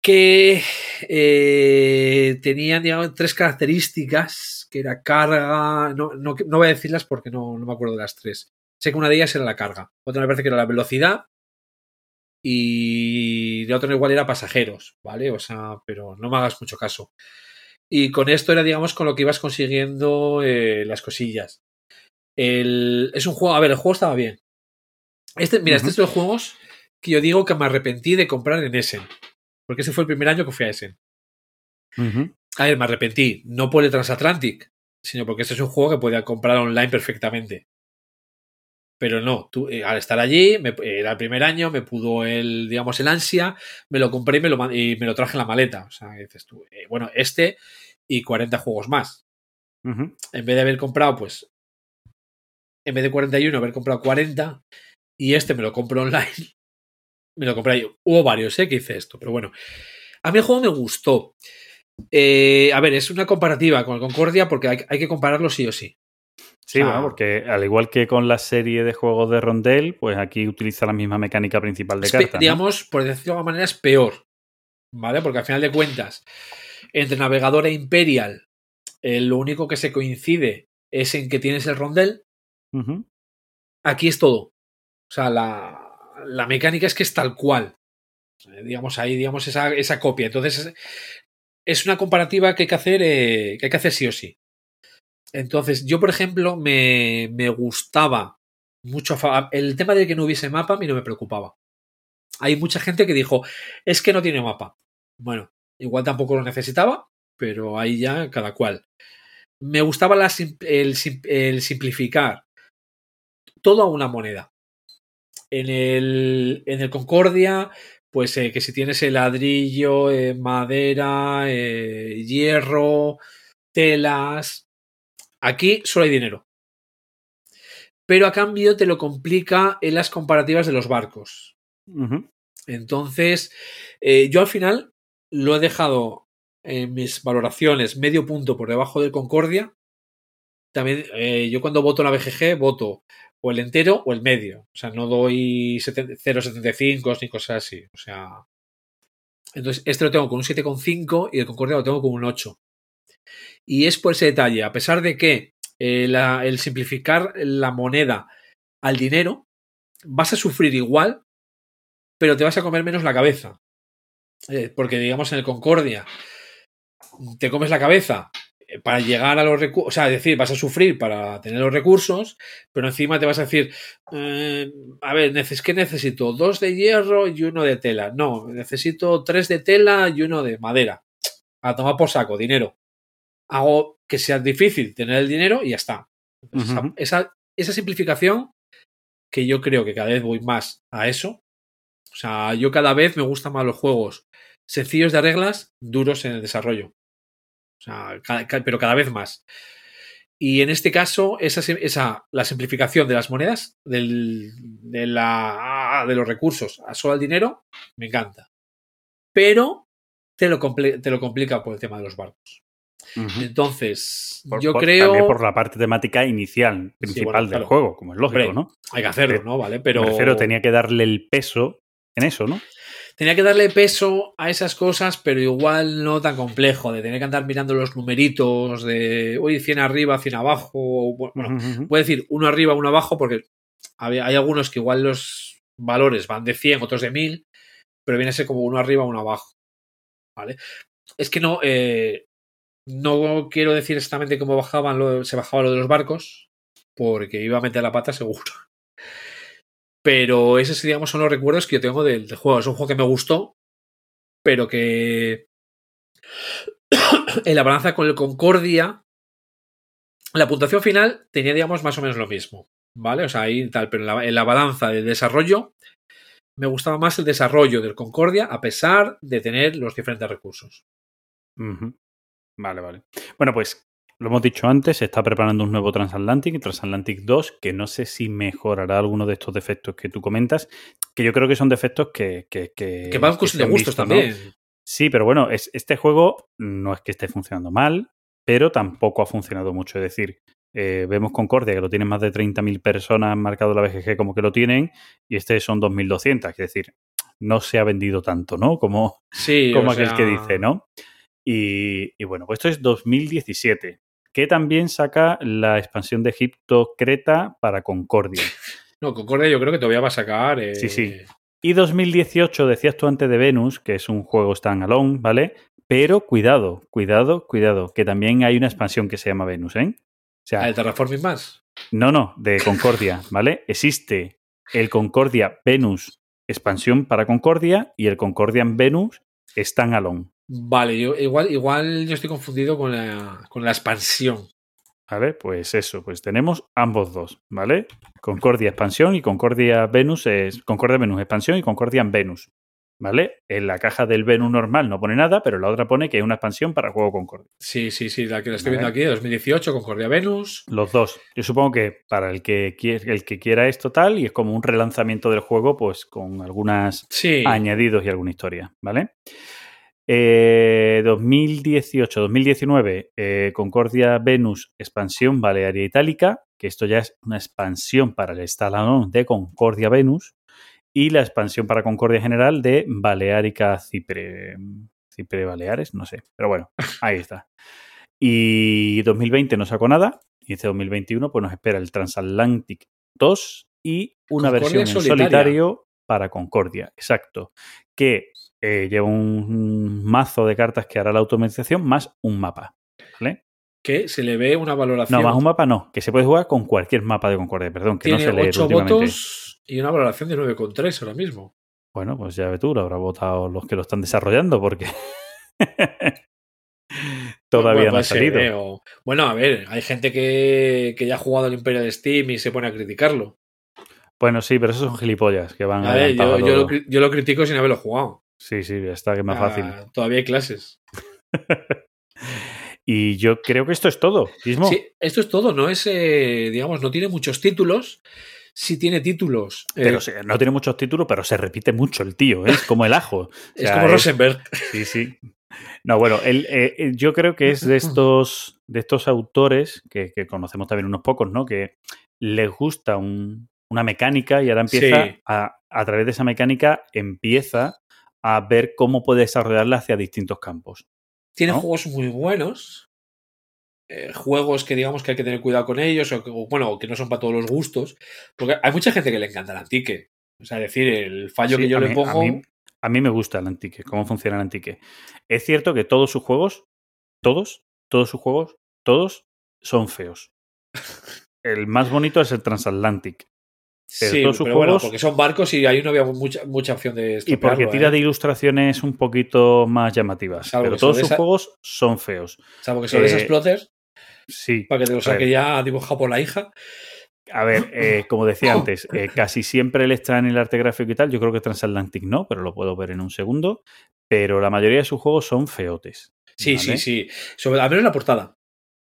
que eh, tenían tres características, que era carga, no, no, no voy a decirlas porque no, no me acuerdo de las tres. Sé que una de ellas era la carga, otra me parece que era la velocidad y la otra igual era pasajeros, ¿vale? O sea, pero no me hagas mucho caso. Y con esto era, digamos, con lo que ibas consiguiendo eh, las cosillas. El, es un juego, a ver, el juego estaba bien. Este, mira, este es de los juegos que yo digo que me arrepentí de comprar en Essen. Porque ese fue el primer año que fui a Essen. A ver, me arrepentí, no por el Transatlantic, sino porque este es un juego que podía comprar online perfectamente. Pero no, tú, eh, al estar allí, me- era el primer año, me pudo el, digamos, el ansia, me lo compré y me lo, y me lo traje en la maleta. O sea, dices tú, eh, bueno, este y 40 juegos más. En vez de haber comprado, pues, en vez de 41, haber comprado 40 y este me lo compro online, me lo compré yo. Hubo varios, ¿eh? Que hice esto, pero bueno. A mí el juego me gustó. Eh, a ver, es una comparativa con el Concordia porque hay, hay que compararlo sí o sí. Sí, Ah. bueno, porque al igual que con la serie de juegos de Rondel, pues aquí utiliza la misma mecánica principal de cartas. ¿no? digamos, por decirlo de alguna manera, es peor. ¿Vale? Porque al final de cuentas, entre Navegador e Imperial, eh, lo único que se coincide es en que tienes el rondel. Aquí es todo. O sea, la, la mecánica es que es tal cual. Eh, digamos, ahí, digamos, esa, esa copia. Entonces, es, es una comparativa que hay que hacer, eh, que hay que hacer sí o sí. Entonces, yo, por ejemplo, me, me gustaba mucho. El tema de que no hubiese mapa a mí no me preocupaba. Hay mucha gente que dijo, es que no tiene mapa. Bueno, igual tampoco lo necesitaba, pero ahí ya cada cual. Me gustaba el simplificar todo a una moneda. En el, en el Concordia, pues eh, que si tienes el ladrillo, eh, madera, eh, hierro, telas. Aquí solo hay dinero. Pero a cambio te lo complica en las comparativas de los barcos. Entonces, eh, yo al final lo he dejado en mis valoraciones medio punto por debajo del Concordia. También eh, yo cuando voto la BGG voto o el entero o el medio. O sea, no doy seten- 0,75 ni cosas así. O sea. Entonces, este lo tengo con un 7,5 y el Concordia lo tengo con un 8. Y es por ese detalle. A pesar de que eh, el simplificar la moneda al dinero, vas a sufrir igual, pero te vas a comer menos la cabeza. Eh, porque, digamos, en el Concordia te comes la cabeza eh, para llegar a los recursos, o sea, es decir, vas a sufrir para tener los recursos, pero encima te vas a decir, a ver, neces ¿qué necesito? Dos de hierro y uno de tela. No, necesito tres de tela y uno de madera. A tomar por saco, dinero. Hago que sea difícil tener el dinero y ya está. Entonces, esa, esa simplificación que yo creo que cada vez voy más a eso. O sea, yo cada vez me gustan más los juegos sencillos de reglas, duros en el desarrollo. O sea, pero cada vez más. Y en este caso, esa, la simplificación de las monedas, del, de, la, ah, de los recursos a solo al dinero, me encanta. Pero te lo, te lo complica por el tema de los barcos. Entonces, Por- yo por- creo. También por la parte temática inicial, principal bueno, del claro. juego, como es lógico, Hombre, ¿no? Hay que hacerlo, Pero- ¿no? Vale, pero. Refiero, tenía que darle el peso en eso, ¿no? tenía que darle peso a esas cosas, pero igual no tan complejo, de tener que andar mirando los numeritos de, uy, 100 arriba, 100 abajo. o, Bueno, ujú. puedo decir uno arriba, uno abajo, porque había- hay algunos que igual los valores van de 100, otros de 1000, pero viene a ser como uno arriba, uno abajo. ¿Vale? Es que no, eh, no quiero decir exactamente cómo bajaban lo, se bajaba lo de los barcos, porque iba a meter la pata seguro. Pero esos, digamos, son los recuerdos que yo tengo del, del juego. Es un juego que me gustó, pero que en la balanza con el Concordia, la puntuación final tenía, digamos, más o menos lo mismo. ¿Vale? O sea, ahí tal, pero en la, balanza de desarrollo me gustaba más el desarrollo del Concordia a pesar de tener los diferentes recursos. Vale, vale. Bueno, pues lo hemos dicho antes, se está preparando un nuevo Transatlantic, Transatlantic 2, que no sé si mejorará alguno de estos defectos que tú comentas, que yo creo que son defectos que... Que, que, Que van de gustos también. Sí, pero bueno, es, este juego no es que esté funcionando mal, pero tampoco ha funcionado mucho. Es decir, eh, vemos Concordia, que lo tienen más de 30.000 personas marcado la BGG como que lo tienen, y este son 2.200. Es decir, no se ha vendido tanto, ¿no? Como, Sí, como aquel sea, que dice, ¿no? Y, y bueno, pues esto es 2017, que también saca la expansión de Egipto Creta para Concordia. No, Concordia yo creo que todavía va a sacar. eh, Sí, sí. Y 2018, decías tú antes de Venus, que es un juego standalone, ¿vale? Pero cuidado, cuidado, cuidado, que también hay una expansión que se llama Venus, ¿eh? O sea, ¿El Terraforming más? no, no, de Concordia, ¿vale? Existe el Concordia Venus expansión para Concordia y el Concordian Venus standalone, Vale, yo igual, igual yo estoy confundido con la, con la expansión. ¿vale? Pues eso, pues tenemos ambos dos, ¿vale? Concordia expansión y Concordia Venus es Concordia Venus expansión y Concordian Venus, ¿vale? En la caja del Venus normal no pone nada, pero la otra pone que hay una expansión para juego Concordia. Sí, sí, sí, la que la estoy Vale. viendo aquí, de 2018, Concordia Venus. Los dos. Yo supongo que para el que, quiere, el que quiera esto tal, y es como un relanzamiento del juego, pues con algunas Sí. añadidos y alguna historia, ¿vale? Eh, 2018-2019, eh, Concordia Venus, expansión Balearia Itálica, que esto ya es una expansión para el Estalón de Concordia Venus, y la expansión para Concordia General de Baleárica Cipre. Cipre Baleares, no sé, pero bueno, ahí está. Y 2020 no sacó nada, y este 2021 pues nos espera el Transatlantic 2 y una Concordia versión en solitario para Concordia, exacto, que eh, lleva un mazo de cartas que hará la automatización más un mapa. ¿vale? Que se le ve una valoración. No, más un mapa no, que se puede jugar con cualquier mapa de Concordia, perdón, que no Tiene se lee 8 últimamente. votos y una valoración de 9,3 ahora mismo. Bueno, pues ya ve tú, lo habrá votado los que lo están desarrollando, porque todavía no ha puede ser, salido. ¿eh? O- Bueno, a ver, hay gente que, que ya ha jugado al Imperio de Steam y se pone a criticarlo. Bueno, sí, pero esos son gilipollas que van A ver, lo, yo lo critico sin haberlo jugado. Sí, sí, está, que más Ah, fácil. Todavía hay clases. Y yo creo que esto es todo, Ismo. Sí, esto es todo, no es, eh, digamos, no tiene muchos títulos. Sí tiene títulos. eh, Pero no tiene muchos títulos, pero se repite mucho el tío, ¿eh? es como el ajo. O es como Rosenberg. Sí, sí. No, bueno, él, eh, yo creo que es de estos, de estos autores que, que conocemos también unos pocos, ¿no? Que les gusta un- una mecánica y ahora empieza Sí. a, a través de esa mecánica empieza a ver cómo puede desarrollarla hacia distintos campos. Tiene ¿no? juegos muy buenos. eh, juegos que digamos que hay que tener cuidado con ellos, o, que, o, bueno, que no son para todos los gustos. Porque hay mucha gente que le encanta el antique. O sea, decir, el fallo Sí, que yo le mí- pongo. A mí, a mí me gusta el antique, cómo funciona el antique. Es cierto que todos sus juegos, todos, todos sus juegos, todos son feos. El más bonito es el Transatlantic. Sí, pero bueno, juegos- porque son barcos y ahí no había mucha, mucha opción de Y porque tira ¿eh? de ilustraciones un poquito más llamativas. Salvo pero todos sus esa- juegos son feos. Salvo que sobre eh, esas plotters, Sí. para que te lo saque ya dibujado por la hija. A ver, eh, como decía antes, eh, casi siempre les traen el arte gráfico y tal. Yo creo que Transatlantic no, pero lo puedo ver en un segundo. Pero la mayoría de sus juegos son feotes. Sí, ¿vale? sí, sí. Sobre, a menos la portada.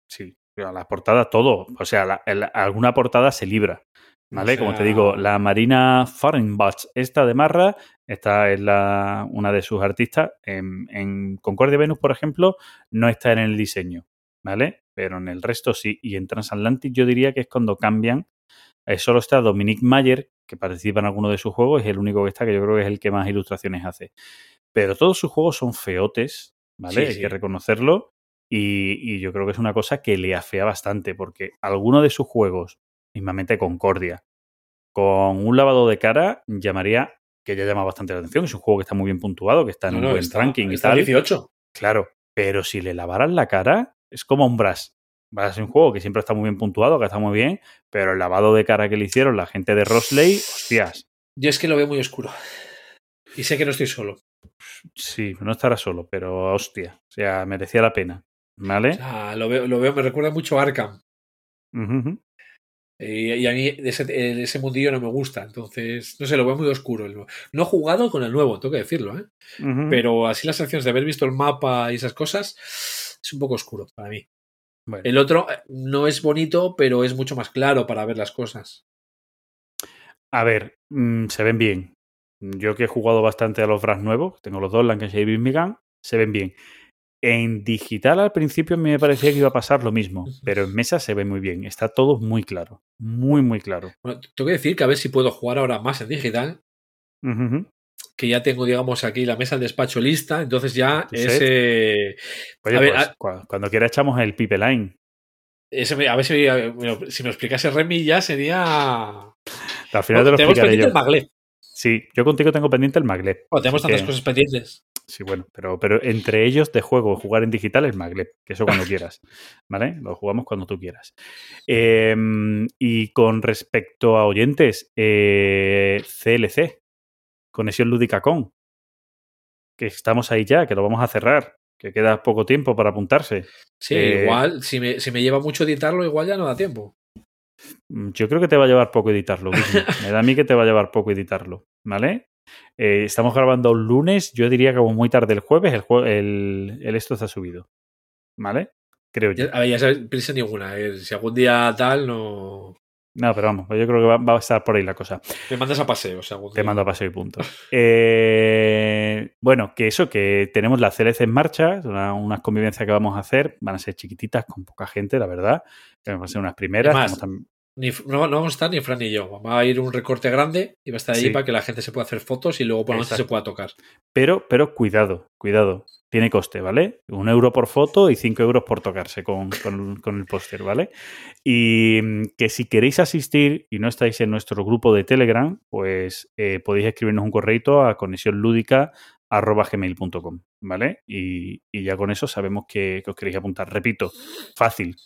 Sí, las portadas todo. O sea, la- alguna portada se libra. ¿Vale? O Como te digo, la Marina Fahrenbach, esta de Marra, esta es la, una de sus artistas. En, en Concordia Venus, por ejemplo, no está en el diseño, ¿vale? Pero en el resto sí. Y en Transatlantic yo diría que es cuando cambian. Eh, solo está Dominic Mayer, que participa en alguno de sus juegos, es el único que está, que yo creo que es el que más ilustraciones hace. Pero todos sus juegos son feotes, ¿vale? Sí, Hay sí. que reconocerlo. Y, y yo creo que es una cosa que le afea bastante, porque alguno de sus juegos, mismamente Concordia, con un lavado de cara, llamaría, que ya llama bastante la atención, es un juego que está muy bien puntuado, que está en No, un buen está- ranking y está tal. 18. Claro, pero si le lavaran la cara, es como un Brass. Brass es un juego que siempre está muy bien puntuado, que está muy bien, pero el lavado de cara que le hicieron la gente de Rosley, hostias, Yo es que lo veo muy oscuro. Y sé que no estoy solo. sí, no estará solo, pero hostia, o sea, merecía la pena, ¿vale? O sea, lo veo, lo veo, me recuerda mucho a Arkham. Y, y a mí ese, ese mundillo no me gusta. Entonces, no sé, lo veo muy oscuro. el nuevo. No he jugado con el nuevo, tengo que decirlo, ¿eh? Pero así las acciones de haber visto el mapa y esas cosas, es un poco oscuro para mí. Bueno. El otro eh, no es bonito, pero es mucho más claro para ver las cosas. A ver, mm, se ven bien. Yo que he jugado bastante a los Brass nuevos, tengo los dos, Lancashire y Birmingham, se ven bien. En digital al principio me parecía que iba a pasar lo mismo, pero en mesa se ve muy bien. Está todo muy claro, muy, muy claro. Bueno, tengo que decir que a ver si puedo jugar ahora más en digital, que ya tengo, digamos, aquí la mesa del despacho lista, entonces ya ese... Oye, A ver, pues, a- cua- cuando quiera echamos el Pipe Line. ese me- a ver si, si me lo explicase Remy ya sería... Al final te lo tenemos pendiente yo. el maglev. Sí, yo contigo tengo pendiente el Maglev. Bueno, tenemos tantas que- cosas pendientes. Sí, bueno, pero, pero entre ellos de juego, jugar en digital es Maglev, que eso cuando quieras, ¿vale? Lo jugamos cuando tú quieras. Eh, y con respecto a oyentes, eh, CLC, Conexión Lúdica Con, que estamos ahí ya, que lo vamos a cerrar, que queda poco tiempo para apuntarse. Sí, Eh, igual, si me, si me lleva mucho editarlo, igual ya no da tiempo. Mm, Yo creo que te va a llevar poco editarlo. Me da a mí que te va a llevar poco editarlo, ¿vale? Eh, estamos grabando un lunes, yo diría que como muy tarde el jueves, el, jue- el, el esto está subido, ¿vale? Creo yo. Ya- a ver, ya sabes, prisa ninguna. eh, Si algún día tal, no. No, pero vamos, yo creo que va, va a estar por ahí la cosa. Me mandas a paseo. O sea, Te mando a paseo y punto. Eh, bueno, que eso, que tenemos la CLC en marcha, una- unas convivencias que vamos a hacer, van a ser chiquititas, con poca gente, la verdad. Van a ser unas primeras. Es más, estamos tam- Ni- no, no vamos a estar ni Fran ni yo. Va a ir un recorte grande y va a estar ahí Sí. para que la gente se pueda hacer fotos y luego por la noche se pueda tocar. Pero, pero cuidado, cuidado. Tiene coste, ¿vale? Un euro por foto y cinco euros por tocarse con, con- con el póster, ¿vale? Y mm, que si queréis asistir y no estáis en nuestro grupo de Telegram, pues eh, podéis escribirnos un correo a conexiónlúdica.gmail.com, ¿vale? Y, y ya con eso sabemos que, que os queréis apuntar. Repito, fácil,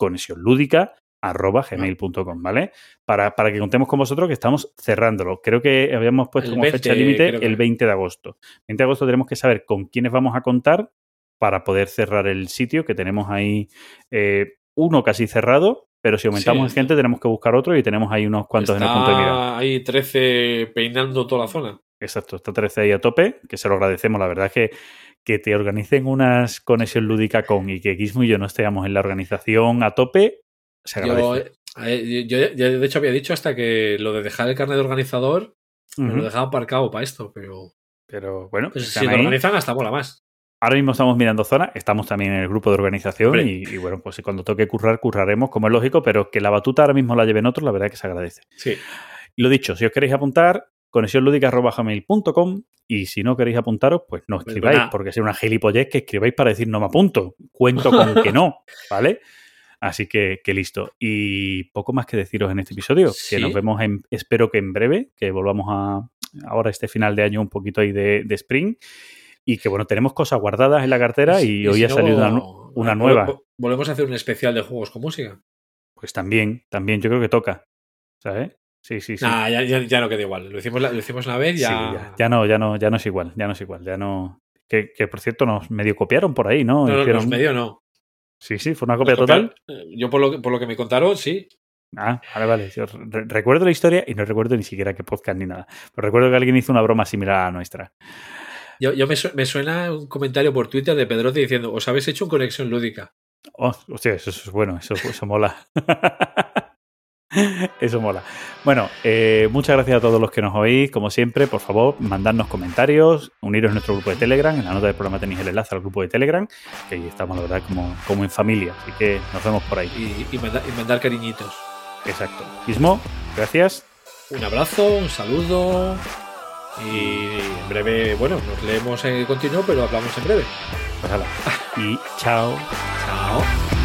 conexiónlúdica.gmail.com, ¿vale? Para, para que contemos con vosotros que estamos cerrándolo. Creo que habíamos puesto El como 20, fecha límite el 20 de agosto. 20 de agosto tenemos que saber con quiénes vamos a contar para poder cerrar el sitio, que tenemos ahí eh, uno casi cerrado, pero si aumentamos Sí, en está. gente tenemos que buscar otro y tenemos ahí unos cuantos en el punto de mira. Está ahí 13 peinando toda la zona. Exacto, está 13 ahí a tope, que se lo agradecemos. La verdad es que que te organicen unas conexión lúdica con y que Gizmo y yo no estemos en la organización a tope, se Yo, agradece. eh, yo, yo, de hecho, había dicho hasta que lo de dejar el carnet de organizador me lo dejaba aparcado para esto, pero Pero bueno, pues, si lo organizan, hasta mola más. Ahora mismo estamos mirando zona, estamos también en el grupo de organización y, y bueno, pues cuando toque currar, curraremos, como es lógico, pero que la batuta ahora mismo la lleven otros, la verdad es que se agradece. Sí. Lo dicho, si os queréis apuntar, conexiónlúdica.gmail.com y si no queréis apuntaros, pues no Pues escribáis, nada. porque es una gilipollez que escribáis para decir no me apunto. Cuento con que no, ¿vale? Así que, que listo. Y poco más que deciros en este episodio, Sí. que nos vemos en, espero que en breve, que volvamos a ahora este final de año un poquito ahí de, de Spring. Y que bueno, tenemos cosas guardadas en la cartera y, hoy si ha no, salido una, nueva. vol- Volvemos a hacer un especial de juegos con música. Pues también, también yo creo que toca. ¿Sabes? Sí, sí, sí. Nah, ya, ya, ya no queda igual. Lo hicimos, la- lo hicimos una vez, Sí, ya. ya, ya no, ya no, ya no es igual, ya no es igual, ya no. Que, que, por cierto nos medio copiaron por ahí, ¿no? No, no, Hicieron- los medio no. Sí, sí, fue una copia total. eh, Yo, por lo, que- por lo que me contaron, sí. Ah, vale, vale. Yo re- recuerdo la historia y no recuerdo ni siquiera qué podcast ni nada. Pero recuerdo que alguien hizo una broma similar a la nuestra. Yo, yo me, su- me suena un comentario por Twitter de Pedrote diciendo, os habéis hecho un conexión lúdica. Oh, hostia, eso, eso es bueno, eso, eso mola. Eso mola. Bueno, eh, muchas gracias a todos los que nos oís. Como siempre, por favor, mandadnos comentarios, uniros a nuestro grupo de Telegram. En la nota del programa tenéis el enlace al grupo de Telegram, que ahí estamos, la verdad, como, como en familia. Así que nos vemos por ahí. Y, y manda- y mandar cariñitos. Exacto. Ismo, gracias. Un abrazo, un saludo. Y en breve, bueno, nos leemos en continuo, pero hablamos en breve. Pues hala. Y chao. Chao.